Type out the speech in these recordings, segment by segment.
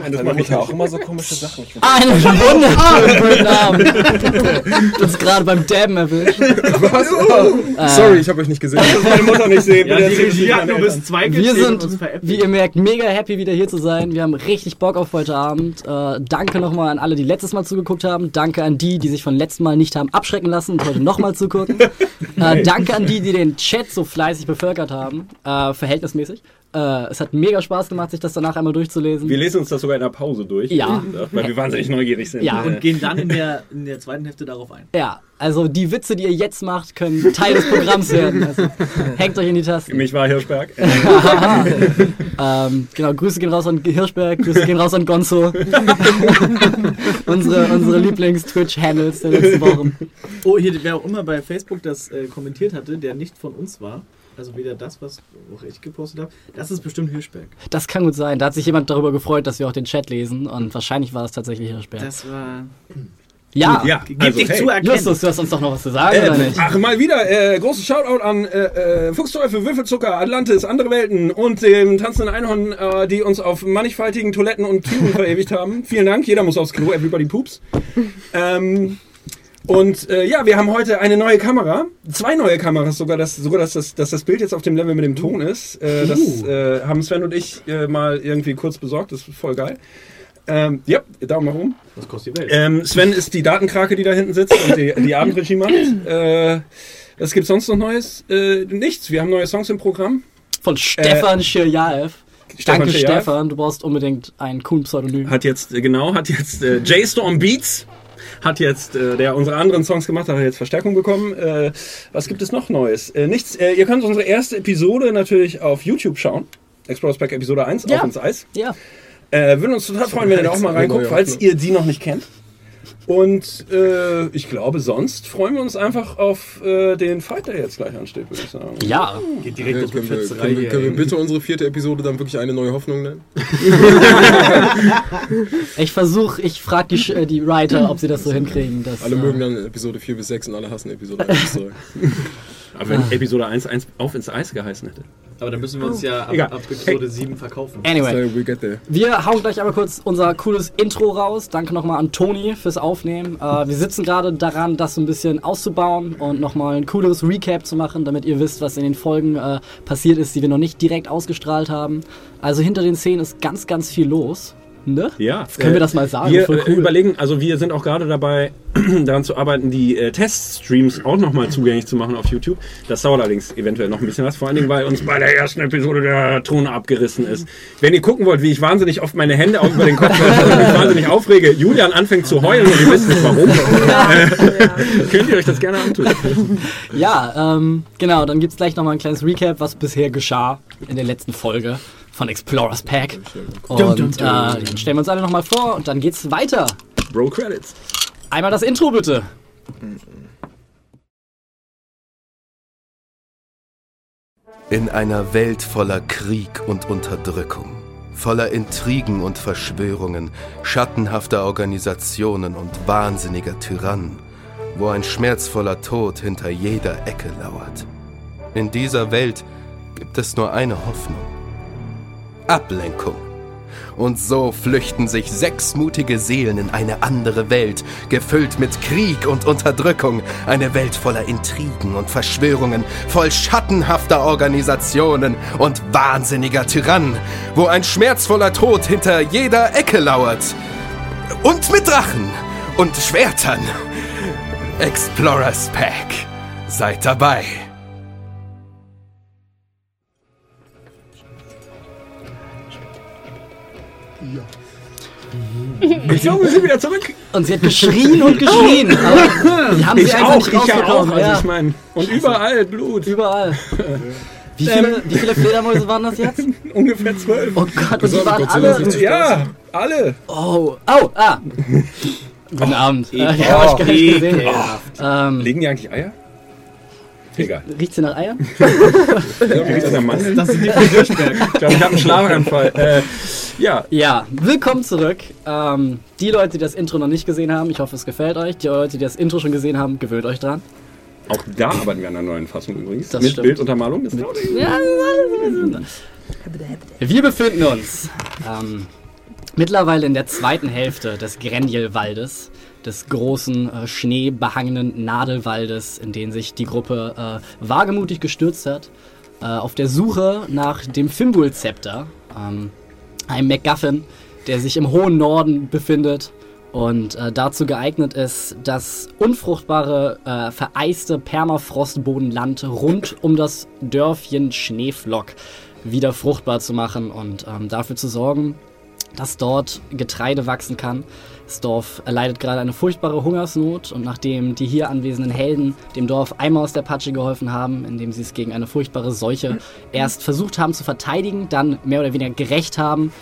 Nein, das mache ich auch immer so komische Sachen. Ich Einen wunderbaren Namen. Du hast gerade beim Dabben erwischt. Was? Sorry, ich habe euch nicht gesehen. will meine Mutter nicht sehen. Ja, die Regie nicht hat nur bis zwei Wir sind, wie ihr merkt, mega happy, wieder hier zu sein. Wir haben richtig Bock auf heute Abend. Äh, danke nochmal an alle, die letztes Mal zugeguckt haben. Danke an die, die sich von letztem Mal nicht haben abschrecken lassen und heute nochmal zugucken. äh, danke an die, die den Chat so fleißig bevölkert haben. Äh, verhältnismäßig. Äh, es hat mega Spaß gemacht, sich das danach einmal durchzulesen. Wir lesen uns das sogar in der Pause durch. Ja. Weil wir wahnsinnig neugierig sind. Ja. Und gehen dann in der, in der zweiten Hälfte darauf ein. Ja, also die Witze, die ihr jetzt macht, können Teil des Programms werden. Also, hängt euch in die Tasten. Mich war Hirschberg. Ähm, genau, Grüße gehen raus an Hirschberg, Grüße gehen raus an Gonzo. unsere unsere Lieblings-Twitch-Handles der letzten Wochen. Oh, hier, wer auch immer bei Facebook das äh, kommentiert hatte, der nicht von uns war, also weder das, was auch ich gepostet habe, das ist bestimmt Hirschberg. Das kann gut sein. Da hat sich jemand darüber gefreut, dass wir auch den Chat lesen und wahrscheinlich war es tatsächlich Hirschberg. Das war. ja, Ja, Gib also, dich hey. zu erkennen. Justus, du hast uns doch noch was zu sagen, oder Äh, nicht? ach, mal wieder, äh, großes Shoutout an äh, äh, Fuchsteufel, Würfelzucker, Atlantis, andere Welten und dem tanzenden Einhorn, äh, die uns auf mannigfaltigen Toiletten und Türen verewigt haben. Vielen Dank, jeder muss aufs Klo, everybody poops. Ähm, und äh, ja, wir haben heute eine neue Kamera, zwei neue Kameras sogar, dass, sogar dass, das, dass das Bild jetzt auf dem Level mit dem Ton ist. Äh, das äh, haben Sven und ich äh, mal irgendwie kurz besorgt, das ist voll geil. Ähm, ja, Daumen nach oben. Das kostet die Welt. Ähm, Sven ist die Datenkrake, die da hinten sitzt und die, die Abendregie macht. Äh, was gibt's sonst noch Neues? Äh, nichts. Wir haben neue Songs im Programm. Von Stefan Schirjaev. Stefan Danke, Schirjaev. Stefan. Du brauchst unbedingt einen coolen Pseudonym. Hat jetzt, äh, genau, hat jetzt äh, J-Storm Beats. Hat jetzt, äh, der unsere anderen Songs gemacht hat, hat jetzt Verstärkung bekommen. Äh, was gibt es noch Neues? Äh, nichts. Äh, ihr könnt unsere erste Episode natürlich auf YouTube schauen. Explorers Pack Episode 1, Ja. auf ins Eis. Ja. Äh, würden uns total freuen, wenn ihr da auch mal reinguckt, falls ihr die noch nicht kennt. Und äh, ich glaube, sonst freuen wir uns einfach auf äh, den Fight, der jetzt gleich ansteht, würde ich sagen. Ja. Geht direkt auf die können, wir, können, wir, können wir bitte unsere vierte Episode dann wirklich eine neue Hoffnung nennen? Ich versuche, ich frage die, äh, die Writer, ob sie das so hinkriegen. Dass, Alle äh, mögen dann Episode 4 bis 6 und alle hassen Episode 1 bis 3. Aber wenn Episode 1, 1 auf ins Eis geheißen hätte. Aber dann müssen wir uns ja ab, Egal. ab Episode 7 verkaufen. Anyway. So, we get there. Wir hauen gleich aber kurz unser cooles Intro raus. Danke nochmal an Toni fürs Aufnehmen. Äh, wir sitzen gerade daran, das so ein bisschen auszubauen und nochmal ein cooles Recap zu machen, damit ihr wisst, was in den Folgen äh, passiert ist, die wir noch nicht direkt ausgestrahlt haben. Also hinter den Szenen ist ganz, ganz viel los. Ne? Ja. Jetzt können wir das mal sagen. Wir äh, überlegen, also wir sind auch gerade dabei, daran zu arbeiten, die äh, Teststreams auch nochmal zugänglich zu machen auf YouTube. Das dauert allerdings eventuell noch ein bisschen was, vor allen Dingen, weil uns bei der ersten Episode der Ton abgerissen ist. Wenn ihr gucken wollt, wie ich wahnsinnig oft meine Hände auch über den Kopf werfe und mich wahnsinnig aufrege, Julian anfängt zu heulen und ihr wisst nicht warum, äh, könnt ihr euch das gerne antun. Ja, ähm, genau, dann gibt's gleich nochmal ein kleines Recap, was bisher geschah in der letzten Folge von Explorers Pack. Und äh, dann stellen wir uns alle nochmal vor und dann geht's weiter. Bro Credits. Einmal das Intro bitte. In einer Welt voller Krieg und Unterdrückung, voller Intrigen und Verschwörungen, schattenhafter Organisationen und wahnsinniger Tyrannen, wo ein schmerzvoller Tod hinter jeder Ecke lauert. In dieser Welt gibt es nur eine Hoffnung. Ablenkung. Und so flüchten sich sechs mutige Seelen in eine andere Welt, gefüllt mit Krieg und Unterdrückung, eine Welt voller Intrigen und Verschwörungen, voll schattenhafter Organisationen und wahnsinniger Tyrannen, wo ein schmerzvoller Tod hinter jeder Ecke lauert. Und mit Drachen und Schwertern. Explorers Pack. Seid dabei. Ich glaube, wir sind wieder zurück. Und sie hat geschrien und geschrien. aber die haben sie Ich einfach auch, nicht ich ja auch. Also Ja, ich meine, und überall Blut. überall. Wie viele, wie viele Fledermäuse waren das jetzt? Ungefähr zwölf. Oh Gott, und die waren alle... Ja, alle. Oh, oh, ah. Guten Abend. Äh, ich habe euch gar nicht gesehen. Ähm, Legen die eigentlich Eier? Egal. riecht sie nach Eiern? Riecht das nach Mandeln? Das sind die. Ich glaube, ich habe einen Schlaganfall. Äh, ja, Ja, willkommen zurück. Ähm, die Leute, die das Intro noch nicht gesehen haben, ich hoffe, es gefällt euch. Die Leute, die das Intro schon gesehen haben, gewöhnt euch dran. auch da arbeiten wir an einer neuen Fassung übrigens. Das mit stimmt. Bilduntermalung. Das Ja, wir befinden uns. Ähm, mittlerweile in der zweiten Hälfte des Grenjelwaldes, des großen, äh, schneebehangenen Nadelwaldes, in den sich die Gruppe äh, wagemutig gestürzt hat, äh, auf der Suche nach dem Fimbul-Zepter, ähm, einem MacGuffin, der sich im hohen Norden befindet und äh, dazu geeignet ist, das unfruchtbare, äh, vereiste Permafrostbodenland rund um das Dörfchen Schneeflock wieder fruchtbar zu machen und ähm, dafür zu sorgen, dass dort Getreide wachsen kann. Das Dorf erleidet gerade eine furchtbare Hungersnot und nachdem die hier anwesenden Helden dem Dorf einmal aus der Patsche geholfen haben, indem sie es gegen eine furchtbare Seuche erst versucht haben zu verteidigen, dann mehr oder weniger gerecht haben,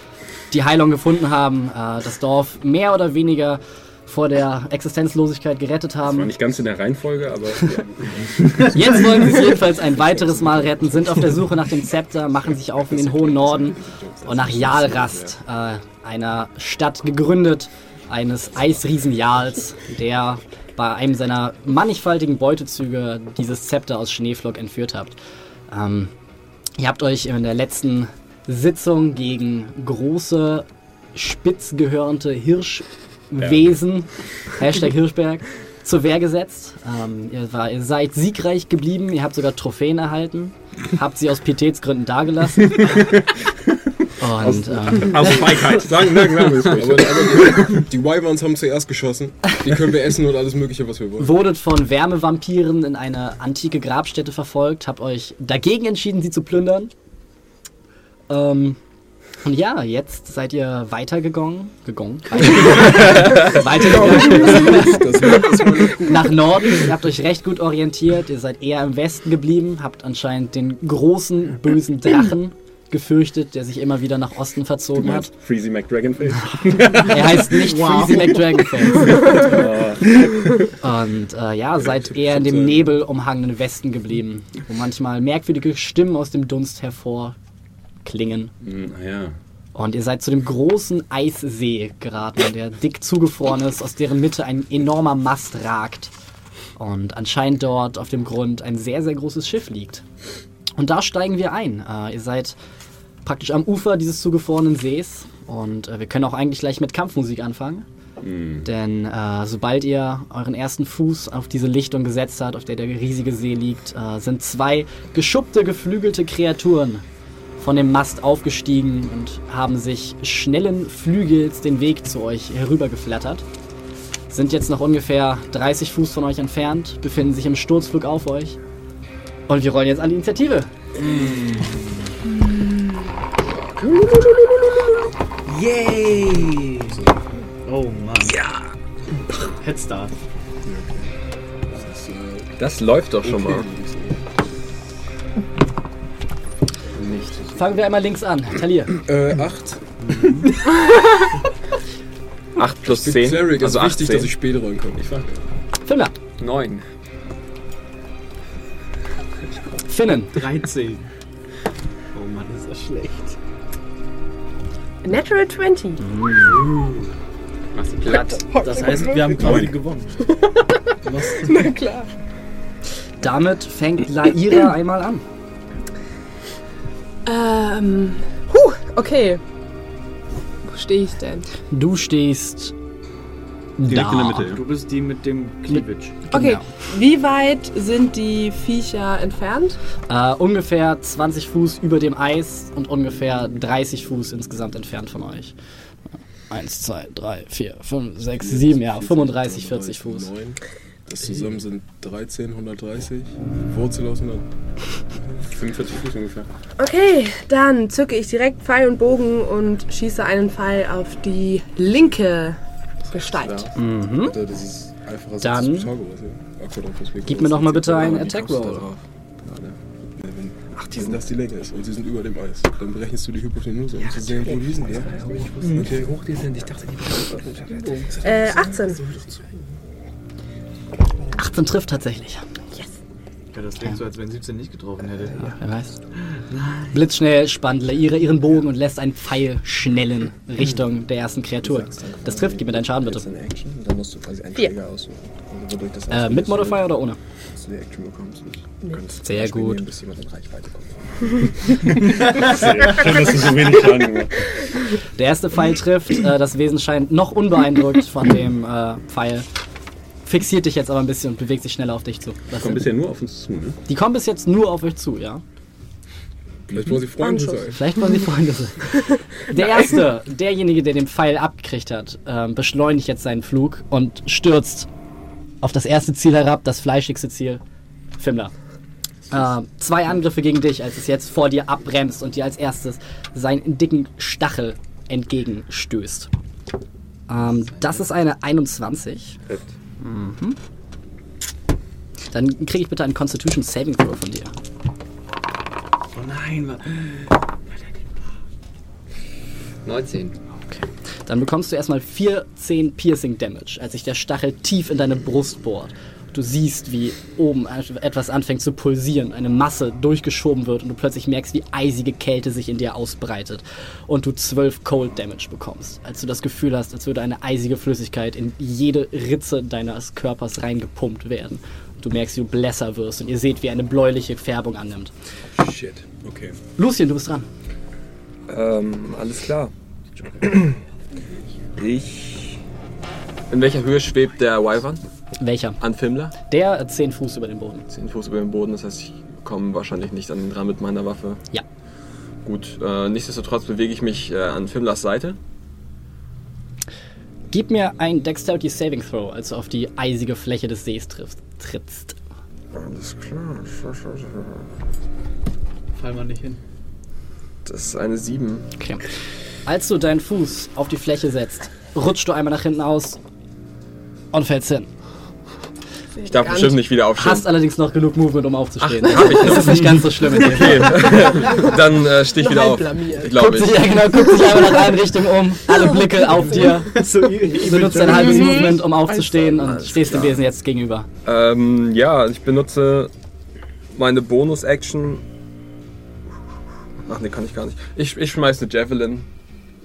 die Heilung gefunden haben, äh, das Dorf mehr oder weniger vor der Existenzlosigkeit gerettet Das war haben. nicht ganz in der Reihenfolge, aber Jetzt wollen sie es jedenfalls ein weiteres Mal retten, sind auf der Suche nach dem Zepter, machen sich auf in den hohen Norden und nach Jalrast, äh, einer Stadt gegründet, eines Eisriesen Jals, der bei einem seiner mannigfaltigen Beutezüge dieses Zepter aus Schneeflock entführt habt. Ähm, ihr habt euch in der letzten Sitzung gegen große, spitzgehörnte Hirschwesen, Hashtag Hirschberg, zur Wehr gesetzt. Ähm, ihr, war, ihr seid siegreich geblieben, ihr habt sogar Trophäen erhalten, habt sie aus Pietätsgründen dagelassen. Und ähm, aus Feigheit. Sagen, sagen, sagen wir es ruhig. Aber, aber die, die Wyverns haben zuerst geschossen. Die können wir essen und alles Mögliche, was wir wollen. wurdet von Wärmevampiren in eine antike Grabstätte verfolgt, habt euch dagegen entschieden, sie zu plündern. Ähm, und ja, jetzt seid ihr weitergegangen, gegangen, weitergegangen nach Norden. Ihr habt euch recht gut orientiert. Ihr seid eher im Westen geblieben, habt anscheinend den großen bösen Drachen gefürchtet, der sich immer wieder nach Osten verzogen hat. Freezy McDragonface. Er heißt nicht Freezy McDragonface. Und äh, ja, seid eher in dem Nebel umhangenen Westen geblieben, wo manchmal merkwürdige Stimmen aus dem Dunst hervorklingen. Naja. Und ihr seid zu dem großen Eissee geraten, der dick zugefroren ist, aus deren Mitte ein enormer Mast ragt. Und anscheinend dort auf dem Grund ein sehr, sehr großes Schiff liegt. Und da steigen wir ein. Äh, ihr seid praktisch am Ufer dieses zugefrorenen Sees. Und äh, wir können auch eigentlich gleich mit Kampfmusik anfangen. Denn äh, sobald ihr euren ersten Fuß auf diese Lichtung gesetzt habt, auf der der riesige See liegt, äh, sind zwei geschuppte, geflügelte Kreaturen von dem Mast aufgestiegen und haben sich schnellen Flügels den Weg zu euch herübergeflattert. Sind jetzt noch ungefähr 30 Fuß von euch entfernt, befinden sich im Sturzflug auf euch. Und wir rollen jetzt an die Initiative. Yay! Oh Mann. Ja! Headstart. Das läuft doch schon mal. Fangen wir einmal links an. Talir. Äh, 8. 8 plus Für 10. Cleric also ist wichtig, 18. dass ich später rankomme. Ich fange. Fimmler. 9. Finnen. 13. Oh Mann, ist das schlecht. Natural 20. Machst du platt. Das heißt, wir haben quasi gewonnen. Na klar. Damit fängt Laira einmal an. Ähm. Huh, okay. Wo stehe ich denn? Du stehst Direkt da. in der Mitte. Du bist die mit dem Cleavage. Okay, Genau. wie weit sind die Viecher entfernt? Äh, ungefähr 20 Fuß über dem Eis und ungefähr 30 Fuß insgesamt entfernt von euch. 1, 2, 3, 4, 5, 6, 7, ja, 35, 40 Fuß. 9. Das zusammen sind 13, 130. Wurzel aus 100. 45 Fuß ungefähr. Okay, dann zücke ich direkt Pfeil und Bogen und schieße einen Pfeil auf die linke Gestalt. Mhm. Das ist einfacher Dann ja. Gib mir doch mal bitte einen Ja, die Attack Roll. Ja, ne. Wenn- Ach, die sind, dass die Länge ist und sie sind über dem Eis. Dann berechnest du die Hypotenuse, um zu sehen, wo die sind. Ja? Okay. hoch die sind. Ich dachte, die Äh, 18. 18 trifft tatsächlich. Ja, das klingt so, als wenn 17 nicht getroffen hätte. Wer weiß. Blitzschnell spannt Laira ihren Bogen und lässt einen Pfeil schnellen Richtung der ersten Kreatur. Das trifft, gib mir deinen Schaden bitte. Dann musst du quasi einen Vier. Träger aussuchen. das Äh, mit Modifier oder ohne? Sehr gut. bis jemand in Reichweite kommt. Schön, dass du so wenig Schaden gemacht Der erste Pfeil trifft. Äh, das Wesen scheint noch unbeeindruckt von dem äh, Pfeil. Fixiert dich jetzt aber ein bisschen und bewegt sich schneller auf dich zu. Das Kommt sind- bisher nur auf uns zu, ne? die kommen bis jetzt nur auf euch zu, ja? Vielleicht wollen sie Freunde sein. Vielleicht wollen sie Freunde sein. Der erste, derjenige, der den Pfeil abgekriegt hat, ähm, beschleunigt jetzt seinen Flug und stürzt auf das erste Ziel herab, das fleischigste Ziel, Fimmler. Äh, zwei Angriffe gegen dich, als es jetzt vor dir abbremst und dir als erstes seinen dicken Stachel entgegenstößt. Ähm, das ist eine 21. Mhm. Dann kriege ich bitte einen Constitution Saving Throw von dir. Oh nein, wa- 19. Dann bekommst du erstmal 14 Piercing Damage, als sich der Stachel tief in deine Brust bohrt. Du siehst, wie oben etwas anfängt zu pulsieren, eine Masse durchgeschoben wird und du plötzlich merkst, wie eisige Kälte sich in dir ausbreitet und du 12 Cold Damage bekommst, als du das Gefühl hast, als würde eine eisige Flüssigkeit in jede Ritze deines Körpers reingepumpt werden. Du merkst, wie du blässer wirst und ihr seht, wie eine bläuliche Färbung annimmt. Shit, okay. Lucien, du bist dran. Ähm, alles klar. Ich. In welcher Höhe schwebt der Wyvern? Welcher? An Fimmler? Der äh, 10 Fuß über dem Boden. 10 Fuß über dem Boden, das heißt, ich komme wahrscheinlich nicht an ihn dran mit meiner Waffe. Ja. Gut, äh, nichtsdestotrotz bewege ich mich äh, an Fimmlers Seite. Gib mir ein Dexterity Saving Throw, als du auf die eisige Fläche des Sees triffst, trittst. Alles klar. fall mal nicht hin. Das ist eine 7. Okay. Als du deinen Fuß auf die Fläche setzt, rutschst du einmal nach hinten aus und fällst hin. Ich darf bestimmt nicht wieder aufstehen. Hast allerdings noch genug Movement, um aufzustehen. Ach, hab ich noch. das ist nicht ganz so schlimm. Okay. Dann äh, stehe ich wieder auf. Glaube Guckt sich, ich. ja, genau, guckt sich einmal nach allen Richtungen um, alle Blicke auf dir. Du benutzt dein halbes Movement, um aufzustehen und stehst dem Wesen jetzt gegenüber. Ähm, ja, ich benutze meine Bonus-Action. Ach nee, kann ich gar nicht. Ich, ich schmeiß eine Javelin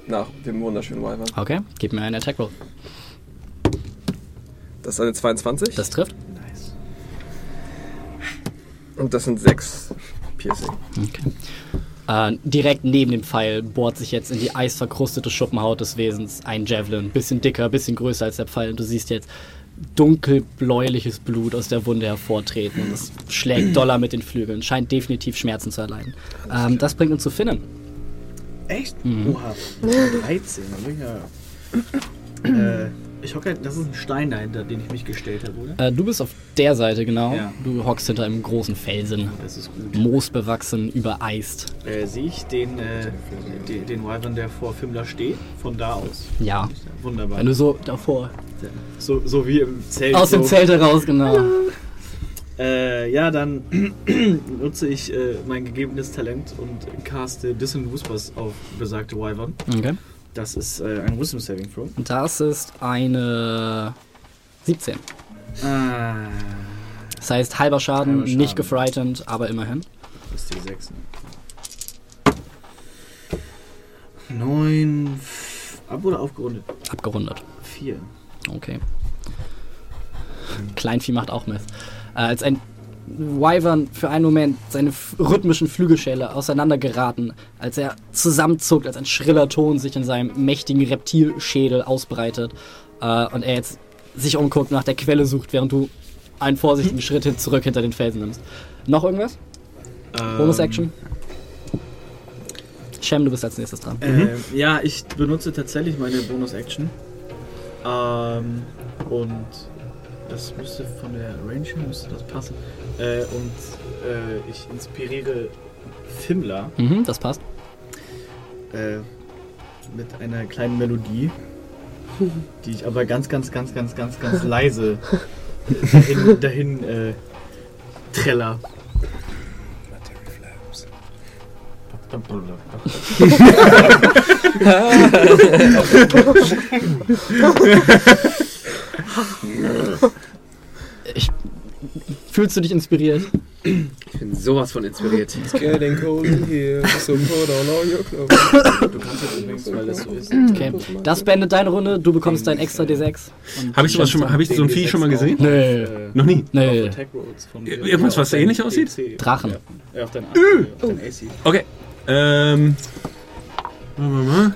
nach dem wunderschönen Wyvern. Okay, gib mir einen Attack Roll. Das ist eine 22. Das trifft. Und das sind 6 Piercing. Okay. Äh, direkt neben dem Pfeil bohrt sich jetzt in die eisverkrustete Schuppenhaut des Wesens ein Javelin. Bisschen dicker, bisschen größer als der Pfeil. Und du siehst jetzt dunkelbläuliches Blut aus der Wunde hervortreten. Und es schlägt doller mit den Flügeln. Scheint definitiv Schmerzen zu erleiden. Ähm, das bringt uns zu Finnen. Echt? Mhm. Oha. 13, dann bin ich ja. äh, ich hocke, das ist ein Stein dahinter, den ich mich gestellt habe, oder? Äh, du bist auf der Seite, genau. Ja. Du hockst hinter einem großen Felsen. Das ist gut. Moosbewachsen, übereist. Äh, Sehe ich den, äh, den, den Wyvern, der vor Fimmler steht, von da aus. Ja. Wunderbar. Wenn du so davor. So, so wie im Zelt. Aus dem so. Zelt heraus, genau. Äh, ja, dann nutze ich äh, mein gegebenes Talent und caste Dissonant Whispers auf besagte Wyvern. Okay. Das ist äh, ein Wisdom Saving Throw. Und das ist eine 17. Ah, Das heißt, halber Schaden, Halber Schaden. nicht gefrightened, aber immerhin. das ist die 6. 9. Ab oder aufgerundet? Abgerundet. 4. Okay. Kleinvieh macht auch Mist. Äh, als ein Wyvern für einen Moment seine rhythmischen Flügelschäle auseinandergeraten, als er zusammenzuckt, als ein schriller Ton sich in seinem mächtigen Reptilschädel ausbreitet äh, und er jetzt sich umguckt, nach der Quelle sucht, während du einen vorsichtigen Schritt hin zurück hinter den Felsen nimmst. Noch irgendwas? Ähm, Bonus-Action? Shem, du bist als nächstes dran. Äh, ja, ich benutze tatsächlich meine Bonus-Action. Ähm, und das müsste von der Range her müsste das passen. Äh, und äh, ich inspiriere Fimmler Mhm, das passt. äh, mit einer kleinen Melodie, die ich aber ganz, ganz, ganz, ganz, ganz, ganz leise dahin, dahin äh, treller. Ich, fühlst du dich inspiriert? Ich bin sowas von inspiriert. Getting cold in here, so put on all your clothes. Du kannst jetzt übrigens, weil das so ist. Okay. Das beendet deine Runde. Du bekommst dein extra D6. Und Habe ich sowas schon mal, habe ich so ein Vieh schon mal gesehen? Nee. Noch nie. Nee. Irgendwas, was ähnlich aussieht? Drachen. Ja, auf dein, AC. Okay. Ähm. Machen wir mal.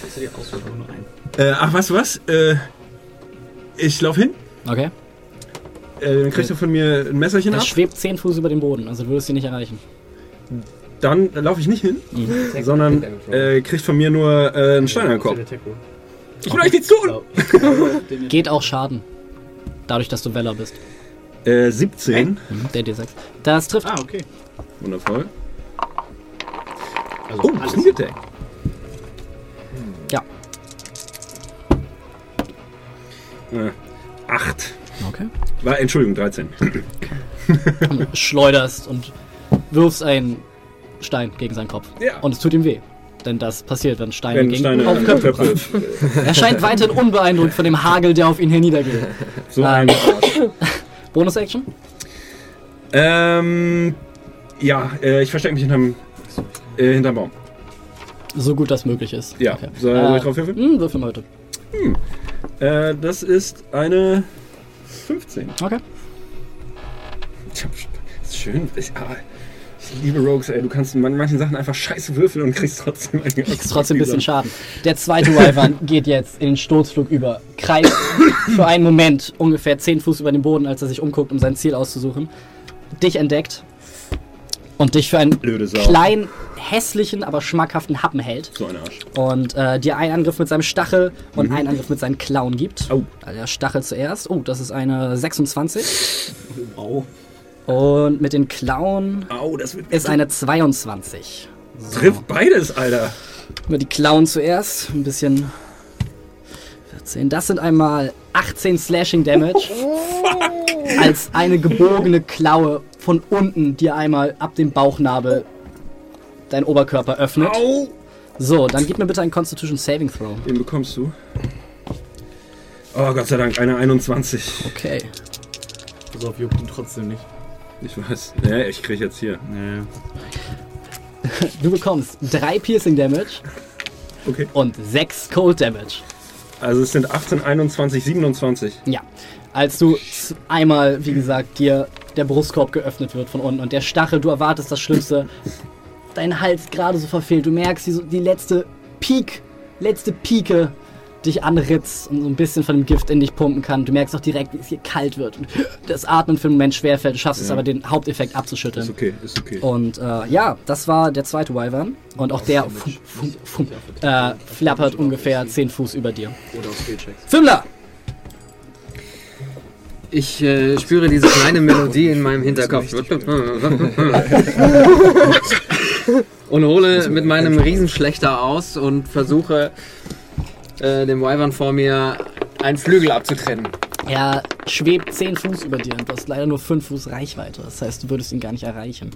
Kannst du dir aussuchen, nur einen. Äh, ach, weißt du was? Äh, ich lauf hin. Okay. Äh, dann kriegst du von mir ein Messerchen ab. Das schwebt 10 Fuß über dem Boden, also du würdest ihn nicht erreichen. Dann laufe ich nicht hin, sondern äh, kriegt von mir nur äh, einen Stein an den Kopf. Ich will euch nichts tun! Geht auch Schaden. Dadurch, dass du Weller bist. Äh, 17. Mhm, Der D6. Das trifft. Ah, okay. Wundervoll. Also Oh. Sneak Attack. Ja. Äh, 8. Okay. War, Entschuldigung, 13. Schleuderst und wirfst einen Stein gegen seinen Kopf. Ja. Und es tut ihm weh. Denn das passiert, wenn Steine Wenn gegen Steine auf Köpfe prallen. Er scheint weiterhin unbeeindruckt von dem Hagel, der auf ihn herniedergeht. So ein. Bonus-Action? Ähm. Ja, äh, ich verstecke mich hinterm, äh, hinterm Baum. So gut das möglich ist. Ja. Okay. Soll, soll ich drauf würfeln? Hm, würfel mal heute. Äh, das ist eine 15. Okay. Ich hab, ist schön. Ich, ah, ich liebe Rogues, ey. Du kannst in man- manchen Sachen einfach scheiße würfeln und kriegst trotzdem einen Kriegst trotzdem ein bisschen Schaden. Der zweite Wyvern geht jetzt in den Sturzflug über, kreist für einen Moment ungefähr 10 Fuß über den Boden, als er sich umguckt, um sein Ziel auszusuchen. Dich entdeckt und dich für einen kleinen, hässlichen, aber schmackhaften Happen hält. So ein Arsch. Und äh, dir einen Angriff mit seinem Stachel und einen Angriff mit seinen Klauen gibt. Au. Also der Stachel zuerst. Oh, das ist eine 26. Au. Und mit den Klauen Au, das wird. ist eine 22. Trifft beides, Alter. Über die Klauen zuerst. Ein bisschen. 14. Das sind einmal 18 Slashing Damage. als eine gebogene Klaue von unten dir einmal ab dem Bauchnabel deinen Oberkörper öffnet. Au! So, dann gib mir bitte einen Constitution Saving Throw. Den bekommst du. Oh, Gott sei Dank, eine 21. Okay. Pass auf, juckt ihn trotzdem nicht. Ich weiß. Ja, ich krieg jetzt hier. Nee. Du bekommst 3 Piercing Damage Okay. und 6 Cold Damage. Also es sind 18, 21, 27. Ja. Als du einmal, wie gesagt, dir der Brustkorb geöffnet wird von unten und der Stachel, du erwartest das Schlimmste, dein Hals gerade so verfehlt. Du merkst, wie so die letzte Peak, letzte Pike dich anritzt und so ein bisschen von dem Gift in dich pumpen kann. Du merkst auch direkt, wie es hier kalt wird und das Atmen für einen Moment schwerfällt. Du schaffst es Ja. aber, den Haupteffekt Ist abzuschütteln. okay, ist okay. Und äh, ja, das war der zweite Wyvern. Und auch der fum, fum, fum, äh, flappert ungefähr 10 Fuß über dir. Oder auf Skillchecks. Fimmler! Ich äh, spüre diese kleine Melodie in meinem Hinterkopf. und hole mit meinem Riesenschlechter aus und versuche äh, dem Wyvern vor mir einen Flügel abzutrennen. Er schwebt 10 Fuß über dir und du hast leider nur 5 Fuß Reichweite. Das heißt, du würdest ihn gar nicht erreichen.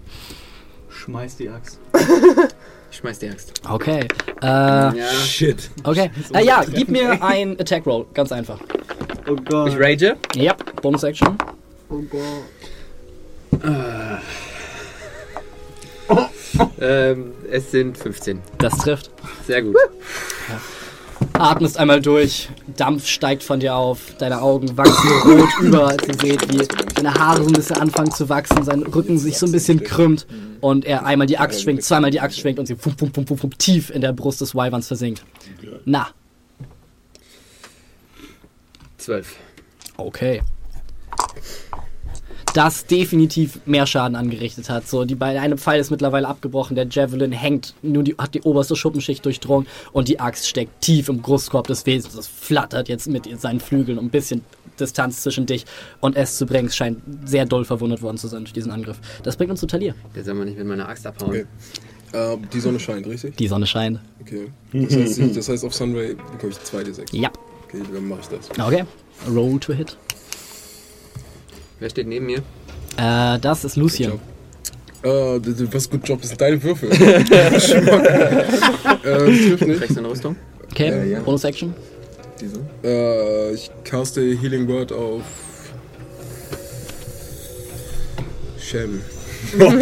Schmeiß die Axt. Ich schmeiß die Axt. Okay. Äh, Ja. Shit. okay. Äh, ja, gib mir ein Attack Roll. Ganz einfach. Oh Gott. Ich rage. Ja, Bonus Action. Ähm, es sind 15. Das trifft. Sehr gut. Atmest einmal durch. Dampf steigt von dir auf. Deine Augen wachsen rot über, als ihr seht, wie deine Haare so ein bisschen anfangen zu wachsen. Sein Rücken sich so ein bisschen krümmt. Und er einmal die Axt schwingt, zweimal die Axt schwingt und sie pum, pum, pum, pum, pum, tief in der Brust des Wyverns versinkt. Na, 12. Okay. Das definitiv mehr Schaden angerichtet hat. So, die beiden, eine Pfeil ist mittlerweile abgebrochen, der Javelin hängt, nur die, hat die oberste Schuppenschicht durchdrungen und die Axt steckt tief im Brustkorb des Wesens. Das flattert jetzt mit seinen Flügeln, um ein bisschen Distanz zwischen dich und es zu bringen. Es scheint sehr doll verwundet worden zu sein durch diesen Angriff. Das bringt uns zu Talir. Der soll man nicht mit meiner Axt abhauen. Okay. Äh, die Sonne scheint, richtig? Die Sonne scheint. Okay. Das heißt, das heißt auf Sunray bekomme ich 2 D6. Ja. Okay, dann mache ich das. Okay. Roll to hit. Wer steht neben mir? Äh, das ist Lucien. Äh, d- was gut Job, das sind deine Würfel. Äh, trifft nicht. Kriegst eine Rüstung? Okay. Ja, ja. Bonus Action. Diese. Äh, ich caste Healing Word auf. Shem. Das.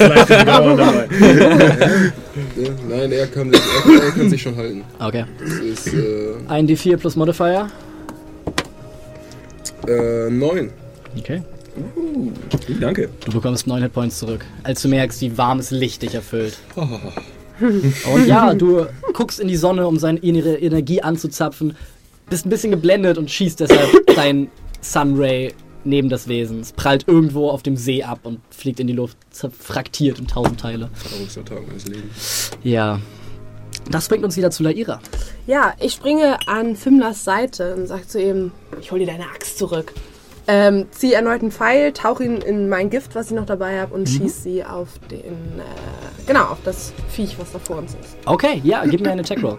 Ja, nein, er kann, sich, er, er kann sich schon halten. Okay. Das ist äh, Ein D4 plus Modifier. Äh, 9. Okay. Danke. Du bekommst 9 Hitpoints zurück, als du merkst, wie warmes Licht dich erfüllt. Und ja, du guckst in die Sonne, um seine ihre Energie anzuzapfen, bist ein bisschen geblendet und schießt deshalb dein Sunray neben das Wesen. Es prallt irgendwo auf dem See ab und fliegt in die Luft, zerfraktiert in tausend Teile. Traurigster Tag meines Lebens. Ja. Das bringt uns wieder zu Laira. Ja, ich springe an Fimlas Seite und sage zu ihm, ich hol dir deine Axt zurück. Ähm, ziehe erneut einen Pfeil, tauche ihn in mein Gift, was ich noch dabei habe, und schieße sie auf den, äh, genau, auf das Viech, was da vor uns ist. Okay, ja, gib mir eine Checkroll.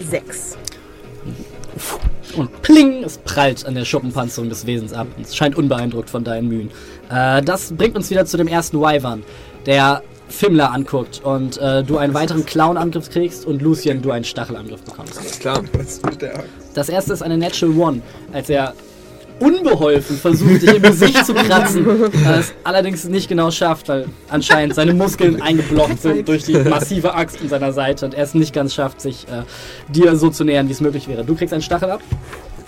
Sechs. Und pling, es prallt an der Schuppenpanzerung des Wesens ab. Es scheint unbeeindruckt von deinen Mühen. Äh, das bringt uns wieder zu dem ersten Wyvern, der Fimmler anguckt und äh, du einen weiteren Clown-Angriff kriegst und Lucien, du einen Stachelangriff bekommst. Alles klar. Was ist mit der Axt? Das erste ist eine Natural One, als er unbeholfen versucht, dich im Gesicht zu kratzen, äh, es allerdings nicht genau schafft, weil anscheinend seine Muskeln eingeblockt sind durch die massive Axt in seiner Seite und er es nicht ganz schafft, sich äh, dir so zu nähern, wie es möglich wäre. Du kriegst einen Stachel ab.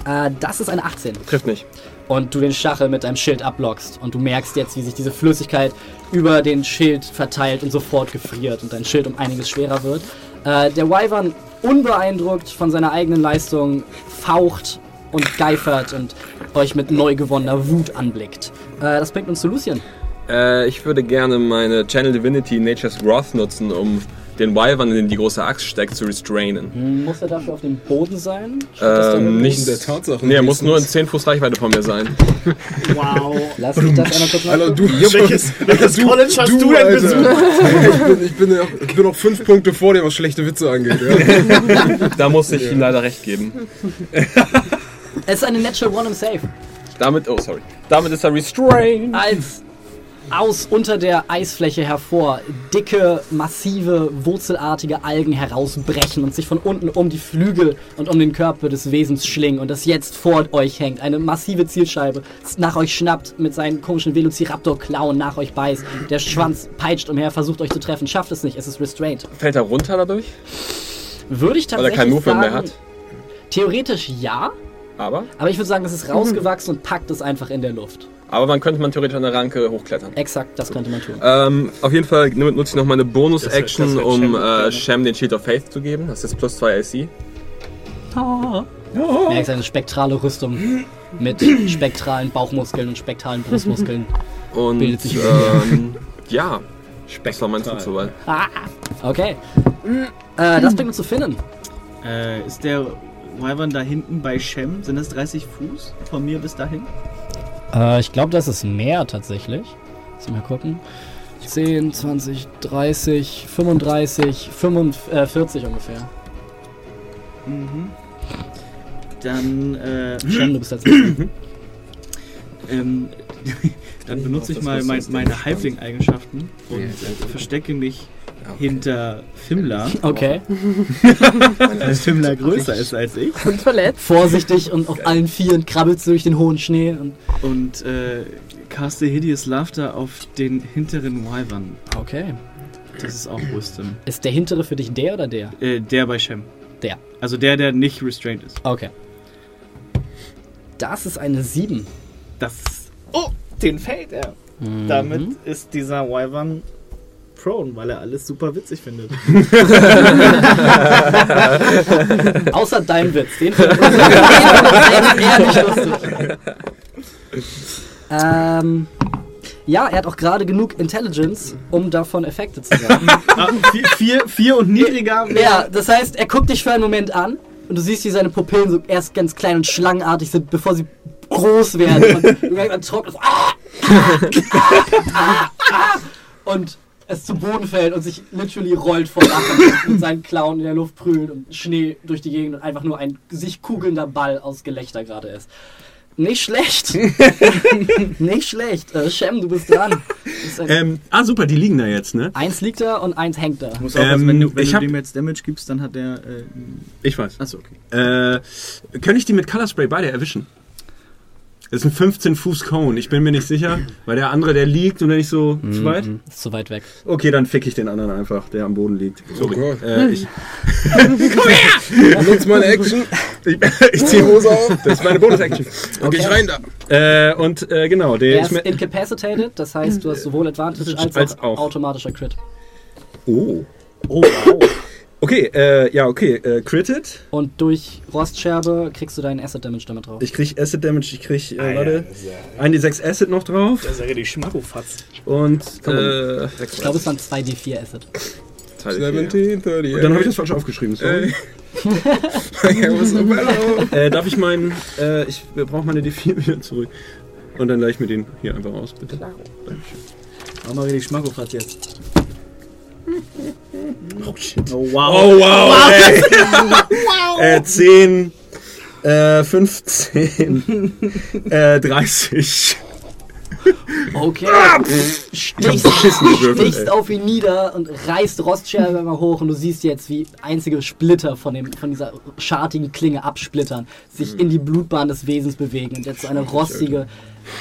Äh, das ist eine 18 Trifft nicht. Und du den Stachel mit deinem Schild ablockst und du merkst jetzt, wie sich diese Flüssigkeit über den Schild verteilt und sofort gefriert und dein Schild um einiges schwerer wird. Äh, der Wyvern, unbeeindruckt von seiner eigenen Leistung, faucht und geifert und euch mit neu gewonnener Wut anblickt. Äh, das bringt uns zu Lucien. Äh, ich würde gerne meine Channel Divinity Nature's Wrath nutzen, um den Wyvern, in den die große Axt steckt, zu restrainen. Muss er dafür auf dem Boden sein? Ähm, nicht. der Tatsachen Nee, er muss nur in wenigstens. 10 Fuß Reichweite von mir sein. Wow. Lass mich das einmal kurz Alter, du, Welches, welches College hast du, denn Alter. besucht? Ich bin, ich, bin, ja- ich bin noch fünf Punkte vor dir, was schlechte Witze angeht. Ja? Da muss ich ihm leider recht geben. Es ist eine Natural One im Safe. Damit, oh sorry. Damit ist er restrained. als aus unter der Eisfläche hervor dicke, massive, wurzelartige Algen herausbrechen und sich von unten um die Flügel und um den Körper des Wesens schlingen und das jetzt vor euch hängt. Eine massive Zielscheibe nach euch schnappt, mit seinen komischen Velociraptor-Klauen nach euch beißt. Der Schwanz peitscht umher, versucht euch zu treffen, schafft es nicht, es ist restrained. Fällt er runter dadurch? Würde ich Weil er tatsächlich kein Movement mehr hat. Theoretisch ja, Aber? aber ich würde sagen, es ist rausgewachsen und packt es einfach in der Luft. Aber man könnte man theoretisch an der Ranke hochklettern. Exakt, das könnte man tun. Ähm, auf jeden Fall nu- nutze ich noch meine Bonus-Action, um Shem äh. Shem den Shield of Faith zu geben. Das ist plus 2 AC. Merkst eine spektrale Rüstung mit spektralen Bauchmuskeln und spektralen Brustmuskeln. Und Bildet sich ähm, ja, das war mein Zug soweit. Okay. Äh, das bringt uns zu Finnen. Äh, ist der Wyvern da hinten bei Shem? Sind das 30 Fuß von mir bis dahin? Äh, ich glaube, das ist mehr tatsächlich. Lass mal gucken. 10, 20, 30, 35, 45 ungefähr. Mhm. Dann, äh, Shem, du bist als ähm, dann benutze ich mal mein, meine Halbling-Eigenschaften und äh, verstecke mich hinter Fimmler, Okay. weil Fimmler größer ist als ich. Und verletzt. Vorsichtig und auf allen Vieren krabbelst du durch den hohen Schnee. Und Und äh, caste Hideous Laughter auf den hinteren Wyvern. okay. Das ist auch Wisdom. Ist der hintere für dich der oder der? Äh, der bei Shem. Der. Also der, der nicht restrained ist. Okay. Das ist eine 7. Das. Oh, den fällt er. Damit ist dieser Wyvern prone, weil er alles super witzig findet. Außer dein Witz. Den nicht lustig. Ähm, ja, er hat auch gerade genug Intelligence, um davon Effekte zu sagen. ah, vier, vier, vier und niedriger. ja, das heißt, er guckt dich für einen Moment an und du siehst, wie seine Pupillen so erst ganz klein und schlangenartig sind, bevor sie groß werden. Und du merkst, ein trockenes ah, ah, ah, ah, und es zu Boden fällt und sich literally rollt vor Lachen mit seinen Klauen in der Luft prügelt und Schnee durch die Gegend und einfach nur ein sich kugelnder Ball aus Gelächter gerade ist. Nicht schlecht. Nicht schlecht. Äh, Shem, du bist dran. Ähm, ah, super, die liegen da jetzt, ne? eins liegt da und eins hängt da. Musst aufpassen, Ähm, wenn du, wenn ich du hab- dem jetzt Damage gibst, dann hat der. Äh, Ich weiß. achso, okay. Äh, kann ich die mit Color Spray beide erwischen? Das ist ein 15 Fuß Cone. Ich bin mir nicht sicher, weil der andere, der liegt und der nicht so Mhm. zu weit. Ist zu weit weg. Okay, dann fick ich den anderen einfach, der am Boden liegt. Sorry. Gott. äh, ich, Benutzt meine Action. ich, ich ziehe Hose auf. Das ist meine Bonus-Action. Okay, ich rein da. Äh, und äh, genau, der Er ist ist incapacitated, das heißt, du hast sowohl Advantage als, Als auch, auch. automatischer Crit. Oh. Oh, wow. Okay, äh, ja, okay. Äh, critted. Und durch Rostscherbe kriegst du deinen Acid Damage damit drauf. Ich krieg Acid Damage, ich krieg, äh, Ah, warte, ja, ja- ein die 6 Acid noch drauf. Das ist ja richtig Schmackofatz. Und, äh, Ich glaube, es waren 2d4 Acid. 17, 30. und dann habe ich das falsch aufgeschrieben. Sorry. Äh, darf ich meinen, äh, ich brauche meine D4 wieder zurück. Und dann leih ich mir den hier einfach aus, bitte. Dankeschön. Mach mal richtig Schmackofatz jetzt. Oh shit. Oh wow. Oh wow! ey. Äh, 10, äh, 15, äh, 30. Okay. Stichst, stichst auf ihn nieder und reißt Rostscherbe immer hoch und du siehst jetzt, wie einzige Splitter von, dem, von dieser schartigen Klinge absplittern, sich in die Blutbahn des Wesens bewegen und jetzt so eine rostige,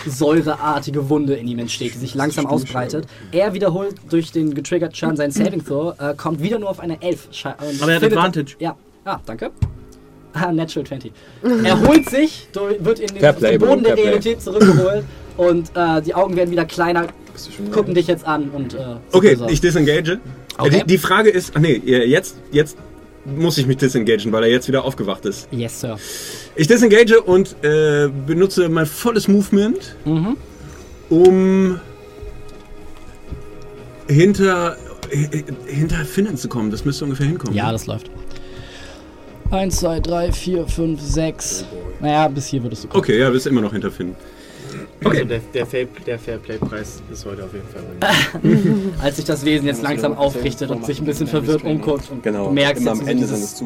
säureartige Wunde in ihm entsteht, die sich langsam ausbreitet. Er wiederholt durch den getriggerten Schaden seinen Saving Throw, äh, kommt wieder nur auf eine 11. Sche- und Aber er hat Advantage. Ja, ah, danke. Ah, Natural 20. Er holt sich, wird in den, play, den Boden der. Realität zurückgeholt und äh, die Augen werden wieder kleiner, gucken dich jetzt an und. Äh, Okay, ich disengage. Okay. Äh, die, die Frage ist, ach nee, äh, jetzt, jetzt muss ich mich disengagen, weil er jetzt wieder aufgewacht ist. Yes, Sir. Ich disengage und äh, benutze mein volles Movement, Mhm. um hinter, äh, hinter Finnen zu kommen. Das müsste ungefähr hinkommen. Ja, das läuft. 1, 2, 3, 4, 5, 6. Naja, bis hier würdest du kommen. Okay, ja, bist immer noch hinter Finnen. Also der, der, Fair, der Fairplay-Preis ist heute auf jeden Fall. Als sich das Wesen jetzt langsam aufrichtet und sich ein bisschen verwirrt umguckt und Genau, du merkst jetzt Ende dieses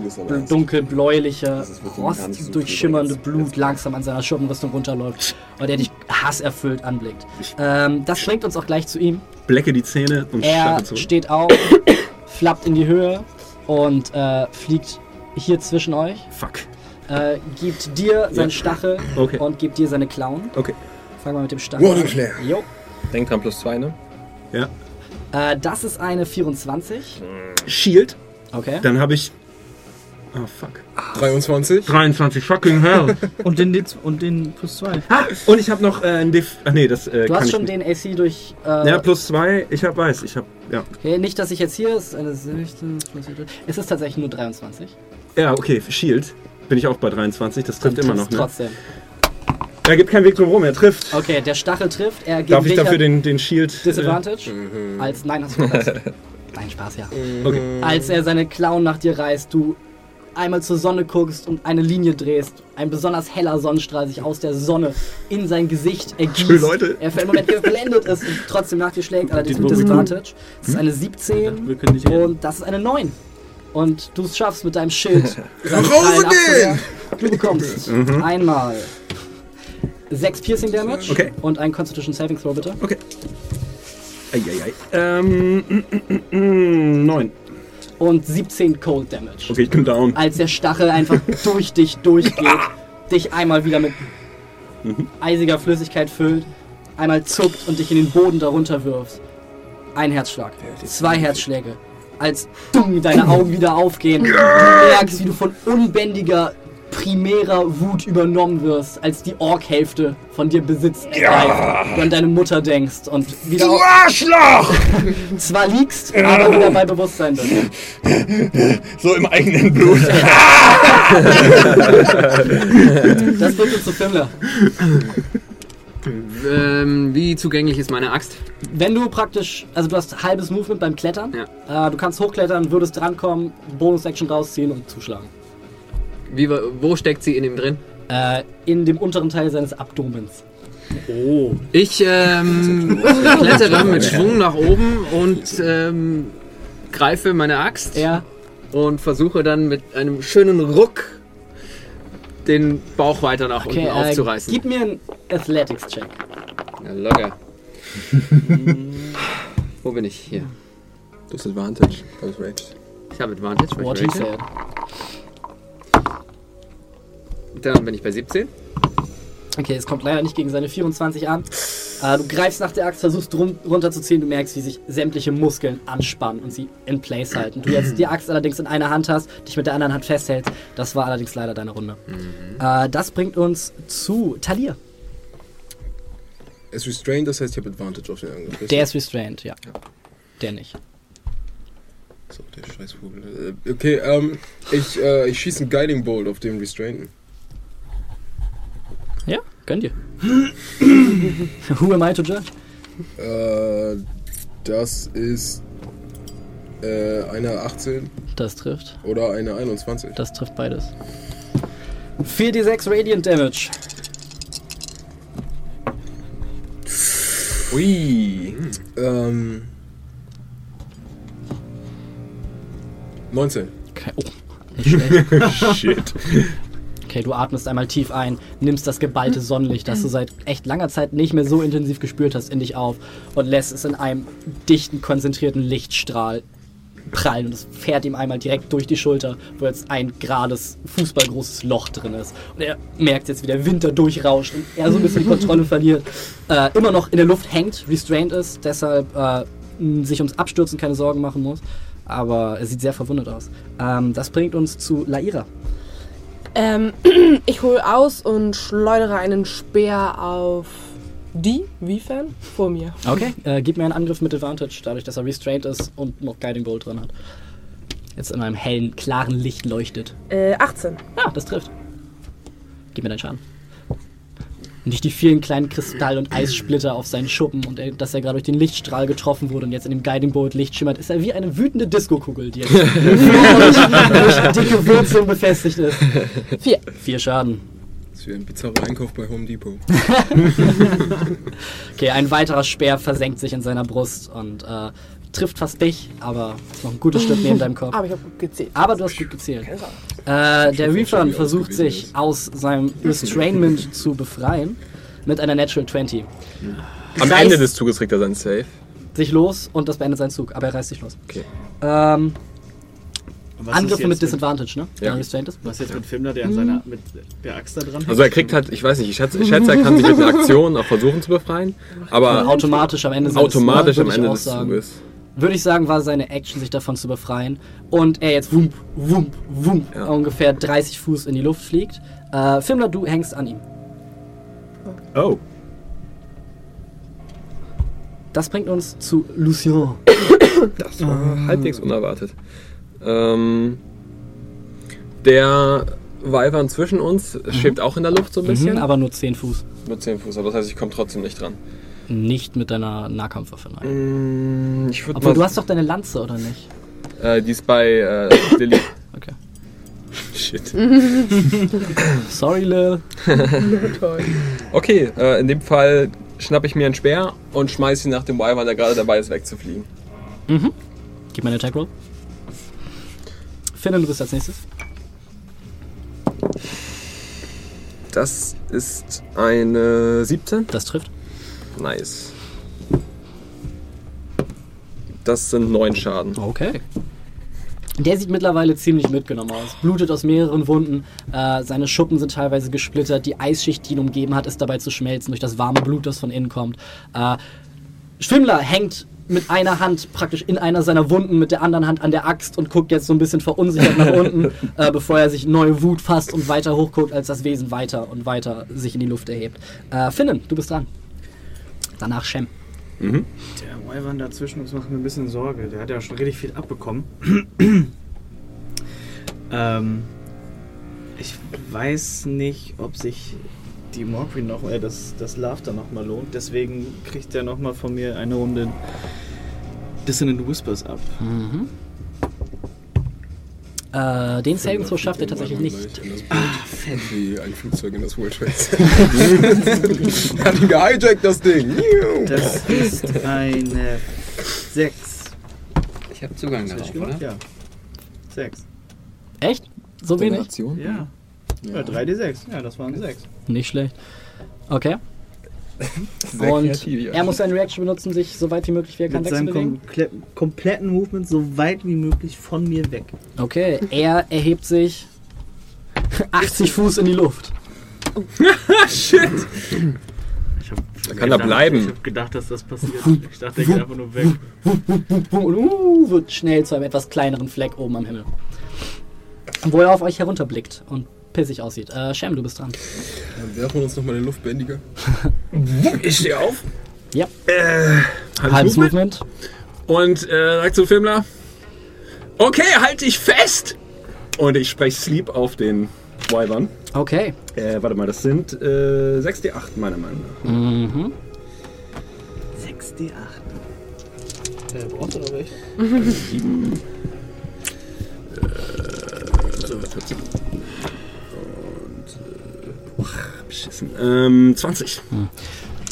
dunkelbläuliche, rostdurchschimmernde Blut langsam an seiner Schuppenrüstung runterläuft und er dich hasserfüllt anblickt. Ähm, das bringt uns auch gleich zu ihm. Blecke die Zähne und Er steht auf, flappt in die Höhe und äh, fliegt hier zwischen euch. Fuck. Äh, gibt dir seinen Ja. Stachel Okay. und gibt dir seine Klauen. Okay. Fangen wir mit dem Warning an. Flare. Jo. Denk dran, plus 2, ne? Ja. Äh, das ist eine 24. Shield. Okay. Dann habe ich. Oh fuck. 23. 23 fucking hell. Und den, und den plus 2. und ich habe noch äh, ein Diff. Ach nee, das äh, Du kann hast ich schon nicht. den AC durch. Äh, Ja, plus 2. Ich hab weiß. Ich hab. Ja. okay, nicht, dass ich jetzt hier. Es ist eine 16. plus- Es ist tatsächlich nur 23. Ja, okay. Shield. Bin ich auch bei 23. Das trifft immer noch, ne? Trotzdem. Er gibt keinen Weg drum rum. Er trifft. Okay, der Stachel trifft. Er gibt Darf ich dafür den, den Shield. Äh, Disadvantage? Als. Nein, hast du. Nein, Spaß, ja. okay. Als er seine Klauen nach dir reißt, du einmal zur Sonne guckst und eine Linie drehst, ein besonders heller Sonnenstrahl sich aus der Sonne in sein Gesicht ergießt. Schön, Leute. Er für einen Moment geblendet ist und trotzdem nach dir schlägt, allerdings mit. Disadvantage. Das ist eine 17 Wir können nicht reden. und das ist eine 9. Und du es schaffst mit deinem Schild. Nach Hause gehen! Du bekommst einmal 6 Piercing Damage Okay. und ein Constitution Saving Throw bitte. Eieiei. Ähm. mm, mm, mm, 9. Und 17 Cold Damage. Okay, ich bin down. als der Stachel einfach durch dich durchgeht, dich einmal wieder mit eisiger Flüssigkeit füllt, einmal zuckt und dich in den Boden darunter wirft. Ein Herzschlag, zwei Herzschläge. Als dumm deine Augen wieder aufgehen, du merkst, wie du von unbändiger, primärer Wut übernommen wirst, als die Ork-Hälfte von dir Besitz ergreift. Du an deine Mutter denkst und wieder auf, Arschloch! zwar liegst, aber wieder bei Bewusstsein bist. So im eigenen Blut. Das bringt uns zu Fimmler. Ähm, wie zugänglich ist meine Axt? Wenn du praktisch, also du hast halbes Movement beim Klettern, äh, du kannst hochklettern, würdest drankommen, Bonus-Action rausziehen und zuschlagen. Wie, wo steckt sie in ihm drin? Äh, in dem unteren Teil seines Abdomens. Oh. Ich ähm, klettere mit Schwung nach oben und ähm, greife meine Axt Er, und versuche dann mit einem schönen Ruck den Bauch weiter nach okay, unten äh, aufzureißen. gib mir einen Athletics-Check. Ja, locker. Wo bin ich? Hier. Disadvantage. Beim Rage. Ich habe Advantage. weil What ich he rage. said. Dann bin ich bei 17. Okay, es kommt leider nicht gegen seine 24 an. Äh, du greifst nach der Axt, versuchst drum, runterzuziehen, du merkst, wie sich sämtliche Muskeln anspannen und sie in place halten. Du jetzt die Axt allerdings in einer Hand hast, dich mit der anderen Hand festhältst. Das war allerdings leider deine Runde. Äh, das bringt uns zu Talir. Es ist restrained, das heißt, ich habe Advantage auf den Angriff. Der ist restrained, ja. Der nicht. So, der Scheißvogel. Äh, Okay, ähm, ich, äh, ich schieße einen Guiding Bolt auf den Restrainten. Gönn dir. Who am I to judge? Äh, das ist äh, eine 18 Das trifft. oder eine 21. Das trifft beides. 4d6 Radiant Damage. Ui. Ähm, 19. Okay, oh, nicht schlecht. Shit. Okay, du atmest einmal tief ein, nimmst das geballte Sonnenlicht, das du seit echt langer Zeit nicht mehr so intensiv gespürt hast, in dich auf und lässt es in einem dichten, konzentrierten Lichtstrahl prallen und es fährt ihm einmal direkt durch die Schulter, wo jetzt ein gerades, fußballgroßes Loch drin ist. Und er merkt jetzt, wie der Winter durchrauscht und er so ein bisschen die Kontrolle verliert. Äh, immer noch in der Luft hängt, restrained ist, deshalb äh, sich ums Abstürzen keine Sorgen machen muss. Aber er sieht sehr verwundet aus. Ähm, das bringt uns zu Laira. Ähm, ich hole aus und schleudere einen Speer auf die, wiefern, vor mir. Okay, äh, gib mir einen Angriff mit Advantage, dadurch, dass er restrained ist und noch Guiding Bolt drin hat. Jetzt in einem hellen, klaren Licht leuchtet. Äh, 18. Ja, das trifft. Gib mir deinen Schaden. Nicht die vielen kleinen Kristall- und Eissplitter auf seinen Schuppen und er, dass er gerade durch den Lichtstrahl getroffen wurde und jetzt in dem Guiding Bolt Licht schimmert, ist er wie eine wütende Disco-Kugel, die jetzt durch dicke Wurzeln befestigt ist. Vier. Vier Schaden. Das wäre ein bizarrer Einkauf bei Home Depot. Okay, ein weiterer Speer versenkt sich in seiner Brust und äh, trifft fast dich, aber ist noch ein gutes Stück neben deinem Kopf. Aber ich habe gut gezählt. Aber du hast gut gezählt. Äh, der Refund wie versucht sich ist. aus seinem Restrainment zu befreien mit einer Natural 20. Am Reißt Ende des Zuges kriegt er seinen Save. sich los und das beendet seinen Zug, aber er reißt sich los. Okay. Ähm, was ist Angriffe jetzt mit Disadvantage, ne? Ja. Wenn er restrained ist. Was jetzt mit Filmler, der an seiner mit der Axt da dran Also er kriegt halt, ich weiß nicht, ich schätze, ich schätze er kann sich mit einer Aktion auch versuchen zu befreien, aber automatisch am Ende seines automatisch am würde ich Ende auch des sagen. Zuges. Würde ich sagen, war seine Action, sich davon zu befreien. Und er jetzt wump, wump, wump, Ja. ungefähr 30 Fuß in die Luft fliegt. Äh, Filmler, du hängst an ihm. Oh. Das bringt uns zu Lucien. Das war halbwegs unerwartet. Ähm, der Wyvern zwischen uns schwebt auch in der Luft so ein bisschen. Mhm, aber nur 10 Fuß. mit 10 Fuß, aber das heißt, ich komme trotzdem nicht dran. Nicht mit deiner Nahkampfwaffe, nein. Mm, Ich mal. du hast doch deine Lanze, oder nicht? äh, die ist bei äh, Lilly. Okay. Shit. Sorry, Lil. Okay, äh, in dem Fall schnappe ich mir einen Speer und schmeiße ihn nach dem Wyvern, der gerade dabei ist, wegzufliegen. Gib mir einen Attack Roll. Finnen, du bist als nächstes. Das ist eine 17. Das trifft. Nice. Das sind neun Schaden. Okay. Der sieht mittlerweile ziemlich mitgenommen aus. Blutet aus mehreren Wunden. Äh, seine Schuppen sind teilweise gesplittert. Die Eisschicht, die ihn umgeben hat, ist dabei zu schmelzen durch das warme Blut, das von innen kommt. Äh, Schwimmler hängt mit einer Hand praktisch in einer seiner Wunden, mit der anderen Hand an der Axt und guckt jetzt so ein bisschen verunsichert nach unten, äh, bevor er sich neue Wut fasst und weiter hochguckt, als das Wesen weiter und weiter sich in die Luft erhebt. Äh, Finnen, du bist dran. Danach Shem. Der Wyvern dazwischen uns macht mir ein bisschen Sorge. Der hat ja schon richtig viel abbekommen. ähm, ich weiß nicht, ob sich die Mockery noch, äh, das, das Laughter noch mal lohnt. Deswegen kriegt er noch mal von mir eine Runde Dissonant Whispers ab. Mhm. Äh, den Saving Throw schafft er tatsächlich nicht. Wie ein Flugzeug in das World Trade Center. Hat ihn gehijackt, das Ding. Das ist eine 6. Ich habe Zugang darauf, oder? Ja. 6. Echt? So wenig? Ja. Ja, 3d6. Ja, das waren 6. Nicht schlecht. Okay. Sehr Und kreativ, ja. er muss seine Reaction benutzen, sich so weit wie möglich wie er kann Mit seinem komple kompletten Movement so weit wie möglich von mir weg. Okay, er erhebt sich 80 Fuß in die Luft. Shit! Ich hab, Da kann er bleiben. Ich hab gedacht, dass das passiert. Ich dachte, der geht einfach nur weg. Und uh, wird schnell zu einem etwas kleineren Fleck oben am Himmel. Wo er auf euch herunterblickt und pissig aussieht. Äh, Shem, du bist dran. Dann werfen wir uns nochmal den Luftbändiger. Ich stehe auf. Ja. Äh, Halbes halbes Movement. Movement. Und äh, sag zu Filmler. Okay, halt dich fest! Und ich spreche Sleep auf den Wyvern. Okay. Äh, warte mal, das sind äh, 6d8 meiner Meinung nach. Mhm. 6d8. Der braucht oder welch? 7. Äh, so, 14. Beschissen. Ähm, 20.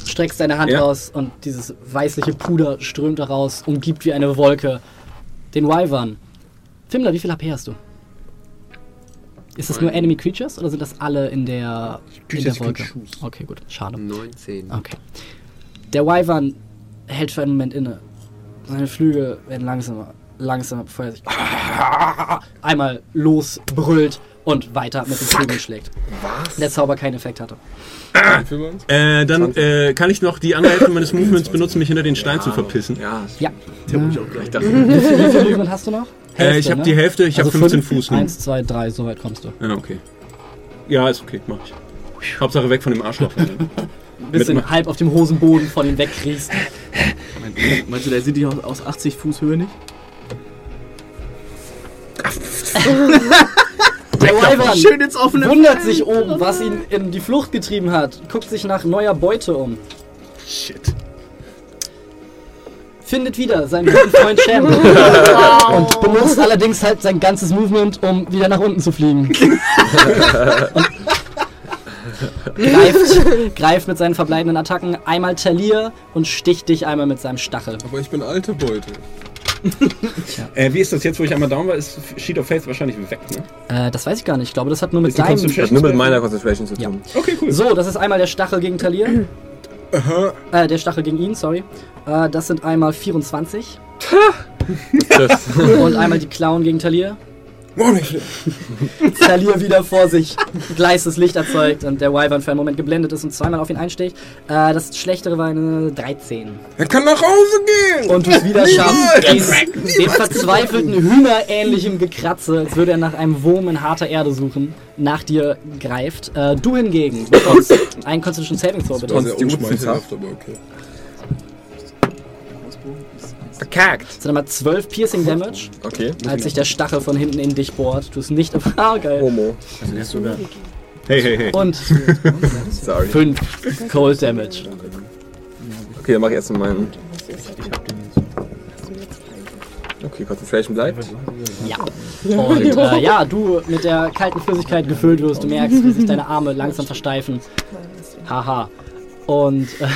Streckst deine Hand Ja. raus und dieses weißliche Puder strömt daraus, umgibt wie eine Wolke den Wyvern. Fimmler, wie viel HP hast du? Ist das nur Neun. Enemy Creatures oder sind das alle in der, in der Wolke? Okay, gut. Schade. 19. Okay. Der Wyvern hält für einen Moment inne. Seine Flügel werden langsamer, langsamer, bevor er sich einmal losbrüllt und weiter mit den Flügeln schlägt. Der Zauber keinen Effekt hatte. Waren's? Äh, dann äh, kann ich noch die andere Hälfte meines Movements benutzen, mich hinter den Stein zu verpissen. Ja, Ja. der muss ich auch gleich dachte. Wie viel, wie viel Movement hast du noch? Äh, ich habe die Hälfte, ich habe 15 Fuß. nur. 1, 2, 3, so weit kommst du. Ja, okay. Ja, ist okay, mach ich. Hauptsache weg von dem Arschloch. Bisschen Mit- halb auf dem Hosenboden von ihm wegkriegst. Mein- Meinst du, der sieht dich aus, aus 80 Fuß Höhe nicht? Der Wyvern Schön ins offene wundert sich oben, was ihn in die Flucht getrieben hat. Guckt sich nach neuer Beute um. Shit. Findet wieder seinen guten Freund Sham. und benutzt allerdings halt sein ganzes Movement, um wieder nach unten zu fliegen. und greift, greift mit seinen verbleibenden Attacken einmal Talir und sticht dich einmal mit seinem Stachel. Aber ich bin alte Beute. Äh, wie ist das jetzt, wo ich einmal down war? Ist Sheet of Faith wahrscheinlich weg, ne? Äh, das weiß ich gar nicht. Ich glaube, das hat nur mit Ist deinem... Concentration- Das hat nur mit meiner Concentration zu tun. Okay, cool. So, das ist einmal der Stachel gegen Talir. Äh, der Stachel gegen ihn, sorry. Äh, das sind einmal 24. Das, Und einmal die Klauen gegen Talir. Talir wieder vor sich gleißes Licht erzeugt und der Wyvern für einen Moment geblendet ist und zweimal auf ihn einsticht. Äh, das schlechtere war eine 13. Er kann nach Hause gehen! Und du es wieder schaffst, den verzweifelten Hühnerähnlichen Gekratze, als würde er nach einem Wurm in harter Erde suchen, nach dir greift. Äh, du hingegen bekommst einen Constitution Saving Throw, Das war bitte. sehr unschmeichelhaft, aber okay. Verkackt. Das sind einmal 12 Piercing Damage, Okay. als sich der Stachel von hinten in dich bohrt. Du es nicht. Ah, geil. Homo. Hey, hey, hey. Und Sorry. 5 Cold Damage. Okay, dann mach ich erst mal meinen. Okay, Concentration bleibt. Ja. Und äh, ja, du mit der kalten Flüssigkeit gefüllt wirst, du merkst, wie sich deine Arme langsam versteifen. Haha. Und äh,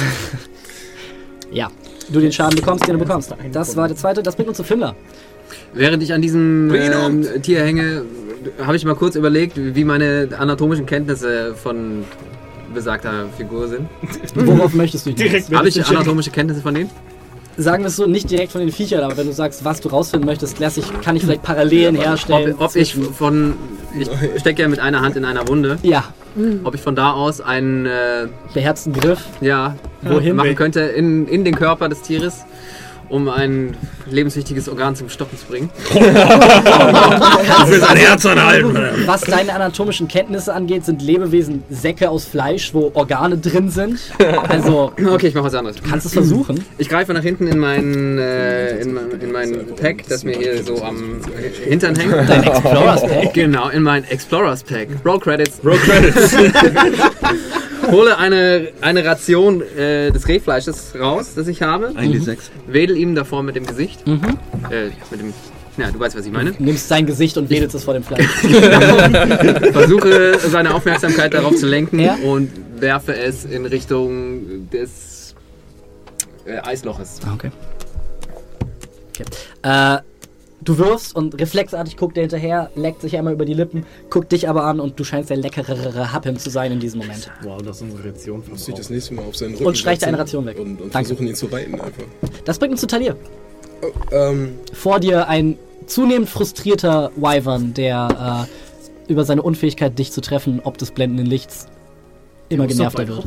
ja, du den Schaden bekommst, den du bekommst. Das war der zweite, das bringt uns zu Fimmler. Während ich an diesem ähm, Tier hänge, habe ich mal kurz überlegt, wie meine anatomischen Kenntnisse von besagter Figur sind. Worauf möchtest du hinaus? Direkt Habe ich anatomische Kenntnisse von denen? Sagen wir es so, nicht direkt von den Viechern, aber wenn du sagst, was du rausfinden möchtest, lass ich, kann ich vielleicht Parallelen herstellen. Ob, ob ich von. Ich stecke ja mit einer Hand in einer Wunde. Ja, Ob ich von da aus einen. Äh, beherzten Griff. ja, Wohin? machen könnte in, in den Körper des Tieres, um ein lebenswichtiges Organ zum Stoppen zu bringen. Für sein Herz anhalten. Was deine anatomischen Kenntnisse angeht, sind Lebewesen Säcke aus Fleisch, wo Organe drin sind. Also, Okay, ich mache was anderes. kannst du es versuchen? Ich greife nach hinten in mein, äh, in mein, in mein Pack, das mir hier so am Hintern hängt. Dein Explorers Pack? Genau, in mein Explorers Pack. Roll Credits. Roll Credits. Hole eine, eine Ration äh, des Rehfleisches raus, das ich habe. Eigentlich sechs. Wedel ihm davor mit dem Gesicht. Äh, mit dem. Ja, du weißt, was ich meine. Nimmst sein Gesicht und wedelst es vor dem Fleisch. Versuche seine Aufmerksamkeit darauf zu lenken Ja. und werfe es in Richtung des äh, Eisloches. Ah, Okay. okay. Äh, du wirfst und reflexartig guckt er hinterher, leckt sich einmal über die Lippen, guckt dich aber an und du scheinst der leckerere Happen zu sein in diesem Moment. Wow, das ist unsere Ration Muss ich das nächste Mal auf seinen Rücken Und streicht setzen eine Ration weg. Und, und Danke. versuchen ihn zu reiten einfach. Das bringt uns zu Talir. Oh, ähm, Vor dir ein zunehmend frustrierter Wyvern, der äh, über seine Unfähigkeit, dich zu treffen, ob des blendenden Lichts, immer genervter wird.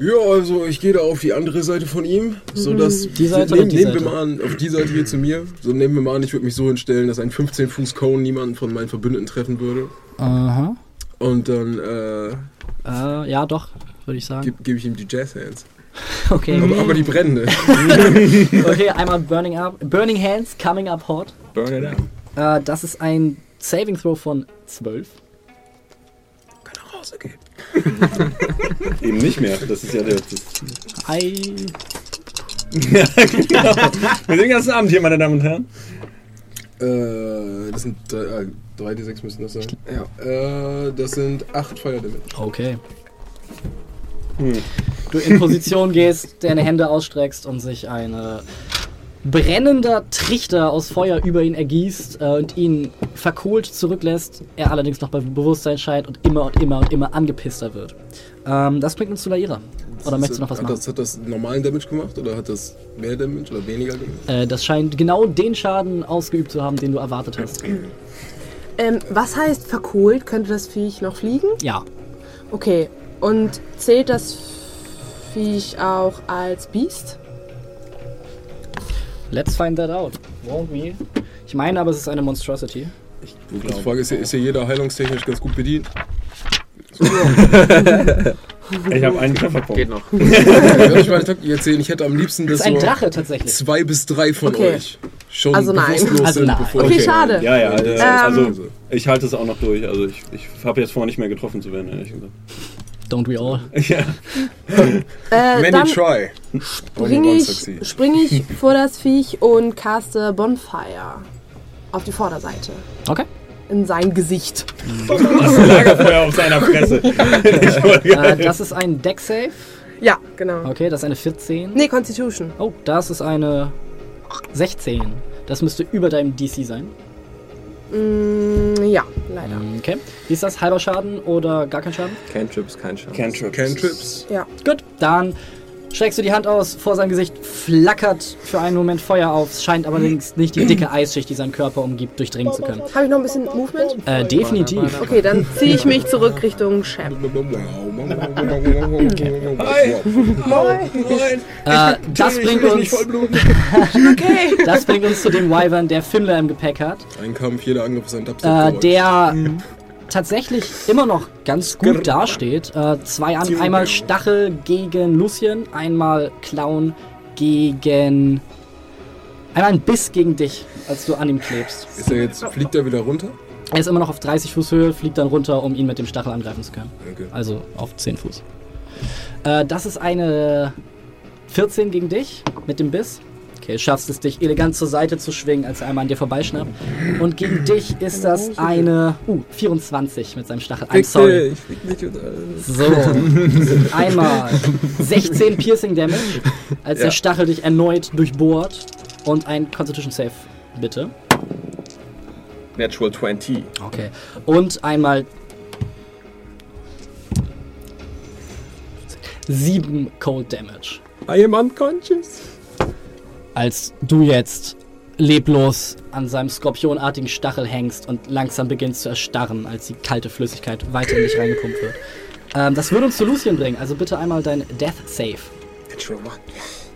Ja, also ich gehe da auf die andere Seite von ihm, so dass Die Seite nehmen, oder die nehmen Seite? wir mal an, auf die Seite hier zu mir. So nehmen wir mal an, ich würde mich so hinstellen, dass ein 15 Fuß Cone niemanden von meinen Verbündeten treffen würde. Aha. Und dann äh, Äh, ja, doch, würde ich sagen. gebe geb ich ihm die Jazz Hands. Okay. Aber, aber die brennende. Okay, einmal Burning Up. Burning Hands, Coming Up Hot. Burn it out. Äh, das ist ein Saving Throw von 12. Kann auch rausgehen. Eben nicht mehr. Das ist ja der. Ei. ja, genau. Wir sind den ganzen Abend hier, meine Damen und Herren. Äh, das sind 3 d 6 müssen das sein. Ja. Äh, das sind 8 Fire Damage. Okay. Du in Position gehst, deine Hände ausstreckst und sich ein äh, brennender Trichter aus Feuer über ihn ergießt äh, und ihn verkohlt zurücklässt. Er allerdings noch bei Bewusstsein scheint und immer und immer und immer angepisster wird. Ähm, das bringt uns zu Laira. Oder möchtest du noch was hat machen? Das, hat das normalen Damage gemacht oder hat das mehr Damage oder weniger Damage? Äh, das scheint genau den Schaden ausgeübt zu haben, den du erwartet hast. Ähm, was heißt verkohlt? Könnte das Viech noch fliegen? Ja. Okay. Und zählt das Viech auch als Biest? Let's find that out. Won't we? Ich meine aber, es ist eine Monstrosity. Die Frage ist, ja, ist ja jeder heilungstechnisch ganz gut bedient? ich habe einen Trefferpunkt. Geht noch. Ich meine, ich erzählen, ich hätte am liebsten, Das ist ein Drache tatsächlich. zwei bis drei von Okay. euch schon Also nein. Also sind, nein. Okay, ich- schade. Ja, ja. Äh, Ähm. also, ich halte es auch noch durch. Also, ich, ich habe jetzt vor, nicht mehr getroffen zu werden, ehrlich gesagt. Don't we all? Ja. Äh, Many dann try. springe ich, succeed. spring ich vor das Viech und caste Bonfire auf die Vorderseite. Okay. In sein Gesicht. Lagerfeuer auf seiner Fresse. Äh, das ist ein Deck Save. Ja, genau. Okay, das ist eine 14. Nee, Constitution. Oh, das ist eine 16. Das müsste über deinem DC sein. Mm, ja, leider. Okay. Wie ist das? Halber Schaden oder gar kein Schaden? Cantrips, kein Schaden. Cantrip. Cantrips. Ja. Gut, dann streckst du die Hand aus, vor seinem Gesicht flackert für einen Moment Feuer auf. Scheint allerdings nicht die dicke Eisschicht, die seinen Körper umgibt, durchdringen zu können. Habe ich noch ein bisschen Movement? Äh, definitiv. Okay, dann ziehe ich mich zurück Richtung Sham. Äh, das, bringt uns, Okay. das bringt uns zu dem Wyvern, der Fimmler im Gepäck hat. Ein Kampf, jeder Angriff ist ein Dubstep. Äh, der tatsächlich immer noch ganz gut dasteht. Äh, zwei an, einmal Stachel gegen Lucien, einmal Clown gegen. Einmal ein Biss gegen dich, als du an ihm klebst. Ist er jetzt, fliegt er wieder runter? Er ist immer noch auf 30 Fuß Höhe, fliegt dann runter, um ihn mit dem Stachel angreifen zu können. Okay. Also auf 10 Fuß. Äh, das ist eine 14 gegen dich mit dem Biss. Okay, schaffst es dich elegant zur Seite zu schwingen, als er einmal an dir vorbeischnappt. Und gegen dich ist das eine uh, 24 mit seinem Stachel. I'm sorry. Ich flieg nicht und alles. So, einmal 16 Piercing Damage, als der Stachel dich erneut durchbohrt. Und ein Constitution Save, bitte. Natural 20. Okay. Und einmal 7 Cold Damage. I am unconscious. Als du jetzt leblos an seinem skorpionartigen Stachel hängst und langsam beginnst zu erstarren, als die kalte Flüssigkeit weiter in dich reingepumpt wird. Ähm, das würde uns zu Lucien bringen, also bitte einmal dein Death Save.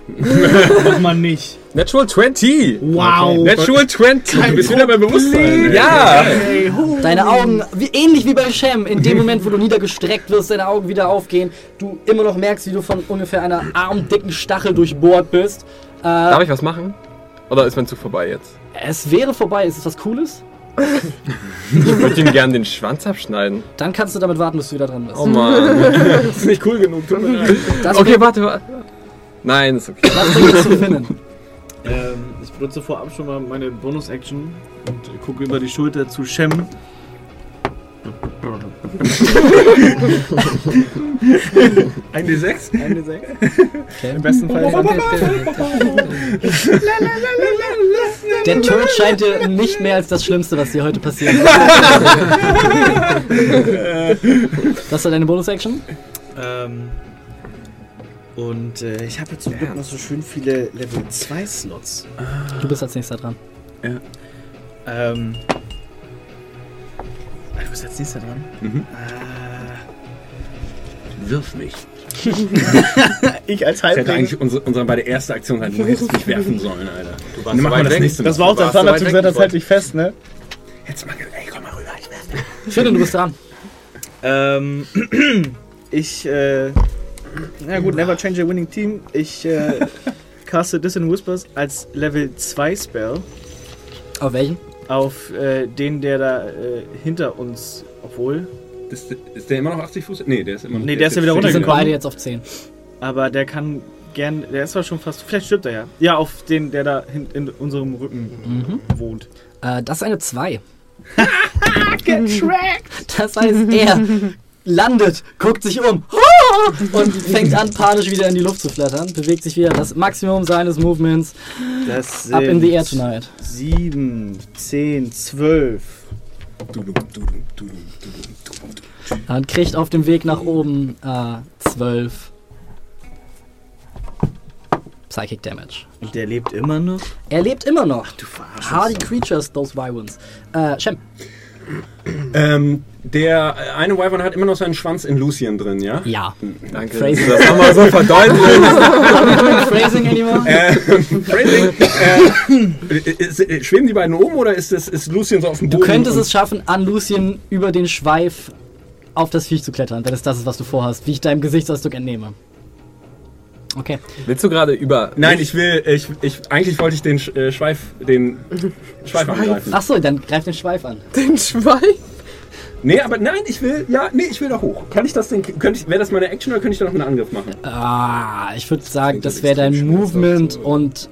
Mach mal nicht. Natural 20. Wow. Natural 20. Du bist wieder bei Bewusstsein. Ja. Deine Augen, wie, ähnlich wie bei Shem, in dem Moment, wo du niedergestreckt wirst, deine Augen wieder aufgehen, du immer noch merkst, wie du von ungefähr einer armdicken Stachel durchbohrt bist. Äh, Darf ich was machen? Oder ist mein Zug vorbei jetzt? es wäre vorbei, ist es was Cooles? Ich würde ihm gerne den Schwanz abschneiden. Dann kannst du damit warten, bis du wieder dran bist. Oh Mann. Das ist nicht cool genug. Tut mir leid. Das Okay, warte, warte. Nein, ist okay. das bringt uns zu Finnen. Ähm, ich benutze vorab schon mal meine Bonus-Action und gucke über die Schulter zu Shem. Ein D6? Eine sechs. Im besten Fall. Der Tod scheint dir nicht mehr als das Schlimmste, was dir heute passiert. das war deine Bonus-Action? Ähm, und äh, ich habe jetzt zum Glück noch so schön viele Level 2 Slots. Du bist als nächster dran. Ähm. Ah, Du bist als nächster dran. Mhm. Äh, Wirf mich. Ich als Das hätte Halbling. eigentlich unsere, unsere beide erste Aktion sein. Du hättest mich werfen sollen, Alter. Du warst Nimm so mal das nächste Das war auch der zu weg, gesagt, das ich hält dich fest, ne? Jetzt mal, ey, komm mal rüber, ich werf dich. Schön, du bist dran. Ähm, ich, äh, na gut, never change a winning team. Ich, äh, caste Dissonant Whispers als Level 2 Spell Auf welchen? Auf äh, den, der da äh, hinter uns, obwohl, Ist, ist der immer noch 80 Fuß? Nee, der ist immer noch. Nee, der ist ja wieder Die sind runtergekommen. beide jetzt auf 10. aber der kann gern, der ist zwar schon fast, vielleicht stirbt er ja. Ja, auf den, der da hin, in unserem Rücken wohnt. Äh, das ist eine 2. Das heißt, er landet, guckt sich um und fängt an, panisch wieder in die Luft zu flattern, bewegt sich wieder das Maximum seines Movements Das sind up in the air tonight. 7, 10, 12. Dudum, dudum, dudum, dudum, dudum. Und kriegt auf dem Weg nach oben äh, 12 Psychic Damage. Und der lebt immer noch? Er lebt immer noch. Du verarschst. Hardy Creatures, those Wyverns. Äh, Shem. Ähm, der eine Wyvern hat immer noch seinen Schwanz in Lucien drin, ja? Ja. Danke. Phrasing. Das haben wir so verdeutlicht. Are we doing phrasing anymore? Ähm, Phrasing, äh, ist, äh, schweben die beiden oben oder ist, das, ist Lucien so auf dem Du Boden? könntest und- es schaffen, an Lucien über den Schweif auf das Viech zu klettern, wenn es das ist, was du vorhast, wie ich deinem Gesichtsausdruck entnehme. Okay. Willst du gerade über. Nein, ich will, ich, ich, eigentlich wollte ich den Sch- äh, Schweif, den Schweif angreifen. Achso, dann greif den Schweif an. Den Schwein. Nee, aber nein, ich will, ja, nee, ich will da hoch. Kann ich das denn, könnte ich, wäre das meine Action oder könnte ich da noch einen Angriff machen? Ah, ich würde sagen, das ja wäre dein Movement so. und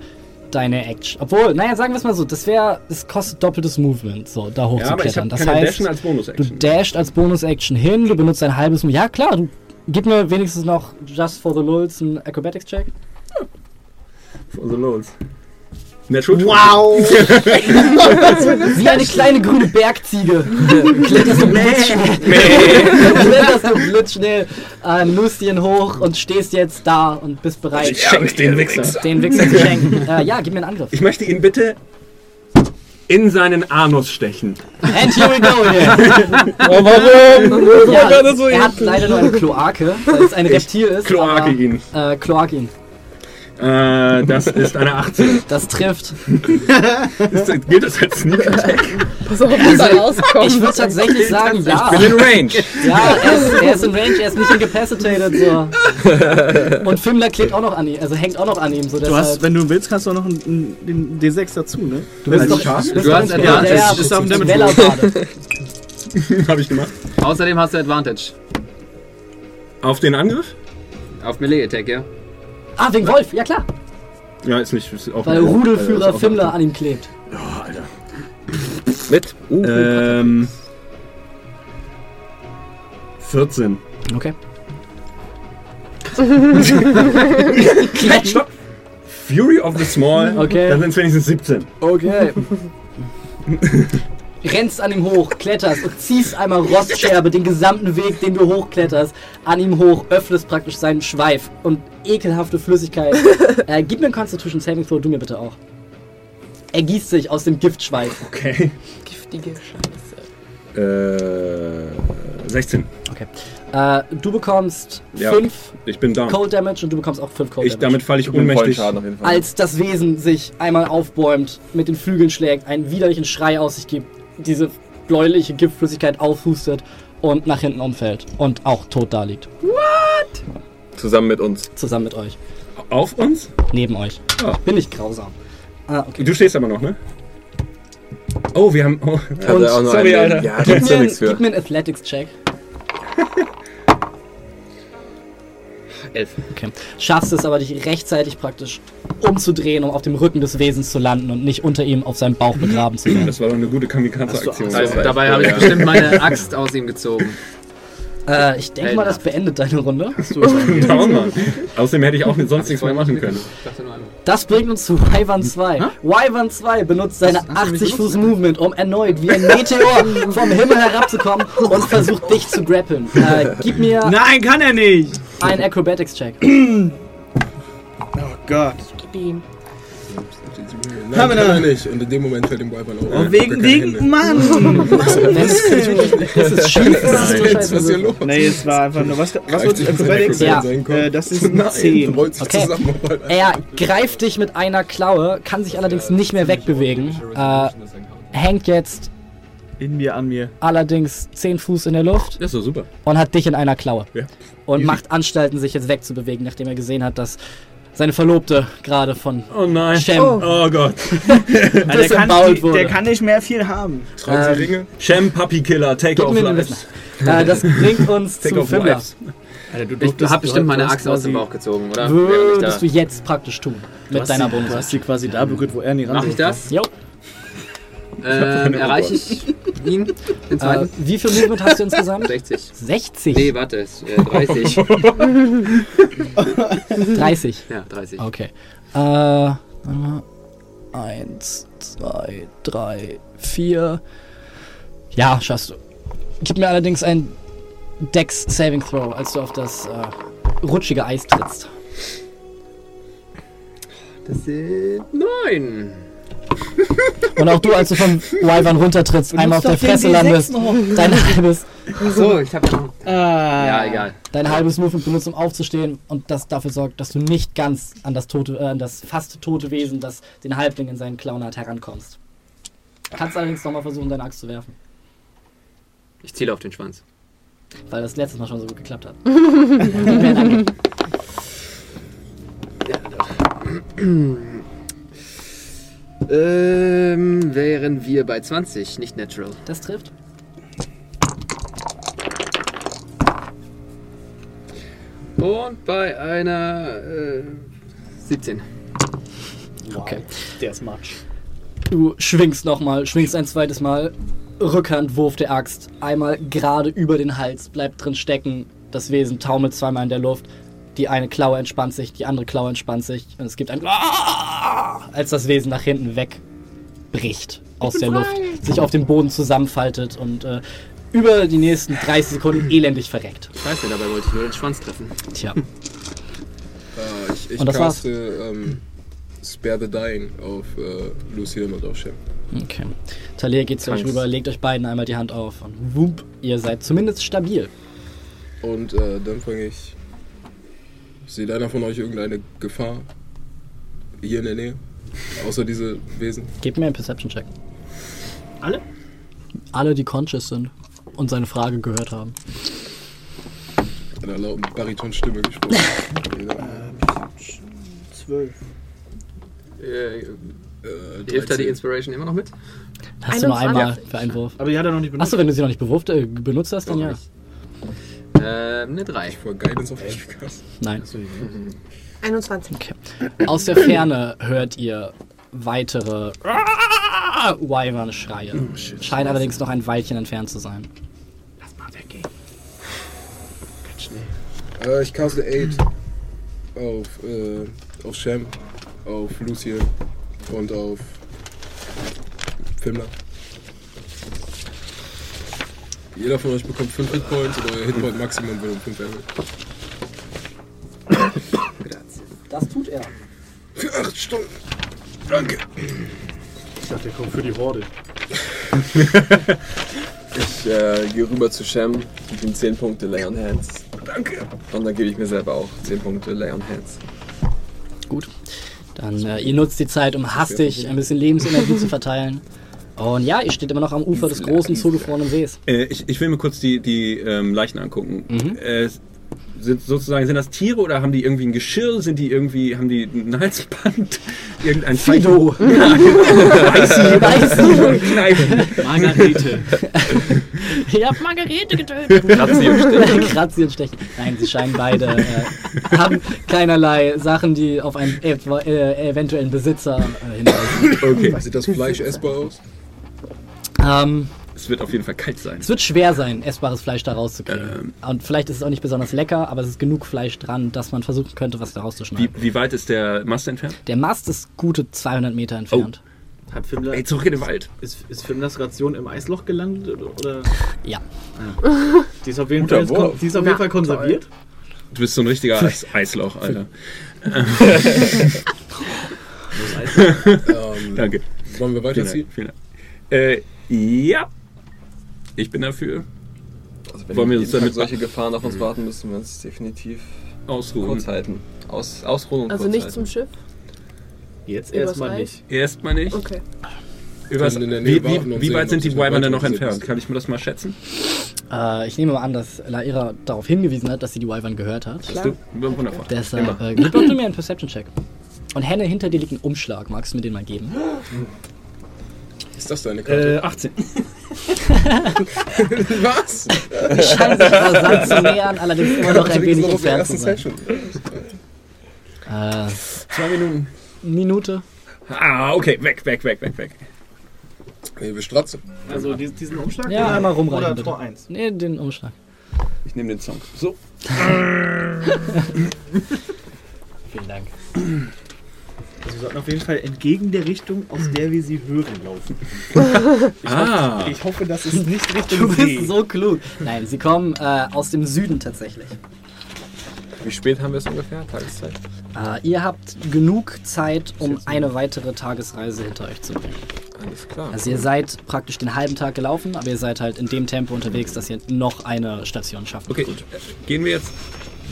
deine Action. Obwohl, naja, sagen wir es mal so, das wäre, es kostet doppeltes Movement, so da hoch Ja, zu aber ich Das keine heißt, Dashen als du Bonus-Action. dasht als Bonus-Action hin, du benutzt ein halbes Movement. Ja, klar, du gib mir wenigstens noch just for the lulz einen Acrobatics-Check. Also los. Natural Wow! Wie eine kleine grüne Bergziege. Kletterst du blitzschnell. Kletterst du blitzschnell an Lucien hoch und stehst jetzt da und bist bereit, Ich schenk den Wichser. den Wichser zu schenken. Äh, ja, gib mir einen Angriff. Ich möchte ihn bitte in seinen Anus stechen. And here we go. Oh, warum? Ja, er hat leider nur eine Kloake, weil es ein Reptil ist. Kloake aber, ihn. Äh, Kloake ihn. Äh, das ist eine 18. Das trifft. Ist, gilt das als Sneak Attack? Pass auf, wie da rauskommt. Ich würde tatsächlich sagen, ja. Ich bin in Range. Ja, er ist, er ist in Range, er ist nicht incapacitated. So. Und Fimmler klebt auch noch an ihm, also hängt auch noch an ihm. So, Du hast, wenn du willst, kannst du auch noch einen, einen, den D6 dazu, ne? du bist als doch, Schaden? bist Du doch hast Advantage. Ja, ja, Ist auf dem Damage. Habe ich gemacht. Außerdem hast du Advantage. Auf den Angriff? Auf Melee Attack, ja? Ah, wegen Wolf, ja klar. Ja, ist nicht. Ist auf Weil äh, Rudelführer auf- Fimmler an ihm klebt. Ja, Alter. Mit. Uh, Ähm. 14. Okay. Stopp! Fury of the Small. Okay. Dann sind es wenigstens 17. Okay. Rennst an ihm hoch, kletterst und ziehst einmal Rostscherbe den gesamten Weg, den du hochkletterst, an ihm hoch, öffnest praktisch seinen Schweif und ekelhafte Flüssigkeit. äh, gib mir einen Constitution Saving Throw, du mir bitte auch. Ergießt sich aus dem Giftschweif. Okay. Giftige Scheiße. Äh. 16. Okay. Äh, du bekommst Ja. 5 Ich bin down. Cold Damage und du bekommst auch 5 Cold Ich, Damage. damit falle ich ohnmächtig. Als das Wesen sich einmal aufbäumt, mit den Flügeln schlägt, einen widerlichen Schrei aus sich gibt, diese bläuliche Giftflüssigkeit aufhustet und nach hinten umfällt und auch tot da liegt. Zusammen mit uns. Zusammen mit euch. Auf uns? Neben euch. Ah. Bin ich grausam. Ah, okay. Du stehst aber noch, ne? Oh, wir haben. Oh. Noch sorry, einen- Alter. Ja, Gib mir, gib mir einen Athletics-Check. Elf. Okay. Schaffst es aber, dich rechtzeitig praktisch umzudrehen, um auf dem Rücken des Wesens zu landen und nicht unter ihm auf seinem Bauch begraben zu werden. Das war doch eine gute Kamikaze-Aktion. Hast du- Also, dabei habe ich Ja. bestimmt meine Axt aus ihm gezogen. Äh, ich denke mal, das beendet deine Runde. Down, Mann. Außerdem hätte ich auch mit sonst nichts mehr machen können. Das bringt uns zu Wyvern 2. Wyvern 2 benutzt seine 80 Fuß Movement, um erneut wie ein Meteor vom Himmel herabzukommen und versucht dich zu grappeln. Äh, gib mir Nein, kann er nicht! Einen Acrobatics-Check. Oh Gott. Gib ihm. nein, Haben wir nicht. Und in dem Moment fällt dem Wyvern auf. Oh, wegen, wegen, Mann! Es es ist schief, das ist Was ist hier los? Nee, es war einfach nur. Was, was wird Acrobatics? Ja. Äh, das ist ein Nein, 10. rollt sich Okay. Er greift dich mit einer Klaue, kann sich allerdings nicht mehr wegbewegen. Äh, hängt jetzt In mir, an mir. allerdings 10 Fuß in der Luft Das ist doch super. und hat dich in einer Klaue. Ja. Und Easy. macht Anstalten, sich jetzt wegzubewegen, nachdem er gesehen hat, dass seine Verlobte gerade von Oh nein. Shem Oh, Gott. der, kann, die- wurde. der kann nicht mehr viel haben. Tragen Sie Ähm, Ringe? Shem Puppy Killer, Take Gib off lives. Äh, das bringt uns Take zu Fimmler. Alter, du Ich durftest- hab bestimmt meine Axt aus dem Bauch gezogen, oder? Ich Würdest du jetzt praktisch tun. Mit deiner sie- Du Bonus. hast sie quasi da berührt, wo er nie ran Mach ich das? Jo. Ähm, erreiche ich ihn? Den Äh, zweiten? wie viel Movement hast du insgesamt? 60. 60. Nee, warte, es, äh, 30. 30. ja, 30. Okay. Äh, warte mal. Eins, zwei, drei, vier. Ja, schaffst du. Gib mir allerdings ein Dex Saving Throw, als du auf das äh, rutschige Eis trittst. Das sind 9. Und auch du, als du vom Wyvern runtertrittst, einmal auf der Fresse landest, dein halbes, So, ich hab ja. Ah. Ja, egal. dein halbes Movement benutzt, um aufzustehen und das dafür sorgt, dass du nicht ganz an das tote, äh, an das fast tote Wesen, das den Halbling in seinen Klauen hat, herankommst. Kannst allerdings nochmal versuchen, deine Axt zu werfen, Ich ziele auf den Schwanz. weil das letztes Mal schon so gut geklappt hat. Ähm, wären wir bei 20, nicht natural. Das trifft. Und bei einer äh, 17. Okay. Der ist Matsch. Du schwingst nochmal, schwingst ein zweites Mal. Rückhandwurf der Axt. Einmal gerade über den Hals, bleibt drin stecken. Das Wesen taumelt zweimal in der Luft. Die eine Klaue entspannt sich, die andere Klaue entspannt sich. Und es gibt ein als das Wesen nach hinten wegbricht aus der Luft, sich auf dem Boden zusammenfaltet und äh, über die nächsten 30 Sekunden elendig verreckt. Scheiße, dabei wollte ich nur den Schwanz treffen. Tja. Äh, ich ich Und das war's? caste ähm, Spare the Dying auf äh, Lucien und auf Shem. Okay. Talia geht zu euch rüber, legt euch beiden einmal die Hand auf und wump, ihr seid zumindest stabil. Und äh, dann fange ich. Sieht einer von euch irgendeine Gefahr hier in der Nähe? Außer diese Wesen? Gebt mir einen Perception-Check. Alle? Alle, die conscious sind und seine Frage gehört haben. In einer lauten Baritonstimme gesprochen. Zwölf. Äh, äh, hilft da die 13. Inspiration immer noch mit? Hast du nur 21. einmal für einen Wurf. Aber die hat er noch nicht benutzt. Achso, wenn du sie noch nicht bewusst, äh, benutzt hast, dann ja. nicht. Ähm, eine 3. Vor Guidance auf gecastet. Nein. 21. Okay. Aus der Ferne hört ihr weitere Wyvern-Schreie. Scheinen allerdings noch ein Weilchen entfernt zu sein. Äh, ich caste 8 auf, äh, auf Shem, auf Lucien und auf Fimmler. Jeder von euch bekommt 5 Hitpoints und euer Hitpoint Maximum wird um 5 erhöht. Das tut er. Für 8 Stunden. Danke. Ich dachte, der kommt für die Horde. Ich äh, gehe rüber zu Shem, gebe ihm 10 Punkte Lay on Hands. Danke. Und dann gebe ich mir selber auch 10 Punkte Lay on Hands. Gut. Dann äh, ihr nutzt die Zeit, um hastig ein bisschen Lebensenergie zu verteilen. Und ja, ihr steht immer noch am Ufer des großen zugefrorenen Sees. Äh, ich, ich will mir kurz die, die ähm, Leichen angucken. Mhm. Äh, sind sozusagen sind das Tiere oder haben die irgendwie ein Geschirr? Sind die irgendwie haben die ein Halsband? Irgendein Fido. Margarete. Ihr habt Margarete getötet. Kratzi und Stechen. Kratzi und Stechen. Nein, sie scheinen beide, äh, haben keinerlei Sachen, die auf einen äh, eventuellen Besitzer äh, hinweisen. Okay. Sieht das Fleisch essbar aus? Ähm, Es wird auf jeden Fall kalt sein. es wird schwer sein, essbares Fleisch da rauszukriegen. Ähm. Und vielleicht ist es auch nicht besonders lecker, aber es ist genug Fleisch dran, dass man versuchen könnte, was da Wie, rauszuschneiden. wie weit ist der Mast entfernt? Der Mast ist gute 200 Meter entfernt. Hat Fimmler, Ey, zurück in den Wald. ist, ist Fimmlers Ration im Eisloch gelandet? Oder? Ja. Die ist auf jeden, Guter Fall, Wurf. die ist auf jeden Fall konserviert. Du bist so ein richtiger Eis Eisloch, Alter. Eisloch? Ähm, Danke. Wollen wir Vielen weiterziehen? Dank. Vielen Dank. Äh, ja. Ich bin dafür. Also wenn Wollen wir jeden damit solche Gefahren auf uns warten, müssen wir uns definitiv Ausruhen. kurz halten. Aus, ausruhen und Also kurz nicht halten. zum Schiff? Jetzt Übers erstmal Eis? nicht. Erstmal nicht. Okay. Übers, Können in der Nähe wie wie, und wie sehen, weit sind die sich Wyvern denn noch weitere entfernt? Kann ich mir das mal schätzen? Äh, ich nehme mal an, dass Laira darauf hingewiesen hat, dass sie die Wyvern gehört hat. Bist du? Wundervoll. Deshalb Immer. äh, gib doch mir einen Perception-Check. Und Henne, hinter dir liegt ein Umschlag. Magst du mir den mal geben? Ist das deine Karte? Äh, 18. Was? Die scheinen sich rasant zu nähern, allerdings immer noch ein wenig entfernt zu ersten sein. Äh, Zwei Minuten. Minute. Ah, okay. Weg, weg, weg, weg, weg. Nee, wir stratzen. Also dies- diesen Umschlag? Ja, oder- einmal rumreichen, Oder bitte. Tor 1. Nee, den Umschlag. Ich nehme den Song. So. Vielen Dank. Also wir sollten auf jeden Fall entgegen der Richtung, aus der wir sie hören, laufen. Ich, Ah. hoffe, ich hoffe, das ist nicht Du Richtung See. bist so klug. Nein, sie kommen äh, aus dem Süden tatsächlich. Wie spät haben wir es ungefähr? Tageszeit? Äh, ihr habt genug Zeit, um eine weitere Tagesreise hinter euch zu bringen. Alles klar. Also ihr seid praktisch den halben Tag gelaufen, aber ihr seid halt in dem Tempo unterwegs, dass ihr noch eine Station schafft. Okay, gehen wir jetzt.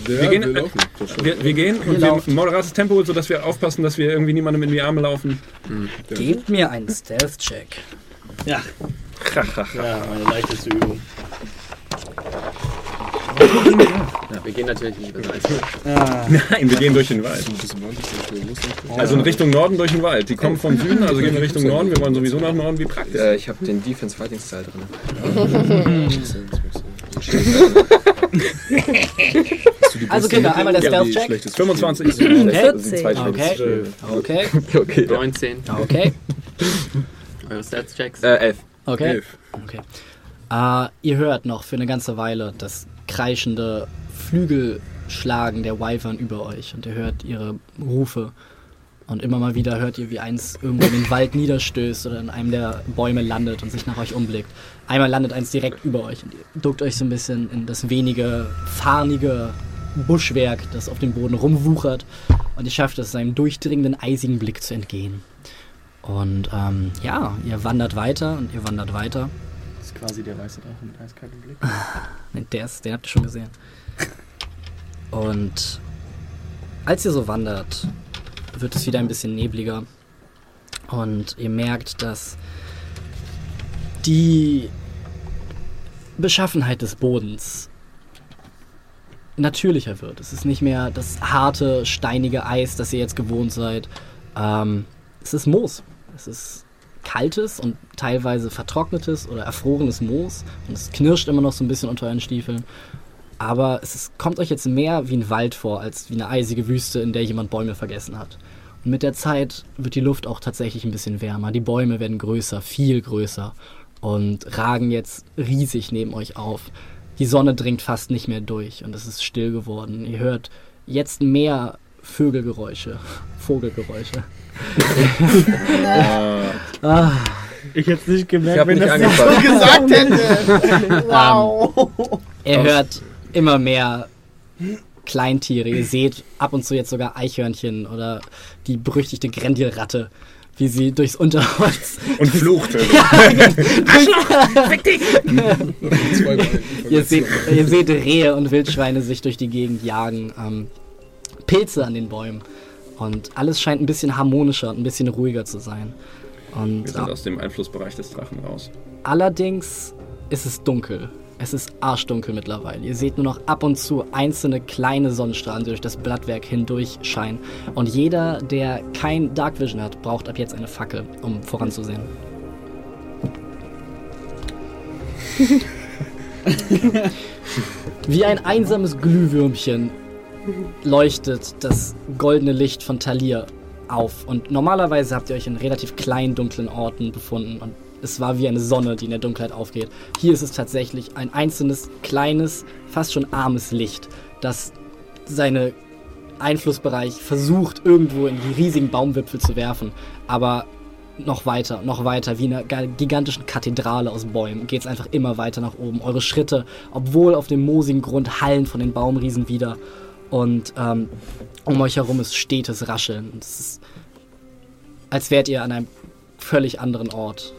Ja, Wir gehen, wir äh, laufen. Schon- Wir, wir gehen und wir laufen. moderates Tempo, sodass wir aufpassen, dass wir irgendwie niemandem in die Arme laufen. Gebt mir einen Stealth-Check. Ja. ja, meine leichteste Übung. Ja, wir gehen natürlich nicht über Salz. Nein, wir gehen durch den Wald. Das ist 90, das ist lustig. Also in Richtung Norden durch den Wald. Die kommen vom Süden, also gehen wir Richtung Norden. Wir wollen sowieso nach Norden, wie praktisch. Äh, ich habe den Defense Fighting Style drin. Also Kinder, einmal der Stealth-Check. schlechteste 25. Okay. Das sind zwei Okay. Schritte. Okay. Okay. 19. Okay. Eure Stats-Checks. Äh, elf. Okay. Elf. Okay. Äh, ihr hört noch für eine ganze Weile das kreischende Flügelschlagen der Wyvern über euch und ihr hört ihre Rufe. Und immer mal wieder hört ihr, wie eins irgendwo in den Wald niederstößt oder in einem der Bäume landet und sich nach euch umblickt. Einmal landet eins direkt über euch und ihr duckt euch so ein bisschen in das wenige, farnige Buschwerk, das auf dem Boden rumwuchert. Und ihr schafft es, seinem durchdringenden, eisigen Blick zu entgehen. Und ähm, ja, ihr wandert weiter und ihr wandert weiter. Das ist quasi der weiße Drache mit eiskaltem Blick. Ne, Der ist, den habt ihr schon gesehen. Und als ihr so wandert, wird es wieder ein bisschen nebliger. Und ihr merkt, dass die Beschaffenheit des Bodens natürlicher wird. Es ist nicht mehr das harte, steinige Eis, das ihr jetzt gewohnt seid. Ähm, es ist Moos. Es ist kaltes und teilweise vertrocknetes oder erfrorenes Moos. Und es knirscht immer noch so ein bisschen unter euren Stiefeln. Aber es ist, kommt euch jetzt mehr wie ein Wald vor, als wie eine eisige Wüste, in der jemand Bäume vergessen hat. Und mit der Zeit wird die Luft auch tatsächlich ein bisschen wärmer. Die Bäume werden größer, viel größer und ragen jetzt riesig neben euch auf. Die Sonne dringt fast nicht mehr durch und es ist still geworden. Ihr hört jetzt mehr Vögelgeräusche, Vogelgeräusche. ah, Ich hätte es nicht Ich gemerkt, habe wenn nicht das nicht so gesagt hätte. wow. Ihr hört immer mehr Kleintiere. Ihr seht ab und zu jetzt sogar Eichhörnchen oder die berüchtigte Grendelratte, wie sie durchs Unterholz. Und fluchte. Beine. ihr, seht, ihr seht Rehe und Wildschweine sich durch die Gegend jagen. Ähm, Pilze an den Bäumen. Und alles scheint ein bisschen harmonischer und ein bisschen ruhiger zu sein. Und Wir sind aus dem Einflussbereich des Drachen raus. Allerdings ist es dunkel. Es ist arschdunkel mittlerweile. Ihr seht nur noch ab und zu einzelne kleine Sonnenstrahlen, die durch das Blattwerk hindurch scheinen. Und jeder, der kein Dark Vision hat, braucht ab jetzt eine Fackel, um voranzusehen. Wie ein einsames Glühwürmchen leuchtet das goldene Licht von Talir auf. Und normalerweise habt ihr euch in relativ kleinen, dunklen Orten befunden. Und es war wie eine Sonne, die in der Dunkelheit aufgeht. Hier ist es tatsächlich ein einzelnes, kleines, fast schon armes Licht, das seine Einflussbereich versucht, irgendwo in die riesigen Baumwipfel zu werfen. Aber noch weiter, noch weiter, wie in einer ga- gigantischen Kathedrale aus Bäumen, geht es einfach immer weiter nach oben. Eure Schritte, obwohl auf dem moosigen Grund, hallen von den Baumriesen wieder. Und ähm, um euch herum ist stetes Rascheln. Es ist, als wärt ihr an einem völlig anderen Ort.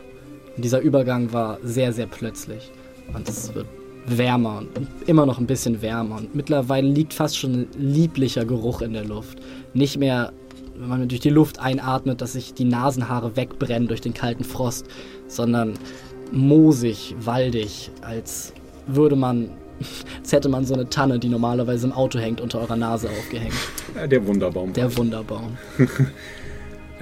Und dieser Übergang war sehr, sehr plötzlich. Und es wird wärmer und immer noch ein bisschen wärmer. Und mittlerweile liegt fast schon ein lieblicher Geruch in der Luft. Nicht mehr, wenn man durch die Luft einatmet, dass sich die Nasenhaare wegbrennen durch den kalten Frost, sondern moosig, waldig, als würde man, als hätte man so eine Tanne, die normalerweise im Auto hängt, unter eurer Nase aufgehängt. Ja, der Wunderbaum. Der Wunderbaum.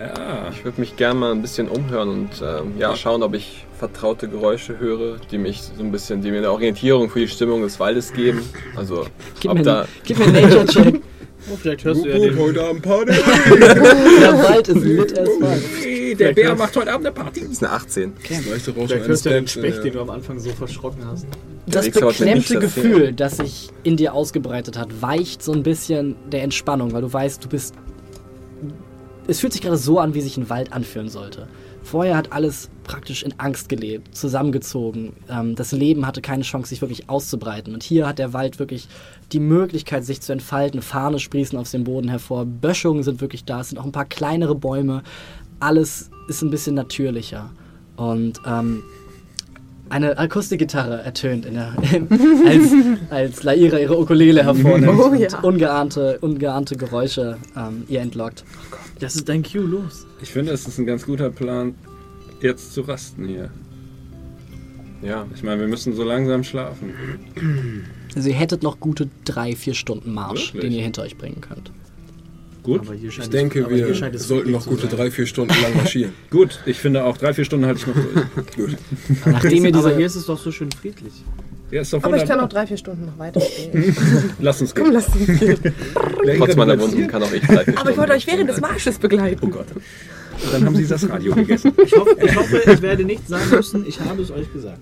Ja. Ich würde mich gerne mal ein bisschen umhören und ähm, ja, schauen, ob ich vertraute Geräusche höre, die mich so ein bisschen, die mir eine Orientierung für die Stimmung des Waldes geben. Also, Gib ob mir, da. gib mir einen Nature-Check. Oh, vielleicht hörst du ja den. heute Abend Party. Der Wald ist fuck. Hey, der Bär macht heute Abend eine Party. Das ist eine 18. Das leichte Rauschen Vielleicht hörst du ja den Specht, der- den du am Anfang so verschrocken hast. Das beklemmte. Gefühl, das sich in dir ausgebreitet hat, weicht so ein bisschen der Entspannung, weil du weißt, du bist. Es fühlt sich gerade so an, wie sich ein Wald anfühlen sollte. Vorher hat alles praktisch in Angst gelebt, zusammengezogen. Ähm, das Leben hatte keine Chance, sich wirklich auszubreiten. Und hier hat der Wald wirklich die Möglichkeit, sich zu entfalten. Fahne sprießen aus dem Boden hervor, Böschungen sind wirklich da, es sind auch ein paar kleinere Bäume. Alles ist ein bisschen natürlicher. Und ähm, eine Akustikgitarre ertönt in der, als, als Laira ihre Ukulele hervornimmt Oh und ja. ungeahnte, ungeahnte Geräusche ähm, ihr entlockt. Das ist dein Cue, los. Ich finde, es ist ein ganz guter Plan, jetzt zu rasten hier. Ja. Ich meine, wir müssen so langsam schlafen. Also ihr hättet noch gute drei, vier Stunden Marsch, Wirklich? den ihr hinter euch bringen könnt. Gut, Aber hier Ich denke, es, aber hier wir scheint es sollten noch gute sein. drei, vier Stunden lang marschieren. gut. Ich finde auch drei, vier Stunden halte ich noch durch. Gut. Nachdem ihr Aber hier diese, ist es doch so schön friedlich. Ja, ist doch Aber ich kann auch drei, vier Stunden noch weitergehen. Lass uns Komm, gehen. lass uns gehen. Trotz meiner Wunden kann auch ich drei, vier Aber ich wollte euch während des Marsches begleiten. Oh Gott. Dann haben sie das Radio gegessen. Ich hoffe, ich, hoffe, ich werde nicht sagen müssen, ich habe es euch gesagt.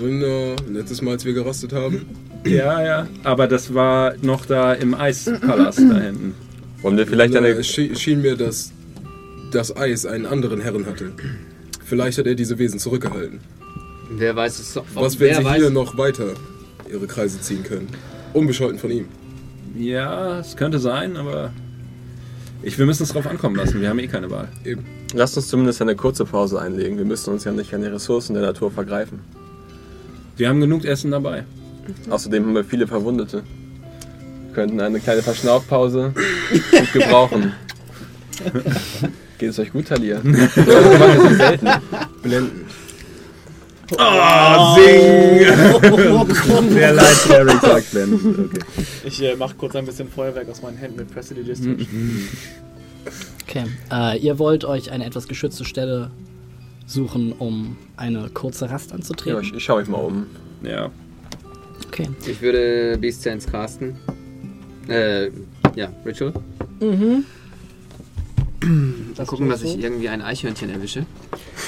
Wunder, letztes Mal, als wir gerastet haben. Ja, ja. Aber das war noch da im Eispalast da hinten. Wollen wir vielleicht Wunder, eine. Es schien mir, dass das Eis einen anderen Herren hatte. Vielleicht hat er diese Wesen zurückgehalten. Wer weiß es? Ob, Was, wenn sie weiß, hier noch weiter ihre Kreise ziehen können? Unbescholten von ihm. Ja, es könnte sein, aber ich, wir müssen es drauf ankommen lassen. Wir haben eh keine Wahl. Eben. Lasst uns zumindest eine kurze Pause einlegen. Wir müssen uns ja nicht an die Ressourcen der Natur vergreifen. Wir haben genug Essen dabei. Außerdem haben wir viele Verwundete. Wir könnten eine kleine Verschnaufpause gut gebrauchen. Geht es euch gut, Talia? Wir machen das selten. Blenden. Ah, sing! Sehr leid, Derek sagt Ben. Okay. Ich äh, mache kurz ein bisschen Feuerwerk aus meinen Händen mit District. okay, äh, ihr wollt euch eine etwas geschützte Stelle suchen, um eine kurze Rast Ja, anzutreten. ich, ich schaue mich mal um. Ja. Okay. Ich würde Beast Sense casten. Äh, ja, Ritual. Mhm. Mal gucken, dass ich irgendwie ein Eichhörnchen erwische.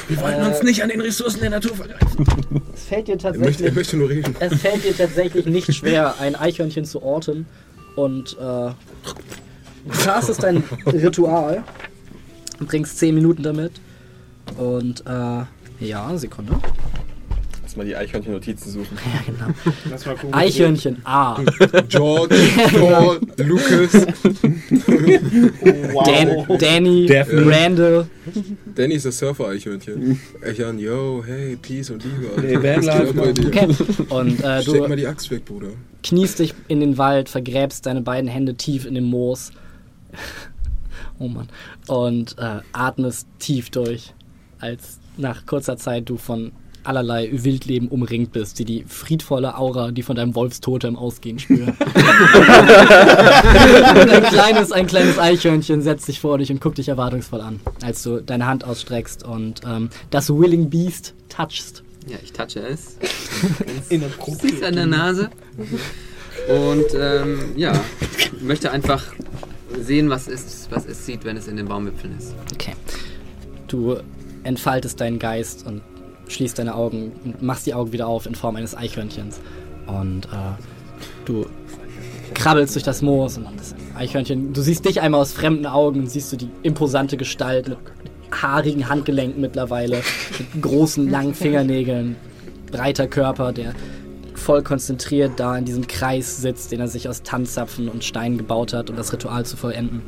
Wir wollten uns nicht an den Ressourcen der Natur vergreifen. Es fällt dir Er möchte, er tatsächlich, möchte nur reden. es fällt dir tatsächlich nicht schwer, ein Eichhörnchen zu orten und äh, du castest dein Ritual und bringst 10 Minuten damit und äh, ja, Sekunde. Mal die Eichhörnchen-Notizen suchen. Ja, genau. Lass mal gucken. Eichhörnchen A. George, Thor, Lucas. Dan Danny, Daphne. Randall. Danny ist das Surfer-Eichhörnchen. Echan, yo, hey, Peace und Liebe. Vanlife, dir? Okay. Und äh, Steck mal du die Axt weg, Bruder. kniest dich in den Wald, vergräbst deine beiden Hände tief in den Moos. Oh Mann. Und äh, atmest tief durch, als nach kurzer Zeit du von allerlei Wildleben umringt bist, die die friedvolle Aura, die von deinem Wolfstotem ausgehen, spüren. und ein kleines, ein kleines Eichhörnchen setzt sich vor dich und guckt dich erwartungsvoll an, als du deine Hand ausstreckst und ähm, das Willing Beast touchst. Ja, ich touche es. Inappropriat. Süß an der Nase. Und ähm, ja, möchte einfach sehen, was es, was es sieht, wenn es in den Baumwipfeln ist. Okay. Du entfaltest deinen Geist und schließt deine Augen und machst die Augen wieder auf in Form eines Eichhörnchens. Und äh, du krabbelst durch das Moos und das Eichhörnchen, du siehst dich einmal aus fremden Augen, siehst du die imposante Gestalt mit haarigen Handgelenken mittlerweile, mit großen, langen Fingernägeln, breiter Körper, der voll konzentriert da in diesem Kreis sitzt, den er sich aus Tanzzapfen und Steinen gebaut hat, um das Ritual zu vollenden.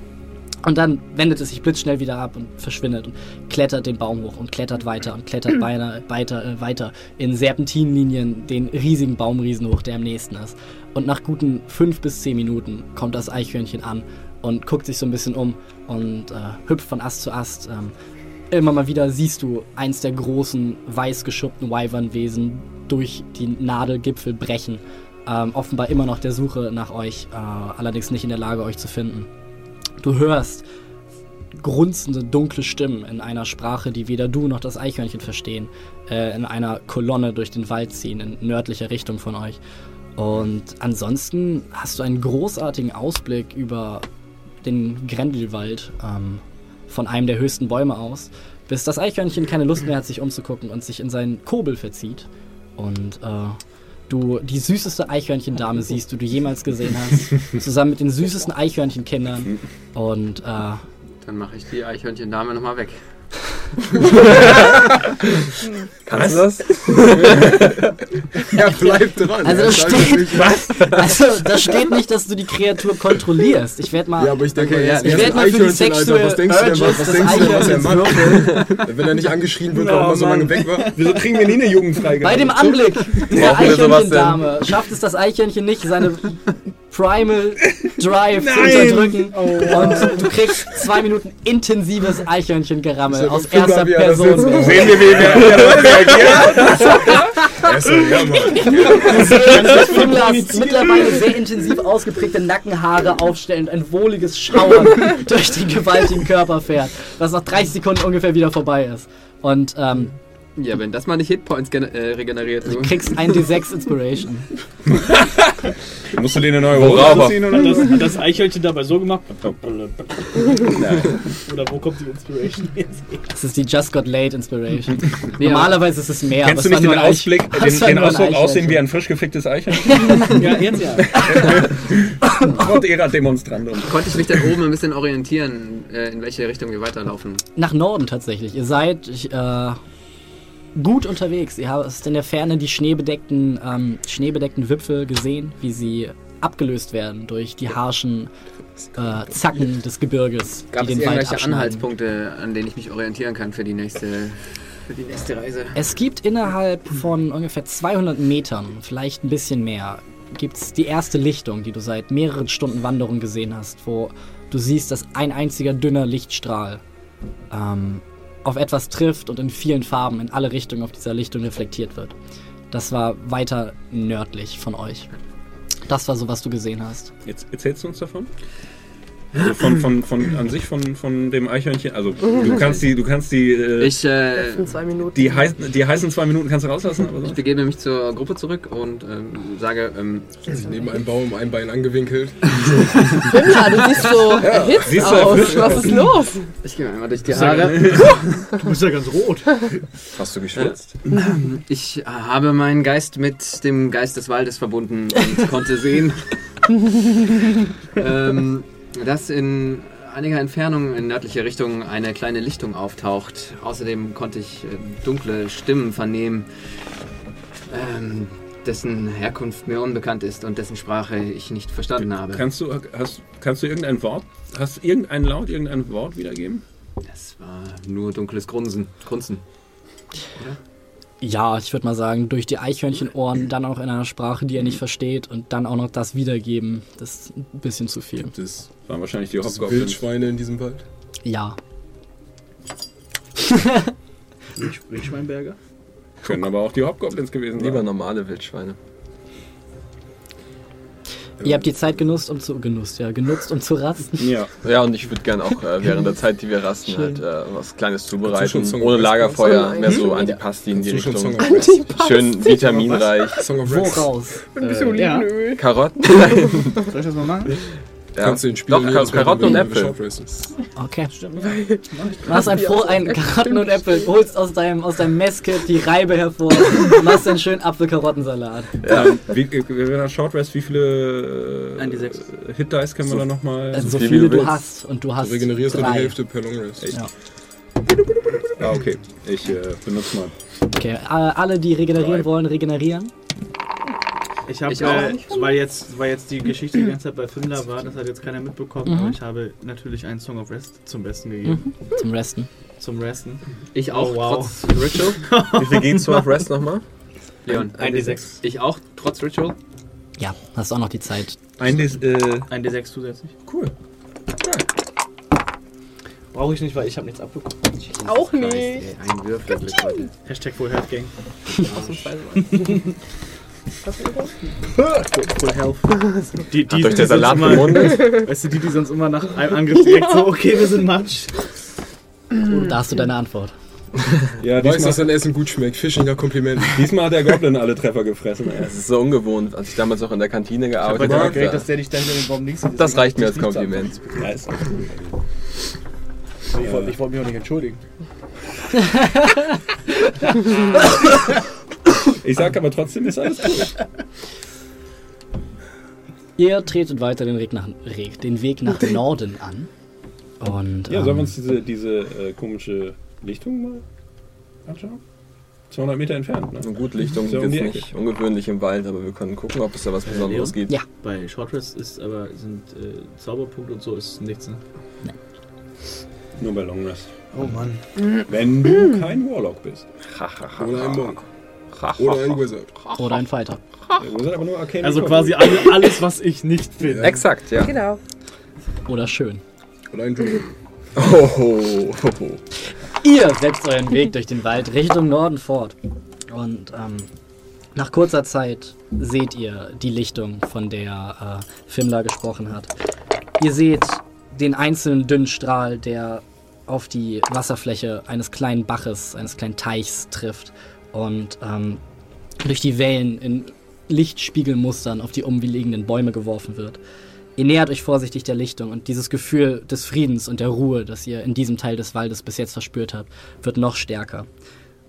Und dann wendet es sich blitzschnell wieder ab und verschwindet und klettert den Baum hoch und klettert weiter und klettert beinahe weiter, äh, weiter in Serpentinlinien den riesigen Baumriesen hoch, der am nächsten ist. Und nach guten fünf bis zehn Minuten kommt das Eichhörnchen an und guckt sich so ein bisschen um und äh, hüpft von Ast zu Ast. Ähm, immer mal wieder siehst du eins der großen, weiß geschuppten Wyvernwesen durch die Nadelgipfel brechen. Ähm, offenbar immer noch der Suche nach euch, äh, allerdings nicht in der Lage, euch zu finden. Du hörst grunzende, dunkle Stimmen in einer Sprache, die weder du noch das Eichhörnchen verstehen, äh, in einer Kolonne durch den Wald ziehen, in nördlicher Richtung von euch. Und ansonsten hast du einen großartigen Ausblick über den Grendelwald ähm, von einem der höchsten Bäume aus, bis das Eichhörnchen keine Lust mehr hat, sich umzugucken und sich in seinen Kobel verzieht. Und äh, du die süßeste Eichhörnchendame siehst, die du jemals gesehen hast, zusammen mit den süßesten Eichhörnchenkindern. Und äh, Dann mache ich die Eichhörnchendame nochmal weg. Kannst du das? Ja, bleib dran. Also das steht, nicht- also da steht nicht, dass du die Kreatur kontrollierst. Ich werde mal, Ja, aber ich denke, Okay, mal, ja, ich werde mal für die Eichhörnchen, sexuelle Was denkst du denn, was, was denkst du denn, was er macht? Wenn er nicht angeschrien wird, warum er so lange weg war? Wieso kriegen wir nie eine Jugendfrei? Bei dem Anblick der Brauchen wir sowas Eichhörnchendame schafft es das Eichhörnchen nicht, seine Primal Drive zu unterdrücken. Und du kriegst zwei Minuten intensives Eichhörnchengerammel aus Film mal, erster er Person. Sehen wir, wie wir er? Er. Fimlas mittlerweile sehr intensiv ausgeprägte Nackenhaare aufstellen und ein wohliges Schauern durch den gewaltigen Körper fährt, was nach 30 Sekunden ungefähr wieder vorbei ist. Und ähm, Ja, wenn das mal nicht Hitpoints äh, regeneriert. du Du. kriegst ein D6 Inspiration. Musst du den eine neue oder Hat das, hat das Eichhörnchen dabei so gemacht? Oder wo kommt die Inspiration jetzt her? Das ist die Just Got Late Inspiration. Normalerweise ist es mehr. Kennst du aber es nicht den Ausblick, den, den Ausdruck aussehen wie ein frisch geficktes Eichhörnchen? Ja, jetzt ja. Gott Demonstrandum. Konnte ich mich dann oben ein bisschen orientieren, äh, in welche Richtung wir weiterlaufen. Nach Norden tatsächlich. Ihr seid äh, gut unterwegs. Ihr habt in der Ferne die schneebedeckten, ähm, schneebedeckten Wipfel gesehen, wie sie abgelöst werden durch die harschen äh, Zacken des Gebirges, Gab die es den Wald irgendwelche abschneiden. Anhaltspunkte, an denen ich mich orientieren kann für die nächste, für die nächste Reise? Es gibt innerhalb von ungefähr 200 Metern, vielleicht ein bisschen mehr, gibt es die erste Lichtung, die du seit mehreren Stunden Wanderung gesehen hast, wo du siehst, dass ein einziger dünner Lichtstrahl ähm, auf etwas trifft und in vielen Farben in alle Richtungen auf dieser Lichtung reflektiert wird. Das war weiter nördlich von euch. Das war so, was du gesehen hast. Jetzt erzählst du uns davon? Also von, von, von an sich von, von dem Eichhörnchen. Also du kannst die, du kannst die, äh, Ich, äh, letzten zwei Minuten. die, heiß, die heißen zwei Minuten kannst du rauslassen, aber ich begebe mich zur Gruppe zurück und ähm, sage, ähm, Sich neben einem Baum, ein Bein angewinkelt. Fimmler, du siehst so erhitzt siehst du aus. erfrischt Was ist los? ich gehe einmal durch die Haare. Du bist ja ganz rot. Hast du geschwitzt? Ich habe meinen Geist mit dem Geist des Waldes verbunden und konnte sehen, ähm, dass in einiger Entfernung in nördlicher Richtung eine kleine Lichtung auftaucht. Außerdem konnte ich äh, dunkle Stimmen vernehmen, ähm, dessen Herkunft mir unbekannt ist und dessen Sprache ich nicht verstanden habe. Kannst du, hast, kannst du irgendein Wort, hast du irgendein Laut, irgendein Wort wiedergeben? Das war nur dunkles Grunzen. Grunzen. Ja, ich würde mal sagen, durch die Eichhörnchenohren, dann auch in einer Sprache, die er nicht versteht und dann auch noch das wiedergeben, das ist ein bisschen zu viel. Gibt es waren wahrscheinlich die Hobgoblins. Wildschweine in diesem Wald? Ja. Wildschweinberger? Können aber auch die Hobgoblins gewesen Lieber sein. normale Wildschweine. Ihr habt die Zeit genutzt, um zu genutzt, ja, genutzt, um zu rasten. Ja. Ja, und ich würde gerne auch äh, während der Zeit, die wir rasten, Schön. halt äh, was Kleines zubereiten. schon Song Ohne Lagerfeuer, mehr so Mhm. Antipasti in die Richtung. Song of Rex? Schön vitaminreich. Song? Woraus? Äh, ja. Karotten? Soll ich das mal machen? Ja. Kannst du den Spiel Doch, Kar Karotten und Äpfel. Okay. Du machst ein, Froh, ein Karotten und Äpfel, holst aus deinem, aus deinem Messkit die Reibe hervor und machst einen schönen Apfel-Karottensalat. Ja. Ähm, wie, äh, wenn wir Short Rest, wie viele äh, Ein D6. Hit Dice können wir da nochmal? Also so viel, viele du hast und du hast Du regenerierst nur die drei. Hälfte per Long Rest. Ja. ah, okay. Ich äh, benutze mal. Okay, alle, die regenerieren Drei. wollen, regenerieren. Ich habe, äh, weil, jetzt, weil jetzt die Geschichte die ganze Zeit bei Fimla war, das hat jetzt keiner mitbekommen, Mhm. aber ich habe natürlich einen Song of Rest zum Besten gegeben. Mhm. Zum Resten. Zum Resten. Ich auch, Oh, wow. trotz Ritual. Wie viel geht's Song of Rest nochmal? Leon, Ein D6. Ich auch, trotz Ritual. Ja, hast auch noch die Zeit. Ein Des, äh, Ein D6 zusätzlich. cool. Brauche ich nicht, weil ich habe nichts abbekommen. Auch Christ, nicht. ey, Ein heute. Hashtag Full Health Gang. Ausnahmsweise. Full Health. Die, Hat euch der Salat immer, gemundet? Weißt du, die, die sonst immer nach einem Angriff direkt so, okay, wir sind Matsch. Da hast du deine Antwort. Ja, Weiß, dass diesmal, dein Essen gut schmeckt. Fischinger Kompliment. diesmal hat der Goblin alle Treffer gefressen. ey. Es ist so ungewohnt, als ich damals noch in der Kantine Ich habe gearbeitet mal habe. geredet, dass der dich da hinter den Baum links sieht. Das reicht mir hab als ich Kompliment. Ja, ist auch abbekommen. Ich wollte ich wollte mich auch nicht entschuldigen. Ich sag aber trotzdem, ist alles gut. Ihr tretet weiter den Weg nach, den Weg nach Norden an. Und Ja, sollen wir ähm, uns diese, diese äh, komische Lichtung mal anschauen? 200 Meter entfernt, ne? Eine gute Lichtung Ist sind ja um jetzt nicht ungewöhnlich im Wald, aber wir können gucken, ob es da was Besonderes Leon? gibt. Ja. Bei Short Rest ist aber sind äh, Zauberpunkt und so ist nichts, ne? Nur bei Long Rest. Oh Mann. Wenn du kein Warlock bist. Oder ein Monk. Oder ein Wizard. oder ein Fighter. Aber nur Arcane Also quasi alle, alles, was ich nicht bin. Ja. Exakt, ja. Genau. Oder schön. Oder ein Druid. Oh, oh, oh. Ihr setzt euren Weg durch den Wald Richtung Norden fort. Und ähm, nach kurzer Zeit seht ihr die Lichtung, von der äh, Fimla gesprochen hat. Ihr seht den einzelnen dünnen Strahl, der auf die Wasserfläche eines kleinen Baches, eines kleinen Teichs trifft und ähm, durch die Wellen in Lichtspiegelmustern auf die umliegenden Bäume geworfen wird. Ihr nähert euch vorsichtig der Lichtung und dieses Gefühl des Friedens und der Ruhe, das ihr in diesem Teil des Waldes bis jetzt verspürt habt, wird noch stärker.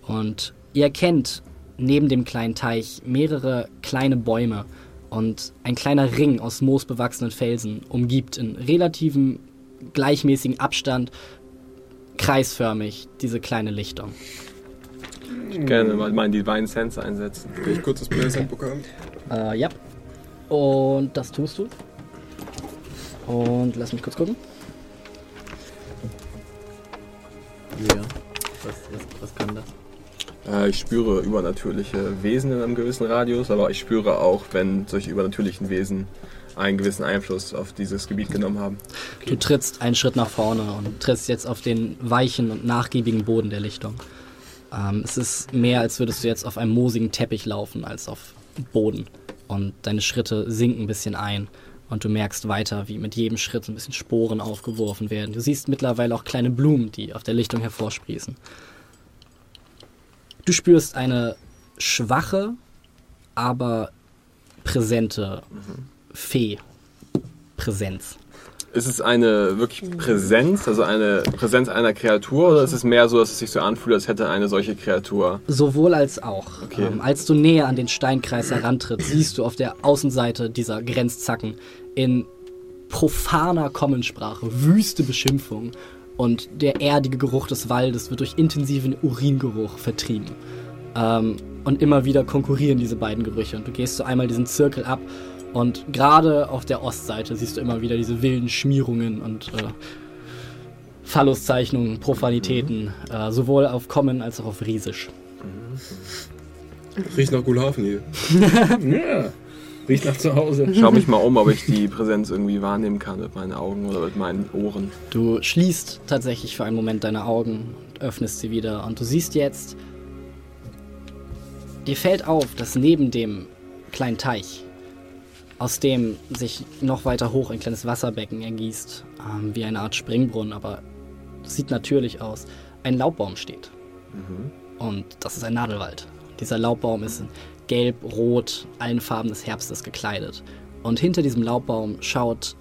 Und ihr erkennt neben dem kleinen Teich mehrere kleine Bäume und ein kleiner Ring aus moosbewachsenen Felsen umgibt in relativem gleichmäßigen Abstand kreisförmig diese kleine Lichtung. Ich gerne mal meinen Divine Sense einsetzen. Will ich kurz das Players Handbook haben? Äh, ja. Und das tust du. Und lass mich kurz gucken. Ja. Was, was, was kann das? Äh, ich spüre übernatürliche Wesen in einem gewissen Radius, aber ich spüre auch, wenn solche übernatürlichen Wesen einen gewissen Einfluss auf dieses Gebiet genommen haben. Du trittst einen Schritt nach vorne und trittst jetzt auf den weichen und nachgiebigen Boden der Lichtung. Ähm, es ist mehr, als würdest du jetzt auf einem moosigen Teppich laufen, als auf Boden. Und deine Schritte sinken ein bisschen ein. Und du merkst weiter, wie mit jedem Schritt ein bisschen Sporen aufgeworfen werden. Du siehst mittlerweile auch kleine Blumen, die auf der Lichtung hervorsprießen. Du spürst eine schwache, aber präsente Fee-Präsenz. Ist es eine wirklich Präsenz, also eine Präsenz einer Kreatur, oder ist es mehr so, dass es sich so anfühlt, als hätte eine solche Kreatur? Sowohl als auch. Okay. Ähm, als du näher an den Steinkreis herantrittst, siehst du auf der Außenseite dieser Grenzzacken in profaner Kommensprache wüste Beschimpfung und der erdige Geruch des Waldes wird durch intensiven Uringeruch vertrieben. Ähm, und immer wieder konkurrieren diese beiden Gerüche und du gehst so einmal diesen Zirkel ab und gerade auf der Ostseite siehst du immer wieder diese wilden Schmierungen und äh, Phalluszeichnungen, Profanitäten, äh, sowohl auf Common als auch auf Riesisch. Riecht nach Gulhafen hier. Ja. Riecht nach zu Hause. Schau mich mal um, ob ich die Präsenz irgendwie wahrnehmen kann mit meinen Augen oder mit meinen Ohren. Du schließt tatsächlich für einen Moment deine Augen und öffnest sie wieder und du siehst jetzt, dir fällt auf, dass neben dem kleinen Teich, aus dem sich noch weiter hoch ein kleines Wasserbecken ergießt, ähm, wie eine Art Springbrunnen, aber das sieht natürlich aus, ein Laubbaum steht. Und das ist ein Nadelwald. Dieser Laubbaum ist in gelb, rot, allen Farben des Herbstes gekleidet. Und hinter diesem Laubbaum schaut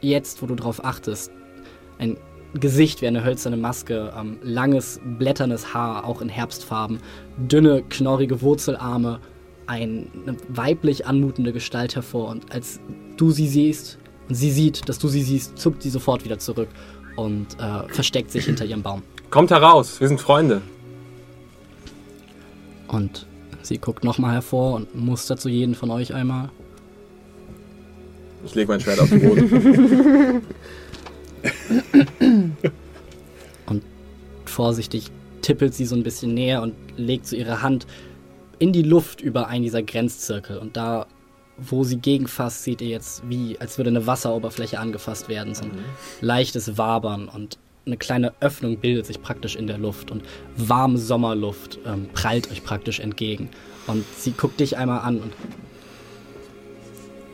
jetzt, wo du drauf achtest, ein Gesicht wie eine hölzerne Maske, ähm, langes, blätternes Haar, auch in Herbstfarben, dünne, knorrige Wurzelarme, eine weiblich anmutende Gestalt hervor. Und als du sie siehst und sie sieht, dass du sie siehst, zuckt sie sofort wieder zurück und äh, versteckt sich hinter ihrem Baum. Kommt heraus, wir sind Freunde. Und Sie guckt nochmal hervor und mustert zu jedem von euch einmal. Ich lege mein Schwert auf den Boden. Vorsichtig tippelt sie so ein bisschen näher und legt so ihre Hand in die Luft über einen dieser Grenzzirkel. Und da, wo sie gegenfasst, seht ihr jetzt, wie als würde eine Wasseroberfläche angefasst werden. So ein leichtes Wabern und eine kleine Öffnung bildet sich praktisch in der Luft und warme Sommerluft ähm, prallt euch praktisch entgegen. Und sie guckt dich einmal an und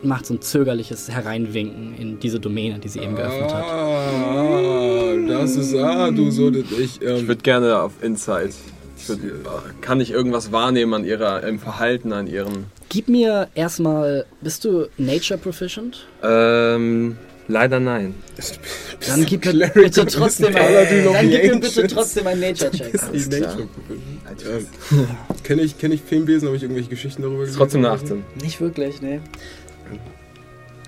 macht so ein zögerliches Hereinwinken in diese Domäne, die sie eben geöffnet hat. Ah, das ist, ah, du solltest, ich, Ich ähm, würde gerne auf Insight. Ich würd, kann ich irgendwas wahrnehmen an ihrer, im Verhalten, an ihren. Gib mir erstmal, bist du Nature Proficient? Ähm, leider nein. Dann gib mir bitte trotzdem ein, dann gib mir bitte trotzdem ein Nature-Check. die Nature ähm, Kenne ich, kenn ich Filmbesen, habe ich irgendwelche Geschichten darüber Ist trotzdem eine gelesen? 18. Nicht wirklich, ne.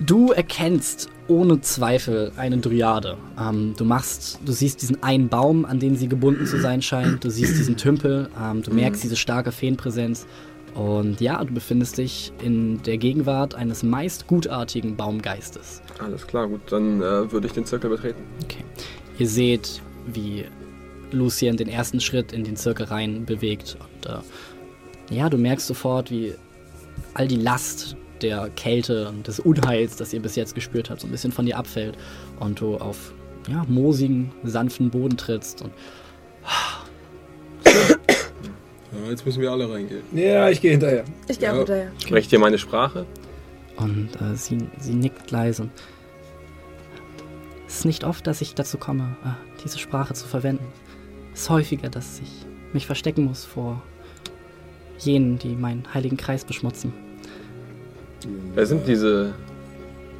Du erkennst ohne Zweifel eine Dryade. Ähm, du machst, du siehst diesen einen Baum, an den sie gebunden zu sein scheint. Du siehst diesen Tümpel. Ähm, du merkst diese starke Feenpräsenz. Und ja, du befindest dich in der Gegenwart eines meist gutartigen Baumgeistes. Alles klar, gut. Dann äh, würde ich den Zirkel betreten. Okay. Ihr seht, wie Lucien den ersten Schritt in den Zirkel rein bewegt. Und äh, ja, du merkst sofort, wie all die Last der Kälte und des Unheils, das ihr bis jetzt gespürt habt, so ein bisschen von dir abfällt. Und du auf ja, moosigen, sanften Boden trittst. Und Ja, jetzt müssen wir alle reingehen. Ja, ich gehe hinterher. Ich gehe Ja. auch hinterher. Sprecht ihr meine Sprache? Und äh, sie, sie nickt leise. Es ist nicht oft, dass ich dazu komme, äh, diese Sprache zu verwenden. Es ist häufiger, dass ich mich verstecken muss vor jenen, die meinen heiligen Kreis beschmutzen. Wer sind diese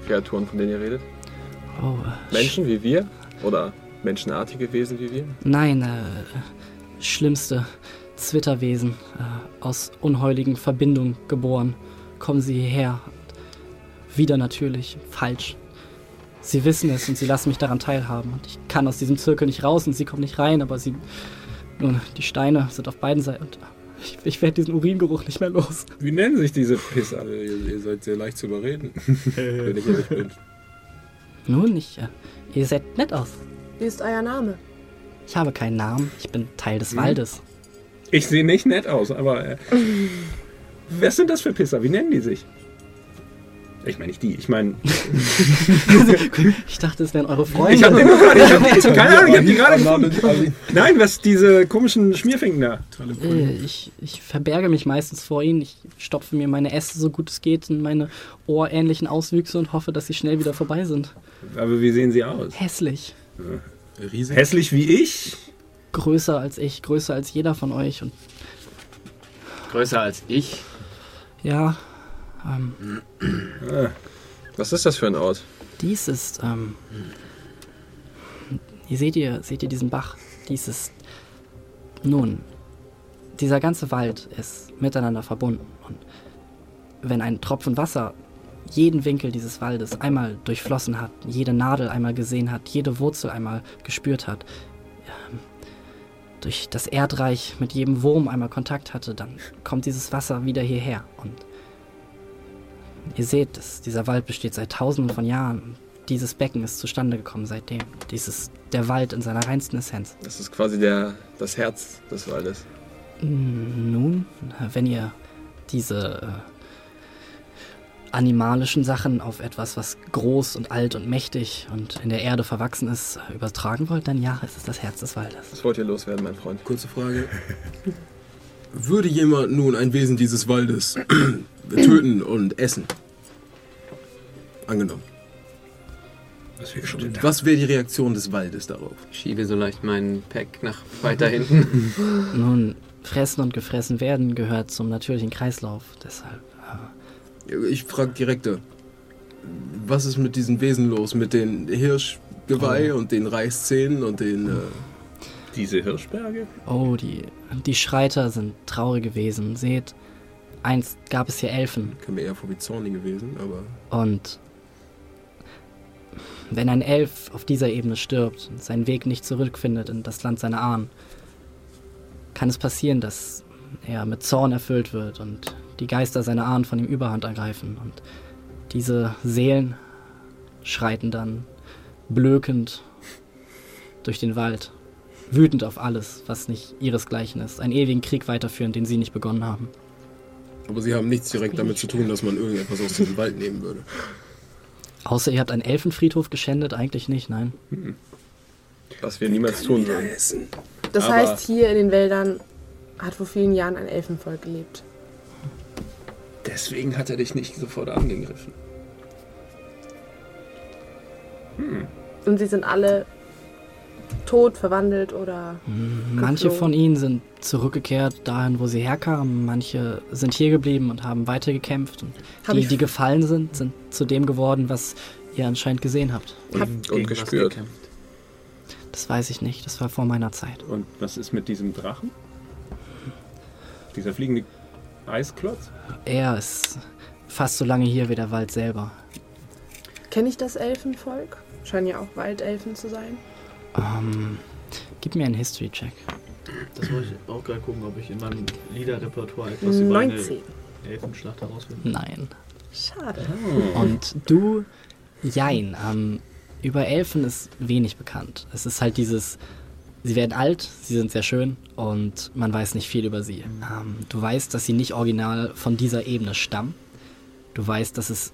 Kreaturen, von denen ihr redet? Oh, Menschen wie wir? Oder menschenartige Wesen wie wir? Nein, äh, schlimmste Zwitterwesen, äh, aus unheuligen Verbindungen geboren. Kommen sie hierher. Wieder natürlich, falsch. Sie wissen es und sie lassen mich daran teilhaben. Und ich kann aus diesem Zirkel nicht raus und sie kommen nicht rein, aber sie. Nun, die Steine sind auf beiden Seiten. Ich, ich werde diesen Uringeruch nicht mehr los. Wie nennen sich diese Pisser? Also, ihr, ihr seid sehr leicht zu überreden, wenn ich ehrlich bin. Nun, ich. Äh, ihr seht nett aus. Wie ist euer Name? Ich habe keinen Namen. Ich bin Teil des Hm? Waldes. Ich sehe nicht nett aus, aber. Äh, was sind das für Pisser? Wie nennen die sich? Ich meine nicht die, ich meine. Ich dachte, es wären eure Freunde. Ich habe den gerade. Ich hab, keine Ahnung, ich habe die gerade gefunden. Nein, was diese komischen Schmierfinken da? Äh, Ich, ich verberge mich meistens vor ihnen. Ich stopfe mir meine Äste so gut es geht in meine ohrähnlichen Auswüchse und hoffe, dass sie schnell wieder vorbei sind. Aber wie sehen sie aus? Hässlich. Riesig. Hässlich wie ich? Größer als ich, größer als jeder von euch. Und Größer als ich. ja, ähm, Was ist das für ein Ort? dies ist, ähm, hier seht ihr, seht ihr diesen Bach? Dies ist, nun, dieser ganze Wald ist miteinander verbunden. Und wenn ein Tropfen Wasser jeden Winkel dieses Waldes einmal durchflossen hat, jede Nadel einmal gesehen hat, jede Wurzel einmal gespürt hat, ähm, durch das Erdreich mit jedem Wurm einmal Kontakt hatte, dann kommt dieses Wasser wieder hierher. Und ihr seht, dass dieser Wald besteht seit tausenden von Jahren. Dieses Becken ist zustande gekommen seitdem. Dies ist der Wald in seiner reinsten Essenz. Das ist quasi der, das Herz des Waldes. Nun, wenn ihr diese äh, animalischen Sachen auf etwas, was groß und alt und mächtig und in der Erde verwachsen ist, übertragen wollt, dann ja, es ist das Herz des Waldes. Was wollt ihr loswerden, mein Freund? Kurze Frage. Würde jemand nun ein Wesen dieses Waldes töten und essen? Angenommen. Was schon Was wäre die Reaktion des Waldes darauf? Schiebe so leicht meinen Pack nach weiter hinten. Nun, fressen und gefressen werden gehört zum natürlichen Kreislauf. Deshalb. Ich frage direkter. Was ist mit diesen Wesen los? Mit den Hirschgeweih und den Reißzähnen und den. Äh, Diese Hirschberge? Oh, die, die Schreiter sind traurige Wesen. Seht, einst gab es hier Elfen. kam mir eher vor wie zornige Wesen, aber. Und wenn ein Elf auf dieser Ebene stirbt und seinen Weg nicht zurückfindet in das Land seiner Ahnen, kann es passieren, dass er mit Zorn erfüllt wird und die Geister seiner Ahnen von ihm Überhand ergreifen. Und diese Seelen schreiten dann blökend durch den Wald, wütend auf alles, was nicht ihresgleichen ist, einen ewigen Krieg weiterführen, den sie nicht begonnen haben. Aber sie haben nichts direkt damit zu tun, dass man irgendetwas aus diesem Wald nehmen würde. Außer ihr habt einen Elfenfriedhof geschändet, eigentlich nicht, nein. Was wir niemals tun würden. Das Aber- heißt, hier in den Wäldern hat vor vielen Jahren ein Elfenvolk gelebt. Deswegen hat er dich nicht sofort angegriffen. Und sie sind alle tot, verwandelt oder. Manche geflohen. von ihnen sind zurückgekehrt dahin, wo sie herkamen. Manche sind hier geblieben und haben weitergekämpft. Und Hab die, die gefallen sind, sind zu dem geworden, was ihr anscheinend gesehen habt. Hab- Und, und gespürt. gekämpft. Das weiß ich nicht. Das war vor meiner Zeit. Und was ist mit diesem Drachen? Dieser fliegende Eisklotz? Er ist fast so lange hier wie der Wald selber. Kenne ich das Elfenvolk? Scheinen ja auch Waldelfen zu sein. Ähm, gib mir einen History-Check. Das wollte ich auch gerade gucken, ob ich in meinem Liederrepertoire etwas über 19. eine Elfenschlacht herausfinde. Nein. Schade. Und du, Jein, ähm, über Elfen ist wenig bekannt. Es ist halt dieses, sie werden alt, sie sind sehr schön und man weiß nicht viel über sie. Ähm, du weißt, dass sie nicht original von dieser Ebene stammen. Du weißt, dass es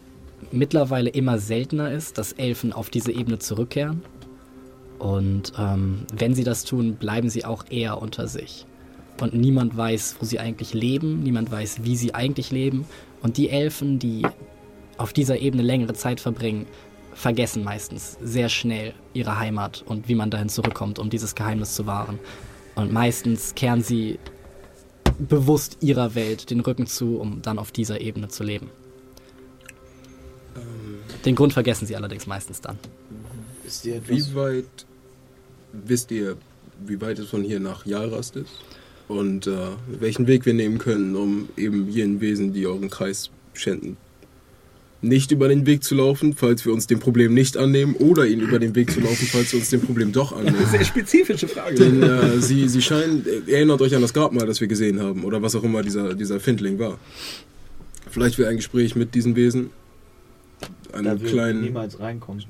mittlerweile immer seltener ist, dass Elfen auf diese Ebene zurückkehren. Und ähm, wenn sie das tun, bleiben sie auch eher unter sich. Und niemand weiß, wo sie eigentlich leben, niemand weiß, wie sie eigentlich leben. Und die Elfen, die auf dieser Ebene längere Zeit verbringen, vergessen meistens sehr schnell ihre Heimat und wie man dahin zurückkommt, um dieses Geheimnis zu wahren. Und meistens kehren sie bewusst ihrer Welt den Rücken zu, um dann auf dieser Ebene zu leben. Den Grund vergessen sie allerdings meistens dann. Ist dir etwas Wie weit wisst ihr, wie weit es von hier nach Jalrast ist? Und äh, welchen Weg wir nehmen können, um eben jenen Wesen, die euren Kreis schänden, nicht über den Weg zu laufen, falls wir uns dem Problem nicht annehmen, oder ihnen über den Weg zu laufen, falls wir uns dem Problem doch annehmen. Sehr spezifische Frage. Denn äh, sie, sie scheinen, äh, erinnert euch an das Grabmal, das wir gesehen haben, oder was auch immer dieser, dieser Findling war. Vielleicht wäre ein Gespräch mit diesen Wesen, einem da kleinen... niemals reinkommen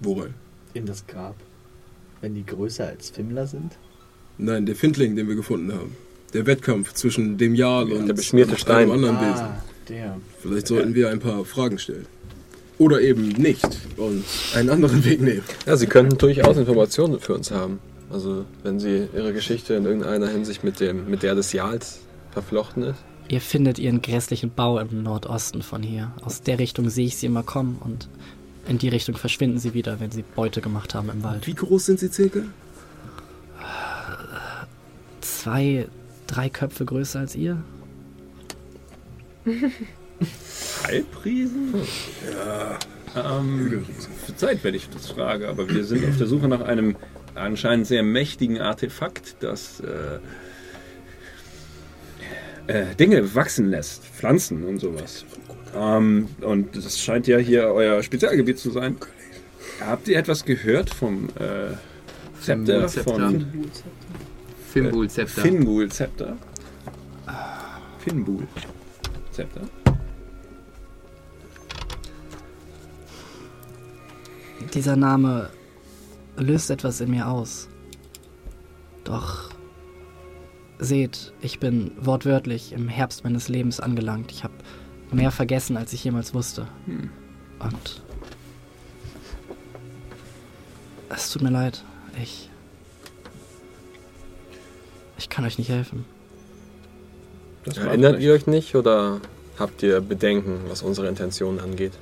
Worein? In das Grab? Wenn die größer als Fimmler sind? Nein, der Findling, den wir gefunden haben. Der Wettkampf zwischen dem Jarl und der beschmierte Stein. einem anderen Wesen. Ah, der. Vielleicht sollten wir ein paar Fragen stellen. Oder eben nicht und einen anderen Weg nehmen. Ja, sie könnten durchaus Informationen für uns haben. Also, wenn sie ihre Geschichte in irgendeiner Hinsicht mit, dem, mit der des Jals verflochten ist. Ihr findet ihren grässlichen Bau im Nordosten von hier. Aus der Richtung sehe ich sie immer kommen und in die Richtung verschwinden sie wieder, wenn sie Beute gemacht haben im Wald. Wie groß sind sie circa? Zwei, drei Köpfe größer als ihr? Halbriesen? Ja. Ähm, Verzeiht, wenn ich das frage, aber wir sind auf der Suche nach einem anscheinend sehr mächtigen Artefakt, das äh, äh, Dinge wachsen lässt, Pflanzen und sowas. Ähm, und das scheint ja hier euer Spezialgebiet zu sein. Habt ihr etwas gehört vom äh, Zepter? Von Fimbul Zepter. Finbul Zepter? Finbul Zepter? Dieser Name löst etwas in mir aus. Doch seht, ich bin wortwörtlich im Herbst meines Lebens angelangt. Ich habe mehr vergessen, als ich jemals wusste. Hm. Und es tut mir leid. Ich ich kann euch nicht helfen. Das Erinnert ihr euch nicht oder habt ihr Bedenken, was unsere Intentionen angeht?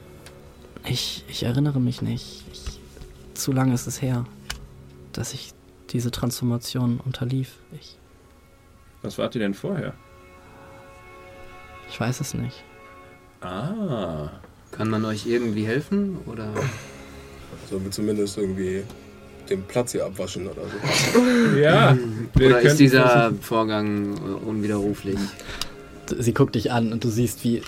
Ich, ich erinnere mich nicht. Ich, zu lange ist es her, dass ich diese Transformation unterlief. Ich, Was wart ihr denn vorher? ich weiß es nicht. Ah. Kann man euch irgendwie helfen? Oder Sollen wir zumindest irgendwie den Platz hier abwaschen oder so? Ja. wir Oder ist dieser versuchen- Vorgang unwiderruflich? Sie guckt dich an und du siehst, wie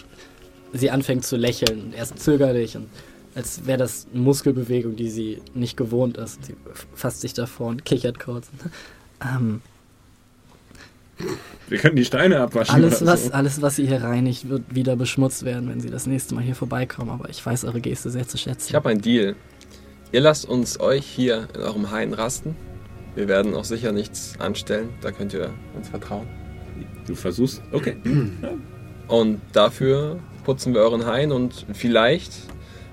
sie anfängt zu lächeln. Erst zögerlich und als wäre das eine Muskelbewegung, die sie nicht gewohnt ist. Sie fasst sich davor und kichert kurz. ähm, Wir können die Steine abwaschen. Alles oder was, so. alles, was ihr hier reinigt, wird wieder beschmutzt werden, wenn sie das nächste Mal hier vorbeikommen. Aber ich weiß eure Geste sehr zu schätzen. Ich habe einen Deal. Ihr lasst uns euch hier in eurem Hain rasten. Wir werden auch sicher nichts anstellen. Da könnt ihr uns vertrauen. Du versuchst. Okay. Und dafür putzen wir euren Hain und vielleicht,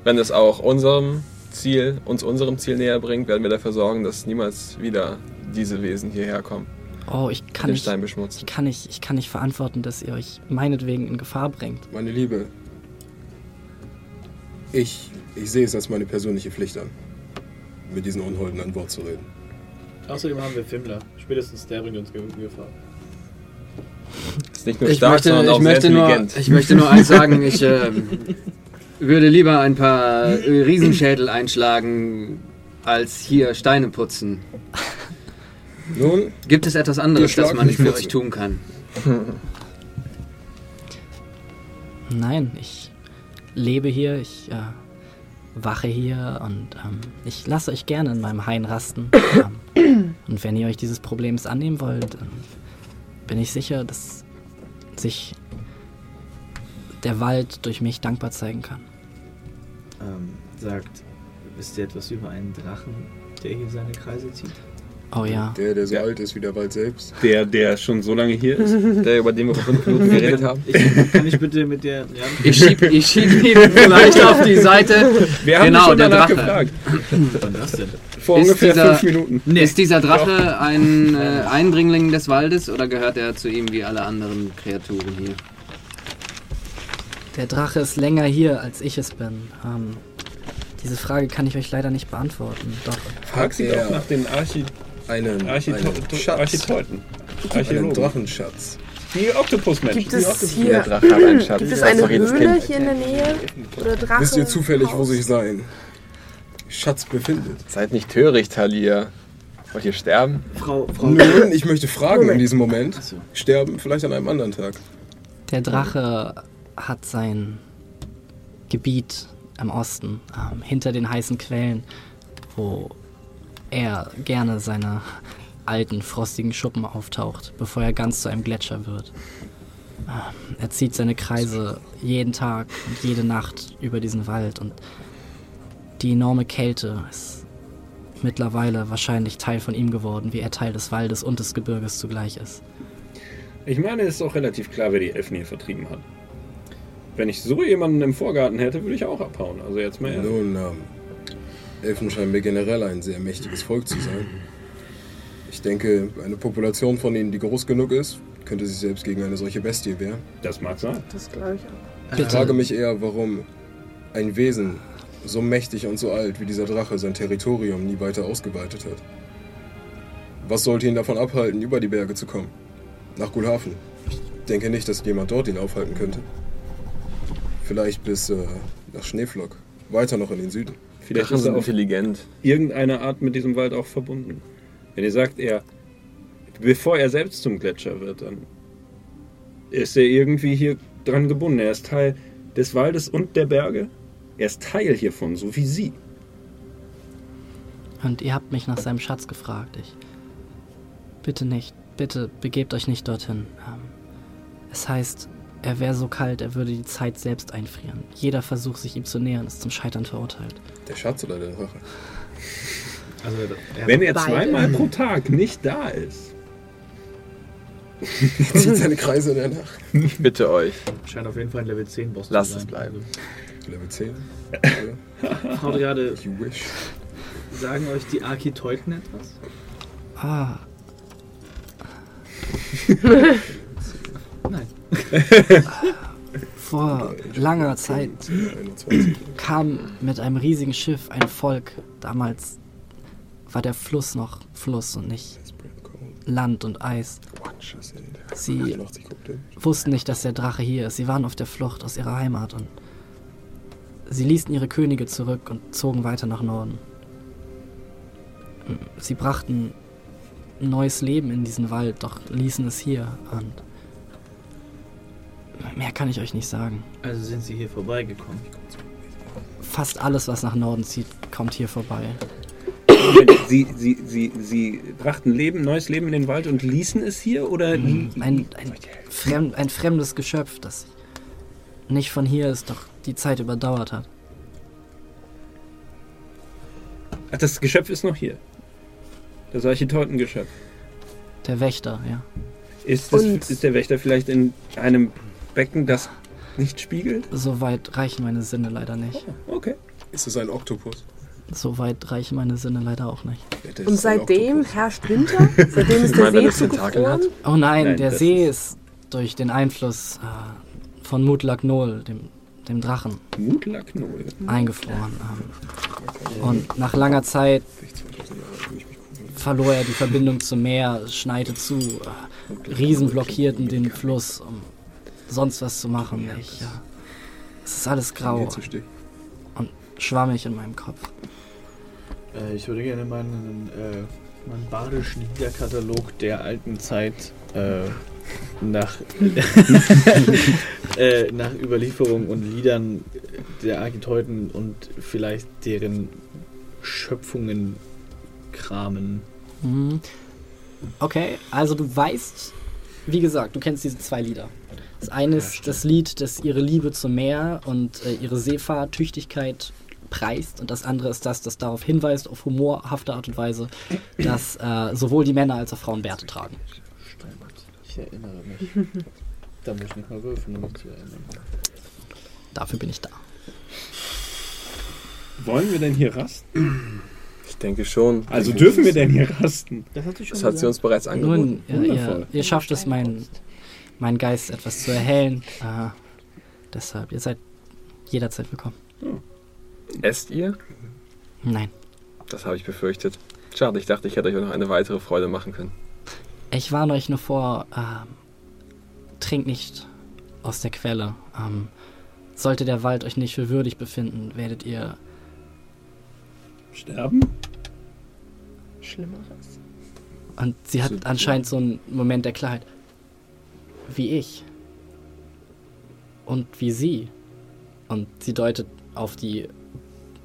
wenn es auch unserem Ziel, uns unserem Ziel näher bringt, werden wir dafür sorgen, dass niemals wieder diese Wesen hierher kommen. Oh, ich kann, den nicht, Stein beschmutzen. ich, kann nicht, ich kann nicht verantworten, dass ihr euch meinetwegen in Gefahr bringt. Meine Liebe, ich, ich sehe es als meine persönliche Pflicht an, mit diesen Unholden ein Wort zu reden. Außerdem haben wir Fimmler. Spätestens der bringt uns in Gefahr. Ist nicht nur Ich stark, möchte, sondern auch ich, möchte sehr nur, intelligent. ich möchte nur eins sagen, ich äh, würde lieber ein paar Riesenschädel einschlagen, als hier Steine putzen. Nun, Gibt es etwas anderes, das man nicht für euch tun kann? Nein, ich lebe hier, ich äh, wache hier und ähm, ich lasse euch gerne in meinem Hain rasten. ähm, und wenn ihr euch dieses Problems annehmen wollt, ähm, bin ich sicher, dass sich der Wald durch mich dankbar zeigen kann. Ähm, sagt, wisst ihr etwas über einen Drachen, der hier seine Kreise zieht? Oh ja. der, der so alt ist wie der Wald selbst. Der, der schon so lange hier ist. Der, über den wir vor fünf Minuten geredet haben. Ich, kann ich bitte mit der. Ja, Ich schieb, ich schieb ihn vielleicht auf die Seite. Wir haben Genau, schon der danach Drache. gefragt. wann das denn? Vor Ist ungefähr dieser- fünf Minuten. Ist dieser Drache ein äh, Eindringling des Waldes oder gehört er zu ihm wie alle anderen Kreaturen hier? Der Drache ist länger hier, als ich es bin. Ähm, diese Frage kann ich euch leider nicht beantworten. Doch. Frag sie doch nach den Archi einen, Archito einen Schatz, Architeuten. einen. Drachenschatz. Die Oktopusmenschen. Gibt es Der hier Drache hat einen Schatz. gibt es das ist eine Höhle Kind. hier in der Nähe? Oder Drachen? Wisst ihr zufällig, wo sich sein Schatz befindet? Seid nicht töricht, Talia. Wollt ihr sterben? Frau, Frau. Nun, ich möchte fragen in Moment. diesem Moment. Achso. Sterben vielleicht an einem anderen Tag. Der Drache hat sein Gebiet im Osten, ähm, hinter den heißen Quellen, wo er gerne seine alten, frostigen Schuppen auftaucht, bevor er ganz zu einem Gletscher wird. Ähm, er zieht seine Kreise jeden Tag und jede Nacht über diesen Wald und die enorme Kälte ist mittlerweile wahrscheinlich Teil von ihm geworden, wie er Teil des Waldes und des Gebirges zugleich ist. Ich meine, es ist auch relativ klar, wer die Elfen hier vertrieben hat. Wenn ich so jemanden im Vorgarten hätte, würde ich auch abhauen. Also jetzt mal ehrlich. Nun, ähm, Elfen scheinen mir generell ein sehr mächtiges Volk zu sein. Ich denke, eine Population von ihnen, die groß genug ist, könnte sich selbst gegen eine solche Bestie wehren. Das mag sein. Das glaube ich auch. Ich frage mich eher, warum ein Wesen so mächtig und so alt wie dieser Drache sein Territorium nie weiter ausgeweitet hat. Was sollte ihn davon abhalten, über die Berge zu kommen? Nach Gulhafen. Ich denke nicht, dass jemand dort ihn aufhalten könnte. Vielleicht bis äh, nach Schneeflock. Weiter noch in den Süden. Vielleicht Drachen ist er auf intelligent. irgendeine Art mit diesem Wald auch verbunden. Wenn ihr sagt, er, bevor er selbst zum Gletscher wird, dann ist er irgendwie hier dran gebunden. Er ist Teil des Waldes und der Berge. Er ist Teil hiervon, so wie sie. Und ihr habt mich nach seinem Schatz gefragt. Ich. Bitte nicht. Bitte begebt euch nicht dorthin. Ähm, es heißt, er wäre so kalt, er würde die Zeit selbst einfrieren. Jeder Versuch, sich ihm zu nähern, ist zum Scheitern verurteilt. Der Schatz oder der Drache? Also, er Wenn er Beide. zweimal pro Tag nicht da ist, zieht seine Kreise in der Nacht. Ich bitte euch. scheint auf jeden Fall ein Level 10 Boss Lasst zu sein. es bleiben. Level 10. Also, Haut gerade, You wish. sagen euch die Architeuten etwas? Ah, Nein. Vor langer Zeit 21. kam mit einem riesigen Schiff ein Volk. Damals war der Fluss noch Fluss und nicht Land und Eis. Sie 88 guckt hin. wussten nicht, dass der Drache hier ist. Sie waren auf der Flucht aus ihrer Heimat und sie ließen ihre Könige zurück und zogen weiter nach Norden. Sie brachten neues Leben in diesen Wald, doch ließen es hier und mehr kann ich euch nicht sagen. Also sind sie hier vorbeigekommen. Fast alles, was nach Norden zieht, kommt hier vorbei. Sie, sie, sie, sie brachten Leben, neues Leben in den Wald und ließen es hier? Oder Ein, ein, fremd, ein fremdes Geschöpf, das nicht von hier ist, doch die Zeit überdauert hat. Ach, das Geschöpf ist noch hier. Das Architektengeschöpf. Der Wächter, ja. Ist, das, Und- ist der Wächter vielleicht in einem Becken, das nicht spiegelt? So weit reichen meine Sinne leider nicht. Okay. Ist es ein Oktopus? So weit reichen meine Sinne leider auch nicht. Ja, Und seitdem herrscht Winter? Seitdem ist der meine, See Tentakeln zugefroren? Oh nein, Nein, der See ist durch den Einfluss äh, von Mutlak Nol, dem, dem Drachen, Mutlaknol. eingefroren. Ähm, und nach langer Zeit verlor er die Verbindung zum Meer, schneite zu. Äh, Riesen blockierten den Fluss, um sonst was zu machen. Ich, ja, es ist alles grau und schwammig in meinem Kopf. Äh, ich würde gerne meinen, äh, meinen badischen Liederkatalog der alten Zeit äh, nach, äh, nach Überlieferung und Liedern der Archeteuten und vielleicht deren Schöpfungen kramen. Mhm. Okay, also du weißt, wie gesagt, du kennst diese zwei Lieder. Das eine ist das Lied, das ihre Liebe zum Meer und äh, ihre Seefahrtüchtigkeit preist und das andere ist das, das darauf hinweist, auf humorhafte Art und Weise, dass äh, sowohl die Männer als auch Frauen Bärte tragen. Ich erinnere mich. da muss ich nicht mal würfeln, um mich zu erinnern. Dafür bin ich da. Wollen wir denn hier rasten? Ich denke schon. Also dürfen wir denn hier rasten? Das hat schon Das hat sie uns bereits angeboten. Nun, ihr, ihr, ihr schafft es, meinen mein Geist etwas zu erhellen. Äh, deshalb, ihr seid jederzeit willkommen. Esst ihr? Nein, Das habe ich befürchtet. Schade, ich dachte, ich hätte euch noch eine weitere Freude machen können. Ich warne euch nur vor, ähm, trinkt nicht aus der Quelle. Ähm, sollte der Wald euch nicht für würdig befinden, werdet ihr. Sterben? Schlimmeres. Und sie hat anscheinend so einen Moment der Klarheit. Wie ich. Und wie sie. Und sie deutet auf die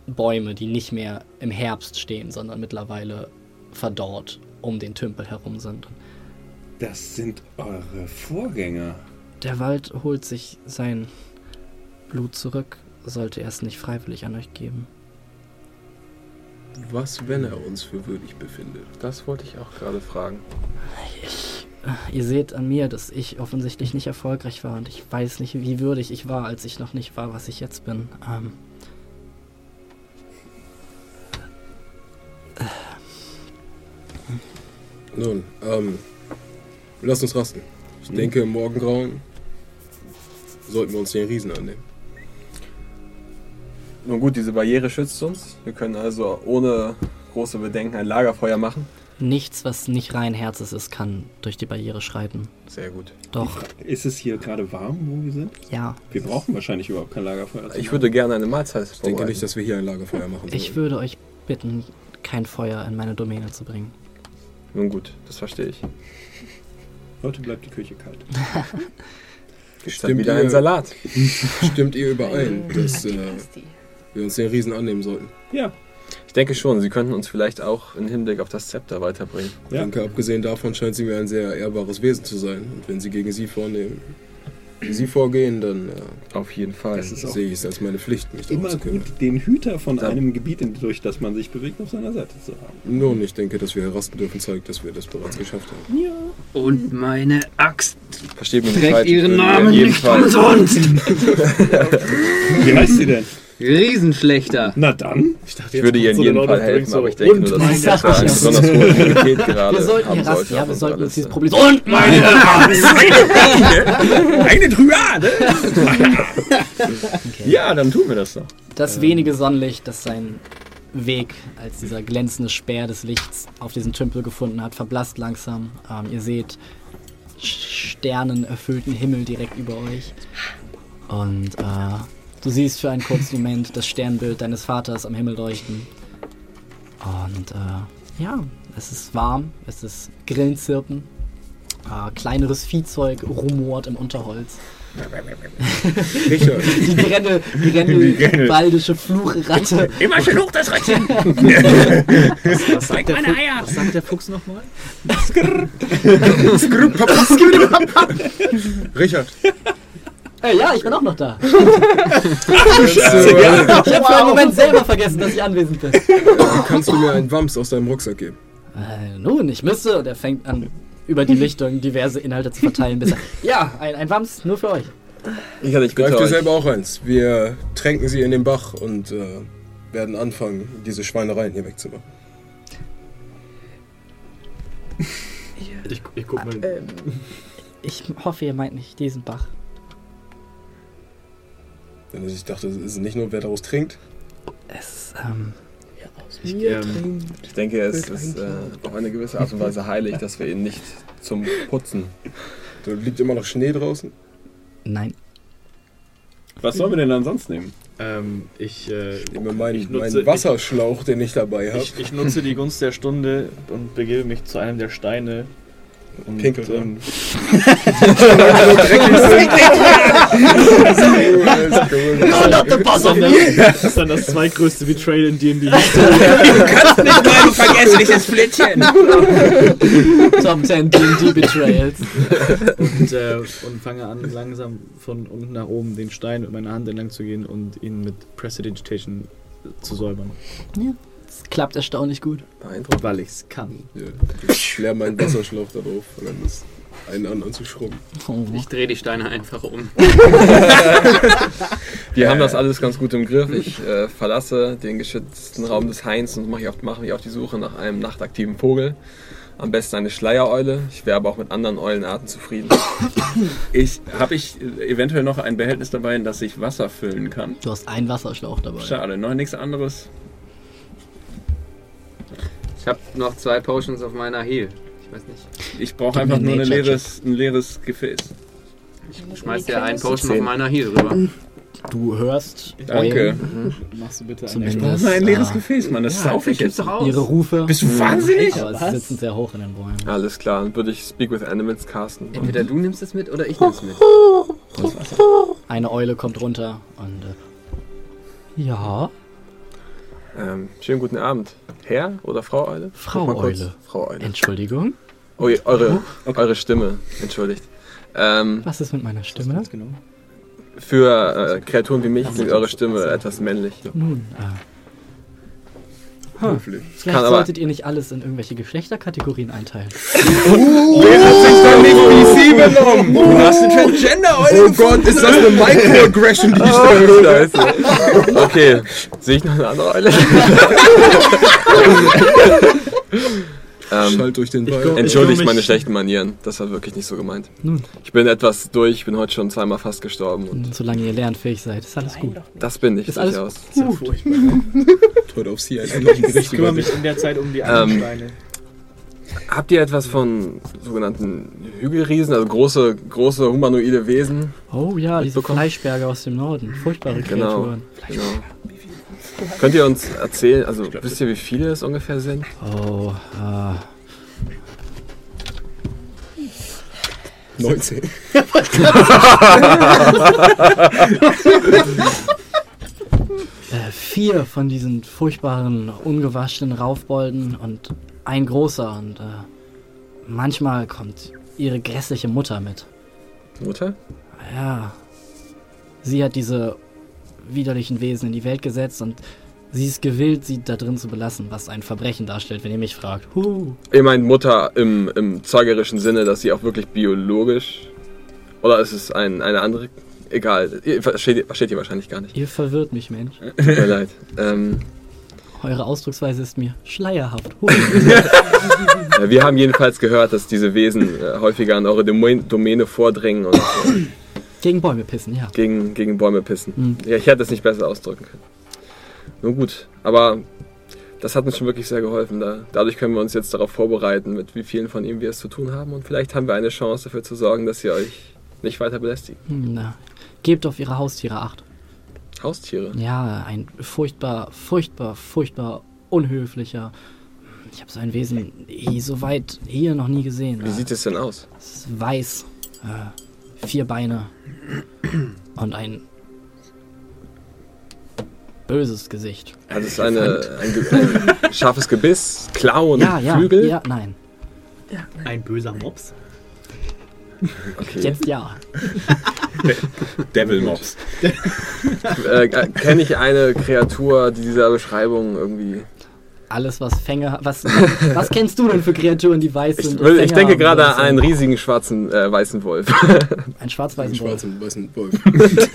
Bäume, die nicht mehr im Herbst stehen, sondern mittlerweile verdorrt um den Tümpel herum sind. Das sind eure Vorgänger. Der Wald holt sich sein Blut zurück, sollte er es nicht freiwillig an euch geben. Was, wenn er uns für würdig befindet? Das wollte ich auch gerade fragen. Ich, ihr seht an mir, dass ich offensichtlich nicht erfolgreich war und ich weiß nicht, wie würdig ich war, als ich noch nicht war, was ich jetzt bin. Ähm, Nun, ähm, lass uns rasten. Ich denke, im Morgengrauen sollten wir uns den Riesen annehmen. Nun gut, diese Barriere schützt uns. Wir können also ohne große Bedenken ein Lagerfeuer machen. Nichts, was nicht rein Herzes ist, kann durch die Barriere schreiten. Sehr gut. Doch, Ist es hier gerade warm, wo wir sind? ja, Wir brauchen wahrscheinlich überhaupt kein Lagerfeuer. Ich würde gerne eine Mahlzeit Ich denke nicht, dass wir hier ein Lagerfeuer machen ich würde euch bitten, kein Feuer in meine Domäne zu bringen. Nun gut, das verstehe ich. Heute bleibt die Küche kalt. Stimmt wieder ihr- einen Salat. Stimmt ihr überein, dass äh, wir uns den Riesen annehmen sollten? Ja, Ich denke schon, sie könnten uns vielleicht auch im Hinblick auf das Zepter weiterbringen. Ich Ja. denke, abgesehen davon scheint sie mir ein sehr ehrbares Wesen zu sein. Und wenn sie gegen sie vornehmen, sie vorgehen, dann äh, Auf jeden Fall. Das ist auch sehe ich es als meine Pflicht, mich darum immer zu kümmern. gut, den Hüter von Ja. einem Gebiet, in- durch das man sich bewegt, auf seiner Seite zu haben. Nun, ich denke, dass wir hier rasten dürfen, zeigt, dass wir das bereits geschafft haben. Und meine Axt Versteht mich nicht trägt ihren Namen nicht umsonst. Wie heißt sie denn? Riesenschlechter. Na dann. Ich dachte, Ich würde ihr in so jedem Fall helfen, Rings aber so, ich denke und nur, dass meine das besonders hohe Priorität gerade Wir sollten hier haben rasten, sollte. ja, wir sollten uns dieses Problem. Und meine Eine Dryade! Ja, dann tun wir das doch. Das wenige Sonnenlicht, das seinen Weg als dieser glänzende Speer des Lichts auf diesen Tümpel gefunden hat, verblasst langsam. Ähm, ihr seht sternenerfüllten Himmel direkt über euch. Und äh, du siehst für einen kurzen Moment das Sternbild deines Vaters am Himmel leuchten. Und äh, ja, es ist warm, es ist Grillenzirpen. Äh, kleineres Viehzeug rumort im Unterholz. Richard. Die Grenne, Grenne. Waldische Fluchratte. Immer schön hoch das Rädchen! Was sagt, der Fuchs, was sagt der Fuchs nochmal? Richard. Äh, ja, ich bin auch noch da. Ich habe für einen Moment selber vergessen, dass ich anwesend bin. Kannst du mir einen Wams aus deinem Rucksack geben? Äh, nun, ich müsste. Und er fängt an, über die Lichtung diverse Inhalte zu verteilen. Bis er, ja, ein, ein Wams nur für euch. Ich hatte ich Greif bitte dir euch. selber auch eins. Wir tränken sie in den Bach und äh, werden anfangen, diese Schweinereien hier wegzumachen. Ich, ich guck mal. Ähm, Ich hoffe, ihr meint nicht diesen Bach. Denn ich dachte, es ist nicht nur, wer daraus trinkt. Es, ähm, Ich, ähm, Ich denke, es ist äh, auf eine gewisse Art und Weise heilig, dass wir ihn nicht zum Putzen. Da liegt immer noch Schnee draußen. nein. Was sollen wir denn dann sonst nehmen? ähm, ich, äh, Ich nehme meinen, Ich nutze- meinen Wasserschlauch, den ich dabei habe. ich, ich nutze die Gunst der Stunde und begebe mich zu einem der Steine. Und, Pinkel ähm, das, ist dann das, das ist dann das zweitgrößte Betrayal in D&D. Vergessliches Flittchen. Top 10 D&D Betrayals. und, äh, und fange an, langsam von unten nach oben den Stein mit meiner Hand entlang zu gehen und ihn mit Prestidigitation zu säubern. Das klappt erstaunlich gut. Beeindruckend. Weil ich's kann. Ja, ich leer meinen Wasserschlauch da drauf, und dann ist einen anderen zu schrubben. Oh. Ich drehe die Steine einfach um. Wir haben das alles ganz gut im Griff. Ich äh, verlasse den geschützten Raum des Hains und mache mach mich auf die Suche nach einem nachtaktiven Vogel. Am besten eine Schleiereule. Ich wäre aber auch mit anderen Eulenarten zufrieden. Ich, habe ich eventuell noch ein Behältnis dabei, in das ich Wasser füllen kann? Du hast einen Wasserschlauch dabei. Schade, noch nichts anderes. Ich habe noch zwei Potions auf meiner Heal. Ich weiß nicht. Ich brauche einfach nur ein leeres, ein leeres Gefäß. Ich schmeiß dir einen Potion auf meiner Heal rüber. Du hörst Danke. Eulen, Machst du bitte eine Ich brauche ein leeres Ah. Gefäß, Mann. Das sauf ich jetzt. doch ihre Rufe. Bist du wahnsinnig? Aber sie sitzen sehr hoch in den Bäumen. Alles klar, dann würde ich Speak with Animals casten. Entweder du nimmst es mit oder ich nehm's mit. Eine Eule kommt runter und. Äh, ja, Ähm, schönen guten Abend. Herr oder Frau Eule? Frau. Eule. Frau Eule. Entschuldigung. Oh, je- eure, eure Stimme, entschuldigt. Ähm, Was ist mit meiner Stimme? Genau. für äh, Kreaturen wie mich klingt eure Stimme etwas männlich. Nun, äh, Höflich. vielleicht Kann aber- solltet ihr nicht alles in irgendwelche Geschlechterkategorien einteilen. Du hast eine Transgender-Eule Oh Gott, ist das eine Microaggression, die ich da höre? Scheiße. Okay, sehe ich noch eine andere Eule? ähm, Schalt durch den glaub- entschuldigt meine schlechten Manieren. Das war wirklich nicht so gemeint. Nun, Ich bin etwas durch, ich bin heute schon zweimal fast gestorben. Und solange ihr lernfähig seid, ist alles gut. das bin ich Ist alles durchaus. Heute auf sie ein noch ein Gericht Ich kümmere mich in der Zeit um die anderen Ähm, Steine. Habt ihr etwas von sogenannten Hügelriesen, also große, große humanoide Wesen? Oh ja, diese? Fleischberge aus dem Norden. Furchtbare Genau. Kreaturen. Genau. Könnt ihr uns erzählen, also wisst ihr, wie viele es ungefähr sind? Oh, äh, 19. äh, vier von diesen furchtbaren, ungewaschenen Raufbolden und ein großer und äh, manchmal kommt ihre grässliche Mutter mit. Mutter? Ja. Sie hat diese widerlichen Wesen in die Welt gesetzt und sie ist gewillt, sie da drin zu belassen, was ein Verbrechen darstellt, wenn ihr mich fragt. Huh. Ihr meint Mutter im, im zeugerischen Sinne, dass sie auch wirklich biologisch. Oder ist es ein, eine andere? Egal, ihr versteht, versteht ihr wahrscheinlich gar nicht. Ihr verwirrt mich, Mensch. Tut mir leid. Ähm, Eure Ausdrucksweise ist mir schleierhaft. Huh. ja, wir haben jedenfalls gehört, dass diese Wesen äh, häufiger an eure Domäne vordringen und Gegen Bäume pissen, ja. gegen, gegen Bäume pissen. Hm. Ja, ich hätte es nicht besser ausdrücken können. Nun gut, aber das hat uns schon wirklich sehr geholfen. Da, dadurch können wir uns jetzt darauf vorbereiten, mit wie vielen von ihnen wir es zu tun haben. Und vielleicht haben wir eine Chance dafür zu sorgen, dass sie euch nicht weiter belästigen. Hm, Na, gebt auf ihre Haustiere acht. Haustiere. Ja, ein furchtbar, furchtbar, furchtbar unhöflicher. Ich habe so ein Wesen so weit hier noch nie gesehen. Wie sieht es denn aus? Es ist weiß. Äh, vier Beine und ein böses Gesicht. Hat es eine, ein, ein scharfes Gebiss, Klauen, ja, ja, Flügel? ja, nein. Ein böser Mops. Okay. Jetzt ja. Devil Mobs. Äh, Kenne ich eine Kreatur, die dieser Beschreibung irgendwie. Alles, was Fänge hat. Was, was kennst du denn für Kreaturen, die weiß Ich, sind? ich Fänge denke haben? gerade an einen riesigen schwarzen äh, weißen Wolf. Ein Einen schwarz-weißen Wolf. schwarzen, weißen Wolf.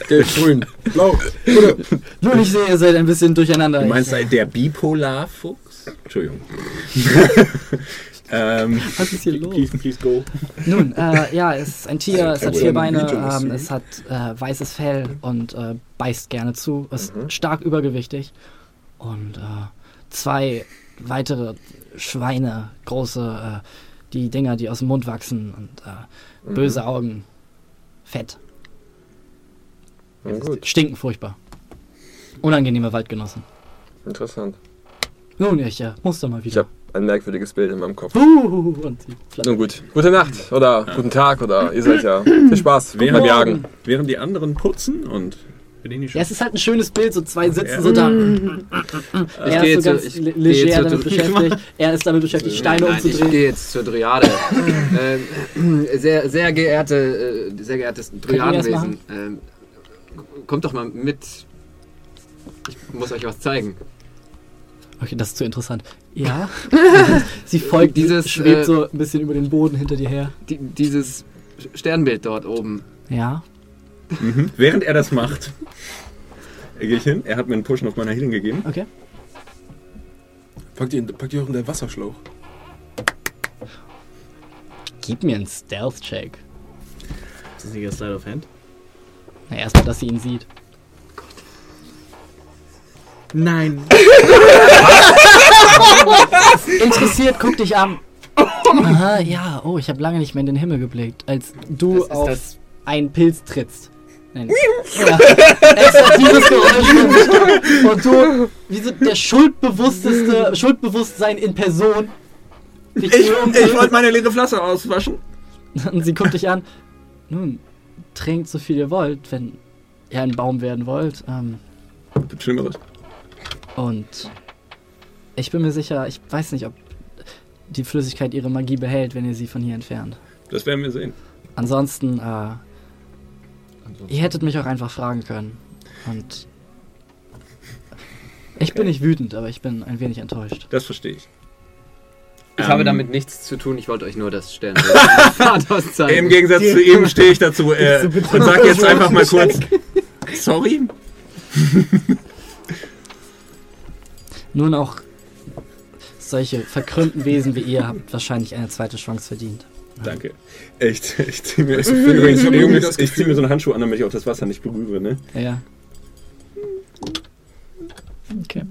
Gelb, grün, blau. Oder? Nun, ich sehe, ihr seid ein bisschen durcheinander. Du meinst ich, der Bipolarfuchs? Entschuldigung. ähm, was ist hier los? Please, please go. Nun, äh, ja, es ist ein Tier, es hat vier. Beine, ähm, es hat äh, weißes Fell und äh, beißt gerne zu, ist stark übergewichtig und äh, zwei weitere Schweine, große, äh, die Dinger, die aus dem Mund wachsen und äh, böse Augen, fett, Na gut, stinken furchtbar. Unangenehme Waldgenossen. interessant. Nun, ich äh, muss da mal Ich wieder. habe ein merkwürdiges Bild in meinem Kopf. Uh. Nun gut, gute Nacht oder guten Tag oder ihr seid ja. Viel Spaß Während- beim Jagen. während die anderen putzen und Bin ich nicht Ja, es ist halt ein schönes Bild, so zwei sitzen Ja. so da. Ich er ist so zu- ganz ich leger damit beschäftigt. Er ist damit beschäftigt, Steine Nein, ich umzudrehen. gehe jetzt zur Dryade. ähm, sehr, sehr geehrte, äh, sehr geehrtes Dryadenwesen. Ähm, kommt doch mal mit. Ich muss euch was zeigen. Okay, das ist zu interessant. Ja. Sie folgt, Dieses, schwebt äh, so ein bisschen über den Boden hinter dir her. Die, dieses Sternbild dort oben. Ja. Mhm. Während er das macht, gehe ich hin. Er hat mir einen Push auf meiner Healing gegeben. Okay. Packt ihr, packt ihr auch in der Wasserschlauch. Gib mir einen Stealth-Check. Ist das nicht ein Slide of Hand? Na, erstmal, dass sie ihn sieht. Nein. Interessiert, guck dich an. Aha, ja. Oh, ich habe lange nicht mehr in den Himmel geblickt. Als du auf das? einen Pilz trittst. Nein. Ja. Dieses Geräusch. Und du, wie so der schuldbewussteste, Schuldbewusstsein in Person. Ich, ich wollte meine leere Flasche auswaschen. Und sie guckt dich an. Nun, trinkt so viel ihr wollt, wenn ihr ein Baum werden wollt. Ähm, Gibt Schlimmeres. und ich bin mir sicher, ich weiß nicht, ob die Flüssigkeit ihre Magie behält, wenn ihr sie von hier entfernt. Das werden wir sehen. Ansonsten, äh, ihr hättet mich auch einfach fragen können. Und ich bin nicht wütend, aber ich bin ein wenig enttäuscht. Das verstehe ich. Ich Ähm, habe damit nichts zu tun. Ich wollte euch nur das Vaters Im. Gegensatz zu ihm stehe ich dazu äh, und sag jetzt einfach mal kurz. Sorry. Nun auch solche verkrümmten Wesen wie ihr habt wahrscheinlich eine zweite Chance verdient. Danke. Echt, ich ziehe mir, Ich übrigens, ich zieh mir so einen Handschuh an, damit ich auch das Wasser nicht berühre, ne? Ja. Okay.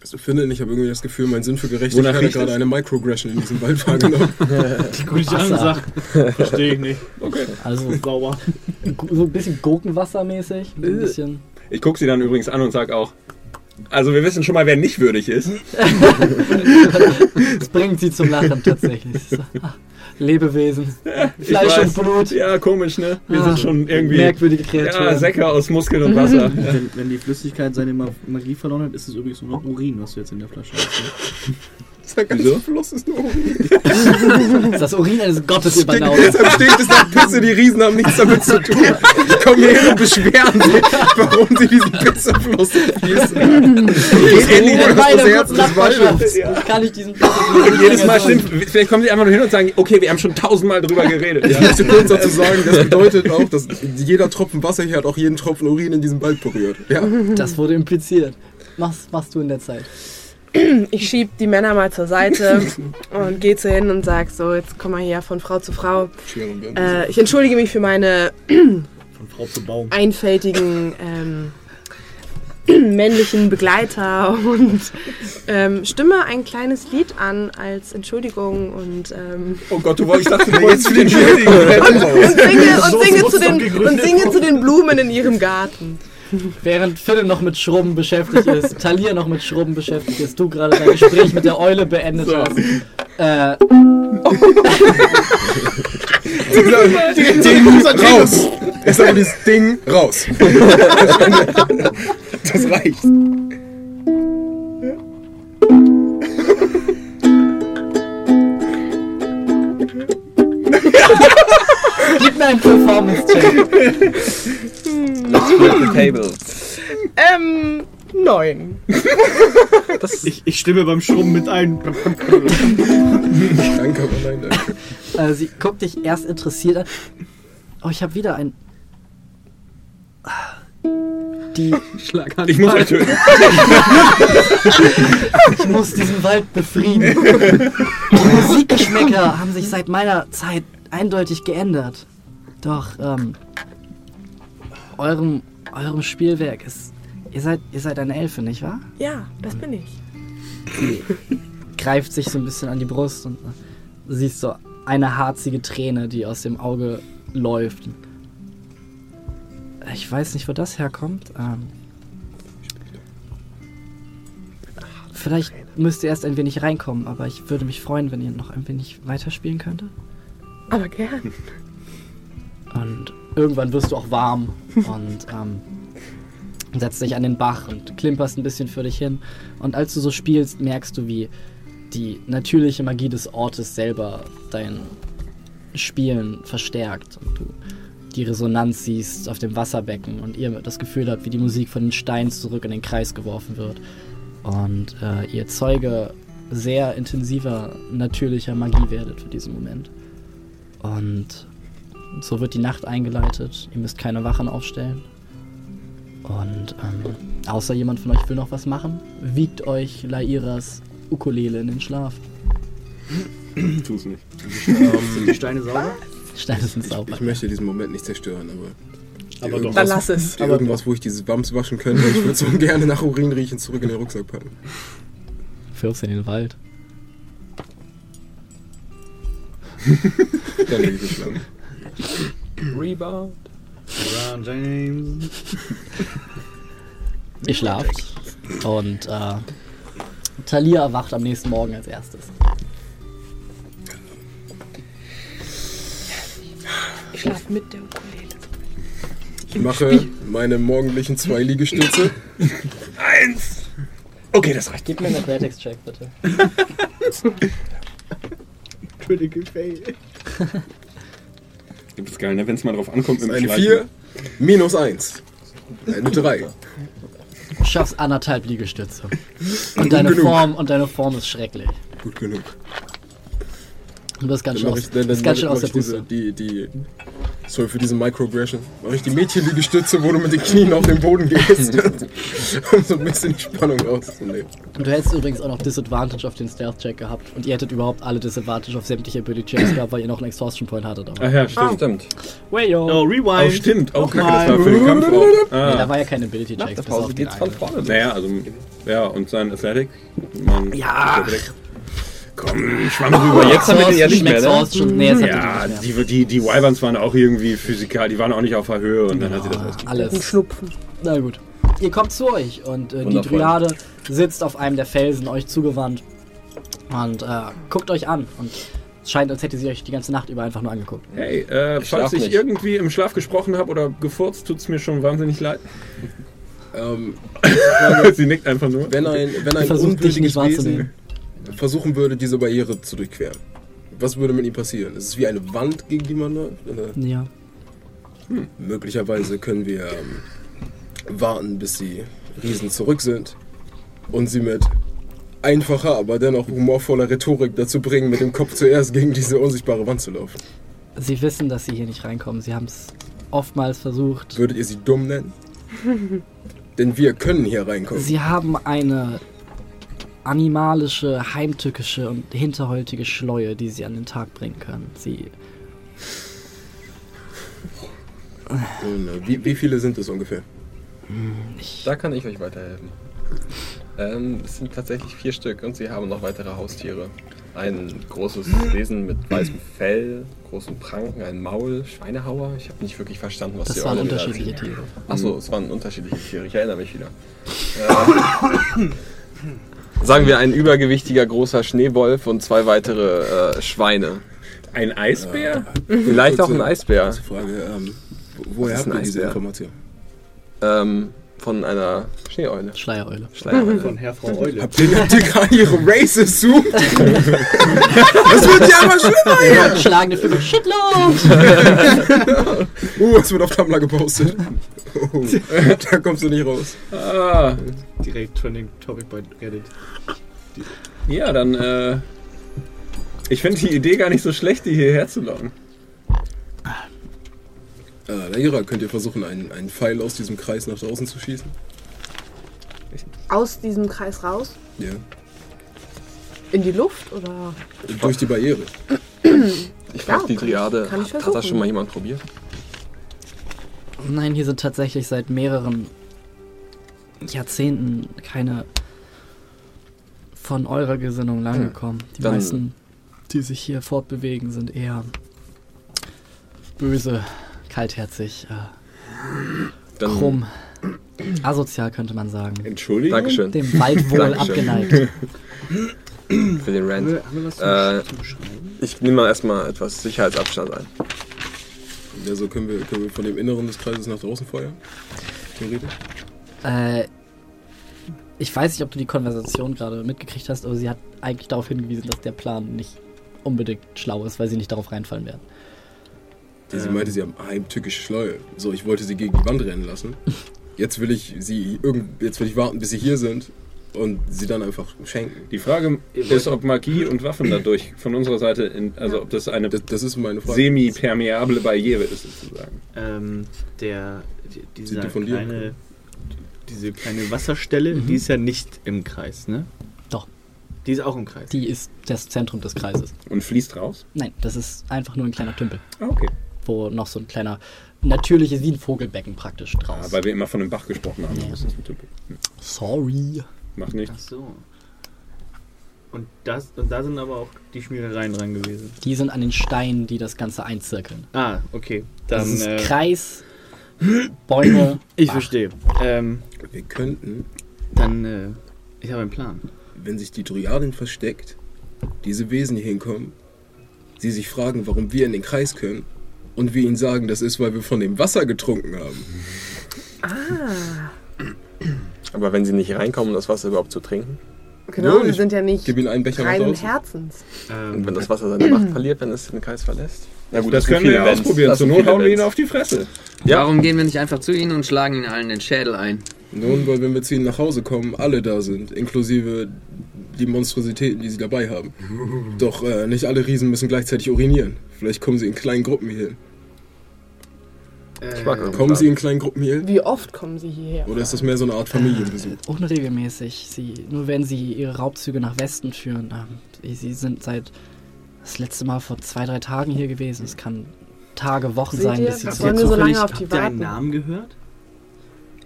Also, finde ich habe irgendwie das Gefühl, mein Sinn für Gerechtigkeit hat gerade eine Microaggression in diesem Wald wahrgenommen. Gute Wasser. Ansage. Verstehe ich nicht. Also Sauber. so ein bisschen Gurkenwassermäßig. so Ein bisschen. Ich gucke sie dann übrigens an und sag auch. Also wir wissen schon mal, wer nicht würdig ist. Das bringt sie zum Lachen tatsächlich. Lebewesen. Fleisch weiß. und Blut. Ja, komisch, ne? Wir Ah, sind schon irgendwie. Merkwürdige Ja, Kreaturen. Säcke aus Muskeln und Wasser. Wenn, wenn die Flüssigkeit seine Ma- Magie verloren hat, ist es übrigens nur noch Urin, was du jetzt in der Flasche hast. ne? Der ganze Wieso? Fluss ist nur Das ist das Urin eines Gottes über Naut. Deshalb steht es nach Pisse, die Riesen haben nichts damit zu tun. Die kommen hierher und beschweren sich, warum sie diesen Pissefluss fließen. Geht endlich in mal das Herz des Waldes. Ich kann nicht diesen Und jedes Mal stimmt. Vielleicht kommen sie einfach nur hin und sagen, okay, wir haben schon tausendmal drüber geredet. Ich möchte kurz dazu sagen, das bedeutet auch, dass jeder Tropfen Wasser hier hat auch jeden Tropfen Urin in diesem Wald berührt. Ja. Das wurde impliziert. Was machst du in der Zeit? Ich schieb die Männer mal zur Seite und gehe zu hin und sag so, jetzt komm mal hier von Frau zu Frau. Äh, ich entschuldige mich für meine Von Frau zu Baum. einfältigen ähm, männlichen Begleiter und ähm, stimme ein kleines Lied an als Entschuldigung und, ähm, Oh Gott, du wolltest, ich dachte, du wolltest für den Schuldigen. und singe, und So singe, zu den, und singe zu den Blumen in ihrem Garten. Während Philipp noch mit Schrubben beschäftigt ist, Talia noch mit Schrubben beschäftigt ist, du gerade dein Gespräch mit der Eule beendet So. hast, Äh, Ding raus! Ist aber dieses Ding raus. Das reicht. Gib mir einen Performance-Check. Let's flip the tables. Ähm, neun. Ich, ich stimme beim Schrubben mit ein. Danke, aber nein, danke. Äh, sie guckt dich erst interessiert an. Oh, ich habe wieder ein. Die. Schlag Ich muss euch töten. Ich muss diesen Wald befrieden. Die Musikgeschmäcker haben sich seit meiner Zeit eindeutig geändert. Doch, ähm. Eurem, eurem Spielwerk ist. Ihr seid, ihr seid eine Elfe, nicht wahr? Ja, das bin ich. greift sich so ein bisschen an die Brust und du siehst so eine harzige Träne, die aus dem Auge läuft. Ich weiß nicht, wo das herkommt. Ähm, vielleicht müsst ihr erst ein wenig reinkommen, aber ich würde mich freuen, wenn ihr noch ein wenig weiterspielen könntet. Aber gern. Und irgendwann wirst du auch warm und ähm, setzt dich an den Bach und klimperst ein bisschen für dich hin. Und als du so spielst, merkst du, wie die natürliche Magie des Ortes selber dein Spielen verstärkt. Und du die Resonanz siehst auf dem Wasserbecken und ihr das Gefühl habt, wie die Musik von den Steinen zurück in den Kreis geworfen wird. Und äh, ihr Zeuge sehr intensiver, natürlicher Magie werdet für diesen Moment. Und so wird die Nacht eingeleitet. Ihr müsst keine Wachen aufstellen. Und ähm, außer jemand von euch will noch was machen, wiegt euch Lairas Ukulele in den Schlaf. Tu's nicht. Sind die Steine sauber? Die Steine sind sauber. Ich möchte diesen Moment nicht zerstören, aber. Aber doch. irgendwas- Dann lass es. Irgendwas, wo ich dieses Wams waschen könnte. Ich würde so gerne nach Urin riechen, zurück in den Rucksack packen. Wirf's in den Wald. Ich mich schlafen. Rebound. LeBron James. Ihr schlaft. Und äh, Talia erwacht am nächsten Morgen als erstes. Ich schlafe mit der Ukulele. Ich mache meine morgendlichen zwei Liegestütze. Eins! Okay, das reicht. Gib mir einen Athletics-Check, bitte. Critical Fail. Das ist geil, ne? Wenn es mal drauf ankommt mit dem Eine Schleifen. 4 minus 1. Eine 3. Du schaffst anderthalb Liegestütze. Und deine genug. Form, und deine Form ist schrecklich. Gut genug. Du bist ganz Dann schön aus, ich, dann, dann ganz schön aus der Puste. die, die, sorry für diese Microaggression, mache ich die Mädchenliegestütze, wo du mit den Knien auf den Boden gehst, um so ein bisschen die Spannung rauszunehmen. Und du hättest übrigens auch noch Disadvantage auf den Stealth-Check gehabt. Und ihr hättet überhaupt alle Disadvantage auf sämtliche Ability-Checks gehabt, weil ihr noch einen Exhaustion Point hattet. Aber Ach ja, stimmt. Stimmt. Wayo! Oh, Oh, Rewind. stimmt. Oh, kacke, das war für den Kampf auch. Nee, Ah. da war ja keine Nach Ability-Checks. der Pause geht's von vorne. Naja, also, ja, und sein Athletic. Man, Ja. Komm, schwamm rüber. Jetzt haben wir den ja nicht mehr, ne? schon. Nee, Ja, die, die, die Wyverns waren auch irgendwie physikal, die waren auch nicht auf der Höhe und dann hat sie das ausgegeben. Ein Alles. Schnupfen. Na gut. Ihr kommt zu euch und äh, die. Dryade sitzt auf einem der Felsen euch zugewandt und äh, guckt euch an. Und es scheint, als hätte sie euch die ganze Nacht über einfach nur angeguckt. Hey, äh, Ich falls ich nicht. irgendwie im Schlaf gesprochen habe oder gefurzt, tut's mir schon wahnsinnig leid. Ähm, sie nickt einfach nur. wenn ein, wenn ein Versucht, dich nicht unwürdiges wahrzunehmen. Wesen versuchen würde, diese Barriere zu durchqueren, was würde mit ihm passieren? Ist es wie eine Wand, gegen die man läuft? Oder? Ja. Möglicherweise können wir ähm, warten, bis die Riesen zurück sind und sie mit einfacher, aber dennoch humorvoller Rhetorik dazu bringen, mit dem Kopf zuerst gegen diese unsichtbare Wand zu laufen. Sie wissen, dass sie hier nicht reinkommen. Sie haben es oftmals versucht. Würdet ihr sie dumm nennen? Denn wir können hier reinkommen. Sie haben eine animalische, heimtückische und hinterhältige Schleue, die sie an den Tag bringen können. Sie äh, wie, wie viele sind es ungefähr? Da kann ich euch weiterhelfen. Ähm, es sind tatsächlich vier Stück und sie haben noch weitere Haustiere. Ein großes Wesen mit weißem Fell, großen Pranken, ein Maul, Schweinehauer. Ich habe nicht wirklich verstanden, was das die waren da unterschiedliche. Tiere. Achso, es waren unterschiedliche Tiere. Ich erinnere mich wieder. Sagen wir ein übergewichtiger großer Schneewolf und zwei weitere äh, Schweine. Ein Eisbär? Vielleicht auch ein Eisbär. Frage, ähm, wo- woher habt ihr diese? Information? Ähm, von einer Schneeeule. Schleiereule. Schleiereule. Von Herr Frau Eule. Habt ihr, habt ihr gerade ihre Races zoomt? das wird ja immer schlimmer hier! Schlagende Vögel. Shitload! Uh, es wird auf Tumblr gepostet. Oh, da kommst du nicht raus. Ah, Direkt Trending Topic bei Reddit. ja, dann, äh. Ich finde die Idee gar nicht so schlecht, die hierher zu locken. Äh, Laira, könnt ihr versuchen, einen, einen Pfeil aus diesem Kreis nach draußen zu schießen? Aus diesem Kreis raus? Ja. In die Luft oder? Durch die Barriere. Ich frage die kann- Triade, kann ich hat das schon mal jemand probiert? Nein, hier sind tatsächlich seit mehreren Jahrzehnten keine von eurer Gesinnung langgekommen. Die Dann- meisten, die sich hier fortbewegen, sind eher böse, kaltherzig, äh, Dann krumm, asozial könnte man sagen. Entschuldigung. Dankeschön Dem Waldwohl abgeneigt. für den Rant. haben wir was zum, Äh? Ich nehme mal erstmal etwas Sicherheitsabstand ein. Ja, so können wir, können wir von dem Inneren des Kreises nach draußen feuern. Theoretisch. Äh, ich weiß nicht, ob du die Konversation gerade mitgekriegt hast, aber sie hat eigentlich darauf hingewiesen, dass der Plan nicht unbedingt schlau ist, weil sie nicht darauf reinfallen werden. Die, sie meinte, sie haben heimtückische Schleue. So, ich wollte sie gegen die Wand rennen lassen. Jetzt will ich sie irgend, jetzt will ich warten, bis sie hier sind und sie dann einfach schenken. Die Frage ist, ob Magie und Waffen dadurch von unserer Seite, in, also ob das eine Das, das ist meine Frage. semi-permeable Barriere ist, sozusagen. Ähm, der, die, dieser die kleine, diese kleine Wasserstelle, die ist ja nicht im Kreis, ne? Doch. Die ist auch im Kreis. Die ist das Zentrum des Kreises. Und fließt raus? Nein, das ist einfach nur ein kleiner Tümpel, Ah, okay. Wo noch so ein kleiner natürliches, wie ein Vogelbecken praktisch Ah, draus. weil wir immer von dem Bach gesprochen haben. Ja. Das ist ein Tümpel. Hm. Sorry. Macht Ach nichts. so. Und, das, und da sind aber auch die Schmierereien dran gewesen. Die sind an den Steinen, die das Ganze einzirkeln. Ah, okay. Das Dann, ist äh, Kreis, Bäume. ich Bach. verstehe. Ähm, Wir könnten, dann, äh, ich habe einen Plan. wenn sich die Dryadin versteckt, diese Wesen hier hinkommen, sie sich fragen, warum wir in den Kreis können und wir ihnen sagen, das ist, weil wir von dem Wasser getrunken haben. Aber wenn sie nicht reinkommen, um das Wasser überhaupt zu trinken? Genau, Ja, wir sind ja nicht Gib ihnen einen Becher reinen. Herzens. Ähm, Und wenn das Wasser seine Macht verliert, wenn es den Kreis verlässt? Na gut, Das sind können wir ja Events. ausprobieren. Das Zur Not hauen wir ihn Events. auf die Fresse. Ja. Warum gehen wir nicht einfach zu ihnen und schlagen ihnen allen den Schädel ein? Nun, weil wenn wir zu ihnen nach Hause kommen, alle da sind, inklusive die Monstrositäten, die sie dabei haben. Doch äh, nicht alle Riesen müssen gleichzeitig urinieren. Vielleicht kommen sie in kleinen Gruppen hierhin. Ich mag äh, Kommen Plan. sie in kleinen Gruppen hierhin? Wie oft kommen sie hierher? Oder ist das mehr so eine Art Familienbesuch? Unregelmäßig. Sie, nur wenn sie ihre Raubzüge nach Westen führen. Ähm, sie, sie sind seit das letzte Mal vor zwei, drei Tagen hier gewesen. Es kann Tage, Wochen Seht sein, ihr? bis sie wollen wir so lange auf die warten? Namen gehört?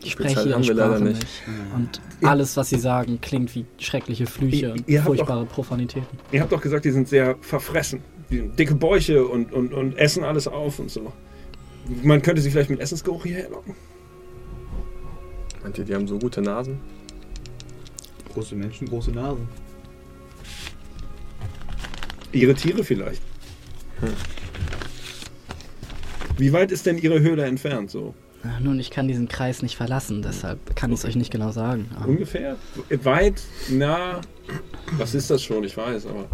Ich spreche ihre Sprache nicht. nicht. Und alles, was sie sagen, klingt wie schreckliche Flüche Ihr- und furchtbare Profanitäten. Ihr habt doch gesagt, die sind sehr verfressen. Die haben dicke Bäuche und, und, und essen alles auf und so. Man könnte sie vielleicht mit Essensgeruch hierher locken. Meint ihr, die haben so gute Nasen? Große Menschen, große Nasen. Ihre Tiere vielleicht. Wie weit ist denn Ihre Höhle entfernt so? Nun, ich kann diesen Kreis nicht verlassen, deshalb kann ich es euch nicht genau sagen. Ähm, Ungefähr? Weit? Nah? Was ist das schon? Ich weiß, aber.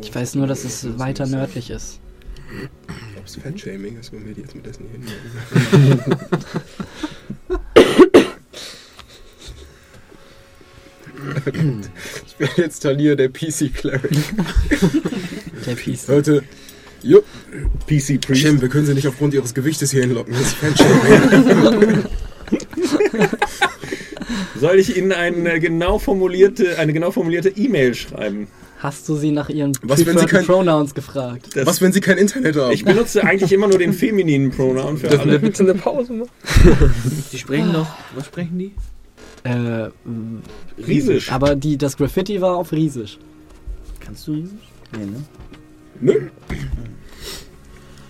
Ich weiß nur, dass es weiter nördlich ist. Ob es Fettshaming ist, wenn wir die jetzt mit Essen hier hinmachen. ich bin jetzt Talir, der PC-Cleric. Der Peace. Leute, jo, PC Priest. Shem, wir können sie nicht aufgrund ihres Gewichtes hier hinlocken. Das ist Fettshaming. Soll ich Ihnen eine genau formulierte, eine genau formulierte E-Mail schreiben? Hast du sie nach ihren Was, wenn sie kein- Pronouns gefragt? Das, Was, wenn sie kein Internet haben? ich benutze eigentlich immer nur den femininen Pronoun für alle. bitte eine Pause machen? Die sprechen doch. Was sprechen die? Äh, Riesisch. aber die, das Graffiti war auf Riesisch. Kannst du Riesisch? Nee, ne? Nö.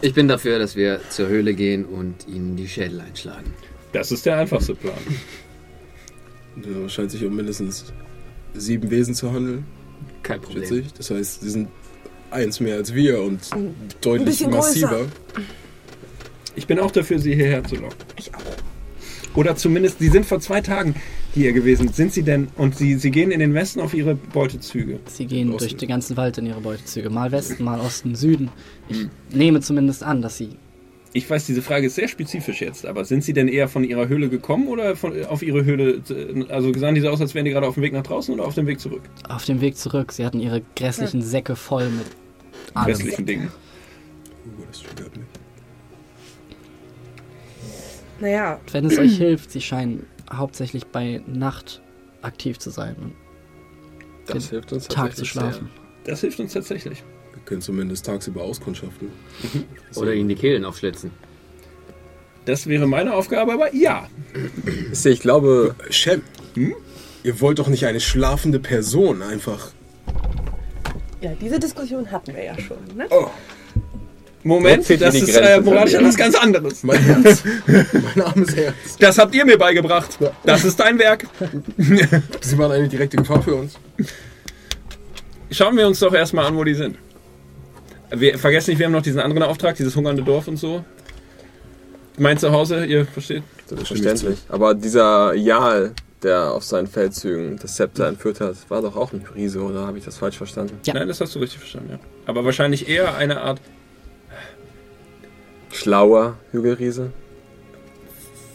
Ich bin dafür, dass wir zur Höhle gehen und ihnen die Schädel einschlagen. Das ist der einfachste Plan. Ja, scheint sich um mindestens sieben Wesen zu handeln, Kein schätze Problem. ich. Das heißt, sie sind eins mehr als wir und Ein deutlich bisschen größer. massiver. Ich bin auch dafür, sie hierher zu locken. Ich auch. Oder zumindest, sie sind vor zwei Tagen hier gewesen. Sind sie denn, und sie, sie gehen in den Westen auf ihre Beutezüge. Sie gehen Osten. durch den ganzen Wald in ihre Beutezüge. Mal Westen, mal Osten, Süden. Ich nehme zumindest an, dass sie. Ich weiß, diese Frage ist sehr spezifisch jetzt, aber sind sie denn eher von ihrer Höhle gekommen oder von, auf ihre Höhle, also sahen die so aus, als wären die gerade auf dem Weg nach draußen oder auf dem Weg zurück? Auf dem Weg zurück. Sie hatten ihre grässlichen Säcke voll mit allem. Westlichen Dingen. Uh, das triggert mich. Naja, Wenn es euch hilft, sie scheinen hauptsächlich bei Nacht aktiv zu sein und Das Den hilft uns Tag zu tatsächlich schlafen. Das hilft uns tatsächlich. Wir können zumindest tagsüber auskundschaften. Oder ihnen die Kehlen aufschlitzen. Das wäre meine Aufgabe, aber ja. Sehr. Ich glaube, Shem, ihr wollt doch nicht eine schlafende Person einfach. ja, diese Diskussion hatten wir ja schon. Ne? Oh, Moment, das ist äh, moralisch etwas ganz anderes. mein Herz. mein armes Herz. Das habt ihr mir beigebracht. Das ist dein Werk. Sie waren eine direkte Gefahr für uns. Schauen wir uns doch erstmal an, wo die sind. Wir vergessen nicht, wir haben noch diesen anderen Auftrag, dieses hungernde Dorf und so. Mein Zuhause, ihr versteht? selbstverständlich. Aber dieser Jarl, der auf seinen Feldzügen das Zepter entführt hat, war doch auch ein Riese, oder habe ich das falsch verstanden? Ja. Nein, das hast du richtig verstanden, ja. Aber wahrscheinlich eher eine Art, Schlauer Hügelriese?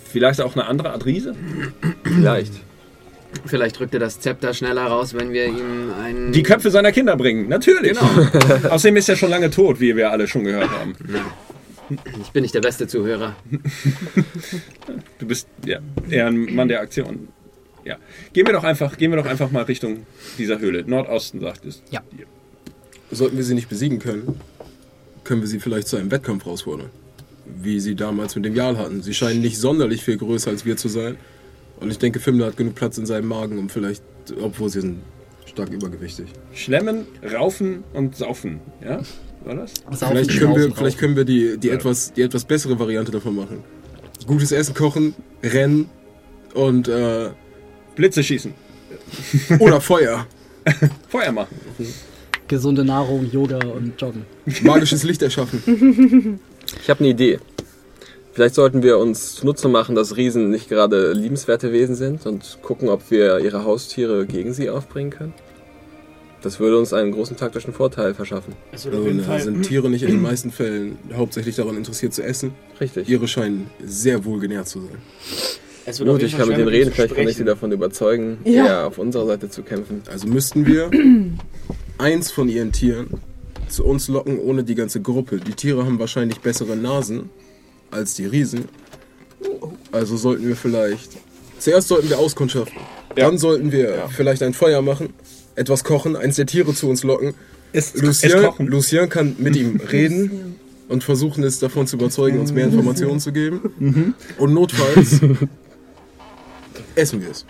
vielleicht auch eine andere Art Riese? Vielleicht. Vielleicht rückt er das Zepter schneller raus, wenn wir ihm einen. Die Köpfe seiner Kinder bringen, natürlich. Genau. Außerdem ist er schon lange tot, wie wir alle schon gehört haben. Ich bin nicht der beste Zuhörer. Du bist ja, eher ein Mann der Aktion. Ja. Gehen wir doch einfach, gehen wir doch einfach mal Richtung dieser Höhle. Nordosten, sagt es. Ja. Sollten wir sie nicht besiegen können, können wir sie vielleicht zu einem Wettkampf herausfordern. Wie sie damals mit dem Jarl hatten. Sie scheinen nicht sonderlich viel größer als wir zu sein. Und ich denke, Fimmler hat genug Platz in seinem Magen, um vielleicht, obwohl sie sind stark übergewichtig. Schlemmen, raufen und saufen. Ja? War das? Saufen, Vielleicht können wir, vielleicht können wir die, die, etwas, die etwas bessere Variante davon machen. Gutes Essen kochen, rennen und äh, Blitze schießen. oder Feuer. Feuer machen. Gesunde Nahrung, Yoga und Joggen. Magisches Licht erschaffen. Ich habe eine Idee. Vielleicht sollten wir uns zunutze machen, dass Riesen nicht gerade liebenswerte Wesen sind und gucken, ob wir ihre Haustiere gegen sie aufbringen können. Das würde uns einen großen taktischen Vorteil verschaffen. Auf Also, jeden Fall. sind Tiere nicht in den meisten Fällen hauptsächlich daran interessiert zu essen. Richtig. Ihre scheinen sehr wohl genährt zu sein. Es Gut, ich kann mit denen reden, vielleicht kann ich sie davon überzeugen, Ja. eher auf unserer Seite zu kämpfen. Also müssten wir eins von ihren Tieren zu uns locken, ohne die ganze Gruppe. Die Tiere haben wahrscheinlich bessere Nasen als die Riesen. Also sollten wir vielleicht. Zuerst sollten wir auskundschaften. Dann sollten wir vielleicht ein Feuer machen, etwas kochen, eins der Tiere zu uns locken. Es, es Lucien. Lucien kann mit ihm reden und versuchen es davon zu überzeugen, uns mehr Informationen zu geben. Und notfalls essen wir es.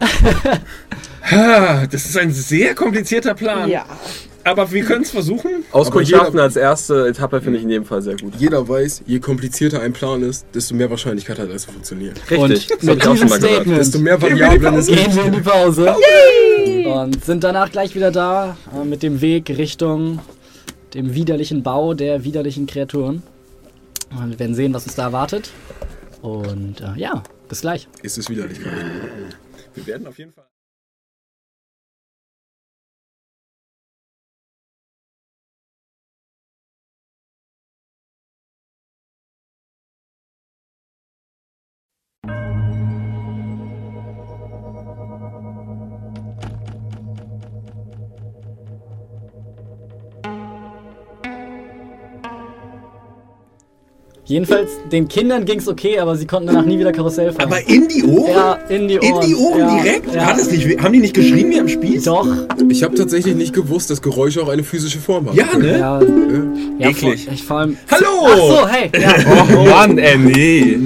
Das ist ein sehr komplizierter Plan. Ja. Aber wir können es versuchen. Auskundschaften als erste Etappe finde ich in jedem Fall sehr gut. Jeder weiß, je komplizierter ein Plan ist, desto mehr Wahrscheinlichkeit hat er, dass er funktioniert. Richtig, Und das habe ich auch schon mal Desto mehr Variablen es gibt. gehen wir in die Pause. Und sind danach gleich wieder da äh, mit dem Weg Richtung dem widerlichen Bau der widerlichen Kreaturen. Und wir werden sehen, was uns da erwartet. Und äh, ja, bis gleich. Ist es widerlich. Wir werden auf jeden Fall. Jedenfalls, den Kindern ging's okay, aber sie konnten danach nie wieder Karussell fahren. Aber in die Ohren? ja, in die Ohren. In die Ohren ja, direkt? Ja. Hat es nicht, haben die nicht geschrien wie am Spieß? Doch. Ich habe tatsächlich nicht gewusst, dass Geräusche auch eine physische Form haben. Ja, ne? Ja, ja Eklig. Vor, ich vor allem. Hallo! Ach so, hey. Ja. Oh Mann, ey, nee.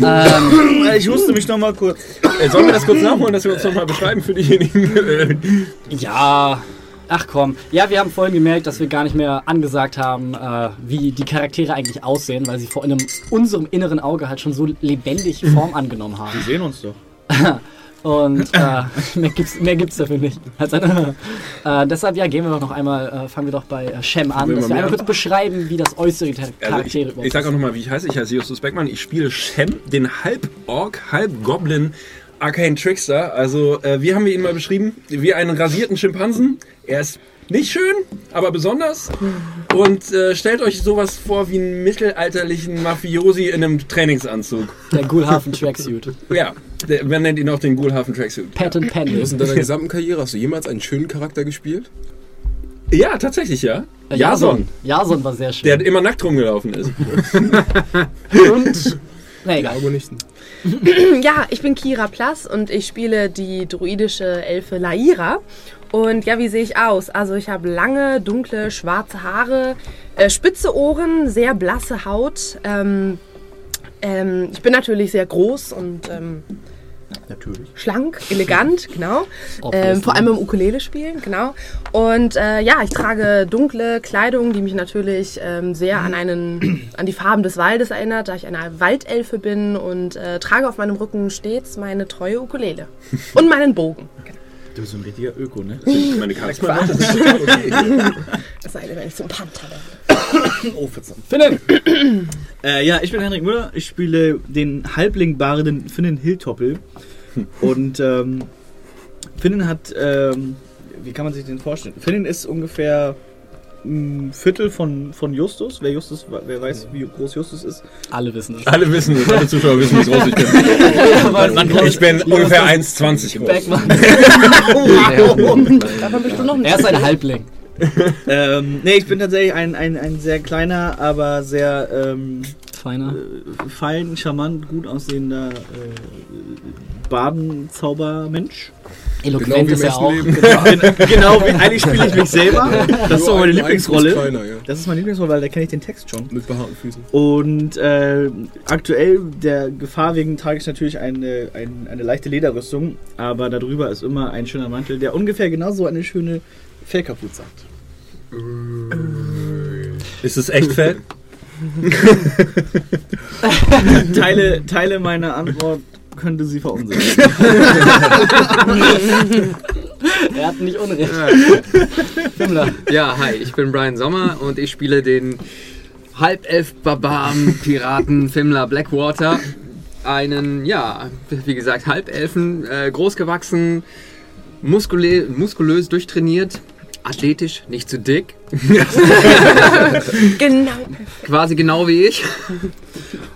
ähm, Ich musste mich noch mal kurz. Äh, Sollen wir das kurz nachholen, dass wir uns nochmal beschreiben für diejenigen? Ja. Ach komm. Ja, wir haben vorhin gemerkt, dass wir gar nicht mehr angesagt haben, äh, wie die Charaktere eigentlich aussehen, weil sie vor einem, unserem inneren Auge halt schon so lebendig Form angenommen haben. Wir sehen uns doch. Und äh, mehr, gibt's, mehr gibt's dafür nicht. Als eine, äh, deshalb, ja, gehen wir doch noch einmal, äh, fangen wir doch bei äh, Shem an, dass wir einmal kurz beschreiben, wie das äußere der Also ich, Charaktere ich sag auch nochmal, wie ich heiße. Ich heiße Justus Beckmann. Ich spiele Shem, den Halb-Ork, Halb-Goblin Arcane Trickster. Also, äh, wie haben wir ihn mal beschrieben? Wie einen rasierten Schimpansen. Er ist nicht schön, aber besonders. Und äh, stellt euch sowas vor wie einen mittelalterlichen Mafiosi in einem Trainingsanzug. Der Gulhafen Tracksuit. Ja, der, man nennt ihn auch den Ghoulhafen Tracksuit. Pat and Penny. Was in deiner gesamten Karriere hast du jemals einen schönen Charakter gespielt? Ja, tatsächlich, ja. Äh, Jason, Jason war sehr schön. der immer nackt rumgelaufen ist. Und, na egal. Ja, ich bin Kira Plass und ich spiele die druidische Elfe Laira. Und ja, wie sehe ich aus? Also ich habe lange, dunkle, schwarze Haare, äh, spitze Ohren, sehr blasse Haut. Ähm, ähm, ich bin natürlich sehr groß und ähm, Natürlich. schlank, elegant, genau. Ähm, vor allem im Ukulele spielen, genau. Und äh, ja, ich trage dunkle Kleidung, die mich natürlich ähm, sehr an einen, an die Farben des Waldes erinnert, da ich eine Waldelfe bin und äh, trage auf meinem Rücken stets meine treue Ukulele und meinen Bogen. Du bist ein richtiger Öko, ne? Meine Charakter. Es sei denn, wenn ich zum Panther werde. Oh, verdammt. Philipp! Äh, ja, ich bin Henrik Müller. Ich spiele den halblingbaren Finnen Hilltoppel. Und ähm, Finnen hat, ähm, wie kann man sich den vorstellen? Finnen ist ungefähr ein Viertel von, von Justus. Wer Justus, wer weiß, wie groß Justus ist. Alle wissen es. Alle wissen es, alle Zuschauer wissen, wie groß ich bin. Ich bin ungefähr 1,20 groß. Beckmann. Davon bist du noch nicht. Er ist ein Halbling. ähm, nee, ich bin tatsächlich ein, ein, ein sehr kleiner, aber sehr ähm, Feiner. äh, fein, charmant, gut aussehender äh, Badenzaubermensch. Eloquent wie ist er auch. genau, wie, eigentlich spiele ich mich selber. Das ist so meine Lieblingsrolle. Kleiner, ja. Das ist meine Lieblingsrolle, weil da kenne ich den Text schon. Mit behaarten Füßen. Und äh, aktuell, der Gefahr wegen, trage ich natürlich eine, ein, eine leichte Lederrüstung, aber darüber ist immer ein schöner Mantel, der ungefähr genauso eine schöne Fellkapuze hat. Ist es echt Fell? Teile, Teile meiner Antwort könnte sie verunsichern. Er hat nicht Unrecht. Fimmler. Ja, hi, ich bin Brian Sommer und ich spiele den Halbelf-Barbaren Piraten Fimler Blackwater. Einen, ja, wie gesagt, Halbelfen, äh, großgewachsen, muskulö muskulös durchtrainiert, athletisch, nicht zu dick, Genau. quasi genau wie ich.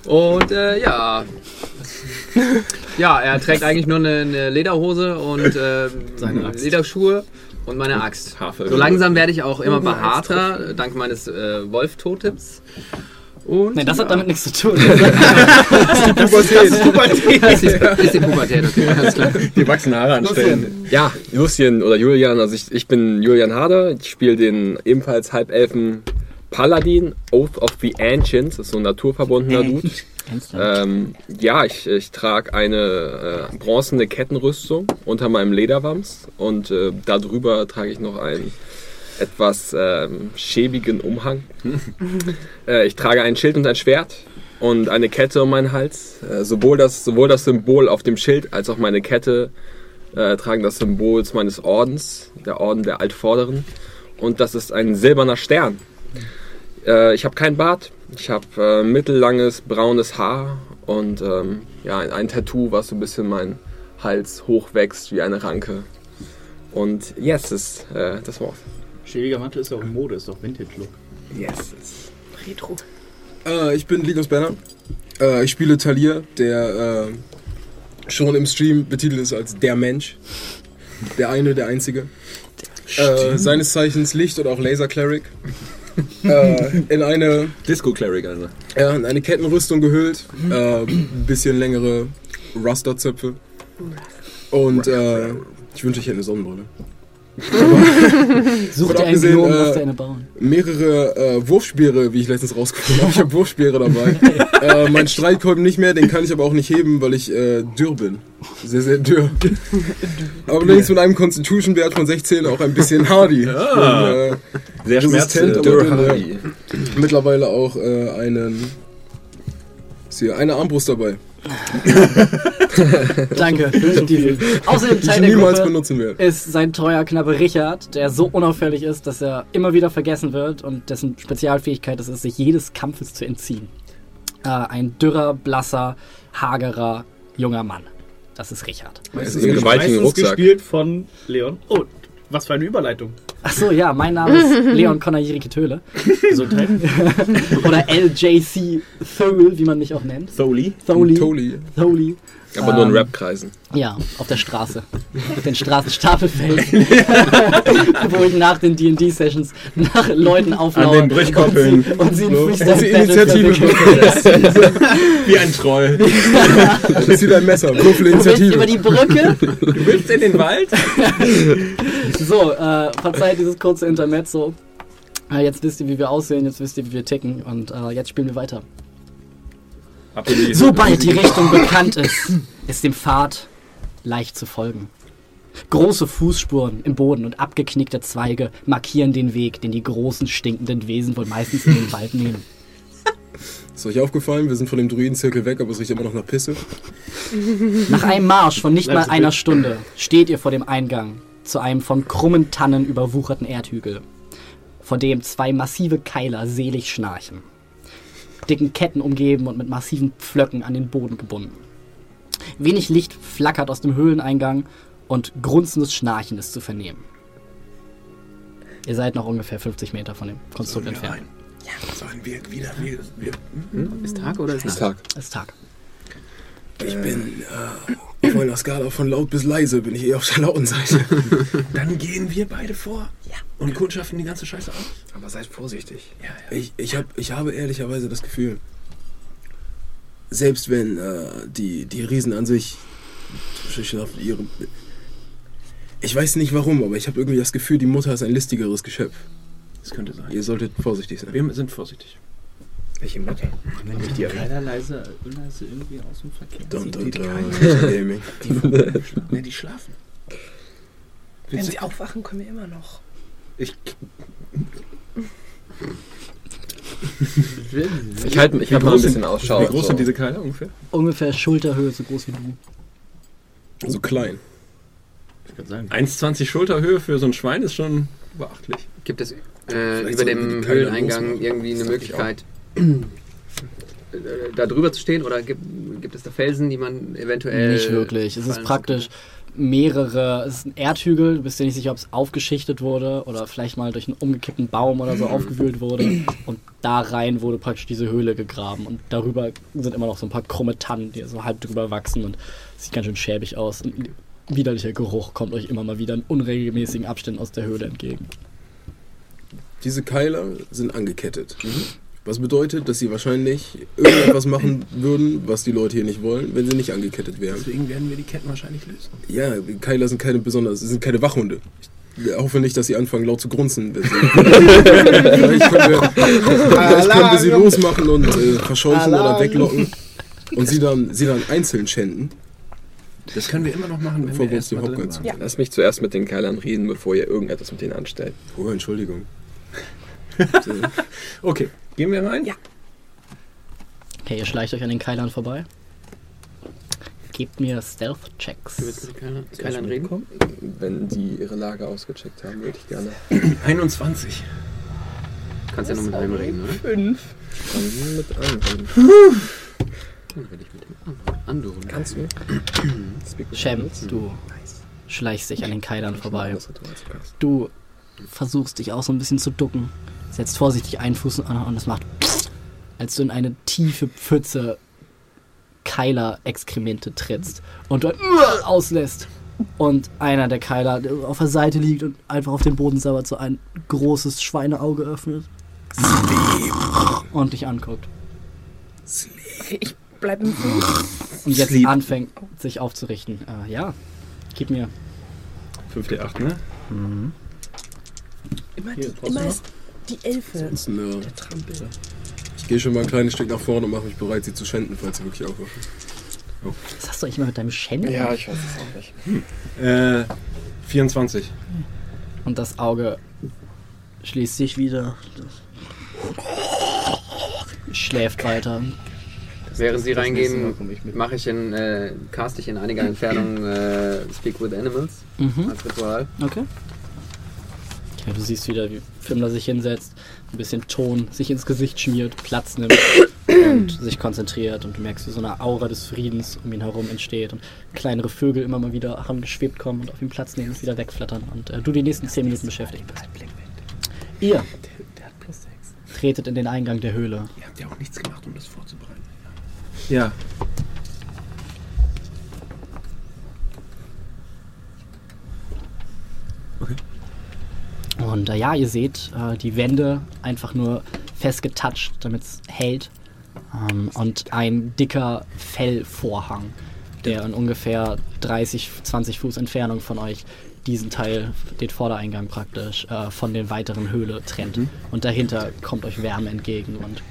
Und äh, ja. Ja, er trägt eigentlich nur eine, eine Lederhose und äh, Lederschuhe und meine Axt. So langsam werde ich auch immer behaarter, dank meines äh, Wolf-Totems. Und Nein, das ja. hat damit nichts zu tun. Das ist die, ist die Pubertät, okay, alles klar. Die wachsen Haare anstellen. Ja, Lucien oder Julian, also ich, ich bin Julian Harder, ich spiele den ebenfalls Halbelfen Paladin, Oath of the Ancients, das ist so ein naturverbundener Dude. Ähm, ja, ich, ich trage eine äh, bronzene Kettenrüstung unter meinem Lederwams und äh, darüber trage ich noch einen etwas ähm, schäbigen Umhang. äh, ich trage ein Schild und ein Schwert und eine Kette um meinen Hals. Äh, sowohl, das, sowohl das Symbol auf dem Schild als auch meine Kette äh, tragen das Symbol meines Ordens, der Orden der Altvorderen. Und das ist ein silberner Stern. Äh, ich habe keinen Bart, ich habe äh, mittellanges braunes Haar und ähm, ja, ein, ein Tattoo, was so ein bisschen mein Hals hochwächst wie eine Ranke. Und yes, ist äh, das Wort. Schäbiger Mantel ist doch in Mode, ist doch Vintage-Look. Yes. Ist Retro. Äh, ich bin Linus Banner. Äh, ich spiele Talir, der äh, schon im Stream betitelt ist als der Mensch. Der eine, der einzige. Äh, seines Zeichens Licht oder auch Laser Cleric. äh, in eine Disco Cleric, also. Ja, in eine Kettenrüstung gehüllt, äh, bisschen längere Rasterzöpfe. Und äh, ich wünsche, ich hätte eine Sonnenbrille. Such dir einen Gnom, äh, eine bauen. Mehrere äh, Wurfspeere, wie ich letztens rausgefunden habe. Ich habe Wurfspeere dabei. äh, mein Streitkolben nicht mehr, den kann ich aber auch nicht heben, weil ich äh, dürr bin. Sehr, sehr dürr. aber allerdings mit einem Constitution-Wert von 16 auch ein bisschen hardy. Ah. Und, äh, Sehr resistent, aber dünn, ja. Mittlerweile auch äh, einen, ist hier eine Armbrust dabei. Danke. Die, außerdem Die Teil ich der niemals Gruppe benutzen werde. ist sein treuer Knappe Richard, der so unauffällig ist, dass er immer wieder vergessen wird und dessen Spezialfähigkeit es ist, sich jedes Kampfes zu entziehen. Äh, ein dürrer, blasser, hagerer, junger Mann. Das ist Richard. Es ist ein gewaltigen Meistens Rucksack. gespielt von Leon. Oh, was für eine Überleitung. Ach so, ja, mein Name ist Leon Konajirike Töle. Gesundheit. Oder LJC Thole, wie man mich auch nennt. Tholi. Tholi. Tholi. Aber nur in Ähm, Rap-Kreisen. Ja, auf der Straße. Mit den Straßenstapelfelsen. wo ich nach den D&D-Sessions nach Leuten auflaufe. den Brechkoppeln. Und sie, und sie in So, Freestyle die Initiative. Wie ein Troll. Das ist wieder ein Messer. Würfel Du willst über Initiative. die Brücke? Du willst in den Wald? So, äh, verzeiht dieses kurze Intermezzo. Äh, jetzt wisst ihr, wie wir aussehen, jetzt wisst ihr, wie wir ticken und äh, jetzt spielen wir weiter. Die Sobald die Richtung bekannt ist, ist dem Pfad leicht zu folgen. Große Fußspuren im Boden und abgeknickte Zweige markieren den Weg, den die großen stinkenden Wesen wohl meistens in den Wald nehmen. Ist euch aufgefallen? Wir sind von dem Druidenzirkel weg, aber es riecht immer noch nach Pisse. Nach einem Marsch von nicht mal einer? Stunde steht ihr vor dem Eingang zu einem von krummen Tannen überwucherten Erdhügel, vor dem zwei massive Keiler selig schnarchen. Dicken Ketten umgeben und mit massiven Pflöcken an den Boden gebunden. Wenig Licht flackert aus dem Höhleneingang und grunzendes Schnarchen ist zu vernehmen. Ihr seid noch ungefähr 50 Meter von dem Konstrukt entfernt. Sollen wir wieder, wir, wir, Ist Tag oder ist Ist Nacht? Tag. Es ist Tag. ich bin äh, auf einer Skala von laut bis leise, bin ich eher auf der lauten Seite. Dann gehen wir beide vor. Ja. Und kundschaften die ganze Scheiße aus. Aber seid vorsichtig. Ja, ja. Ich, ich, hab, ich habe ehrlicherweise das Gefühl, selbst wenn äh, die, die Riesen an sich ihre. Ich weiß nicht warum, aber ich habe irgendwie das Gefühl, die Mutter ist ein listigeres Geschöpf. Das könnte sein. Ihr solltet vorsichtig sein. Wir sind vorsichtig. Welche Mutter? Die Kleider leise, leise irgendwie aus dem Verkehr. Dun, dun, die dun. Kleinen. Gaming. Ne, die schlafen. Wenn sie aufwachen, können wir immer noch. Ich, Ich halte ich mal ein bisschen Ausschau. Wie groß so. sind diese Keile ungefähr? Ungefähr Schulterhöhe, so groß wie du. So klein. Ich kann sagen. 1,20 Schulterhöhe für so ein Schwein ist schon beachtlich. Gibt es äh, über dem die Höhleneingang irgendwie eine ich Möglichkeit, da drüber zu stehen? Oder gibt, gibt es da Felsen, die man eventuell. Nicht wirklich. Es ist praktisch mehrere. Es ist ein Erdhügel. Du bist dir nicht sicher, ob es aufgeschichtet wurde oder vielleicht mal durch einen umgekippten Baum oder so aufgewühlt wurde. Und da rein wurde praktisch diese Höhle gegraben. Und darüber sind immer noch so ein paar krumme Tannen, die so halb drüber wachsen. Und sieht ganz schön schäbig aus. Und ein widerlicher Geruch kommt euch immer mal wieder in unregelmäßigen Abständen aus der Höhle entgegen. Diese Keiler sind angekettet. Was bedeutet, dass sie wahrscheinlich irgendetwas machen würden, was die Leute hier nicht wollen, wenn sie nicht angekettet wären. Deswegen werden wir die Ketten wahrscheinlich lösen. Ja, Keiler sind keine besonders, sind keine Wachhunde. Ich hoffe nicht, dass sie anfangen laut zu grunzen. Vielleicht, können wir, vielleicht können wir sie losmachen und äh, verscheuchen oder Alarm. weglocken und sie dann, sie dann einzeln schänden. Das können wir immer noch machen, wenn Bevor wir wir uns die Hauptgeiz. Ja. Lass mich zuerst mit den Keilern reden, bevor ihr irgendetwas mit denen anstellt. Oh, Entschuldigung. Okay, gehen wir rein? Ja. Okay, ihr schleicht euch an den Keilern vorbei. Gebt mir Stealth-Checks. Keilern, reden? Wenn die ihre Lage ausgecheckt haben, würde ich gerne 21. Du kannst ja noch mit einem reden, oder? Fünf. dann mit an. Dann rede ich mit dem Andor. Kannst du? Shem, du schleichst dich an den Keilern vorbei. Du versuchst dich auch so ein bisschen zu ducken. Setzt vorsichtig einen Fuß an und es macht als du in eine tiefe Pfütze Keiler-Exkremente trittst und dort auslässt. Und einer der Keiler auf der Seite liegt und einfach auf dem Boden sabbert, so ein großes Schweineauge öffnet. Und dich anguckt. Okay, ich bleib im Fuß. Und jetzt Sleep. anfängt, sich aufzurichten. Äh, ja, gib mir. 5D8, ne? Immer, Hier, immer noch? ist die Elfe. Ansonsten, äh, Der Trampel. ich gehe schon mal ein kleines Stück nach vorne und mache mich bereit, sie zu schänden, falls sie wirklich aufwachen. Was hast du eigentlich mal mit deinem Schänder? Ja, ich weiß es auch nicht. Äh, 24. Und das Auge schließt sich wieder. Schläft weiter. Während Sie reingehen, mache ich in, äh, cast ich in einiger Entfernung äh, Speak with Animals Mhm. als Ritual. Okay. Okay, du siehst wieder, wie Fimmler sich hinsetzt, ein bisschen Ton sich ins Gesicht schmiert, Platz nimmt und sich konzentriert und du merkst, wie so eine Aura des Friedens um ihn herum entsteht und kleinere Vögel immer mal wieder angeschwebt kommen und auf ihm Platz nehmen und wieder wegflattern und äh, du die nächsten 10 Minuten beschäftigt bist. Ihr Der hat plus 6. tretet in den Eingang der Höhle. Ihr habt ja auch nichts gemacht, um das vorzubereiten. Ja. Und äh, ja, ihr seht äh, die Wände einfach nur festgetatscht, damit es hält. Ähm, und ein dicker Fellvorhang, der in ungefähr 30, 20 Fuß Entfernung von euch diesen Teil, den Vordereingang praktisch, äh, von den weiteren Höhle trennt. Und dahinter kommt euch Wärme entgegen und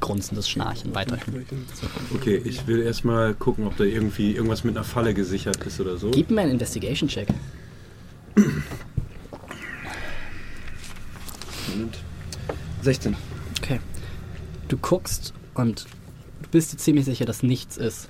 grunzendes Schnarchen weiterhin. Okay, ich will erstmal gucken, ob da irgendwie irgendwas mit einer Falle gesichert ist oder so. Gib mir einen Investigation-Check. Moment. 16. Okay. Du guckst und du bist dir ziemlich sicher, dass nichts ist,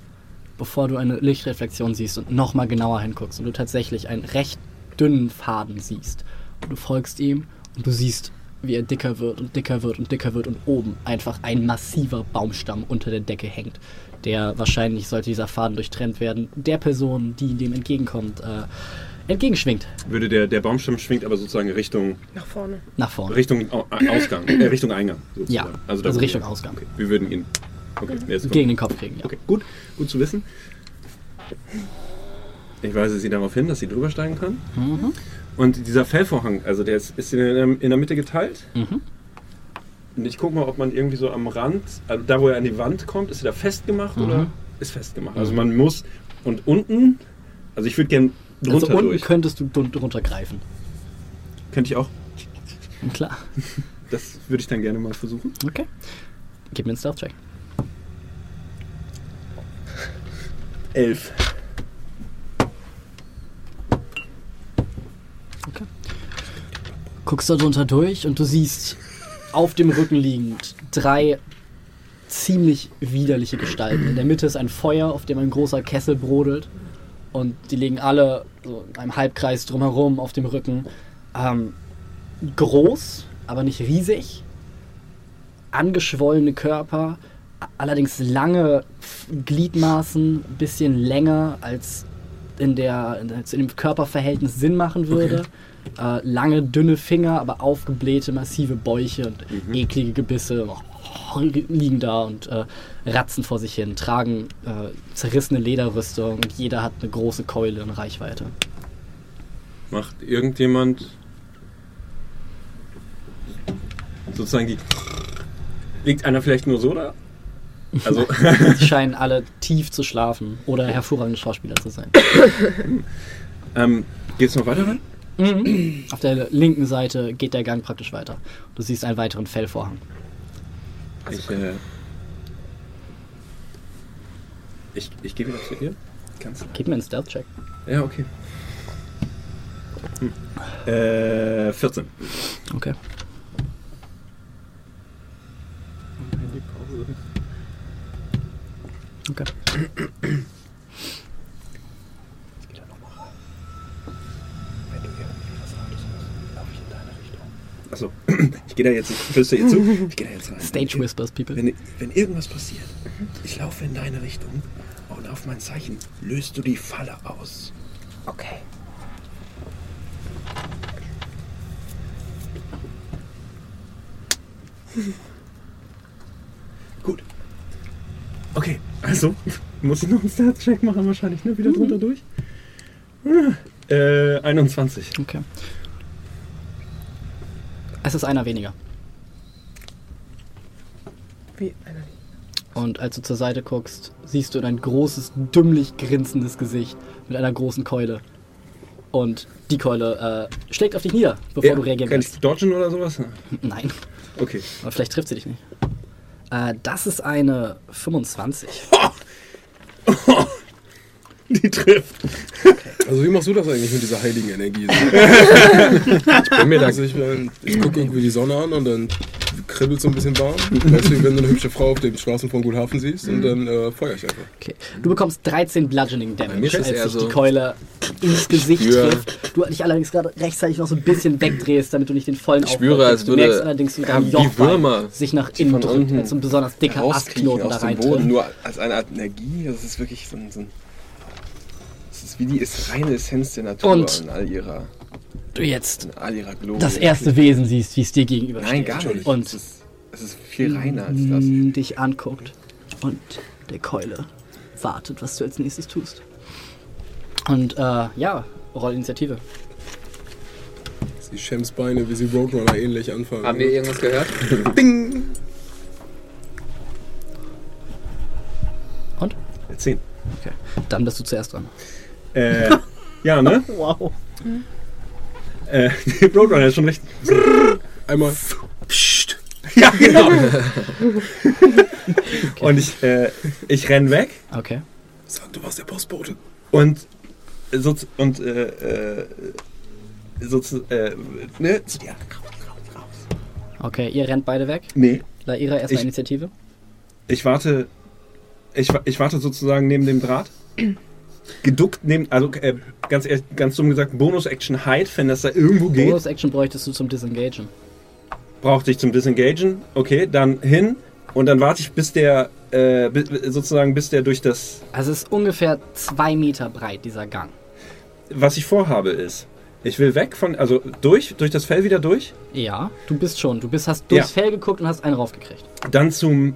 bevor du eine Lichtreflexion siehst und nochmal genauer hinguckst und du tatsächlich einen recht dünnen Faden siehst. Und du folgst ihm und du siehst, wie er dicker wird und dicker wird und dicker wird und oben einfach ein massiver Baumstamm unter der Decke hängt, der wahrscheinlich, sollte dieser Faden durchtrennt werden, der Person, die dem entgegenkommt, äh, entgegenschwingt. Würde der, der Baumstamm schwingt aber sozusagen Richtung, Nach vorne. Nach vorne. Richtung Au- Ausgang, äh, Richtung Eingang. Sozusagen. Ja, also wo Richtung wir- Ausgang. Okay, wir würden ihn. Okay, jetzt Gegen den Kopf kriegen, ja. Okay, gut, gut zu wissen. Ich weise sie darauf hin, dass sie drüber steigen kann. Mhm. Und dieser Fellvorhang, also der ist, ist in, der, in der Mitte geteilt. Mhm. Und ich gucke mal, ob man irgendwie so am Rand, also da wo er an die Wand kommt, ist er da festgemacht Mhm. oder ist festgemacht? Also man muss, und unten, also ich würde gerne Also unten durch. könntest du drunter greifen. Könnte ich auch, Klar. das würde ich dann gerne mal versuchen. Okay. Gib mir einen Stealth-Check. Elf. Guckst da drunter durch und du siehst auf dem Rücken liegend drei ziemlich widerliche Gestalten. In der Mitte ist ein Feuer, auf dem ein großer Kessel brodelt. Und die liegen alle so in einem Halbkreis drumherum auf dem Rücken. Ähm, groß, aber nicht riesig. Angeschwollene Körper, allerdings lange Gliedmaßen, ein bisschen länger als in, der, als in dem Körperverhältnis Sinn machen würde. Äh, lange, dünne Finger, aber aufgeblähte, massive Bäuche und eklige Gebisse liegen da und äh, ratzen vor sich hin, tragen äh, zerrissene Lederrüstung und jeder hat eine große Keule in Reichweite. Macht irgendjemand sozusagen die. Liegt einer vielleicht nur so da? Also, Die scheinen alle tief zu schlafen oder hervorragende Schauspieler zu sein. ähm, geht's noch weiter rein? Mhm. Auf der linken Seite geht der Gang praktisch weiter. Du siehst einen weiteren Fellvorhang. Ich, äh, ich, ich gehe wieder zu ihr. Kannst Gib mir einen Stealth-Check. Ja, okay. Hm. Äh, 14. Okay. Okay. Achso, ich gehe da jetzt, ich flüstere ihr zu. Ich gehe da jetzt rein. Stage Whispers, people. Wenn, wenn irgendwas passiert, ich laufe in deine Richtung auf mein Zeichen löst du die Falle aus. Okay. Gut. Okay, also muss ich noch einen Stats-Check machen wahrscheinlich, ne? Wieder drunter durch. Äh, 21. Okay. Es ist einer weniger. Wie einer. Und als du zur Seite guckst, siehst du ein großes, dümmlich grinsendes Gesicht mit einer großen Keule. Und die Keule äh, schlägt auf dich nieder, bevor du reagieren Kann kannst. ich dodgen oder sowas? Nein, Okay. aber vielleicht trifft sie dich nicht. Äh, das ist eine 25. Die trifft. Also wie machst du das eigentlich mit dieser heiligen Energie? ich bin mir da, also ich, ich gucke irgendwie die Sonne an und dann kribbelt so ein bisschen warm. Du, wenn du eine hübsche Frau auf den Straßen von Guthafen siehst und dann äh, feuer ich einfach. Okay. Du bekommst 13 Bludgeoning Damage, als sich so- die Keule ins Gesicht spür- trifft. Du dich allerdings gerade rechtzeitig noch so ein bisschen wegdrehst, damit du nicht den vollen Ich spüre, als. Du würde- merkst allerdings, wie dein Würmer, sich nach innen drückt, als so ein besonders dicker Astknoten da rein Boden, nur als eine Art Energie. Das ist wirklich so ein, so ein wie die ist reine Essenz der Natur Und- in all ihrer, Du jetzt in all ihrer Glorie. das erste Wesen siehst, wie es dir gegenüber Nein, gar nicht. Und es, ist, es ist viel reiner als das. mm, dich anguckt und der Keule wartet, was du als nächstes tust. Und äh, ja, Rollinitiative. Die Shems Beine, wie sie Roadrunner ähnlich anfangen. Haben wir irgendwas gehört? Ding! Und? Zehn. Okay. Dann bist du zuerst dran. Äh, ja, ne? Wow. Äh, Roadrunner ist schon recht. Einmal. Psst. Ja, genau. Und ich, äh, ich renn weg Okay. Sag, du warst der Postbote. und so und äh, äh, so äh, ne? Ja, Okay, ihr rennt beide weg. nee. Laira erstmal Ich- Initiative. Ich warte. Ich, ich warte sozusagen neben dem Draht. Geduckt neben, also äh, ganz ehrlich, ganz dumm gesagt, Bonus-Action Hide, wenn das da irgendwo geht. Bonus-Action bräuchtest du zum Disengagen. brauchte ich zum Disengagen. Okay, dann hin und dann warte ich, bis der äh, sozusagen bis der durch das. Also es ist ungefähr zwei Meter breit, dieser Gang. Was ich vorhabe ist, ich will weg von, also durch, durch das Fell wieder durch, Ja, du bist schon. Du bist, hast durchs Ja. Fell geguckt und hast einen raufgekriegt. dann zum,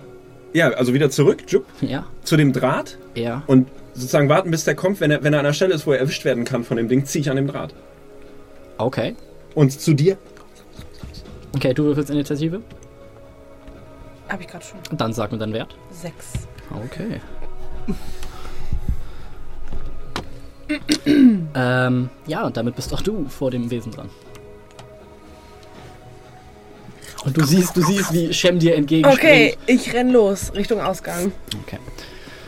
ja, also wieder zurück, jupp, Ja, zu dem Draht ja. und sozusagen warten, bis der kommt. Wenn er, wenn er an einer Stelle ist, wo er erwischt werden kann von dem Ding, ziehe ich an dem Draht. Okay. Und zu dir. Okay, du würfelst Initiative. Hab ich gerade schon. Dann sag mir deinen Wert. Sechs. Okay. ähm, ja, und damit bist auch du vor dem Wesen dran. Und du siehst, du siehst, wie Shem dir entgegenspringt. Okay, ich renn los Richtung Ausgang. Okay.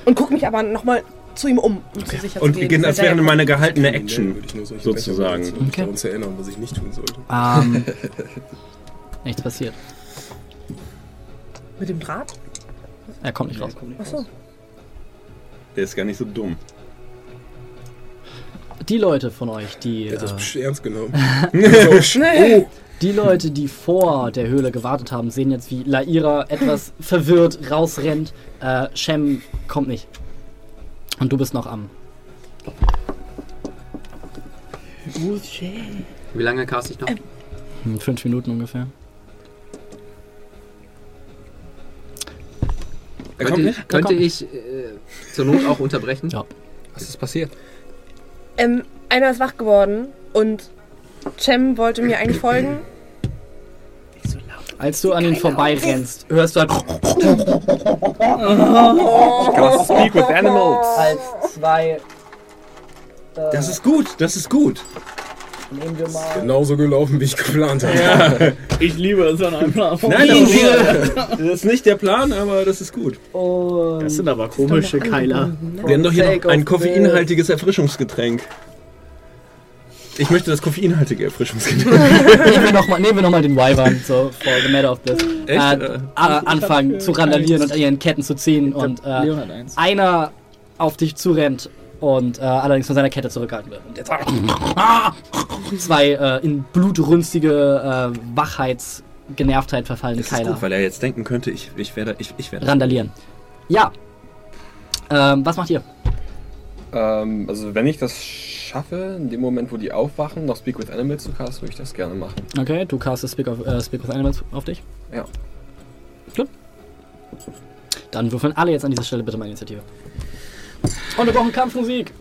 Und guck mich aber nochmal zu ihm um, um zu sicher Und zu gehen. als wäre meine gehaltene Action. würde ich nur solche sozusagen. Um Okay. daran zu erinnern, was ich nicht tun sollte. Ähm, nichts passiert. Mit dem Draht? Er kommt nicht raus. Achso. Der ist gar nicht so dumm. Die Leute von euch, die, Er hat das äh, ernst genommen. oh, die Leute, die vor der Höhle gewartet haben, sehen jetzt, wie Laira etwas verwirrt rausrennt. Äh, Shem kommt nicht. Und du bist noch am. Wie lange cast ich noch? Hm, fünf Minuten ungefähr. Er kommt Könnte, nicht? könnte kommt. ich äh, zur Not auch unterbrechen? Ja. Was ist passiert? Ähm, einer ist wach geworden und Cem wollte mir eigentlich folgen. Als du an ihn vorbeirennst, hörst du halt Speak with animals. als zwei. Das ist gut, das ist gut. Nehmen wir mal. genauso gelaufen, wie ich geplant habe. Ich liebe es an einem Plan. Nein, das ist, das ist nicht der Plan, aber das ist gut. Und Das sind aber komische Keiler. Wir haben doch hier noch ein of koffeinhaltiges Erfrischungsgetränk. Ich möchte das koffeinhaltige Erfrischungsgetränk. nehmen wir nochmal nehmen wir noch mal den Wyvern, so for the matter of this. Echt? Äh, äh, anfangen zu randalieren und an ihren Ketten zu ziehen und äh, einer auf dich zurennt und äh, allerdings von seiner Kette zurückgehalten wird. Und jetzt zwei äh, in blutrünstige äh, Wachheitsgenervtheit verfallene Das ist Keiler gut, weil er jetzt denken könnte, ich, ich werde, ich, ich werde. randalieren. Ja. Ähm, was macht ihr? Ähm, also wenn ich das schaffe, in dem Moment, wo die aufwachen, noch Speak with Animals zu casten, würde ich das gerne machen. Okay, du castest Speak, of, äh, Speak with Animals auf dich. Ja. Gut. Dann würfeln alle jetzt an dieser Stelle bitte mal Initiative. Und wir brauchen Kampfmusik.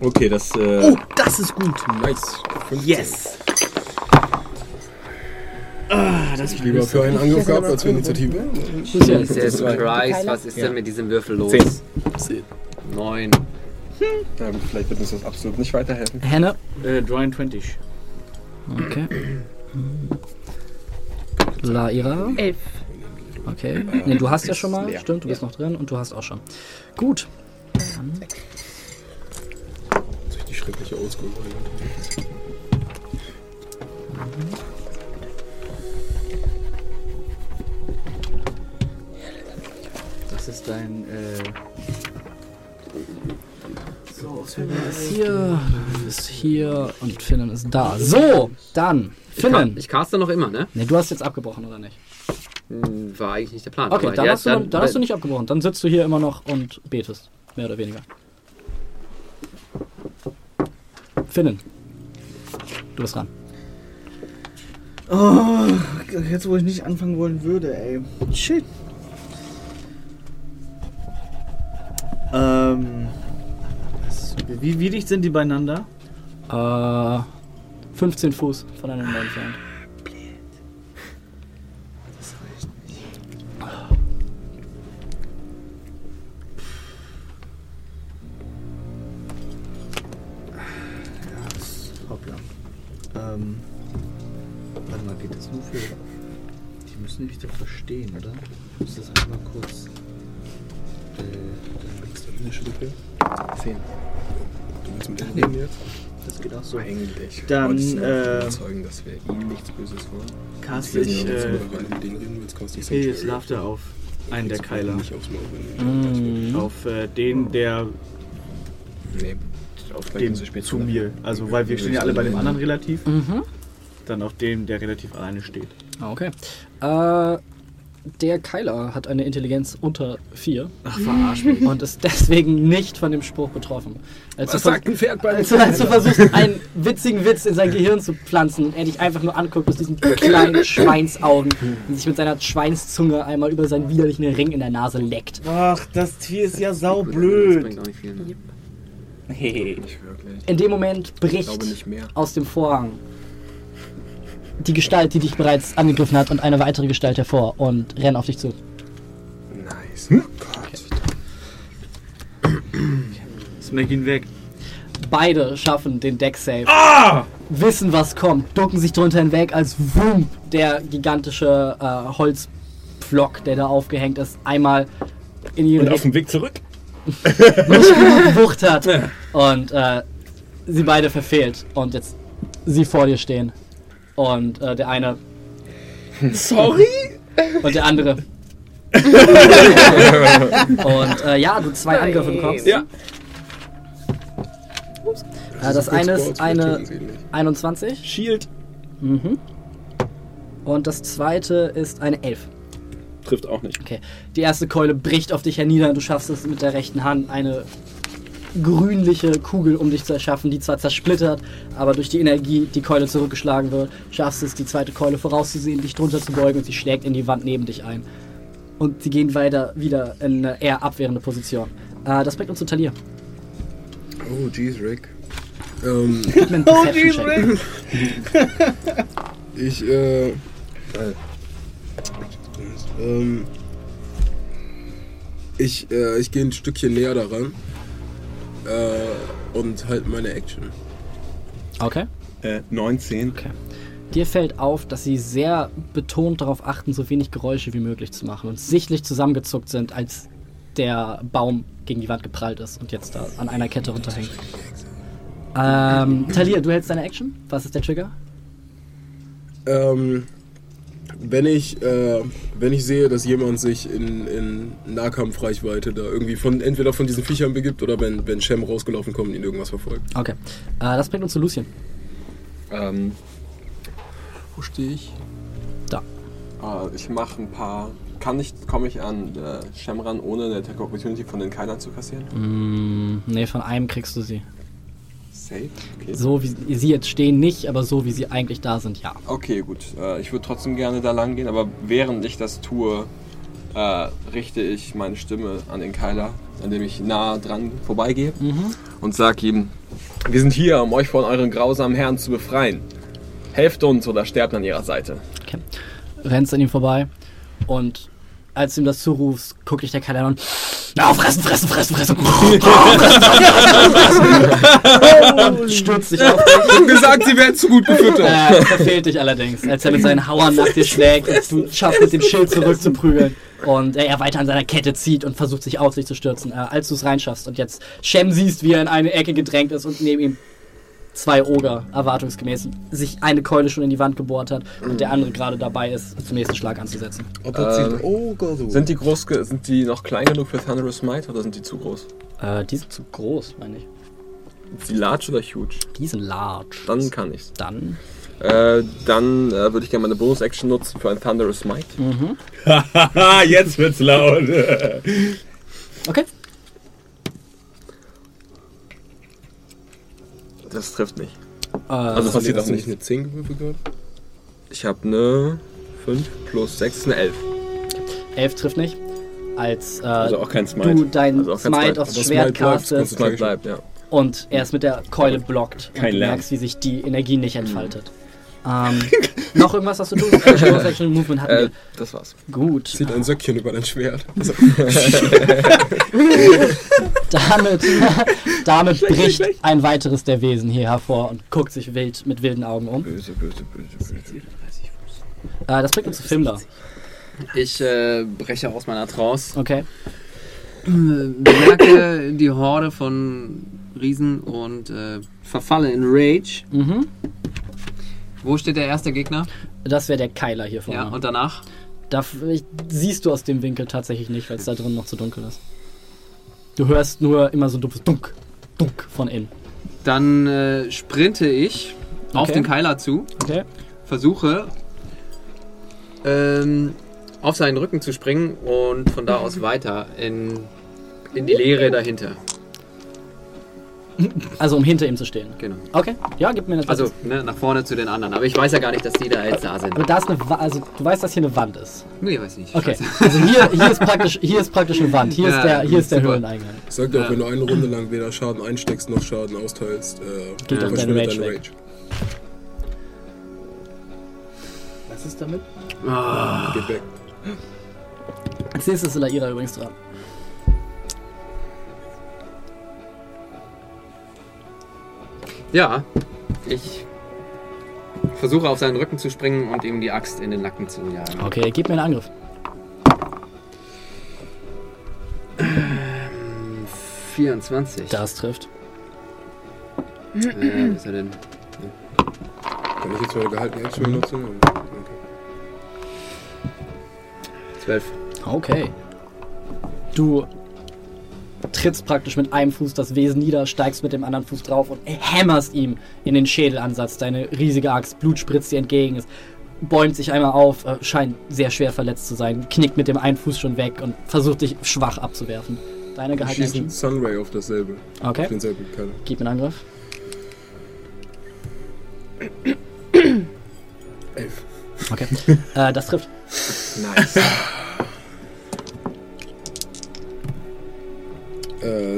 Okay, das. Äh, Oh, das ist gut. Nice. 15. Yes. Ah, das ist Lieber für einen Angriff gehabt als für Initiative. Jesus. Christ, was ist denn mit diesem Würfel los? Zehn. Neun. Ähm, vielleicht wird uns das absolut nicht weiterhelfen. Henne. Äh, 23. Okay. Laira. 11. Okay. Nee, du hast ja schon mal. Leer. Stimmt, du bist noch drin und du hast auch schon. Gut. Dann. ist die schreckliche oldschool Das ist dein. Äh so, Finnen ist hier, du bist hier und Finnen ist da. So, dann, Finnen. ich caste noch immer, ne? Ne, du hast jetzt abgebrochen, oder nicht? Hm, War eigentlich nicht der Plan. Okay, dann, ja, hast du, dann, dann hast du nicht abgebrochen. Dann sitzt du hier immer noch und betest. Mehr oder weniger. Finnen. Du bist dran. oh, jetzt wo ich nicht anfangen wollen würde, ey. Shit. Ähm. Wie, wie dicht sind die beieinander? Äh, 15 Fuß voneinander entfernt. Hoppla. Ähm. Warte mal, geht das nur für. Die müssen mich doch verstehen, oder? Ich muss das einmal kurz. Zehn. Du willst mit dem jetzt? das geht auch so. Eigentlich. Dann, äh, überzeugen, dass wir ihm nichts Böses wollen. Cast ich äh, Helios Laughter auf einen der Keiler. Nicht aufs Maul, wenn du Mhm. Auf äh, den, der Nee. auf den zu mir. Also weil wir stehen ja alle bei dem anderen relativ. Dann auf den, der relativ alleine steht. Ah, okay. Äh, der Keiler hat eine Intelligenz unter 4 Ach, verarsch mich. und ist deswegen nicht von dem Spruch betroffen. Als Was du, sagt ein Pferd beim als, als du versuchst, einen witzigen Witz in sein Gehirn zu pflanzen und er dich einfach nur anguckt aus diesen kleinen Schweinsaugen und sich mit seiner Schweinszunge einmal über seinen widerlichen Ring in der Nase leckt. Ach, das Tier ist ja Das saublöd. bringt auch nicht viel. Ne? Hey. In dem Moment Ich bricht aus dem Vorhang die Gestalt, die dich bereits angegriffen hat, und eine weitere Gestalt hervor und rennen auf dich zu. Nice. Oh Gott. Smack ihn weg. Beide schaffen den Deck-Save. Wissen, was kommt, ducken sich drunter hinweg, als Wump der gigantische äh, Holzpflock, der da aufgehängt ist, einmal in ihre Und auf dem Weg zurück? gewucht hat. Und äh, sie beide verfehlt. Und jetzt sie vor dir stehen. Und äh, der eine Sorry? und der andere. und äh, ja, du zwei Angriffe bekommst. Ja. Äh, das eine ist eine töten sie ihn nicht. 21. Shield. Mhm. Und das zweite ist eine 11. Trifft auch nicht. Okay. Die erste Keule bricht auf dich hernieder. Du schaffst es mit der rechten Hand, eine grünliche Kugel um dich zu erschaffen, die zwar zersplittert, aber durch die Energie die Keule zurückgeschlagen wird, schaffst es, die zweite Keule vorauszusehen, dich drunter zu beugen und sie schlägt in die Wand neben dich ein. Und sie gehen weiter wieder in eine eher abwehrende Position. Äh, das bringt uns zu Talir. Oh, jeez, Rick. Ähm, Gib mir einen Oh, Perception-Check. ich, äh. Ähm. Ich, äh, ich gehe ein Stückchen näher daran. Äh, und halt meine Action. Okay. Äh, 19. Okay. Dir fällt auf, dass sie sehr betont darauf achten, so wenig Geräusche wie möglich zu machen und sichtlich zusammengezuckt sind, als der Baum gegen die Wand geprallt ist und jetzt da an einer Kette runterhängt. Ähm, Talia, du hältst deine Action? Was ist der Trigger? Ähm, wenn ich, äh, wenn ich sehe, dass jemand sich in, in Nahkampfreichweite da irgendwie von entweder von diesen Viechern begibt oder wenn, wenn Shem rausgelaufen kommt und ihn irgendwas verfolgt. Okay. Äh, das bringt uns zu Lucien. Ähm, Wo stehe ich? Da. äh, ich mache ein paar. Kann ich, komme ich an äh, Shem ran, ohne eine Attack Opportunity von den Keilern zu kassieren? Mm, nee, von einem kriegst du sie. Safe? Okay. So wie sie jetzt stehen, nicht, aber so wie sie eigentlich da sind, ja. Okay, gut. Äh, ich würde trotzdem gerne da lang gehen, aber während ich das tue, äh, richte ich meine Stimme an den Keiler, an dem ich nah dran vorbeigehe und sage ihm: Wir sind hier, um euch von euren grausamen Herren zu befreien. Helft uns oder sterbt an ihrer Seite. Okay. Rennst an ihm vorbei und als du ihm das zurufst, guckt dich der Kerl an und na, fressen, fressen, fressen, fressen. und stürzt dich auf gesagt, sie werden zu gut gefüttert. Äh, verfehlt dich allerdings, als er mit seinen Hauern nach dir schlägt und du schaffst mit dem Schild zurückzuprügeln. Und äh, er weiter an seiner Kette zieht und versucht sich auf sich zu stürzen, äh, als du es reinschaffst. Und jetzt Shem siehst, wie er in eine Ecke gedrängt ist und neben ihm zwei Oger erwartungsgemäß sich eine Keule schon in die Wand gebohrt hat und der andere gerade dabei ist, zum nächsten Schlag anzusetzen. Ähm, oh Gott, oh. Sind die groß, ge- sind die noch klein genug für Thunderous Smite oder sind die zu groß? Äh, die sind zu groß, meine ich. Sind die large oder huge? Die sind large. Dann kann ich's. Dann. Äh, dann äh, würde ich gerne meine Bonus-Action nutzen für ein Thunderous Smite. Mhm. Haha, jetzt wird's laut. Okay. Das trifft nicht. Äh, Also Hast du passiert das auch nicht eine 10 gewürfelt gehabt? Ich habe eine 5 plus 6 ist eine 11. 11 trifft nicht. Als äh, Also auch kein Smite. du dein Also auch kein Smite Smite. aufs Schwert castest Smite bleibt, ja. und er es mit der Keule blockt. Kein und du Lärm. merkst, wie sich die Energie nicht entfaltet. Ähm, noch irgendwas, was du tust? Bonus Action, Movement hatten Äh, wir. das war's. Gut. Zieht ein Söckchen über dein Schwert. Also, Damit, damit bricht ein weiteres der Wesen hier hervor und guckt sich wild mit wilden Augen um. Böse, böse, böse, böse. Äh, das bringt uns zu Fimler. Ich äh, breche aus meiner Trance. Okay. Äh, bemerke die Horde von Riesen und äh, verfalle in Rage. Mhm. Wo steht der erste Gegner? Das wäre der Keiler hier vorne. Ja, und danach? Da siehst du aus dem Winkel tatsächlich nicht, weil es da drin noch zu dunkel ist. Du hörst nur immer so ein dumpfes Dunk, Dunk von innen. Dann äh, sprinte ich auf Okay. den Keiler zu, Okay. versuche ähm, auf seinen Rücken zu springen und von da aus weiter in, in die Leere dahinter. Also um hinter ihm zu stehen. Genau. Okay. Ja, gib mir das. Also ne, nach vorne zu den anderen. Aber ich weiß ja gar nicht, dass die da jetzt da sind. Aber da ist eine Wa also du weißt, dass hier eine Wand ist. Nee, weiß nicht. Okay. Scheiße. Also hier, hier ist praktisch hier ist praktisch eine Wand. Hier Ja, ist der hier ist der super. Höhleneingang. ich sag dir auch, Ja. wenn du eine Runde lang weder Schaden einsteckst noch Schaden austeilst, äh, Geht auch verschwindet deine Rage weg. Was ist damit? Ah, Geht weg. Als nächstes ist Laira übrigens dran. Ja, ich versuche auf seinen Rücken zu springen und ihm die Axt in den Nacken zu jagen. Okay, gib mir einen Angriff. 24. Das trifft. Äh, was ist er denn? Kann ich jetzt meine gehaltene Action benutzen? Okay. 12. Okay. Du trittst praktisch mit einem Fuß das Wesen nieder, steigst mit dem anderen Fuß drauf und hämmerst ihm in den Schädelansatz. Deine riesige Axt, Blut spritzt dir entgegen. Es bäumt sich einmal auf, äh, scheint sehr schwer verletzt zu sein, knickt mit dem einen Fuß schon weg und versucht dich schwach abzuwerfen. Deine Ich einen Action. Sunray auf dasselbe. Auf Okay, denselben Keller. gib mir einen Angriff. Elf. Okay. äh, das trifft. Nice.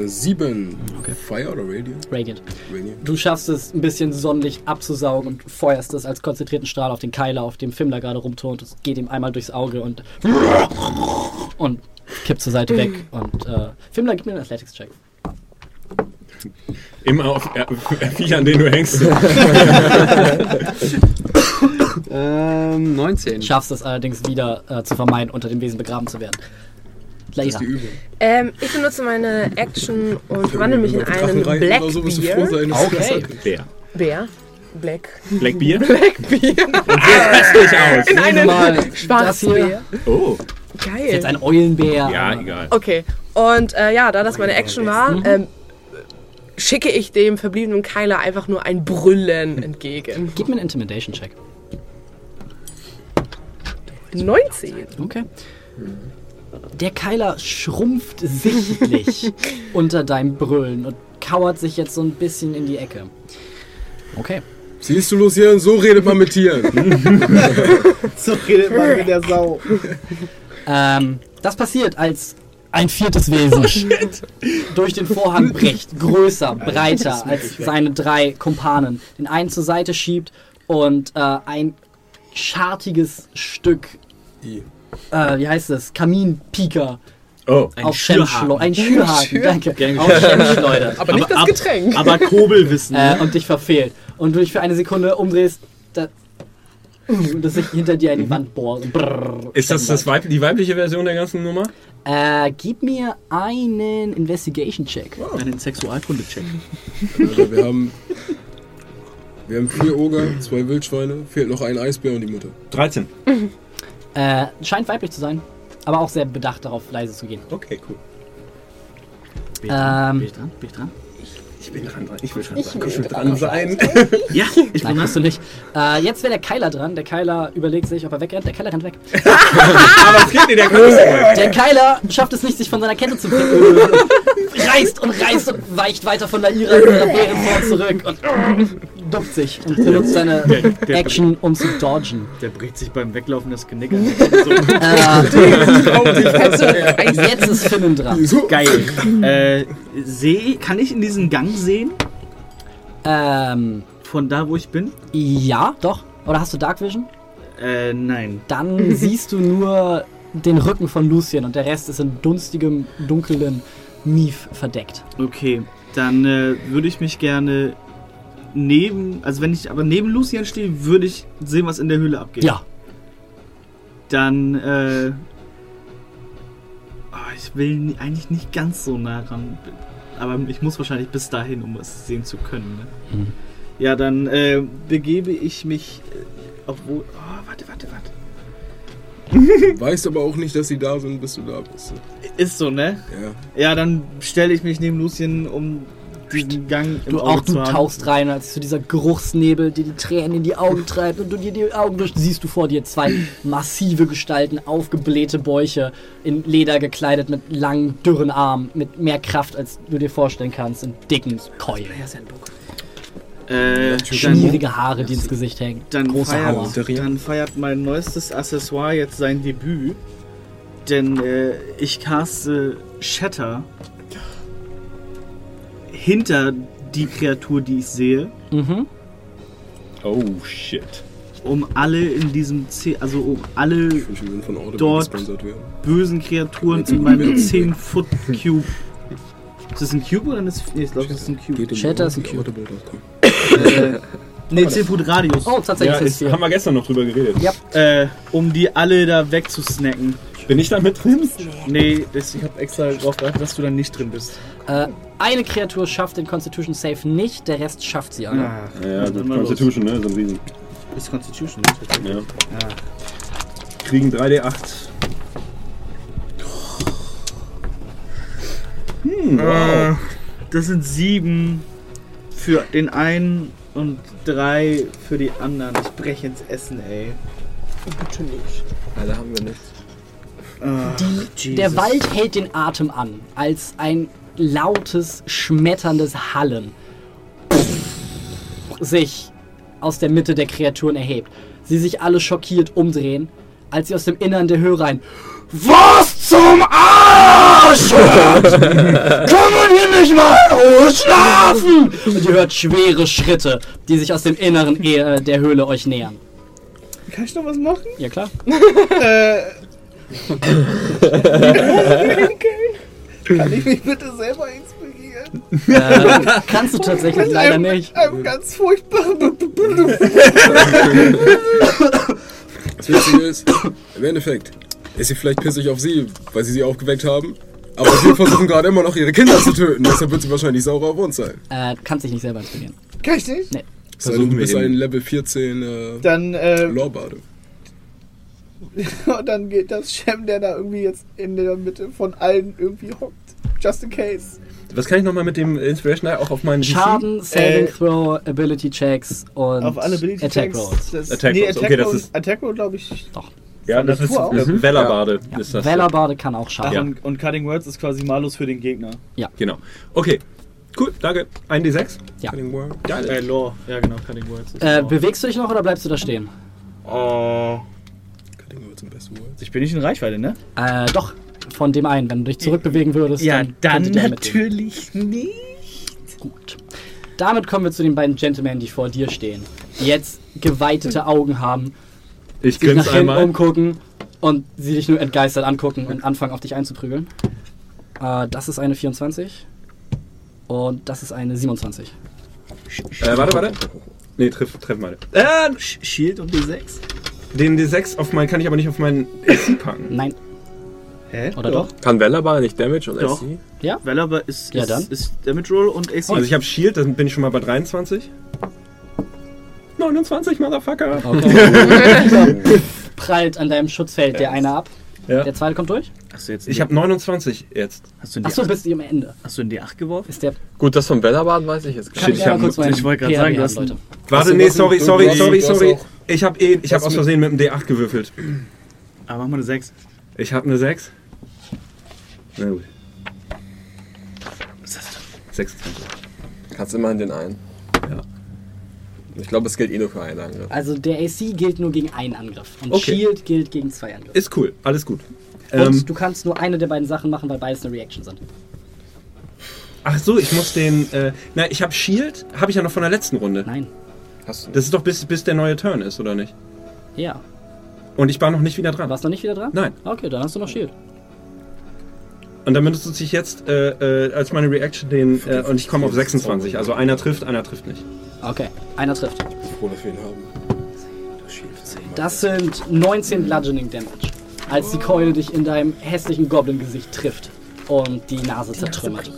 Sieben. Okay. Fire oder Radiant? Radiant. Radiant. Du schaffst es, ein bisschen Sonnenlicht abzusaugen und feuerst es als konzentrierten Strahl auf den Keiler, auf dem Fimmler gerade rumturnt. Es geht ihm einmal durchs Auge und. und kippt zur Seite weg. Und äh, Fimmler, gib mir einen Athletics-Check. Immer auf äh, Viech, an denen du hängst. Ähm, 19. Schaffst es allerdings wieder äh, zu vermeiden, unter dem Wesen begraben zu werden. Ist Übung. Ähm, ich benutze meine Action und verwandle mich in einen oder so, das Okay. Bär. Bär. Black. Black Beer? Blackbeard. Hässlich aus. In einem mal das hier. Schwarzbär. Oh, Geil. Jetzt ein Eulenbär. ja, egal. Okay. Und äh, ja, da das meine Action war, Mhm. ähm, schicke ich dem verbliebenen Keiler einfach nur ein Brüllen entgegen. Gib mir einen Intimidation-Check. 19. Okay. Der Keiler schrumpft sichtlich unter deinem Brüllen und kauert sich jetzt so ein bisschen in die Ecke. Okay. Siehst du, Lucian, so redet man mit Tieren. So redet man mit der Sau. Ähm, das passiert, als ein viertes Wesen durch den Vorhang bricht, größer, breiter als seine drei Kumpanen, den einen zur Seite schiebt und äh, ein schartiges Stück, I. äh, wie heißt es, Kaminpieker Oh, auf Shem schleudert. Ein Schürhaken, danke. Gern Auf Shem schleudert. Aber nicht das ab- Getränk. Aber Kobelwissen. äh, und dich verfehlt. Und du dich für eine Sekunde umdrehst, da, und das sich hinter dir in die Wand bohrt. und brrrr, ist das, das Weib die weibliche Version der ganzen Nummer? Äh, gib mir einen Investigation-Check. Einen Sexualkunde-Check. Also wir haben Wir haben vier Oger, zwei Wildschweine, fehlt noch ein Eisbär und die Mutter. 13. Äh, scheint weiblich zu sein, aber auch sehr bedacht darauf, leise zu gehen. Okay, cool. Bin ich dran? Ähm, Bin ich dran? Bin ich dran? Ich bin dran, ich will dran Ich sein. will Ich will dran sein. Ja, ich Nein, bin hast du nicht. Äh, jetzt wäre der Keiler dran. Der Keiler überlegt sich, ob er wegrennt. Der Keiler rennt weg. Aber es geht nicht, der sein. Der Keiler schafft es nicht, sich von seiner Kette zu bringen. reißt und reißt und weicht weiter von der Ira ihrer Bärenform zurück und duckt sich und benutzt seine der- Action, um zu dodgen. Der bricht sich beim Weglaufen das Genick. So, Äh, jetzt ist Finnen dran. geil. Äh, seh, kann ich in diesen Gang sehen? Ähm, Von da, wo ich bin? ja, doch. Oder hast du Dark Vision? Äh, nein. Dann siehst du nur den Rücken von Lucien und der Rest ist in dunstigem, dunklen Mief verdeckt. Okay, dann äh, würde ich mich gerne neben, also wenn ich aber neben Lucian stehe, würde ich sehen, was in der Höhle abgeht. Ja. Dann, äh, ah, ich will eigentlich nicht ganz so nah ran, aber ich muss wahrscheinlich bis dahin, um es sehen zu können. Ne? Mhm. Ja, dann äh, begebe ich mich, äh, obwohl, oh, warte, warte, warte. Weißt aber auch nicht, dass sie da sind, bis du da bist. Ist so, ne? Ja. Ja, dann stelle ich mich neben Lucien, um diesen Gang im Du Auge auch, zu du haben. tauchst rein, als so dieser Geruchsnebel dir die Tränen in die Augen treibt und du dir die Augen durch, siehst du vor dir zwei massive Gestalten, aufgeblähte Bäuche, in Leder gekleidet, mit langen, dürren Armen, mit mehr Kraft, als du dir vorstellen kannst, in dicken Keulen. Äh, dann, Schmierige Haare, die ins Gesicht hängen. dann, Große Hauer. feiert, dann feiert mein neuestes Accessoire jetzt sein Debüt. Denn äh, ich caste Shatter hinter die Kreatur, die ich sehe, Mhm. Oh, shit. um alle in diesem, C also um alle Dort- bösen Kreaturen in meinem 10-Foot-Cube. Ist das ein Cube oder ein Nee, ich glaube, das ist ein Cube. Shatter ist ein Cube. Äh, nee, 10 Foot Radius. Oh, tatsächlich Ja, ist, haben wir gestern noch drüber geredet. Ja. Äh, um die alle da wegzusnacken. Bin ich da mit drin? Nee, das, ich habe extra darauf geachtet, dass du da nicht drin bist. Äh, eine Kreatur schafft den Constitution Save nicht, der Rest schafft sie alle. Ach, Ja, dann gut, mal los. Constitution, ne? So ein Riesen. Ist Constitution, ne? tatsächlich. Ja. Ja. Kriegen 3D8. Hm, wow. Das sind sieben für den einen und drei für die anderen. Ich breche ins Essen, ey. Bitte nicht. Leider haben wir nichts. Die, der Wald hält den Atem an, als ein lautes, schmetterndes Hallen sich aus der Mitte der Kreaturen erhebt. Sie sich alle schockiert umdrehen, als sie aus dem Innern der Höhe rein. Was zum Arsch hört? Kann man hier nicht mal in Ruhe schlafen? Und ihr hört schwere Schritte, die sich aus dem Inneren äh, der Höhle euch nähern. Kann ich noch was machen? Ja klar. Äh. Kann ich mich bitte selber inspirieren? Äh, kannst du tatsächlich leider nicht. Einem ganz furchtbaren. Das Witzige ist, im Endeffekt ist sie vielleicht pissig auf sie, weil sie sie aufgeweckt haben. Aber wir versuchen gerade immer noch ihre Kinder zu töten. Deshalb wird sie wahrscheinlich sauer auf uns sein. Äh, kannst dich nicht selber inspirieren. Kann ich nicht? Denn, Versuchen du wir bist ein Level 14 äh, Dann, äh, Lorbade. und dann geht das Shem, der da irgendwie jetzt in der Mitte von allen irgendwie hockt. Just in case. Was kann ich nochmal mit dem Inspiration auch auf meinen DC? Schaden, Saving Äh, Throw, Ability Checks und Auf alle Ability Attack Checks. Rolls. Das, Attack nee, Rolls, Attack okay, das Roll, ist- Attack Roll, glaube ich. Doch. Ja, das ist Natur auch? äh, Valorbarde. Ist das. Vellerbade kann auch schaden. Ja. und, und Cutting Words ist quasi malus für den Gegner. Genau. Okay. Cool, danke. Ein D6. Ja. Cutting Word. Geil. Äh, Lore. Ja, genau, Cutting Words. Ist Äh, bewegst du dich noch oder bleibst du da stehen? oh. Besten Word. Ich bin nicht in Reichweite, ne? Äh, doch. Von dem einen. Wenn du dich zurückbewegen würdest, dann, könntet ihr mitgehen. natürlich nicht. Gut. Damit kommen wir zu den beiden Gentlemen, die vor dir stehen. Die jetzt geweitete Augen haben, Ich sich nach hinten einmal. umgucken und sie dich nur entgeistert angucken und anfangen auf dich einzuprügeln. Äh, das ist eine 24. Und das ist eine 27. Äh, warte, warte. Nee, treff, treff mal. Äh, Shield und D6? Den D6 auf mein, kann ich aber nicht auf meinen AC packen. Nein. Hä? Oder doch? Kann Wellerball nicht Damage und Doch. SC? Valor ist, Ja, ist, dann. ist Damage Roll und AC. Also ich habe Shield, dann bin ich schon mal bei 23. 29, Motherfucker. Okay. Prallt an deinem Schutzfeld der eine ab. Ja. Der zweite kommt durch. Hast du jetzt Ich habe 29 jetzt. hast du in Achso, D8 bist du am Ende. hast du in D8 geworfen? Ist der. Gut, das vom Bellabad weiß ich jetzt gar nicht. ich hab- kurz meinen ich wollte gerade sagen, du hast Leute. Warte, du nee, was- sorry, du- sorry, du hast- sorry, du hast sorry. Ich habe eh, ich habe Was aus mit- Versehen mit dem D8 gewürfelt. Aber mach mal eine 6. Ich habe eine 6. Na gut. 26. Kannst immerhin den einen. Ja. Ich glaube, es gilt eh nur für einen Angriff. Also der AC gilt nur gegen einen Angriff. Und Okay. Shield gilt gegen zwei Angriffe. Ist cool, alles gut. Und Ähm, du kannst nur eine der beiden Sachen machen, weil beides eine Reaction sind. ach so, ich muss den. Äh, na, ich habe Shield, habe ich ja noch von der letzten Runde. Nein. Hast du Das ist doch bis, bis der neue Turn ist, oder nicht? Ja. Und ich war noch nicht wieder dran. Warst du noch nicht wieder dran? Nein. Okay, dann hast du noch Shield. Und dann benutze ich jetzt äh, äh, als meine Reaction den. Äh, und ich komme auf 26. Also einer trifft, einer trifft nicht. Okay, einer trifft. Froh, dass wir ihn haben. Das sind 19 Bludgeoning Damage. Als die Keule dich in deinem hässlichen Goblin-Gesicht trifft und die Nase zertrümmert.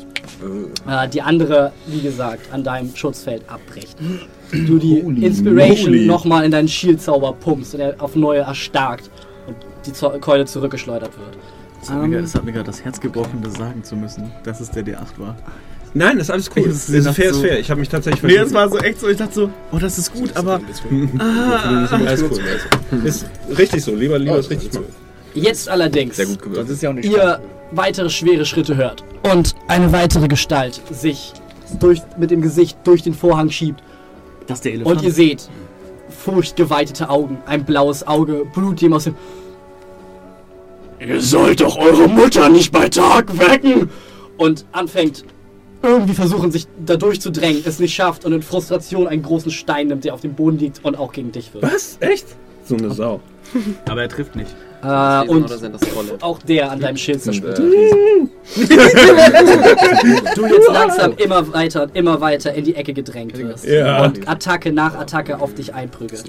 Äh, die andere, wie gesagt, an deinem Schutzfeld abbricht. Du die Inspiration moly. nochmal in deinen Shield-Zauber pumpst und er auf neue erstarkt und die Zo- Keule zurückgeschleudert wird. Das hat, mir, Ähm, das hat mir gerade das Herz gebrochen, das sagen zu müssen, dass es der D8 war. Nein, das ist alles cool. Ich Das sehe ist fair, ist so- fair. Ich habe mich tatsächlich Nee, es verstanden. war so echt so, ich dachte so, oh, das ist gut, aber Alles cool. Ist richtig so. Lieber, lieber ist richtig machen. Jetzt allerdings. sehr gut das ist ja auch nicht ihr weitere schwere Schritte hört und eine weitere Gestalt sich durch, mit dem Gesicht durch den Vorhang schiebt Das ist der Elefant. und ihr seht furchtgeweitete Augen, ein blaues Auge, Blut ihm aus dem... Ihr sollt doch eure Mutter nicht bei Tag wecken! Und anfängt irgendwie versuchen, sich da durchzudrängen, es nicht schafft und in Frustration einen großen Stein nimmt, der auf dem Boden liegt und auch gegen dich wirft. Was? Echt? So eine Sau. aber er trifft nicht. Äh, und oder sind das Rolle? auch der an deinem Schild zerstört. äh, du jetzt langsam immer weiter und immer weiter in die Ecke gedrängt wirst. Ja. Und Attacke nach Attacke auf dich einprügelt.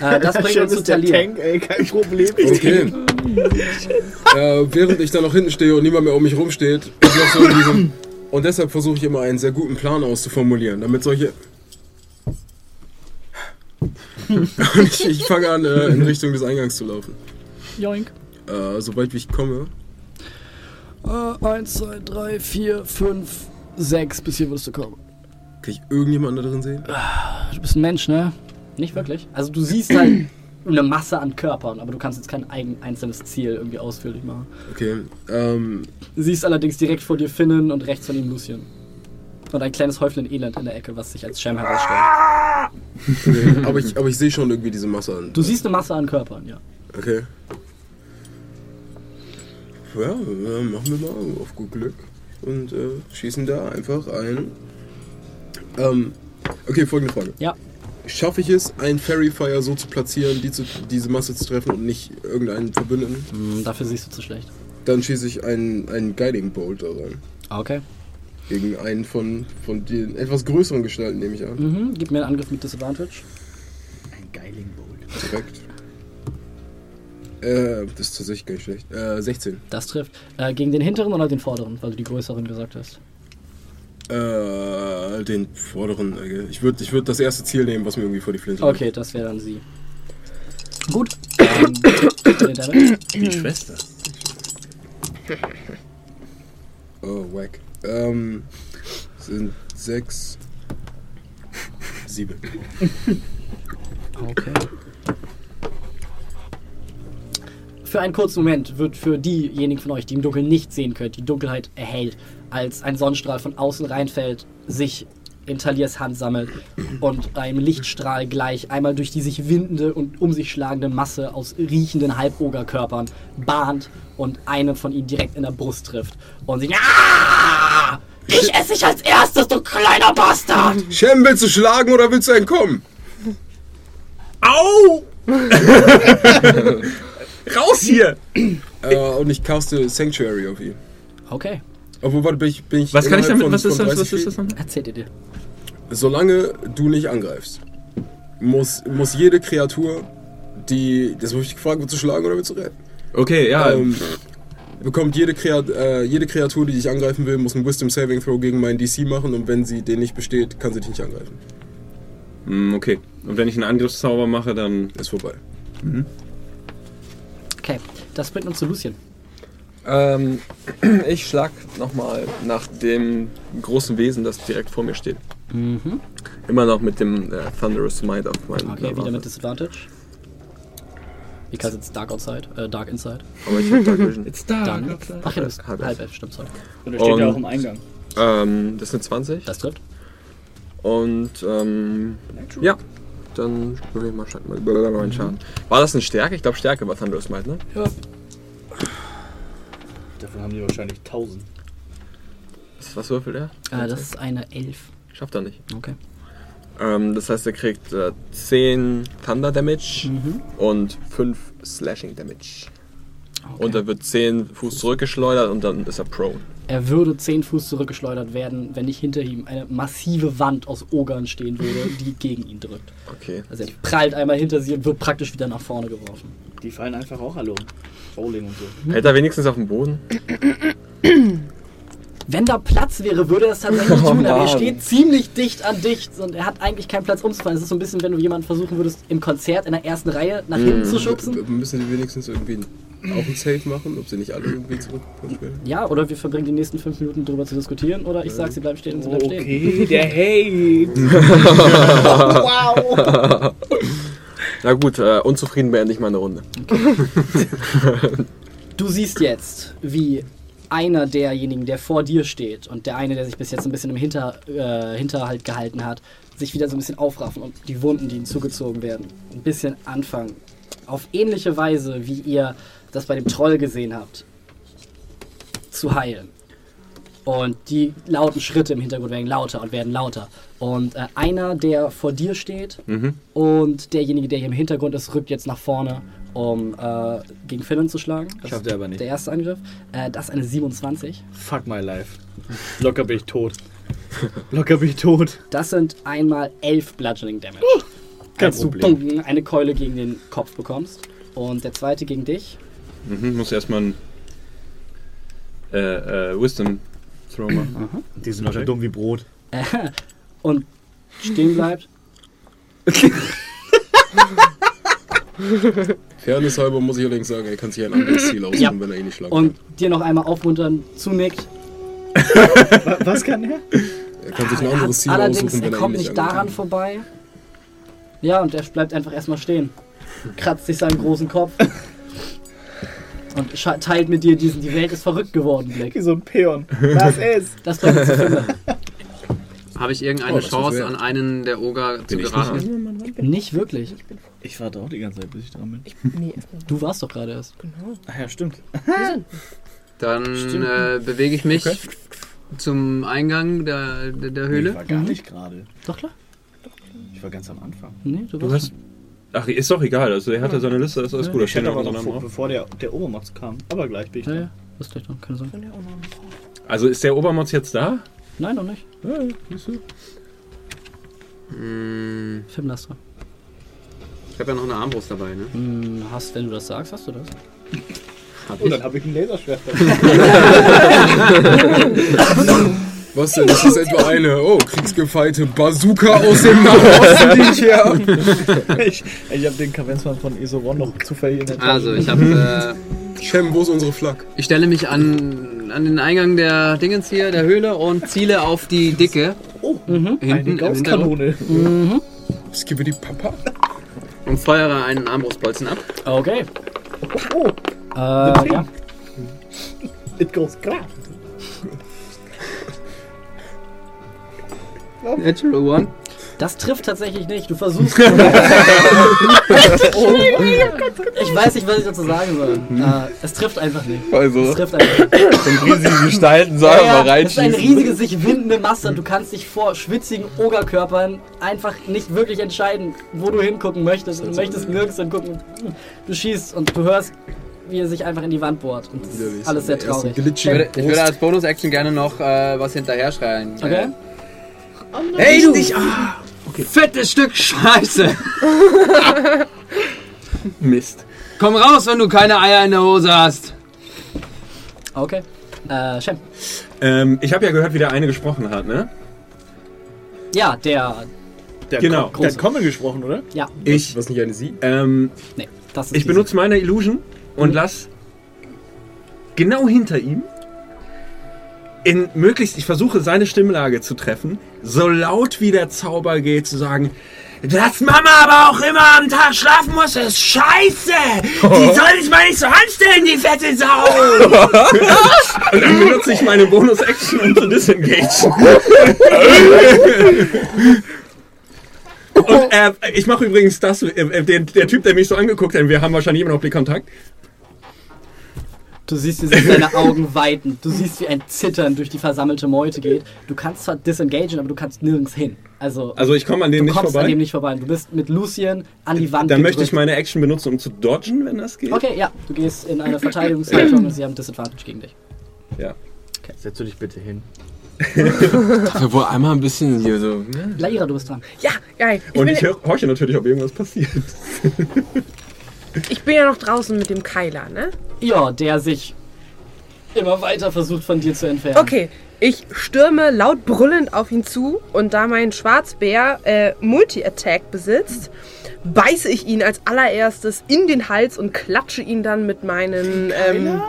Äh, das bringt uns zu Talia. ey, kein Problem. Okay. äh, während ich da noch hinten stehe und niemand mehr um mich rumsteht, bin ich noch so in diesem. Und deshalb versuche ich immer einen sehr guten Plan auszuformulieren, damit solche. und ich, ich fange an, äh, in Richtung des Eingangs zu laufen. Joink. Äh, sobald wie ich komme. Äh, 1, 2, 3, 4, 5, 6. Bis hier würdest du kommen. Kann ich irgendjemanden da drin sehen? Du bist ein Mensch, ne? Nicht wirklich. Also du siehst halt eine Masse an Körpern, aber du kannst jetzt kein eigen, einzelnes Ziel irgendwie ausführlich machen. Okay. Ähm, Du siehst allerdings direkt vor dir Finnen und rechts von ihm Lucien. Und ein kleines Häuflein Elend in der Ecke, was sich als Sham herausstellt. okay. aber ich, aber ich sehe schon irgendwie diese Masse an. Du siehst eine Masse an Körpern, ja. Okay. Ja, äh, machen wir mal auf gut Glück und äh, schießen da einfach ein. Ähm, okay, folgende Frage. Ja. Schaffe ich es, einen Fairy Fire so zu platzieren, die zu, diese Masse zu treffen und nicht irgendeinen Verbündeten? Hm, dafür siehst du zu schlecht. Dann schieße ich einen, einen Guiding Bolt da rein. Okay. Gegen einen von, von den etwas größeren Gestalten, nehme ich an. Mhm, gib mir einen Angriff mit Disadvantage. Ein Geiling Bolt. Direkt. Äh, das ist tatsächlich gar nicht schlecht. Äh, 16. Das trifft. Äh, gegen den hinteren oder den vorderen, weil du die größeren gesagt hast? Äh, den vorderen. okay. Ich würde ich würd das erste Ziel nehmen, was mir irgendwie vor die Flinte Okay, das wäre dann sie. Gut. Ähm. Die Schwester. Oh, wack. Ähm, sind sechs, sieben. Okay. Für einen kurzen Moment wird für diejenigen von euch, die im Dunkeln nicht sehen könnt, die Dunkelheit erhellt, als ein Sonnenstrahl von außen reinfällt, sich in Taliers Hand sammelt und einem Lichtstrahl gleich einmal durch die sich windende und um sich schlagende Masse aus riechenden Halbogerkörpern bahnt und einen von ihnen direkt in der Brust trifft. Und sie. Ah! Ich esse dich als erstes, du kleiner Bastard! Shem, willst du schlagen oder willst du entkommen? Au! Raus hier! Äh, und ich caste Sanctuary auf ihn. Okay, Obwohl, warte, bin ich, bin ich Was kann ich damit? von- Was ist von das? 30 Was ist das? Erzählt ihr dir. Solange du nicht angreifst, muss, muss jede Kreatur, die. Das habe ich gefragt, willst du schlagen oder willst du retten? Okay, ja. Ähm, bekommt jede, Kreat äh, jede Kreatur, die dich angreifen will, muss einen Wisdom Saving Throw gegen meinen DC machen und wenn sie den nicht besteht, kann sie dich nicht angreifen. Hm, okay. Und wenn ich einen Angriffszauber mache, dann. Ist vorbei. Okay, das bringt uns zu Lucien. Ähm, ich schlag nochmal nach dem großen Wesen, das direkt vor mir steht. Mhm. Immer noch mit dem äh, Thunderous Might auf meinem Okay, wieder Waffe. mit Disadvantage. Because it's dark outside, äh, dark inside. Aber ich hab Dark Vision. It's dark. Dann, ach ja, du bist Halb halb elf. stimmt, sorry. Und er steht ja auch im Eingang. Ähm, das sind 20. Das trifft. Und ähm, ja, dann will ich mal schauen. Mal meinen Schaden. War das eine Stärke? Ich glaube Stärke war Thunderous Might, ne? Ja. Davon haben die wahrscheinlich 1000. Was- Was würfelt er? Äh, das ist eine Elf. Schafft er nicht. Okay. Ähm, das heißt, er kriegt äh, 10 Thunder Damage Mhm. und 5 Slashing Damage. Okay. Und er wird 10 Fuß zurückgeschleudert und dann ist er prone. Er würde 10 Fuß zurückgeschleudert werden, wenn nicht hinter ihm eine massive Wand aus Ogern stehen würde, die gegen ihn drückt. Okay. Also er prallt einmal hinter sie und wird praktisch wieder nach vorne geworfen. Die fallen einfach auch alle um. Bowling und so. Hält er wenigstens auf dem Boden? Wenn da Platz wäre, würde er es tatsächlich Oh, tun, aber er steht ziemlich dicht an dich und er hat eigentlich keinen Platz umzufallen. Es ist so ein bisschen, wenn du jemanden versuchen würdest, im Konzert in der ersten Reihe nach hinten Mhm. zu schubsen. W- Müssen die wenigstens irgendwie auch ein Save machen, ob sie nicht alle irgendwie werden? Ja, oder wir verbringen die nächsten fünf Minuten darüber zu diskutieren, oder ich sag, sie bleiben stehen und sie bleiben stehen. Okay, der Hate. wow. Na gut, äh, unzufrieden beende ich meine Runde. Du siehst jetzt, wie einer derjenigen, der vor dir steht und der eine, der sich bis jetzt ein bisschen im Hinter, äh, Hinterhalt gehalten hat, sich wieder so ein bisschen aufraffen und die Wunden, die ihnen zugezogen werden, ein bisschen anfangen. Auf ähnliche Weise, wie ihr das bei dem Troll gesehen habt, zu heilen. Und die lauten Schritte im Hintergrund werden lauter und werden lauter. Und äh, einer, der vor dir steht, Mhm. und derjenige, der hier im Hintergrund ist, rückt jetzt nach vorne, um äh, gegen Finland zu schlagen. Das Schafft er aber nicht. Der erste Angriff. Äh, das ist eine 27. Fuck my life. Locker bin ich tot. Locker bin ich tot. Das sind einmal 11 Bludgeoning Damage. Kein als Problem. du eine Keule gegen den Kopf bekommst. Und der zweite gegen dich. Mhm. Muss erstmal ein äh, äh, Wisdom Throw machen. Die sind doch dumm wie Brot. Äh, und stehen bleibt. Fairness halber muss ich allerdings sagen, er kann sich ein anderes Ziel aussuchen, Ja. wenn er eh nicht schlagen Und dir noch einmal aufmunternd zunickt. Wa- Was kann er? kann. Er kann sich ein Er anderes Ziel allerdings, aussuchen, er wenn er eh kommt nicht nicht daran angreift. vorbei. Ja, und er bleibt einfach erstmal stehen. Kratzt sich seinen großen Kopf. Und teilt mit dir diesen Die Welt ist verrückt geworden Blick. Wie so ein Peon. Was ist? Das bringt uns zu. Habe ich irgendeine Oh, das Chance, an einen der Oger zu Bin ich geraten? Nicht wirklich. Ich warte auch die ganze Zeit, bis ich dran bin. Nee, erstmal. Du warst doch gerade erst. Genau. Ach ja, stimmt. Dann Stimmt. äh, bewege ich mich Okay. zum Eingang der, der, der Ich Höhle. war gar Mhm. nicht gerade. Doch klar. Ich war ganz am Anfang. Nee, du, Du warst. hast. Ach, ist doch egal. Also, er hatte seine Liste, das ist alles gut. Das Ich hätte aber noch vor, bevor der, der Obermods kam. Aber gleich bin ich Ja, da. ja. Das ist gleich noch. Keine Sorge. Also, ist der Obermods jetzt da? Nein, noch nicht. Ja, siehst du. Hm, Filmlaster. ich habe ja noch eine Armbrust dabei, ne? Hm, hast, wenn du das sagst, hast du das? Hab Und ich. dann habe ich ein Laserschwert. Was denn? Das ist etwa eine, oh, kriegsgefeite Bazooka aus dem Nahen Osten, die ich hier habe. ich ich habe den Kavenzmann von Isoron noch zufällig in der Tasche. Also, ich habe. Äh, Shem, wo ist unsere Flak? ich stelle mich an, an den Eingang der Dingens hier, der Höhle und ziele auf die Dicke. Mhm. Hinten eine Gausskanone. Mhm. Skippe die Papa. und feuere einen Armbrustbolzen ab. Okay. Oh, Äh, ja. it goes klar. Natural One. Das trifft tatsächlich nicht. Du versuchst. ich weiß nicht, was ich dazu sagen soll. Äh, es trifft einfach nicht. Es Also, trifft einfach nicht. sind riesige Gestalten, soll Ja, er mal ja, es ist eine reinschießen. riesige, sich windende Masse und du kannst dich vor schwitzigen Ogerkörpern einfach nicht wirklich entscheiden, wo du hingucken möchtest. Du möchtest nirgends hingucken. Du schießt und du hörst, wie er sich einfach in die Wand bohrt. Und das ist alles sehr traurig. Ich würde, ich würde als Bonus-Action gerne noch äh, was hinterher schreien. Okay? Hey, du! Ah, Fettes Stück Scheiße! Mist. Komm raus, wenn du keine Eier in der Hose hast! Okay. Äh, Shem. Ähm, ich habe ja gehört, wie der eine gesprochen hat, ne? Ja, der. Der Genau. Hat, der hat Common gesprochen, oder? Ja, Ich, Was nicht eine Sie? ähm, nee, das ist ich benutze meine Illusion und lass genau hinter ihm in möglichst, ich versuche seine Stimmlage zu treffen, so laut wie der Zauber geht, zu sagen, dass Mama aber auch immer am Tag schlafen muss, ist scheiße! Die soll sich mal nicht so anstellen, die fette Sau! und dann benutze ich meine Bonus-Action, um zu disengagen. Und äh, ich mache übrigens das, äh, äh, der, der Typ, der mich so angeguckt hat, wir haben wahrscheinlich immer noch Blickkontakt. Du siehst, wie sich seine Augen weiten. Du siehst, wie ein Zittern durch die versammelte Meute geht. Du kannst zwar disengagen, aber du kannst nirgends hin. Also, Also ich komme an dem du nicht kommst an vorbei. dem nicht vorbei. Du bist mit Lucien an die Wand Dann möchte ich meine Action benutzen, um zu dodgen, wenn das geht. Okay, ja. Du gehst in eine Verteidigungshaltung und sie haben Disadvantage gegen dich. Ja. Setz du dich bitte hin. Dafür wohl einmal ein bisschen hier so. Ne? Laira, du bist dran. Ja, geil. Ich, Und ich horche natürlich, ob irgendwas passiert. ich bin ja noch draußen mit dem Keiler, ne? Ja, der sich immer weiter versucht von dir zu entfernen. Okay, ich stürme laut brüllend auf ihn zu und da mein Schwarzbär äh, Multi-Attack besitzt, beiße ich ihn als allererstes in den Hals und klatsche ihn dann mit meinen. Ähm,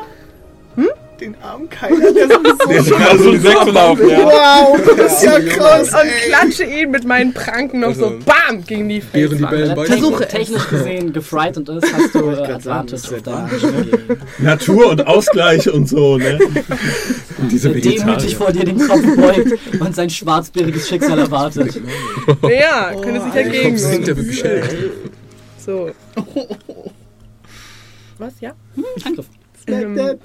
Den armen Keiler, der sowieso Der gerade so weglaufen, ja. Wow, das ist ja und, krass. und klatsche ihn mit meinen Pranken noch so Also, BAM gegen die während die. Bälle beide- Versuche technisch, es. technisch gesehen gefrightened ist, hast du äh, deine Advantage. Angriff. Natur und Ausgleich und so, ne? Und diese Der demütig vor dir den Kopf beugt und sein schwarzbäriges Schicksal erwartet. Ja, könnte sich dagegen. Der wird geschält. So. Was, ja? Angriff. Ähm, was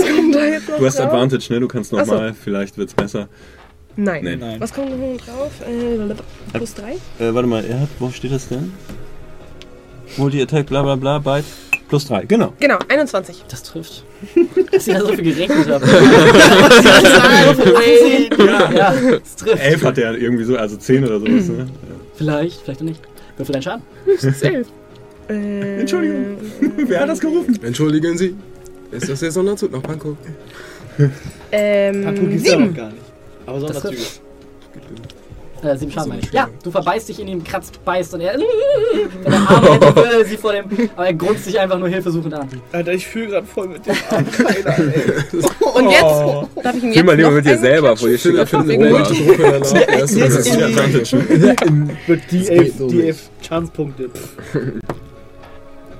kommt da jetzt noch Du hast drauf? Advantage, ne? Du kannst Ach so. nochmal, vielleicht wird's besser. Nein. Nee. Nein. Was kommt noch drauf? Äh, plus 3? Äh, warte mal, er hat, wo steht das denn? Multi-Attack, bla bla bla, Byte. Plus 3, genau. Genau, 21. Das trifft. Dass ich da so viel gerechnet habe. ja, ja, das trifft. 11 hat er irgendwie so, also 10 oder sowas, ne? Vielleicht, vielleicht auch nicht. Würfel deinen Schaden. Safe. Äh, Entschuldigung. Wer hat das gerufen? Entschuldigen Sie. Ist das der Sonderzug nach Pankow? Ähm, Pankow gibt's ja noch gar nicht. Aber Sonderzüge. Äh, sieben Schaden meine ich. Ja, du verbeißt dich in ihm, kratzt, beißt und er. Seine Arme hätte er sie vor dem. Aber er grunzt dich einfach nur hilfesuchend an. Alter, ich fühle gerade voll mit dem Keiler, ey. Und jetzt darf ich ihn Fühl jetzt mal lieber mit dir selber, vor dir steht gerade. Er die- Advantage. Wird die Chancepunkte.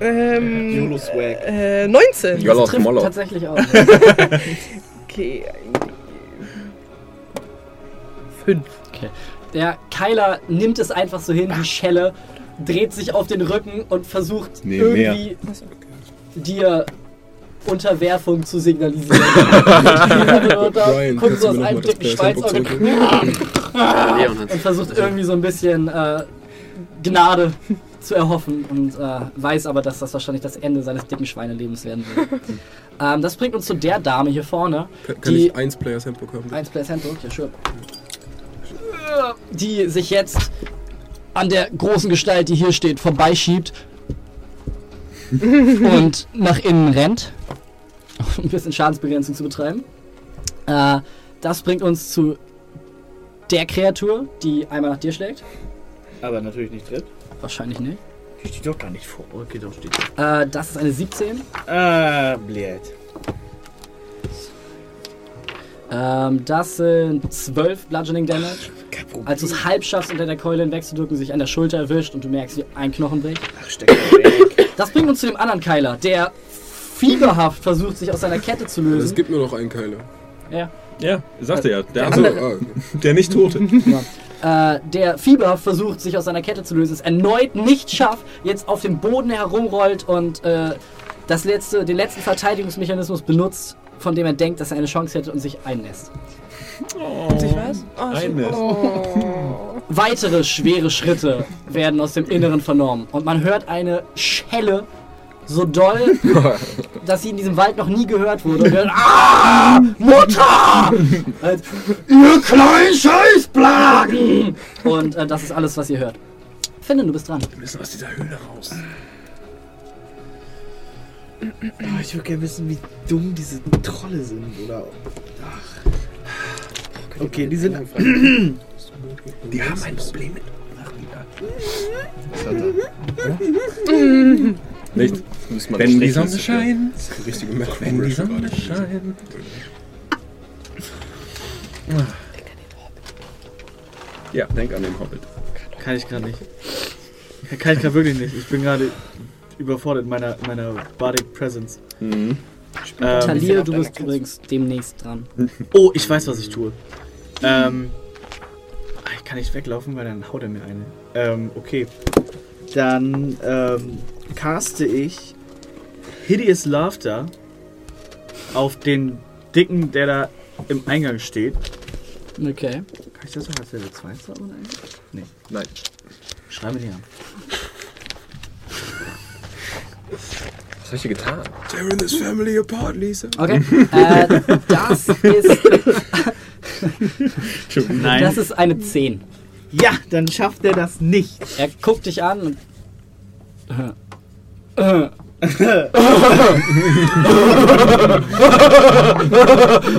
Ähm, YOLO Swag. äh, 19. Jollof Das trifft tatsächlich auch. Okay. 5. Der Keiler nimmt es einfach so hin, die Schelle, dreht sich auf den Rücken und versucht Nee, irgendwie dir Unterwerfung zu signalisieren. Brian, guckt so du aus einem dicken Schweizauge und versucht irgendwie so ein bisschen äh, Gnade zu erhoffen und äh, weiß aber, dass das wahrscheinlich das Ende seines dicken Schweinelebens werden wird. ähm, das bringt uns zu der Dame hier vorne, Kann die ich eins Players Handbook haben? Eins Players Handbook, ja, sure. Die sich jetzt an der großen Gestalt, die hier steht, vorbeischiebt und nach innen rennt, um ein bisschen Schadensbegrenzung zu betreiben. Äh, das bringt uns zu der Kreatur, die einmal nach dir schlägt. Aber natürlich nicht drin. Wahrscheinlich nicht. Die steht doch gar nicht vor. Okay, doch steht. Äh, das ist eine 17. Ah, blöd. Ähm, das sind 12 Bludgeoning Damage. Als du es halb schaffst, unter der Keule hinwegzudrücken, sich an der Schulter erwischt und du merkst, wie ein Knochen bricht. Ach, steck weg. Das bringt uns zu dem anderen Keiler, der fieberhaft versucht, sich aus seiner Kette zu Es lösen. gibt nur noch einen Keiler. Ja. Ja, sagte ja. Der, okay. der nicht Tote. Äh, der fieberhaft versucht, sich aus seiner Kette zu lösen, es erneut nicht schafft, jetzt auf dem Boden herumrollt und äh, das letzte, den letzten Verteidigungsmechanismus benutzt, von dem er denkt, dass er eine Chance hätte und sich einnässt. Und ich was? Oh, Eine. Weitere schwere Schritte werden aus dem Inneren vernommen und man hört eine Schelle so doll, dass sie in diesem Wald noch nie gehört wurde. Und ah, Mutter! Als, ihr kleinen Scheißplagen! Und äh, das ist alles, was ihr hört. Finden, du bist dran. Wir müssen aus dieser Höhle raus. Ah, ich würde gerne wissen, wie dumm diese Trolle sind. Oder. Okay, die sind. Die haben ein Problem mit. Nicht? Wenn die Sonne scheint, Richtige wenn die Sonne scheint. Ja, denk an den Hobbit. Kann ich gerade nicht. Kann ich gerade wirklich nicht. Ich bin gerade überfordert in meiner, meiner Bardic Presence. Mhm. Ähm, Talir, du bist übrigens demnächst dran. oh, ich weiß, was ich tue. Ähm, ich kann nicht weglaufen, weil dann haut er mir eine. Ähm, okay. Dann ähm, caste ich Hideous Laughter auf den Dicken, der da im Eingang steht. Okay. Kann ich das auch als Level 2 zaubern eigentlich? Nee. Nein. Schreib mir die an. Was habe ich dir getan? Tearing this family apart, Lisa. Okay. äh, das ist. Nein. Das ist eine 10. ja, dann schafft er das nicht. Er guckt dich an und. Und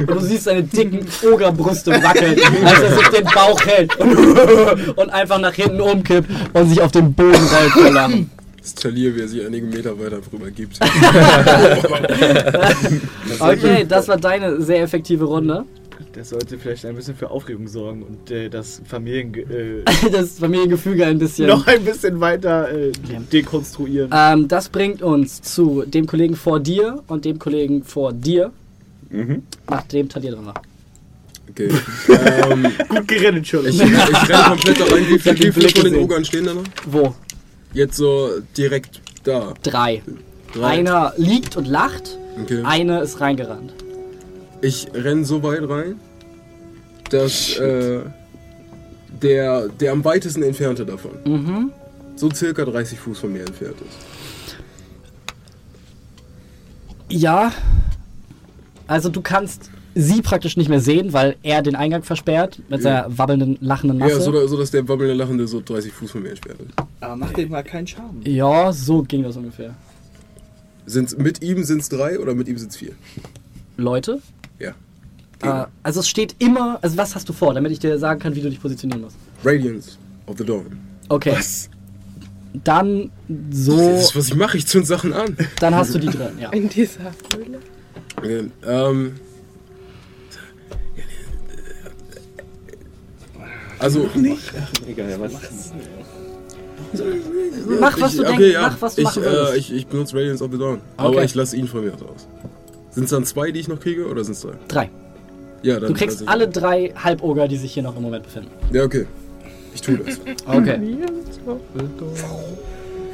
du siehst seine dicken Ogerbrüste wackeln, als er sich den Bauch hält und einfach nach hinten umkippt und sich auf den Boden rollt vor Lachen. Das Talier, wie er sich einige Meter weiter drüber gibt. Okay, das war deine sehr effektive Runde. Das sollte vielleicht ein bisschen für Aufregung sorgen und äh, das Familien äh, Das Familiengefüge ein bisschen. noch ein bisschen weiter äh, dekonstruieren. Ähm, das bringt uns zu dem Kollegen vor dir und dem Kollegen vor dir, Mhm. nachdem Talir dran war. Okay. ähm, Gut gerettet, schon. ich, ich renne komplett da rein. Wie viele Blick von den. Ogern stehen da noch? Wo? Jetzt so direkt da. Drei. Drei. Einer liegt und lacht, Okay. eine ist reingerannt. Ich renn so weit rein, dass äh, der, der am weitesten entfernte davon Mhm. so circa 30 Fuß von mir entfernt ist. Ja. Also du kannst sie praktisch nicht mehr sehen, weil er den Eingang versperrt mit Ja. seiner wabbelnden, lachenden Masse. Ja, so, so dass der wabbelnde Lachende so 30 Fuß von mir entfernt ist. Aber mach dem mal keinen Charme. Ja, so ging das ungefähr. Sind's, mit ihm sind es drei oder mit ihm sind es vier? Leute? Ja. Äh, also es steht immer, also was hast du vor, damit ich dir sagen kann, wie du dich positionieren musst. Radiance of the Dawn. Okay. Was? Dann so, Das ist, was ich mache. Ich zünd Sachen an. dann hast du die drin, ja. In dieser Höhle. Okay, ähm. Also, Egal, ja, was? Mach, was du ich, denkst, okay, ja, mach, was du ich, machen äh, würdest. ich, ich benutze Radiance of the Dawn. Aber Okay. ich lasse ihn von mir aus. Sind es dann zwei, die ich noch kriege, oder sind es drei? Drei. Ja, dann Du kriegst alle drei Halboger, die sich hier noch im Moment befinden. Ja, okay. Ich tue das. Okay.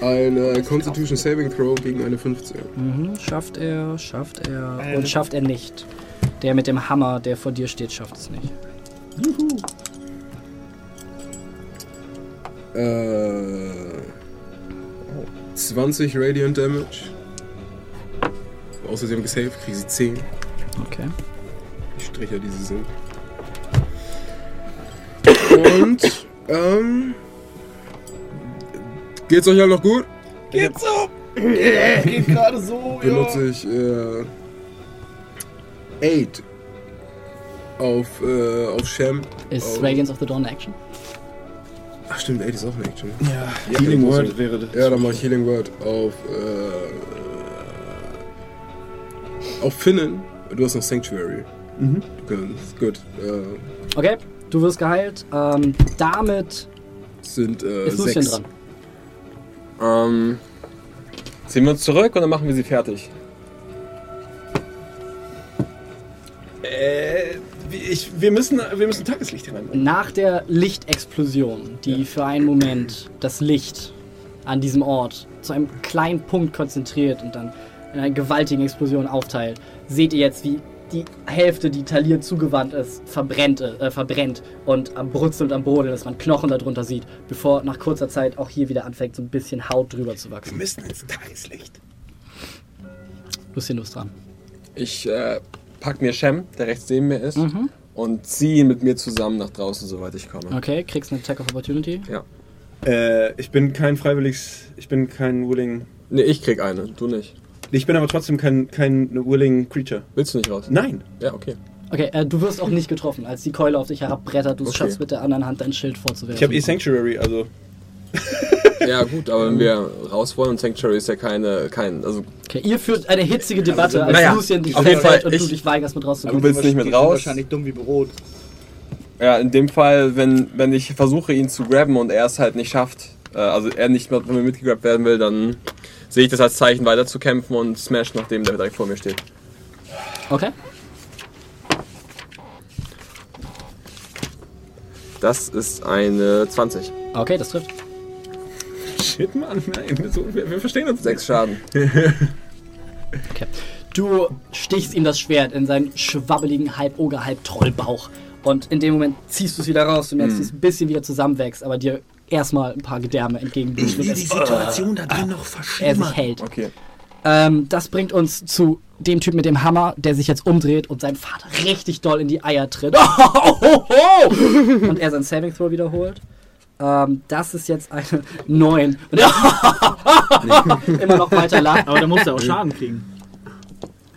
Ein äh, Constitution Saving Throw gegen eine 15. Mhm, schafft er, schafft er und schafft er nicht. Der mit dem Hammer, der vor dir steht, schafft es nicht. Äh, 20 Radiant Damage. Außer sie haben gesaved, kriege sie 10. Okay. Die Stricher, die sie sind. Und, ähm. Geht's euch alle noch gut? Geht gerade so, Benutze ich, äh. 8 auf, äh, auf Sham. Ist Oh. Radiance of the Dawn Action? Ach, stimmt, 8 ist auch eine Action. Ja, Healing Word wäre das. Ja, dann mach ich Healing Word auf, äh. Auf Finnen. Du hast noch Sanctuary. Mhm. Du kannst, gut. Äh, Okay, du wirst geheilt. Ähm, damit sind, äh, ist Lucien 6. dran. Ähm, ziehen wir uns zurück oder machen wir sie fertig? Äh, ich, wir, müssen, wir müssen Tageslicht hineinbringen. Nach der Lichtexplosion, die für einen Moment das Licht an diesem Ort zu einem kleinen Punkt konzentriert und dann in einer gewaltigen Explosion aufteilt, seht ihr jetzt, wie die Hälfte, die Talir zugewandt ist, verbrennt, äh, verbrennt und am Brutzeln und am Boden, dass man Knochen darunter sieht, bevor nach kurzer Zeit auch hier wieder anfängt, so ein bisschen Haut drüber zu Wir wachsen. müssen ins Tageslicht. Lucien, du bist dran. Ich äh, pack mir Shem, der rechts neben mir ist, Mhm. und ziehe ihn mit mir zusammen nach draußen, soweit ich komme. Okay, kriegst eine Attack of Opportunity. Äh, ich bin kein freiwilliges, ich bin kein willing. Nee, ich krieg eine, du nicht. Ich bin aber trotzdem kein, kein willing Creature. Willst du nicht raus? Nein. Ja, okay. Okay, äh, du wirst auch nicht getroffen, als die Keule auf dich herabbrettert. Du Okay. schaffst mit der anderen Hand dein Schild vorzuwerfen. Ich habe eh Sanctuary, also. Ja gut, aber wenn wir raus wollen und Sanctuary ist ja keine, kein, also Okay, ihr führt eine hitzige Debatte, als Naja, Lucien dich auf jeden festhält Fall, und du ich- dich weigerst mit rauszukommen. du willst nicht mit raus. wahrscheinlich dumm wie Brot. Ja, in dem Fall, wenn, wenn ich versuche ihn zu grabben und er es halt nicht schafft, äh, also er nicht mehr von mir mitgegrabt werden will, dann sehe ich das als Zeichen weiter zu kämpfen und smash nachdem der direkt vor mir steht. Okay. Das ist eine 20. Okay, das trifft. Shit, Mann, nein. So, wir, wir verstehen uns. Sechs Schaden. Okay. Du stichst ihm das Schwert in seinen schwabbeligen Halb-Oger, Halb-Trollbauch. Und in dem Moment ziehst du es wieder raus. Du merkst, wie es ein bisschen wieder zusammenwächst, aber dir erstmal ein paar Gedärme entgegenblühen. und es- Situation da drin noch er verschieben. sich hält. Okay. Ähm, das bringt uns zu dem Typ mit dem Hammer, der sich jetzt umdreht und seinem Vater richtig doll in die Eier tritt. und er sein Saving Throw wiederholt. Ähm, das ist jetzt eine 9. Und er immer noch weiter lacht. Aber da muss er auch Schaden kriegen.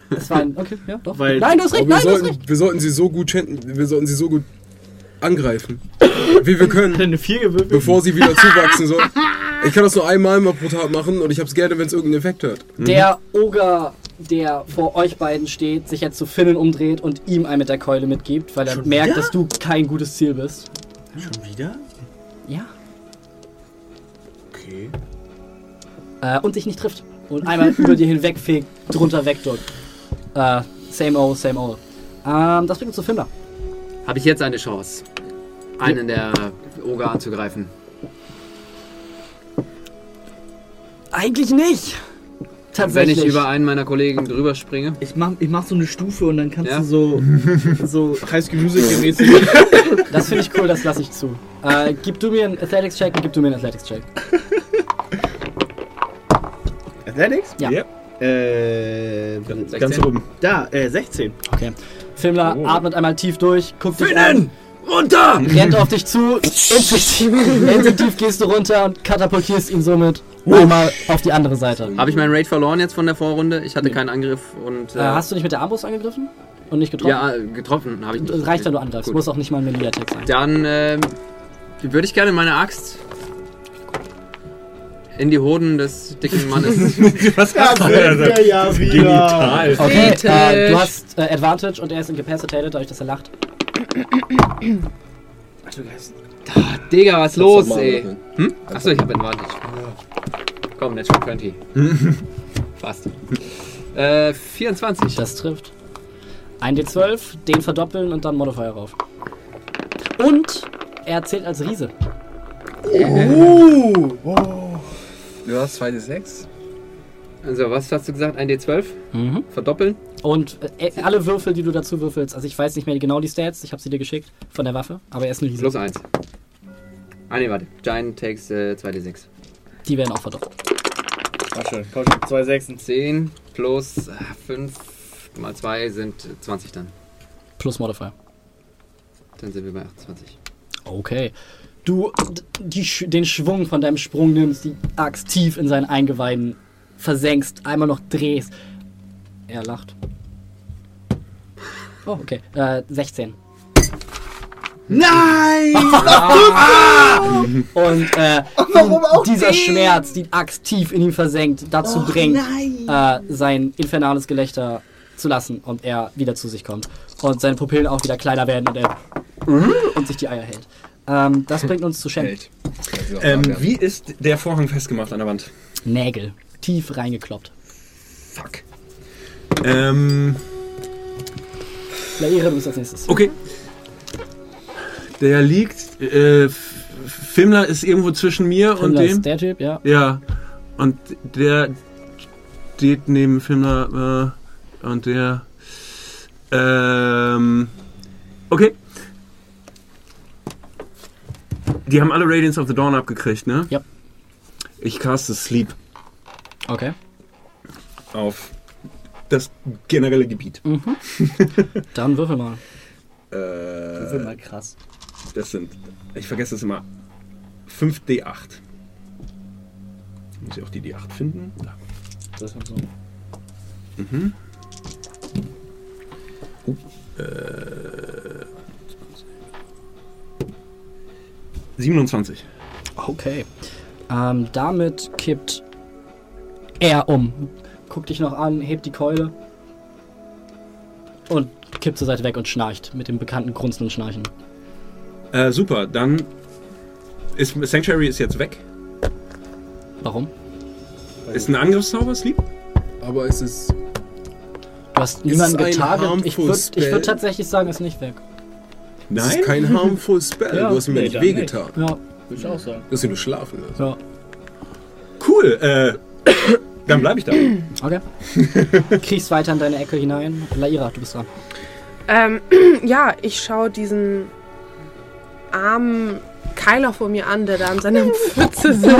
Das war ein, okay, ja, doch. Weil- nein, du hast recht, nein, du hast sollten, recht. wir sollten sie so gut schänden, wir sollten sie so gut angreifen, wie wir können, Hat eine 4 gewürfelt? bevor sie wieder zuwachsen sollen. Ich kann das nur einmal mal pro Tag machen und ich hab's gerne, wenn es irgendeinen Effekt hat. Der Oger, der vor euch beiden steht, sich jetzt zu Finnen umdreht und ihm einen mit der Keule mitgibt, weil er Schon merkt, wieder? dass du kein gutes Ziel bist. Schon wieder? Ja. Okay. Äh, und dich nicht trifft. Und einmal über dir hinwegfegt, drunter wegdrückt. Äh, same old, same old. Ähm, das bringt uns zu Finder. Habe ich jetzt eine Chance, einen der Oger anzugreifen? Eigentlich nicht. Wenn Tatsächlich. ich über einen meiner Kollegen drüber springe? Ich mach, ich mach so eine Stufe und dann kannst Ja? du so, so heiß Gemüse-mäßig. das finde ich cool, das lasse ich zu. Äh, gib du mir einen Athletics-Check und gib du mir einen Athletics-Check. Athletics? Ja. Yep. Äh, Ganz 16? oben. da, äh, 16. Okay. Filmler Oh. atmet einmal tief durch, guckt dich an, Runter! rennt auf dich zu, instinktiv, instinktiv gehst du runter und katapultierst ihn somit einmal auf die andere Seite. Habe ich meinen Raid verloren jetzt von der Vorrunde? Ich hatte Nee. keinen Angriff und. Äh, hast du nicht mit der Armbrust angegriffen? Und nicht getroffen? ja, äh, getroffen habe ich nicht. Reicht, wenn du angreifst. Muss auch nicht mal ein Melee-Attack sein. Dann ähm, würde ich gerne meine Axt in die Hoden des dicken Mannes. Was hast du denn da? ja Genital. Okay, äh, du hast äh, Advantage und er ist incapacitated, dadurch, dass er lacht. Digga, was los, normal ey? machen. Hm? Achso, ich habe Advantage. Komm, Natural 20. Fast. Äh, 24. Das trifft. 1d12, den verdoppeln und dann Modifier rauf. Und er zählt als Riese. Du hast 2d6? Also, was hast du gesagt? 1d12? Mhm. Verdoppeln? Und äh, alle Würfel, die du dazu würfelst, also ich weiß nicht mehr genau die Stats, ich habe sie dir geschickt von der Waffe, aber er ist ein Riese. Plus 1. Ah, nee, warte. Giant takes äh, 2d6. Die werden auch verdoppelt. Ach schön, komm schon, zwei Sechsen. 10 plus 5 mal 2 sind 20 dann. Plus Modifier. Dann sind wir bei 28. Okay. Du die, den Schwung von deinem Sprung nimmst, die Axt tief in seinen Eingeweiden versenkst, einmal noch drehst. Er lacht. Oh, okay. Äh, 16. Nein! Und äh, Warum auch dieser den? Schmerz, die Axt tief in ihn versenkt, dazu Och, bringt, äh, sein infernales Gelächter zu lassen und er wieder zu sich kommt. Und seine Pupillen auch wieder kleiner werden und er und sich die Eier hält. Ähm, das bringt uns zu Shen. Ähm, wie ist der Vorhang festgemacht an der Wand? Nägel. Tief reingekloppt. Fuck. Ähm, Laire, du bist als nächstes. okay. Der liegt. Äh, F- Fimmler ist irgendwo zwischen mir und Fimmler dem. ist der Typ, ja. Ja. Und der steht neben Fimmler äh, und der. Ähm. Okay. Die haben alle Radiance of the Dawn abgekriegt, ne? Ja. Ich caste Sleep Okay. auf das generelle Gebiet. Dann würfel mal. Das ist Äh, mal krass. das sind, ich vergesse das immer, 5d8. Muss ich auch die d8 finden? Da. Das ist so. Mhm. Oh, Äh, 27. Okay. Ähm, damit kippt er um. Guckt dich noch an, hebt die Keule und kippt zur Seite weg und schnarcht mit dem bekannten grunzenden Schnarchen. Äh, super, dann ist Sanctuary ist jetzt weg. Warum? Ist ein Angriffszauber, Sleep? Aber es ist. Du hast niemanden es getarget. Ich würde würd tatsächlich sagen, ist nicht weg. Es ist kein harmful spell. Ja. Du hast ihm ja Nee, nicht wehgetan. Ja, Würde ich auch sagen. Du hast ihn nur schlafen lassen. ja. Cool, äh, dann bleibe ich da. Okay. Kriechst weiter in deine Ecke hinein. Laira, du bist dran. Ähm, ja, ich schaue diesen armen Keiler vor mir an, der da an seiner Pfütze sitzt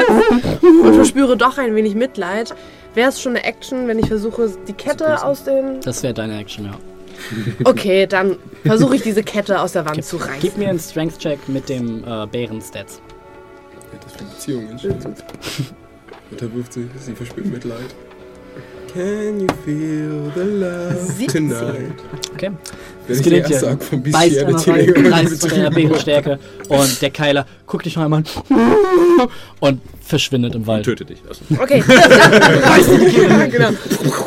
und verspüre doch ein wenig Mitleid. Wäre es schon eine Action, wenn ich versuche, die Kette aus den... Das wäre deine Action, ja. Okay, dann versuche ich diese Kette aus der Wand zu Gib reißen. mir einen Strength-Check mit dem äh, Bären-Stats. Hat das für Beziehungen entschieden. Und er wirft sich, sie verspürt Mitleid. Can you feel the love 17. tonight? Okay. Der gelingt von Beißt einmal rein, reißt zu deiner Bärenstärke und der Keiler guckt dich noch einmal an und verschwindet im Wald. Töte dich. Also. Okay, ja, genau.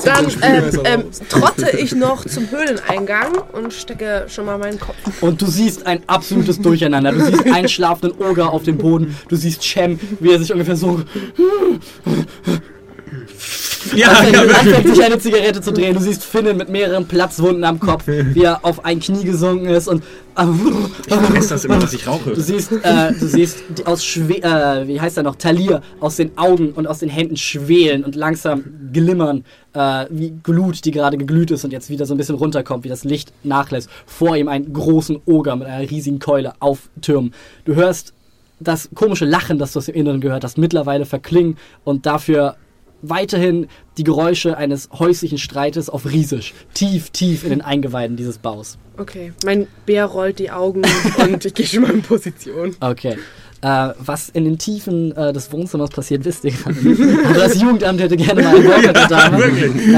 Dann ähm, ähm, trotte ich noch zum Höhleneingang und stecke schon mal meinen Kopf. Und du siehst ein absolutes Durcheinander. Du siehst einen schlafenden Oger auf dem Boden. Du siehst Cem, wie er sich ungefähr so Ja, anfängt, ja, anfängt, sich eine Zigarette zu drehen. Du siehst Finnen mit mehreren Platzwunden am Kopf, wie er auf ein Knie gesunken ist und ich vergesse das immer, dass ich rauche. Du siehst, äh, du siehst aus Schwe äh, wie heißt er noch, Talir aus den Augen und aus den Händen schwelen und langsam glimmern, äh, wie Glut, die gerade geglüht ist und jetzt wieder so ein bisschen runterkommt, wie das Licht nachlässt. Vor ihm einen großen Oger mit einer riesigen Keule auftürmen. Du hörst das komische Lachen, das du aus dem Inneren gehört hast, mittlerweile verklingen und dafür weiterhin die Geräusche eines häuslichen Streites auf Riesisch, tief, tief in den Eingeweiden dieses Baus. Okay, mein Bär rollt die Augen und ich gehe schon mal in Position. Okay. Äh, was in den Tiefen äh, des Wohnzimmers passiert, wisst ihr gerade nicht. Aber das Jugendamt hätte gerne mal einen Workout da.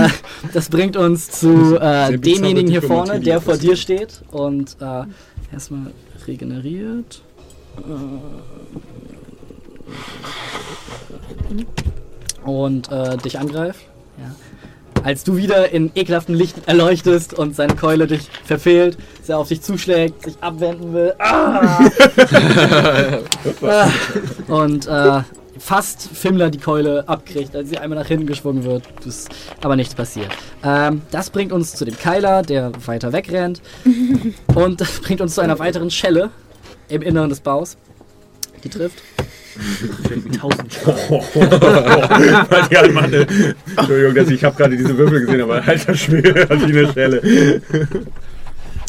Äh, das bringt uns zu äh, demjenigen hier vorne, der vor dir steht und äh, erstmal regeneriert. Äh, und äh, dich angreift. Ja. Als du wieder in ekelhaftem Licht erleuchtest und seine Keule dich verfehlt, er auf dich zuschlägt, sich abwenden will. Ah! Ah. und äh, fast Fimmler die Keule abkriegt, als sie einmal nach hinten geschwungen wird. Das ist aber nichts passiert. Ähm, das bringt uns zu dem Keiler, der weiter wegrennt. und das bringt uns zu einer weiteren Schelle im Inneren des Baus. Die trifft. Ja, Mann, äh, Entschuldigung, dass ich habe gerade diese Würfel gesehen, aber alter Schwede hat die eine Stelle.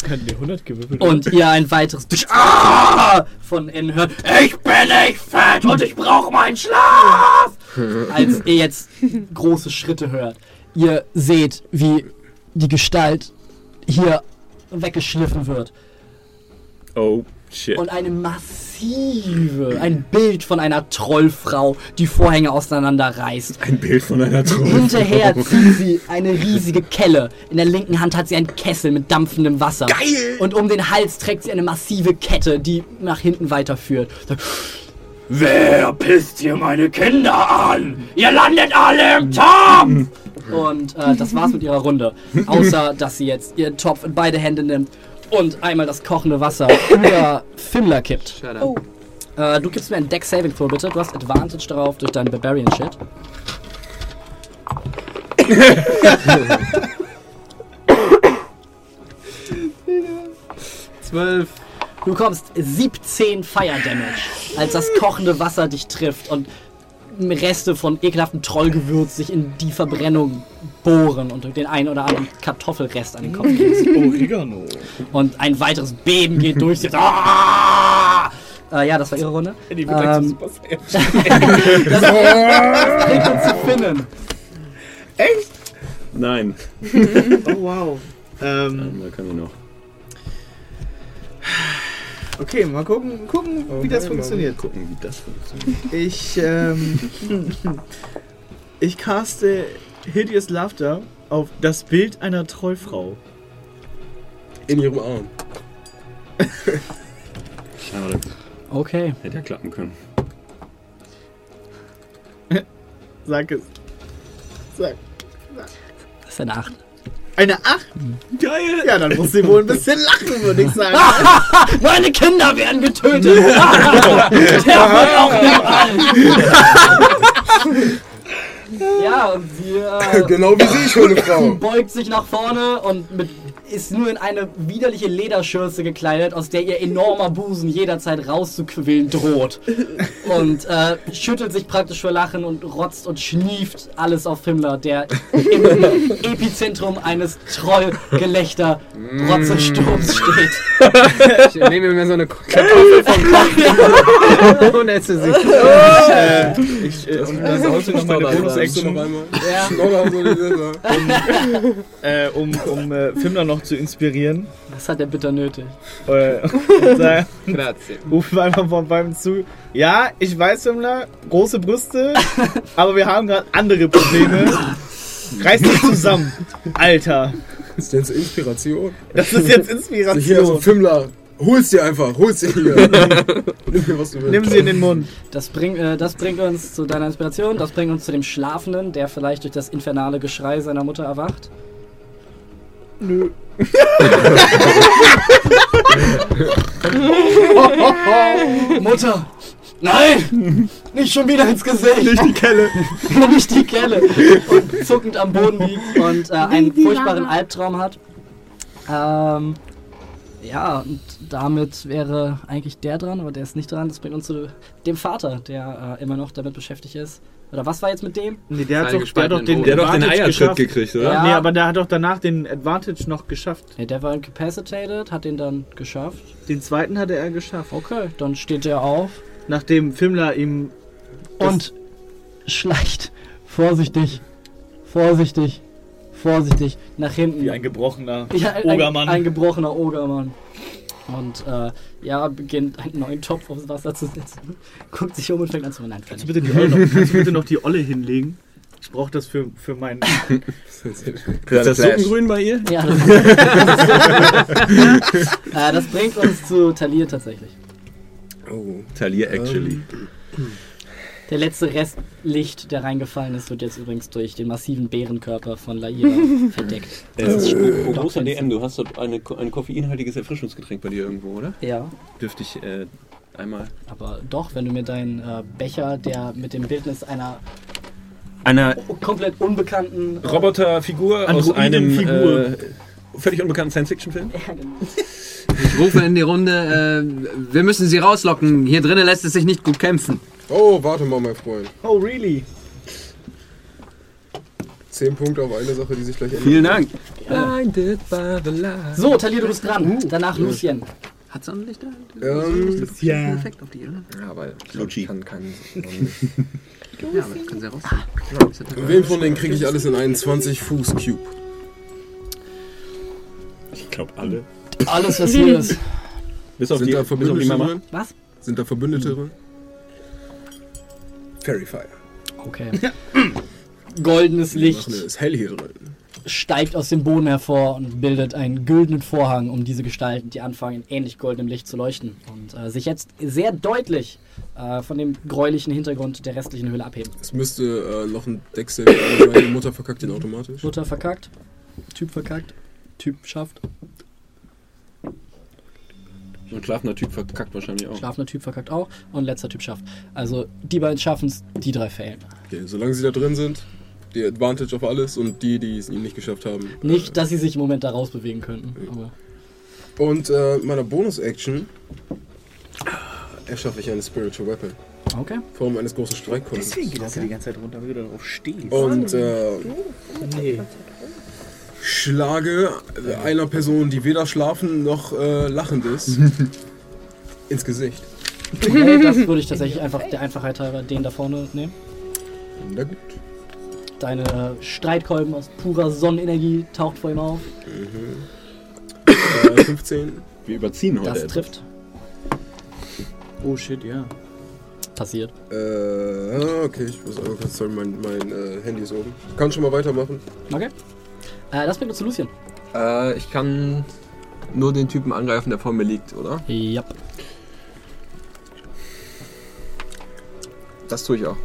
Hatten wir 100 gewürfelt? Und ihr ein weiteres Dusch ah! von innen hört. Ich bin nicht fett und ich brauche meinen Schlaf! Als ihr jetzt große Schritte hört. Ihr seht, wie die Gestalt hier weggeschliffen wird. Oh, shit. Und eine massive, ein Bild von einer Trollfrau, die Vorhänge auseinanderreißt. Ein Bild von einer Truhe. Hinterher zieht sie eine riesige Kelle. In der linken Hand hat sie einen Kessel mit dampfendem Wasser. Geil! Und um den Hals trägt sie eine massive Kette, die nach hinten weiterführt. Wer pisst hier meine Kinder an? Ihr landet alle im Topf! Und äh, das war's mit ihrer Runde. Außer, dass sie jetzt ihren Topf in beide Hände nimmt und einmal das kochende Wasser über Fimmler kippt. Schade. Oh. Äh, du gibst mir einen Deck Saving Throw bitte. Du hast Advantage darauf durch deinen Barbarian Shit. Zwölf. Du bekommst 17 Fire Damage, als das kochende Wasser dich trifft und Reste von ekelhaftem Trollgewürz sich in die Verbrennung bohren und den einen oder anderen Kartoffelrest an den Kopf kriegst. Oregano. Und ein weiteres Beben geht durch. Sie- Ah! Äh, ja, das war ihre Runde. Die wird Ähm, das, das bringt uns zu Finnen. Nein. Oh wow. Ähm, Da kann ich noch. Okay, mal gucken, gucken wie das funktioniert. Gucken, wie das funktioniert. Ich, ähm, ich caste Hideous Laughter auf das Bild einer Trollfrau. In ihrem Arm. Schade. Okay. Hätte ja klappen können. Sag es. Sag. Das ist eine 8. Eine 8? Geil! Ja, dann muss sie wohl ein bisschen lachen, würde ich sagen. Meine Kinder werden getötet! Der wird auch überall! Ja, und sie äh, genau wie sie, schöne Frau. beugt sich nach vorne und mit, ist nur in eine widerliche Lederschürze gekleidet, aus der ihr enormer Busen jederzeit rauszuquillen droht. Und äh, schüttelt sich praktisch vor Lachen und rotzt und schnieft alles auf Himmler, der im Epizentrum eines Trollgelächter Rotzesturms steht. Ich nehme mir so eine Kartoffel vom Kopf und esse sie. äh, ich, äh, und dann sollte noch meine Bonus-Action. Ja. So das äh, um, um äh, Fimmler noch zu inspirieren. Das hat er bitter nötig. Grazie. rufen wir einfach von beim zu. Ja, ich weiß, Fimmler, große Brüste, aber wir haben gerade andere Probleme. Reiß dich zusammen, Alter. Ist denn so Inspiration? Das ist jetzt Hier, also Inspiration. Fimmler, hol's dir einfach, hol's dir hier. Nimm mir, was du willst. Nimm sie in den Mund. Das, bring, äh, das bringt uns zu deiner Inspiration, das bringt uns zu dem Schlafenden, der vielleicht durch das infernale Geschrei seiner Mutter erwacht. Nö. Mutter! Nein! Nicht schon wieder ins Gesicht! Nicht die Kelle! Nicht die Kelle! Und zuckend am Boden liegt und äh, einen furchtbaren. Albtraum hat. Ähm, ja, und damit wäre eigentlich der dran, aber der ist nicht dran. Das bringt uns zu dem Vater, der äh, immer noch damit beschäftigt ist. Oder was war jetzt mit dem? Nee, der hat doch, der hat doch den Der hat doch den Eiertritt gekriegt, oder? Ja. Nee, aber der hat doch danach den Advantage noch geschafft. Ja, der war incapacitated, hat den dann geschafft. Den zweiten hatte er geschafft. Okay, dann steht er auf Nachdem Fimmler ihm. und schleicht vorsichtig, vorsichtig, vorsichtig nach hinten. Wie ein gebrochener Ja, ein, Ogermann. Ein, ein gebrochener Ogermann. Und äh, ja, beginnt einen neuen Topf aufs Wasser zu setzen. Guckt sich um und fängt an zu. Nein, Kannst du bitte die Olle noch, kannst du bitte noch die Olle hinlegen? Ich brauche das für, für meinen. Ist das Suppengrün bei ihr? Ja, das, äh, das bringt uns zu Talir tatsächlich. Oh. Talir, actually. Der letzte Rest Licht, der reingefallen ist, wird jetzt übrigens durch den massiven Bärenkörper von Laira verdeckt. Äh, oh, großer DM, du hast dort eine, ein koffeinhaltiges Erfrischungsgetränk bei dir irgendwo, oder? Ja, Dürfte ich äh, einmal. aber doch, wenn du mir deinen äh, Becher, der mit dem Bildnis einer Einer komplett unbekannten äh, Roboterfigur aus einem äh, völlig unbekannten Science-Fiction-Film? Ich rufe in die Runde, äh, wir müssen sie rauslocken. Hier drinnen lässt es sich nicht gut kämpfen. Oh, warte mal, mein Freund. Oh, really? Zehn Punkte auf eine Sache, die sich gleich ändert. Vielen Dank. So, Talir, du bist dran. Danach Lucien. Hat Sonnenlichter? Ähm, Ja. Effekt auf die, oder? Ja, aber Lucci. ich kann keinen. Ja, aber das können sie raus. wen von denen kriege ich alles in einen 20-Fuß-Cube? Ich glaube alle. Alles, was hier ist. Bis auf Sind die, da Verbündete? Was? Sind da Verbündete drin? Fairy Fire. Okay. Goldenes Licht Ach, ne, ist hell hier drin. steigt aus dem Boden hervor und bildet einen güldenen Vorhang um diese Gestalten, die anfangen, in ähnlich goldenem Licht zu leuchten und äh, sich jetzt sehr deutlich äh, von dem gräulichen Hintergrund der restlichen Höhle abheben. Es müsste äh, noch ein Decksave sein. Mutter verkackt den automatisch. Mutter verkackt, Typ verkackt, Typ schafft, Ein schlafender Typ verkackt wahrscheinlich auch. schlafender Typ verkackt auch und letzter Typ schafft. Also die beiden schaffen es, die drei fehlen. Okay, solange sie da drin sind, die Advantage auf alles und die, die es ihnen nicht geschafft haben. Nicht, dass sie sich im Moment da rausbewegen könnten, aber Und äh, meiner Bonus-Action erschaffe ich eine Spiritual Weapon. okay. Form eines großen Streitkolbens. Deswegen geht das ja die ganze Zeit runter, weil du darauf stehst. Und äh, nee. Schlage einer Person, die weder schlafen noch äh, lachend ist, ins Gesicht. okay. Das würde ich tatsächlich einfach der Einfachheit halber den da vorne nehmen. Na gut. Deine äh, Streitkolben aus purer Sonnenenergie taucht vor ihm auf. Äh, 15. Wir überziehen heute. Das etwas. trifft. Oh shit, ja. Passiert. Äh, okay, ich muss aber kurz, sorry, mein, mein äh, Handy ist oben. Ich kann schon mal weitermachen. Okay. Äh, das bringt uns zu Lucien. Äh, ich kann nur den Typen angreifen, der vor mir liegt, oder? Ja. Das tue ich auch.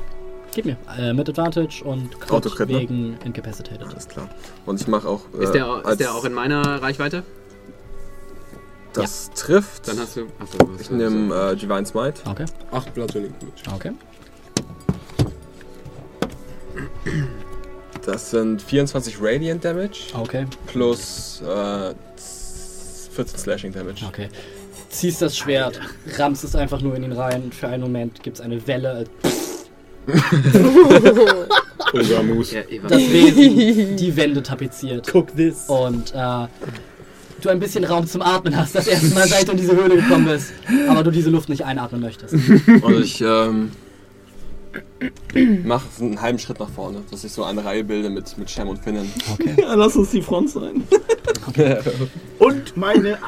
Gib mir. Äh, mit Advantage und Crit Autocrit, ne? wegen Incapacitated. Alles klar. Und ich mache auch. äh, Ist, der, ist der auch in meiner Reichweite? Das trifft. Dann hast du. Achso, was Ich nehme äh, Divine Smite. Okay. 8 Bludgeoning Damage. Okay. Das sind 24 Radiant Damage Okay. plus äh, 14 Slashing Damage. Okay. Ziehst das Schwert, rammst es einfach nur in ihn rein für einen Moment gibt es eine Welle. Ja, Eva. Das Wesen die Wände tapeziert. Guck this. Und äh, du ein bisschen Raum zum Atmen hast, das erste Mal seit du in diese Höhle gekommen bist. Aber du diese Luft nicht einatmen möchtest. Und ich ähm, mache einen halben Schritt nach vorne, dass ich so eine Reihe bilde mit, mit Shem und Finnen. Ja, lass uns die Front sein. Und meine.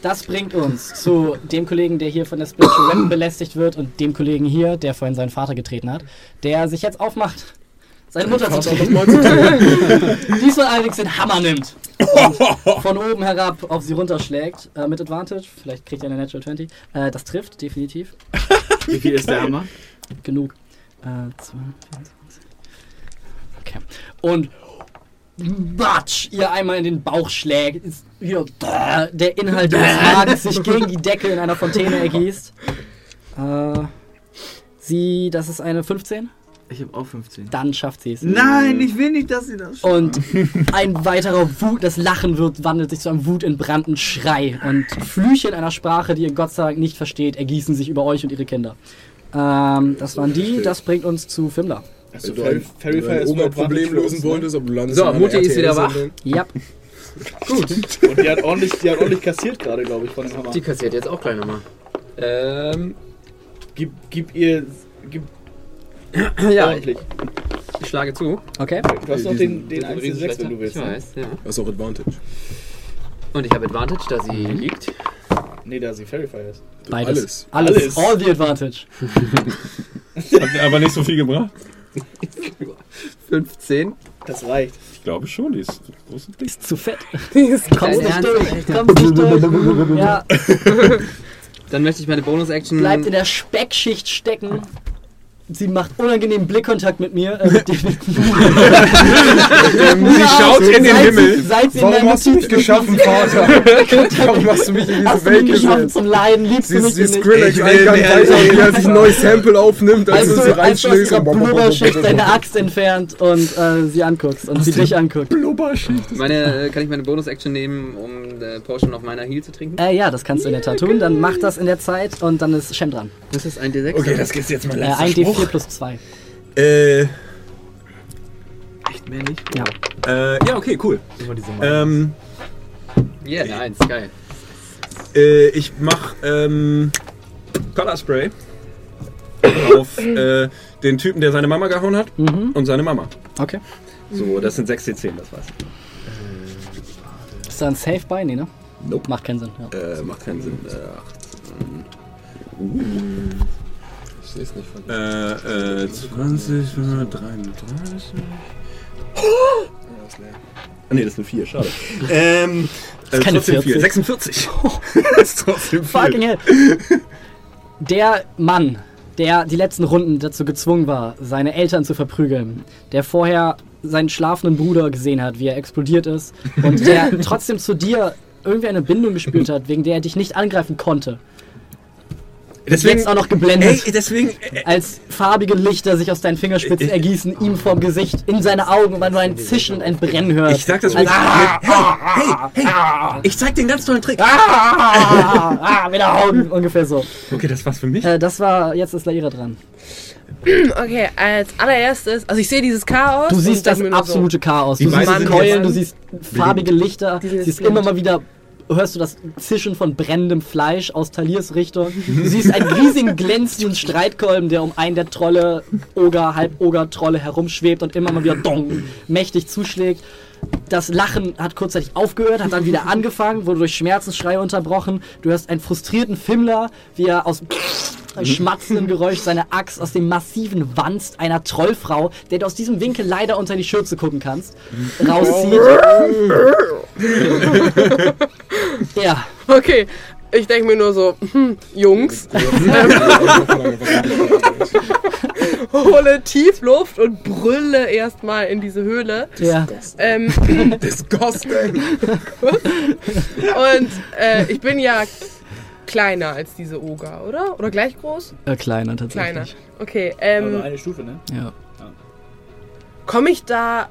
Das bringt uns zu dem Kollegen, der hier von der Spiritual Weapon belästigt wird und dem Kollegen hier, der vorhin seinen Vater getreten hat, der sich jetzt aufmacht, seine Mutter zu treten. Diesmal allerdings den Hammer nimmt und von oben herab auf sie runterschlägt. Äh, mit Advantage, vielleicht kriegt er eine Natural 20. Äh, das trifft, definitiv. Wie viel ist der Hammer? Genug. Äh, 2, 24. Okay. Und Batsch, ihr einmal in den Bauch schlägt, ist hier bäh, der Inhalt des Magens sich gegen die Decke in einer Fontäne ergießt. Äh, sie, das ist eine 15, Ich habe auch 15. dann schafft sie es. Nein, ich will nicht, dass sie das Und ein weiterer Wut, das Lachen wird, wandelt sich zu einem wutentbrannten Schrei. Und Flüche in einer Sprache, die ihr Gott sei Dank nicht versteht, ergießen sich über euch und ihre Kinder. Ähm, das waren die, das bringt uns zu. Achso, Wenn du ein, wenn du ein Oberproblem lösen wolltest, aber du landest So, Mutti ist wieder RTL-Sendung. Ja, Und die hat ordentlich, die hat ordentlich kassiert gerade, glaube ich, von dem Hammer. Die kassiert jetzt auch gleich nochmal. Ähm, Gib, gib ihr. Gib ja, ich, ordentlich. ich schlage zu. okay. Du hast noch den, den Mit dem 1 6 wenn du willst. Ich Ne? weiß, ja. Du hast auch Advantage. Und ich habe Advantage, da sie liegt. Nee, da sie Fairy Fire ist. Beides. Alles. Alles. Alles. All the advantage. Hat aber nicht so viel gebracht. 15. Das reicht. Ich glaube schon, die ist groß und dick. Ist zu fett. Ist Kommst nicht durch. Kommst nicht durch. Ja, Dann möchte ich meine Bonus-Action. bleibt in der Speckschicht stecken. Sie macht unangenehmen Blickkontakt mit mir. Äh, mit dem, Sie schaut in den seit Himmel. Sie, seit sie Warum hast du mich geschaffen, Vater? Warum hast du mich in diese Hast du mich Welt geschaffen zum Leiden? Liebst Sie du mich die nicht? Skrillex-Eingang weiter, wie er sich ein neues Sample aufnimmt, als Als du du, sie als reinschlägst. ihrer Blubberschicht deine Axt entfernt und äh, sie anguckst und sie dich anguckt. Meine, äh, kann ich meine Bonus-Action nehmen, um äh, Potion auf meiner Heal zu trinken? Äh, ja, das kannst du in der Tat tun. Dann mach das in der Zeit und dann ist Shem dran. Das ist ein D6. Okay, das gibt's jetzt mal Äh, letzter ein Spruch. D4 plus 2. Äh, Echt mehr nicht? Ja. Äh, ja, okay, cool. Ähm, Yeah, nice, geil. äh, ich mach ähm, Color Spray auf äh, den Typen, der seine Mama gehauen hat Mhm. und seine Mama. Okay. So, das sind 6 D10, das war's. Ist da ein Safe bei? Nee, ne? Nope. Macht keinen Sinn. Ja. Äh, macht keinen Sinn. Äh, acht. Ich sehe es nicht von Äh, äh, 20, 33. Ah, nee, das sind 4, schade. ähm, äh, keine trotzdem 40. viel. 46. das ist trotzdem viel. Fucking hell. Der Mann, der die letzten Runden dazu gezwungen war, seine Eltern zu verprügeln, der vorher seinen schlafenden Bruder gesehen hat, wie er explodiert ist und der trotzdem zu dir irgendwie eine Bindung gespürt hat, wegen der er dich nicht angreifen konnte. Deswegen, Jetzt auch noch geblendet. ey, deswegen, äh, als farbige Lichter sich aus deinen Fingerspitzen ergießen, ihm vorm Gesicht, in seine Augen und man nur ein Zischen und ein Brennen hört. ich sag das Als- wirklich. hey, hey, hey, ich zeig dir einen ganz tollen Trick. ah, ah, mit den Augen, ungefähr so. Okay, das war's für mich. Äh, das war, jetzt ist Laira dran. Okay, als allererstes, also ich sehe dieses Chaos. Du siehst das nur so, absolute Chaos. Du Die siehst Keulen, du siehst farbige Lichter, siehst blind. immer mal wieder, hörst du das Zischen von brennendem Fleisch aus Taliers Richtung. Du siehst einen riesigen glänzenden Streitkolben, der um einen der Trolle, Oger, Halboger-Trolle herumschwebt und immer mal wieder dong, mächtig zuschlägt. Das Lachen hat kurzzeitig aufgehört, hat dann wieder angefangen, wurde durch Schmerzensschreie unterbrochen. Du hörst einen frustrierten Fimmler, wie er aus schmatzendem Geräusch seine Axt aus dem massiven Wanst einer Trollfrau, der du aus diesem Winkel leider unter die Schürze gucken kannst, rauszieht. Ja, Okay, ich denke mir nur so, hm, Jungs, hole tief Luft und brülle erstmal in diese Höhle. ja. Ähm, Disgusting. und äh, ich bin ja kleiner als diese Oger, oder? Oder gleich groß? Äh, kleiner tatsächlich. Kleiner. Okay, Also ähm, eine Stufe, ne? Ja. komme ich da,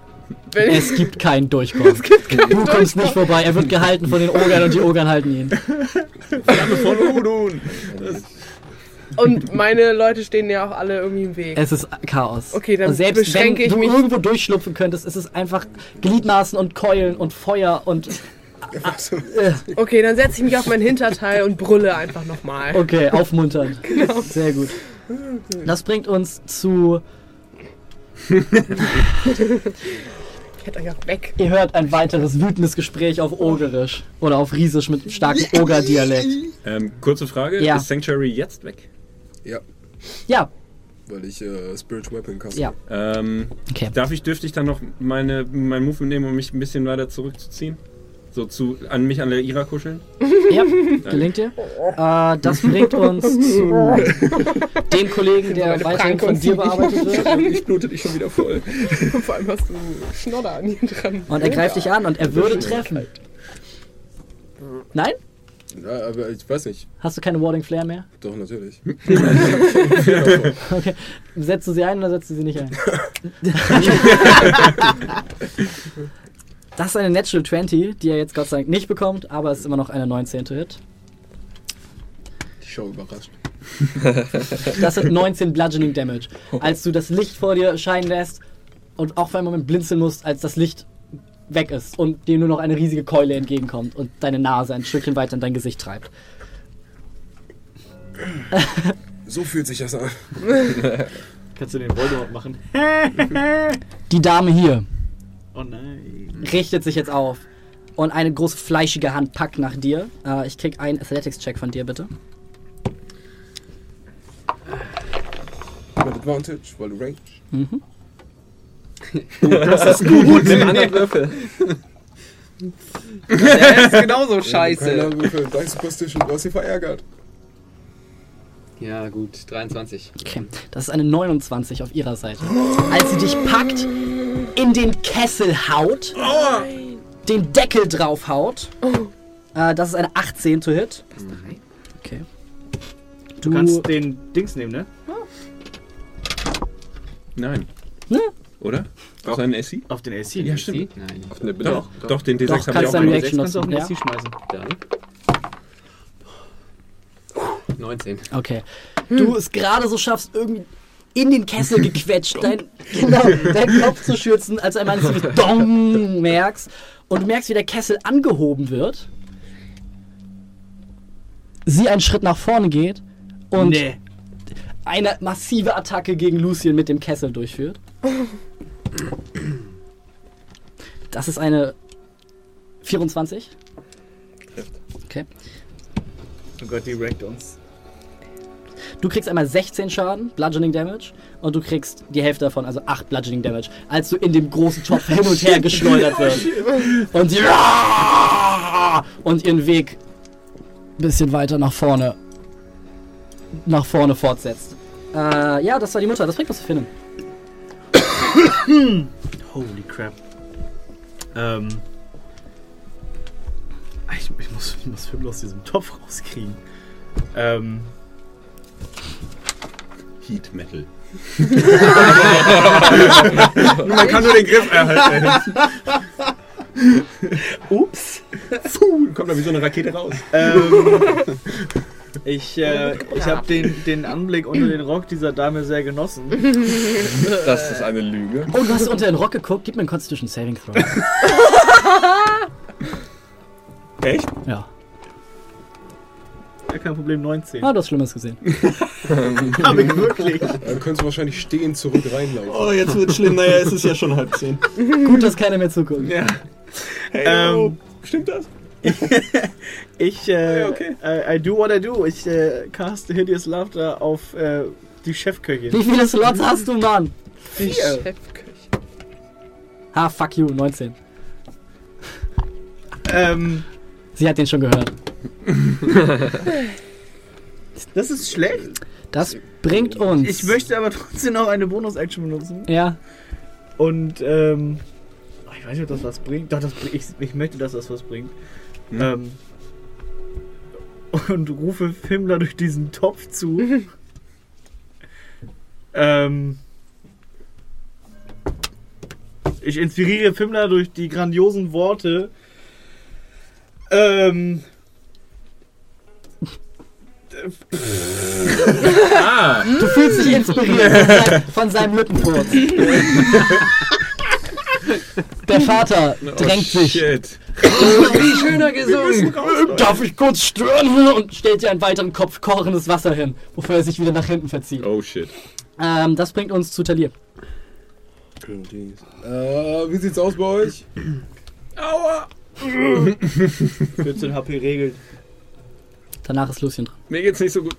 wenn Es gibt keinen Durchkommen. es gibt keinen Du kommst Durchkommen. nicht vorbei. Er wird gehalten von den Ogern und die Ogern halten ihn. Von Udun. Und meine Leute stehen ja auch alle irgendwie im Weg. Es ist Chaos. Okay, dann Und selbst beschränke wenn ich du mich- irgendwo durchschlupfen könntest, ist es einfach Gliedmaßen und Keulen und Feuer und Okay, dann setze ich mich auf mein Hinterteil und brülle einfach nochmal. okay, aufmunternd. Genau. Sehr gut. Das bringt uns zu. Ich hätte euch auch weg. Ihr hört ein weiteres wütendes Gespräch auf Ogerisch oder auf Riesisch mit starkem Oger-Dialekt. Ähm, kurze Frage, Ja. ist Sanctuary jetzt weg? Ja, Ja, weil ich äh, Spirit Weapon kaste. ja. Ähm, Okay. darf ich, dürfte ich dann noch meine, mein Move nehmen, um mich ein bisschen weiter zurückzuziehen? So zu, an mich an der Ira kuscheln? Ja, gelingt dir. Äh, das bringt uns zu dem Kollegen, der weiterhin von dir bearbeitet wird. Ich blute dich schon wieder voll. Vor allem hast du Schnodder an ihm dran. Und er greift dich an und er würde treffen. Nein? Ja, aber ich weiß nicht. Hast du keine Warding Flare mehr? Doch, natürlich. Okay. Setzt du sie ein oder setzt du sie nicht ein? Das ist eine Natural 20, die er jetzt Gott sei Dank nicht bekommt, aber es ist immer noch eine 19. Hit. Ich schau überrascht. Das sind 19 Bludgeoning Damage. Als du das Licht vor dir scheinen lässt und auch für einen Moment blinzeln musst, als das Licht weg ist und dir nur noch eine riesige Keule entgegenkommt und deine Nase ein Stückchen weiter in dein Gesicht treibt. So fühlt sich das an. Kannst du den Voldemort machen? Die Dame hier Oh nein. richtet sich jetzt auf und eine große fleischige Hand packt nach dir. Äh, ich krieg einen Athletics-Check von dir, bitte. Mit Advantage, weil du range. Gut, nimm anderen Würfel. Der ist genauso scheiße. Keiner Würfel, Dice Superstition, du hast sie verärgert. Ja, gut, 23. Okay, das ist eine 29 auf ihrer Seite. Als sie dich packt, in den Kessel haut, den Deckel drauf haut. Äh, das ist eine 18 to hit. Okay. Du kannst den Dings nehmen, ne? Nein. Ne? Oder? Auf seinen SC? Auf den AC. Ja, stimmt. Nein. Auf eine Doch, doch, den D6 Doch, habe ich kannst auch du. Reaction kannst du auf den AC schmeißen. Dann. 19. Okay. Du es gerade so schaffst, irgendwie in den Kessel gequetscht, dein, genau, deinen Kopf zu schürzen, als einmal so Dong merkst. Und du merkst, wie der Kessel angehoben wird. Sie einen Schritt nach vorne geht und Nee. eine massive Attacke gegen Lucien mit dem Kessel durchführt. Das ist eine 24. Okay. Oh Gott, die rankt uns. Du kriegst einmal 16 Schaden, Bludgeoning Damage, und du kriegst die Hälfte davon, also 8 Bludgeoning Damage, als du in dem großen Topf hin und her geschleudert wirst. Und sie und ihren Weg ein bisschen weiter nach vorne nach vorne fortsetzt. Äh, ja, das war die Mutter. Das bringt was zu finden. Holy crap. Ähm. Ich, ich muss, ich muss Fimmel aus diesem Topf rauskriegen. Ähm. Heat Metal. Man kann nur den Griff erhalten. Ups. Puh, kommt da wie so eine Rakete raus. Ähm, ich äh, ich habe den, den Anblick unter den Rock dieser Dame sehr genossen. Das ist eine Lüge. Oh, du hast unter den Rock geguckt. Gib mir einen Constitution Saving Throw. Echt? Ja. Ja, kein Problem, 19. Ah, du hast Schlimmes gesehen. Hab ich wirklich. Dann könntest du wahrscheinlich stehend zurück reinlaufen. Oh, jetzt wird schlimm. Naja, es ist ja schon halb zehn. Gut, dass keiner mehr zuguckt. Ja. Hey, Ähm, oh, stimmt das? Ich, äh, Ja, okay. I, I do what I do. Ich äh, cast Hideous Laughter auf äh, die Chefköchin. Wie viele Slots hast du, Mann? Die Chefköchin. Ah, fuck you, 19. Ähm, Sie hat den schon gehört. Das ist schlecht. Das bringt uns. Ich möchte aber trotzdem noch eine Bonus-Action benutzen. Ja, Und, ähm. oh, Ich weiß nicht, ob das was bringt. Doch, das, ich, ich möchte, dass das was bringt. Hm. Ähm. Und rufe Fimmler durch diesen Topf zu. ähm. Ich inspiriere Fimmler durch die grandiosen Worte. Ähm. Du fühlst dich inspiriert von, seinem, von seinem Lippenfurz. Der Vater drängt sich. Shit. Wie schöner gesungen. Darf ich kurz stören? Und stellt dir einen weiteren Kopf kochendes Wasser hin, bevor er sich wieder nach hinten verzieht. Oh shit. Ähm, das bringt uns zu Talir. Äh, wie sieht's aus bei euch? 14 HP regelt. Danach ist Lucien dran. Mir geht's nicht so gut.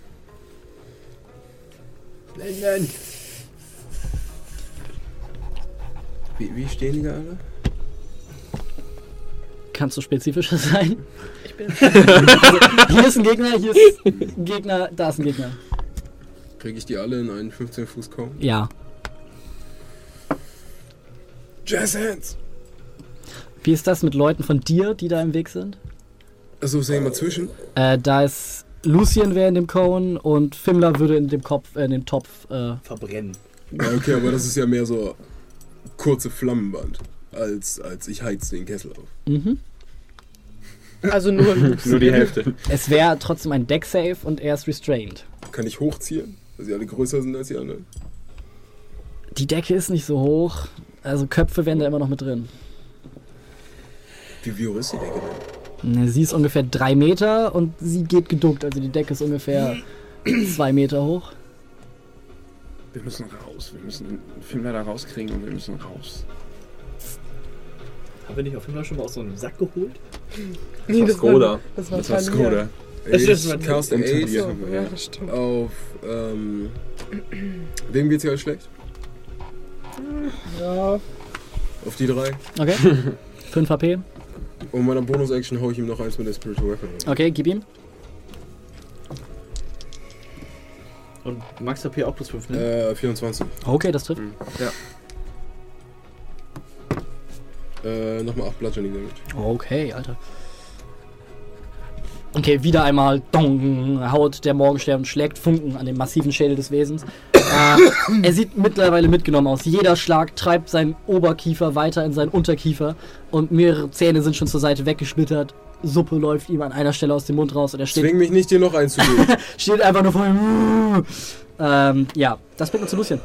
Nein, nein. Wie, wie stehen die da alle? Kannst du spezifischer sein? Ich bin. also, hier ist ein Gegner, hier ist ein Gegner, da ist ein Gegner. Kriege ich die alle in einen 15 Fuß kaum? Ja. Jazz Hands! Wie ist das mit Leuten von dir, die da im Weg sind? Achso, ist da jemand zwischen? Äh, da ist Lucien wäre in dem Cone und Fimmler würde in dem Kopf, äh, in dem Topf. Äh, Verbrennen. Ja, okay, aber das ist ja mehr so kurze Flammenband, als, als ich heiz den Kessel auf. mhm. Also nur Nur die Hälfte. Es wäre trotzdem ein Deck-Save und er ist restrained. Kann ich hochziehen? Weil sie alle größer sind als die anderen. Die Decke ist nicht so hoch, also Köpfe wären da immer noch mit drin. Wie, wie hoch ist die Decke denn? Ne, Sie ist ungefähr drei Meter und sie geht geduckt, also die Decke ist ungefähr zwei Meter hoch. Wir müssen raus. Wir müssen den Film leider rauskriegen und wir müssen raus. Haben wir nicht auf jeden Fall schon mal aus so einem Sack geholt? Nee, Das war Skoda. Das war Das war. Skoda. Das ist Ich was- cast Und Ace ja, ja. das stimmt. auf, ähm, wem geht's gerade schlecht? Ja. Auf die drei. Okay. 5 HP. Und meiner Bonus-Action hau ich ihm noch eins mit der Spiritual Weapon. rein. Okay, gib ihm. Und Max HP auch plus 5, ne? Äh, 24. Okay, das trifft. Äh, nochmal 8 Bludgeoning Damage. Okay, Alter. Okay, wieder einmal dong, haut der Morgenstern und schlägt Funken an dem massiven Schädel des Wesens. Äh, er sieht mittlerweile mitgenommen aus. Jeder Schlag treibt seinen Oberkiefer weiter in seinen Unterkiefer und mehrere Zähne sind schon zur Seite weggesplittert. Suppe läuft ihm an einer Stelle aus dem Mund raus und er steht, Zwing mich nicht, dir noch einzugeben. steht einfach nur vor ihm. Ähm, ja, das bringt uns zu Lucien.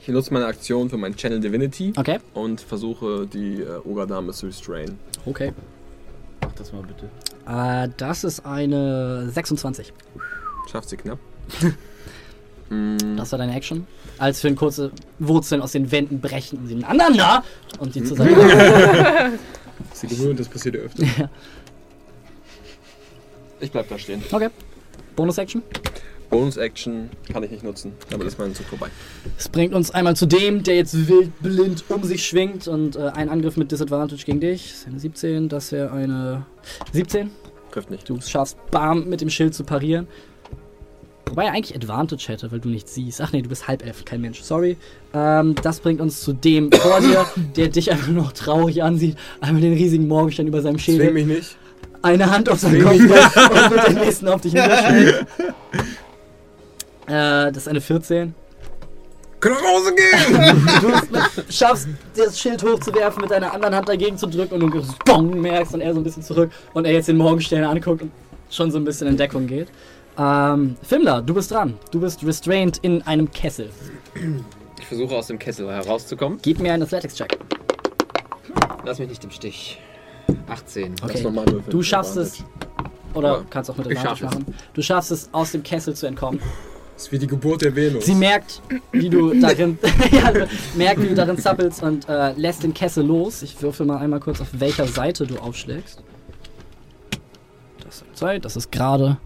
Ich nutze meine Aktion für mein Channel Divinity Okay. und versuche die äh, Ogre-Dame zu restrain. Okay. Mach das mal bitte. Äh, das ist eine 26. Schafft sie knapp. Mm, Das war deine Action. Als für ein kurze Wurzeln aus den Wänden brechen sie ineinander und die zusammen. Sie gewöhnt, das passiert ja öfter. ich bleib da stehen. Okay. Bonus-Action. Bonus-Action kann ich nicht nutzen, damit ist mein Zug vorbei. Das bringt uns einmal zu dem, der jetzt wild blind um sich schwingt und äh, ein Angriff mit Disadvantage gegen dich. Das ist eine 17, das wäre eine 17. Trifft nicht. Du schaffst bam mit dem Schild zu parieren. Wobei er eigentlich Advantage hätte, weil du nicht siehst. Ach nee, du bist halb elf, kein Mensch. Sorry. Ähm, das bringt uns zu dem vor dir, der dich einfach noch traurig ansieht. Einmal den riesigen Morgenstern über seinem Zwing Schädel. mich nicht. eine Hand auf seinen Zwing Kopf und mit der nächsten auf dich niederschlägt. Äh, das ist eine 14. Kann nach Hause gehen! Du schaffst, das Schild hochzuwerfen, mit deiner anderen Hand dagegen zu drücken und du bong merkst und er so ein bisschen zurück und er jetzt den Morgenstern anguckt und schon so ein bisschen in Deckung geht. Ähm, Fimmler, du bist dran. Du bist restrained in einem Kessel. Ich versuche aus dem Kessel herauszukommen. Gib mir einen Athletics-Check. Lass mich nicht im Stich. 18. Okay. würfeln. Du schaffst es, oder Ja. kannst auch mit Advantage machen. Du schaffst es, aus dem Kessel zu entkommen. Das ist wie die Geburt der Venus. Sie merkt, wie du darin, ja, merkt, wie du darin zappelst und äh, lässt den Kessel los. Ich würfel mal einmal kurz, auf welcher Seite du aufschlägst. Das ist zwei, das ist gerade.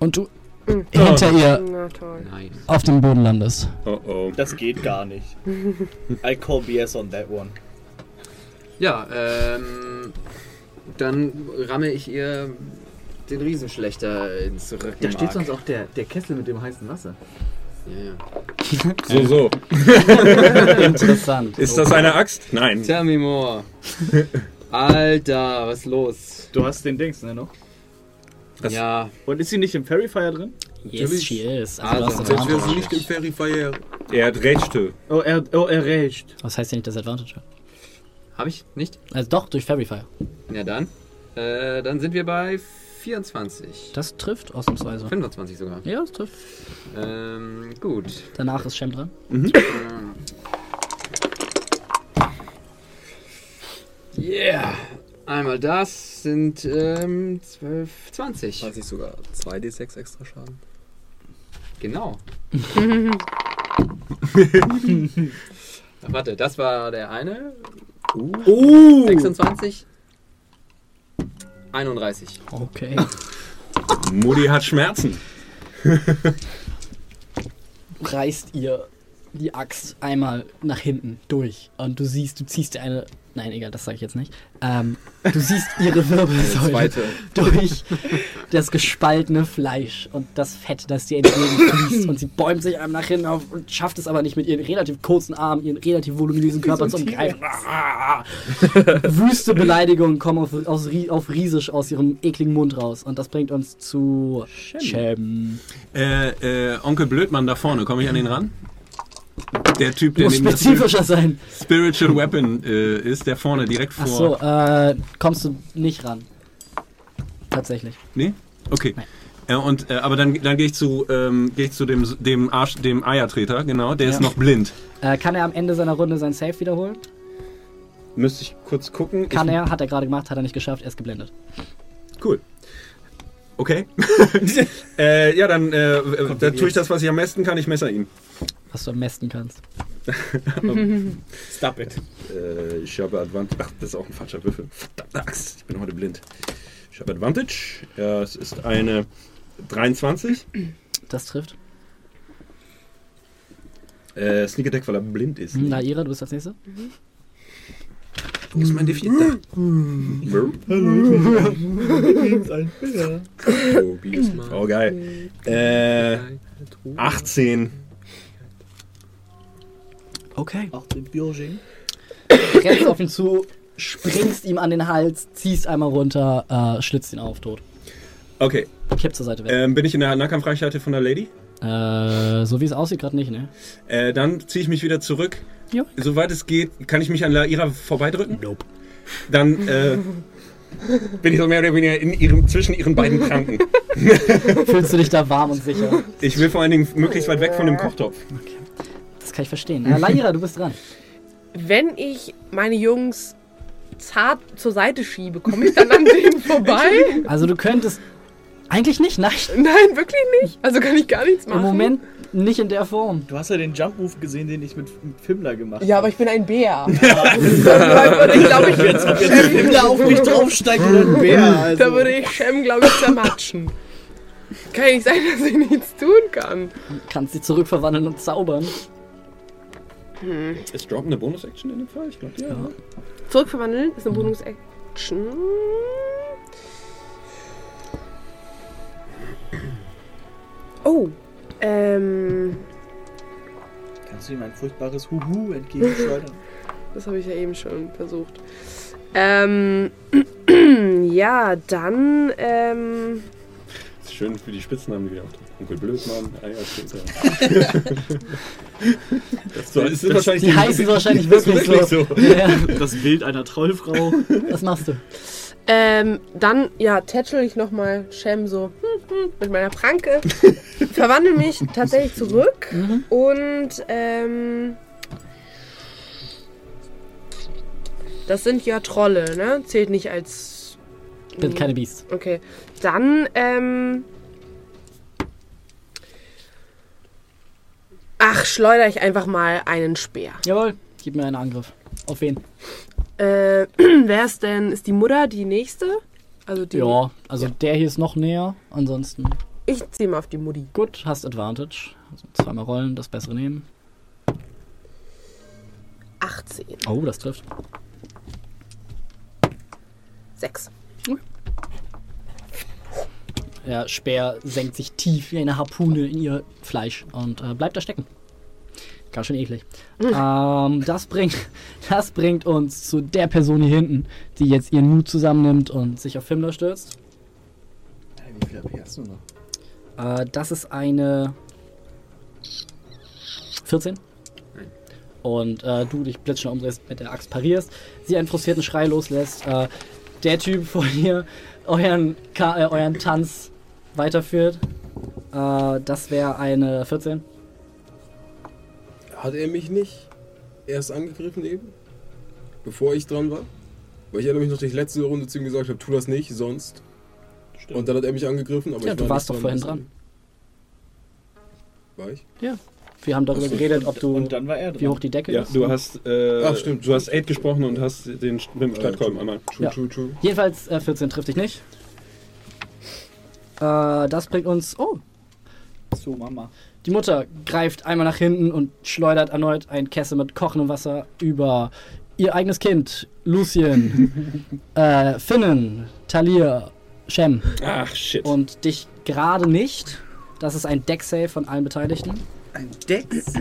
Und du hinter ihr Na. Nice. auf dem Boden landest. Oh oh. Das geht gar nicht. I call BS on that one. Ja, ähm. Dann ramme ich ihr den Riesenschlechter ins Rücken. Da steht sonst auch der, der Kessel mit dem heißen Wasser. Ja, ja. So, so. Interessant. Ist das eine Axt? Nein. Tell me more. Alter, was ist los? Du hast den Dings, ne, noch? Das- ja, Und ist sie nicht im Fairy Fire drin? Yes, she is. Also, Also, Selbst wäre Advantage. sie nicht im Fairy Er hat Rechte. Oh, er, oh, er rächt. Was heißt ja nicht das Advantage? habe ich nicht? Also doch, durch Fairy Fire. Ja, dann. Äh, dann sind wir bei 24. Das trifft ausnahmsweise. 25 sogar. Ja, das trifft. Ähm, gut. Danach ist Shem dran. Yeah. Einmal das sind ähm, 12, 20. Weiß ich sogar 2d6 extra Schaden. Genau. Warte, das war der eine. Uh. 26. 31. Okay. Mutti hat Schmerzen. reißt ihr die Axt einmal nach hinten durch und du siehst, du ziehst dir eine. Nein, egal, das sage ich jetzt nicht. Ähm, du siehst ihre Wirbelsäule durch das gespaltene Fleisch und das Fett, das dir entgegenfließt. Und sie bäumt sich einem nach hinten auf und schafft es aber nicht mit ihren relativ kurzen Armen, ihren relativ voluminösen Körper zu umgreifen. Wüste Beleidigungen kommen auf, Ri- auf Riesisch aus ihrem ekligen Mund raus. Und das bringt uns zu Shem. Äh, äh, Onkel Blödmann da vorne, komme ich an den ran? Der Typ, der Muss spezifischer sein. Spiritual Weapon äh, ist, der vorne direkt vor. Ach so, äh, kommst du nicht ran. Tatsächlich. Nee? Okay. Nein. Äh, und, äh, aber dann, dann gehe ich zu, ähm, geh ich zu dem, dem, Arsch, dem Eiertreter, genau, der ist Ja. noch blind. Äh, kann er am Ende seiner Runde sein Save wiederholen? Müsste ich kurz gucken. Kann ich, er, hat er gerade gemacht, hat er nicht geschafft, er ist geblendet. Cool. Okay. äh, ja, dann äh, äh, tue ich das, was ich am besten kann, ich messer ihn. Was du am besten kannst. Stop it. Äh, ich habe Advantage. Ach, das ist auch ein falscher Würfel. Verdammte Axt, ich bin heute blind. Ich habe Advantage. Ja, es ist eine 23. Das trifft. Äh, Sneak Attack, weil er blind ist. Hm, Naira, du bist als nächste. Wo ist mein D4 da? Oh, geil. Äh, 18. Okay. Auch den Björging. Rennst auf ihn zu, springst ihm an den Hals, ziehst einmal runter, äh, schlitzt ihn auf, tot. Okay. Kipp zur Seite weg. Ähm, bin ich in der Nahkampfreichweite von der Lady? Äh, so wie es aussieht, gerade nicht, ne? Äh, dann ziehe ich mich wieder zurück. Ja. Soweit es geht, kann ich mich an Laira vorbeidrücken. Nope. Dann äh, bin ich so mehr oder weniger in ihrem, zwischen ihren beiden Kranken. Fühlst du dich da warm und sicher? Ich will vor allen Dingen möglichst weit weg von dem Kochtopf. Das kann ich verstehen. Ja, Laira, du bist dran. Wenn ich meine Jungs zart zur Seite schiebe, komme ich dann an denen vorbei? Also du könntest. Eigentlich nicht, nein. Nein, wirklich nicht. Also kann ich gar nichts machen. Im Moment nicht in der Form. Du hast ja den Jump-Move gesehen, den ich mit, mit Fimmler gemacht habe. Ja, aber ich bin ein Bär. ich glaube, ich Jetzt, ob jetzt Fimmler auf mich draufsteigt oder ein Bär. Also. Da würde ich Shem, glaube ich, zermatschen. Kann ja nicht sein, dass ich nichts tun kann. Kannst dich zurückverwandeln und zaubern. Ist Drop eine Bonus-Action in dem Fall? Ich glaube, ja. Ja. Zurückverwandeln ist eine Bonus-Action. Oh. Ähm. Kannst du ihm ein furchtbares Huhu entgegenschleudern? Das habe ich ja eben schon versucht. Ähm. ja, dann. Ähm. Ist schön für die Spitznamen, die wir auftauchen. Onkel Blödmann, Eiertreter. so, es ist wahrscheinlich Die heißen wahrscheinlich wirklich, wirklich so. so. Ja, Das Bild einer Trollfrau. was machst du? Ähm, dann, ja, tätschel ich nochmal Shem so hm, hm, mit meiner Pranke. verwandle mich tatsächlich zurück. Mhm. Und, ähm. Das sind ja Trolle, ne? Zählt nicht als. Bin keine Biest. Okay. Dann, ähm. Ach, schleudere ich einfach mal einen Speer. Jawohl, gib mir einen Angriff. Auf wen? Äh, wer ist denn? Ist die Mutter die nächste? Also die. Ja, also der hier ist noch näher. Ansonsten Ich ziehe mal auf die Mutti. gut, hast Advantage. Also zweimal rollen, das bessere nehmen. 18. Oh, das trifft. 6. der Speer senkt sich tief wie eine Harpune in ihr Fleisch und äh, bleibt da stecken. Ganz schön eklig. ähm, das, bringt, das bringt uns zu der Person hier hinten, die jetzt ihren Mut zusammennimmt und sich auf Fimmler stürzt. Wie viel AP hast du noch? Äh, das ist eine 14. Und äh, du dich blitzschnell umdrehst, mit der Axt parierst, sie einen frustrierten Schrei loslässt. Äh, der Typ vor dir euren, Ka äh, euren Tanz weiterführt. Äh, das wäre eine 14. Hat er mich nicht erst angegriffen eben? Bevor ich dran war? Weil ich erinnere mich noch, dass ich letzte Runde zu ihm gesagt habe, tu das nicht, sonst. Und dann hat er mich angegriffen, aber Ja, ich du war warst nicht doch vorhin deswegen. War ich? Wir haben darüber geredet, ob du Und dann war er dran. wie hoch die Decke Ja, ist. du hast, äh, Ach, stimmt. du hast Aid gesprochen und hast den St- Stadtkolben einmal. True, Ja. true, true. Jedenfalls äh, 14 trifft dich nicht. Äh, das bringt uns. Oh, So, Mama. Die Mutter greift einmal nach hinten und schleudert erneut ein Kessel mit kochendem Wasser über ihr eigenes Kind, Lucien, äh, Finnen, Talir, Shem Ach, shit. und dich gerade nicht. Das ist ein Deck-Save von allen Beteiligten. Ein Dex?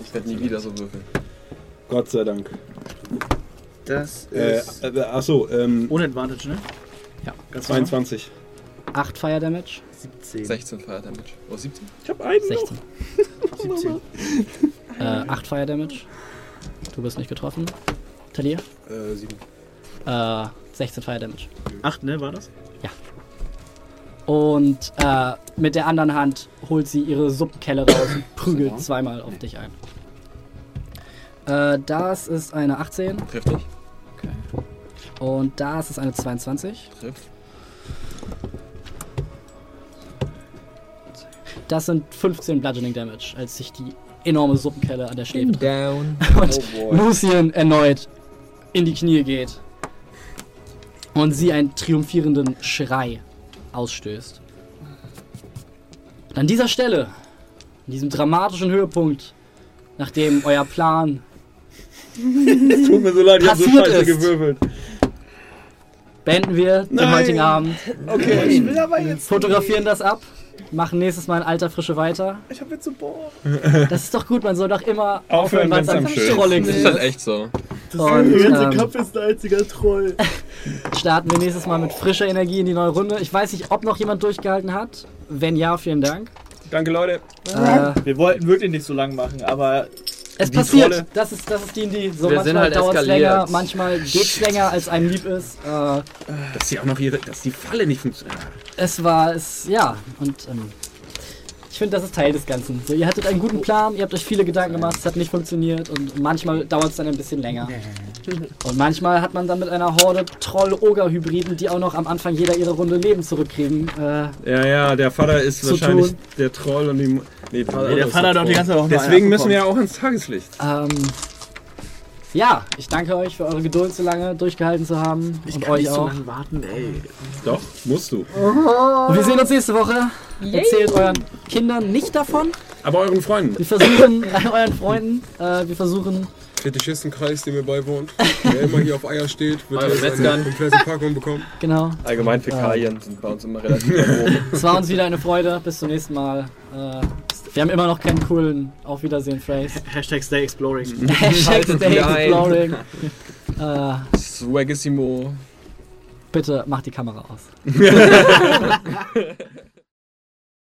Ich werde nie wieder so würfeln. Gott sei Dank. Das Äh, ist. äh, achso, ähm, ohne Advantage, ne? Ja. Ganz normal. 22. 8 Fire Damage, 17. 16 Fire Damage. Oh, 17? Ich hab einen 16. 17. Äh, 8 Fire Damage. Du bist nicht getroffen. Talir, Äh, sieben. äh, 16 Fire Damage. 8, ne, war das? Und äh, mit der anderen Hand holt sie ihre Suppenkelle raus und prügelt zweimal auf dich ein. Äh, das ist eine 18 Trifft dich? Und das ist eine 22. Trifft. Das sind 15 Bludgeoning Damage, als sich die enorme Suppenkelle an der Schläfe. Down. Und Lucien erneut in die Knie geht. Und sie einen triumphierenden Schrei ausstößt. Und an dieser Stelle, an diesem dramatischen Höhepunkt, nachdem euer Plan Tut mir so leid, ich hab so Passiert scheiße ist. gewürfelt. Beenden wir den Nein. heutigen Abend, Okay. Ich will aber jetzt. fotografieren das ab, machen nächstes Mal in alter Frische weiter. Ich hab jetzt so Bohr. Das ist doch gut, man soll doch immer Aufhören, wenn es am Trolling Das ist halt ist. echt so. Und Der ganze ähm, Kampf ist ein einziger Troll. starten wir nächstes Mal mit frischer Energie in die neue Runde. Ich weiß nicht, ob noch jemand durchgehalten hat. Wenn ja, vielen Dank. Danke, Leute. Äh, Wir wollten wirklich nicht so lang machen, aber es Die passiert. Trolle. Das ist, das ist D&D. So, Wir manchmal halt dauert es länger, manchmal geht's länger, als einem lieb ist. Äh, Dass sie auch noch ihre, dass die Falle nicht funktioniert. es war, es, ja, und ähm, ich finde, das ist Teil des Ganzen. So, ihr hattet einen guten Plan, ihr habt euch viele Gedanken gemacht, es hat nicht funktioniert und manchmal dauert es dann ein bisschen länger. Und manchmal hat man dann mit einer Horde Troll-Oger-Hybriden, die auch noch am Anfang jeder ihre Runde Leben zurückkriegen. Äh, Ja, ja, der Vater ist wahrscheinlich tun. der Troll und die. Nee, der, Ey, der Vater hat doch die ganze auch nur Deswegen müssen wir ja auch ins Tageslicht. Ähm, ja, ich danke euch für eure Geduld so lange durchgehalten zu haben Ich und kann euch nicht so auch. lange warten, ey. Doch, musst du. Und wir sehen uns nächste Woche. Erzählt euren Kindern nicht davon. Aber euren Freunden. Wir versuchen, euren Freunden, äh, wir versuchen, Fetischistenkreis, der mir beiwohnt. Wer immer hier auf Eier steht, wird jetzt eine komplette Packung bekommen. genau. Allgemein Fäkalien sind bei uns immer relativ oben. Es war uns wieder eine Freude. Bis zum nächsten Mal. Äh, wir haben immer noch keinen coolen Auf Wiedersehen Phrase. Hashtag Stay Exploring. Hashtag Stay. Exploring. Äh, Swagissimo. bitte mach die Kamera aus.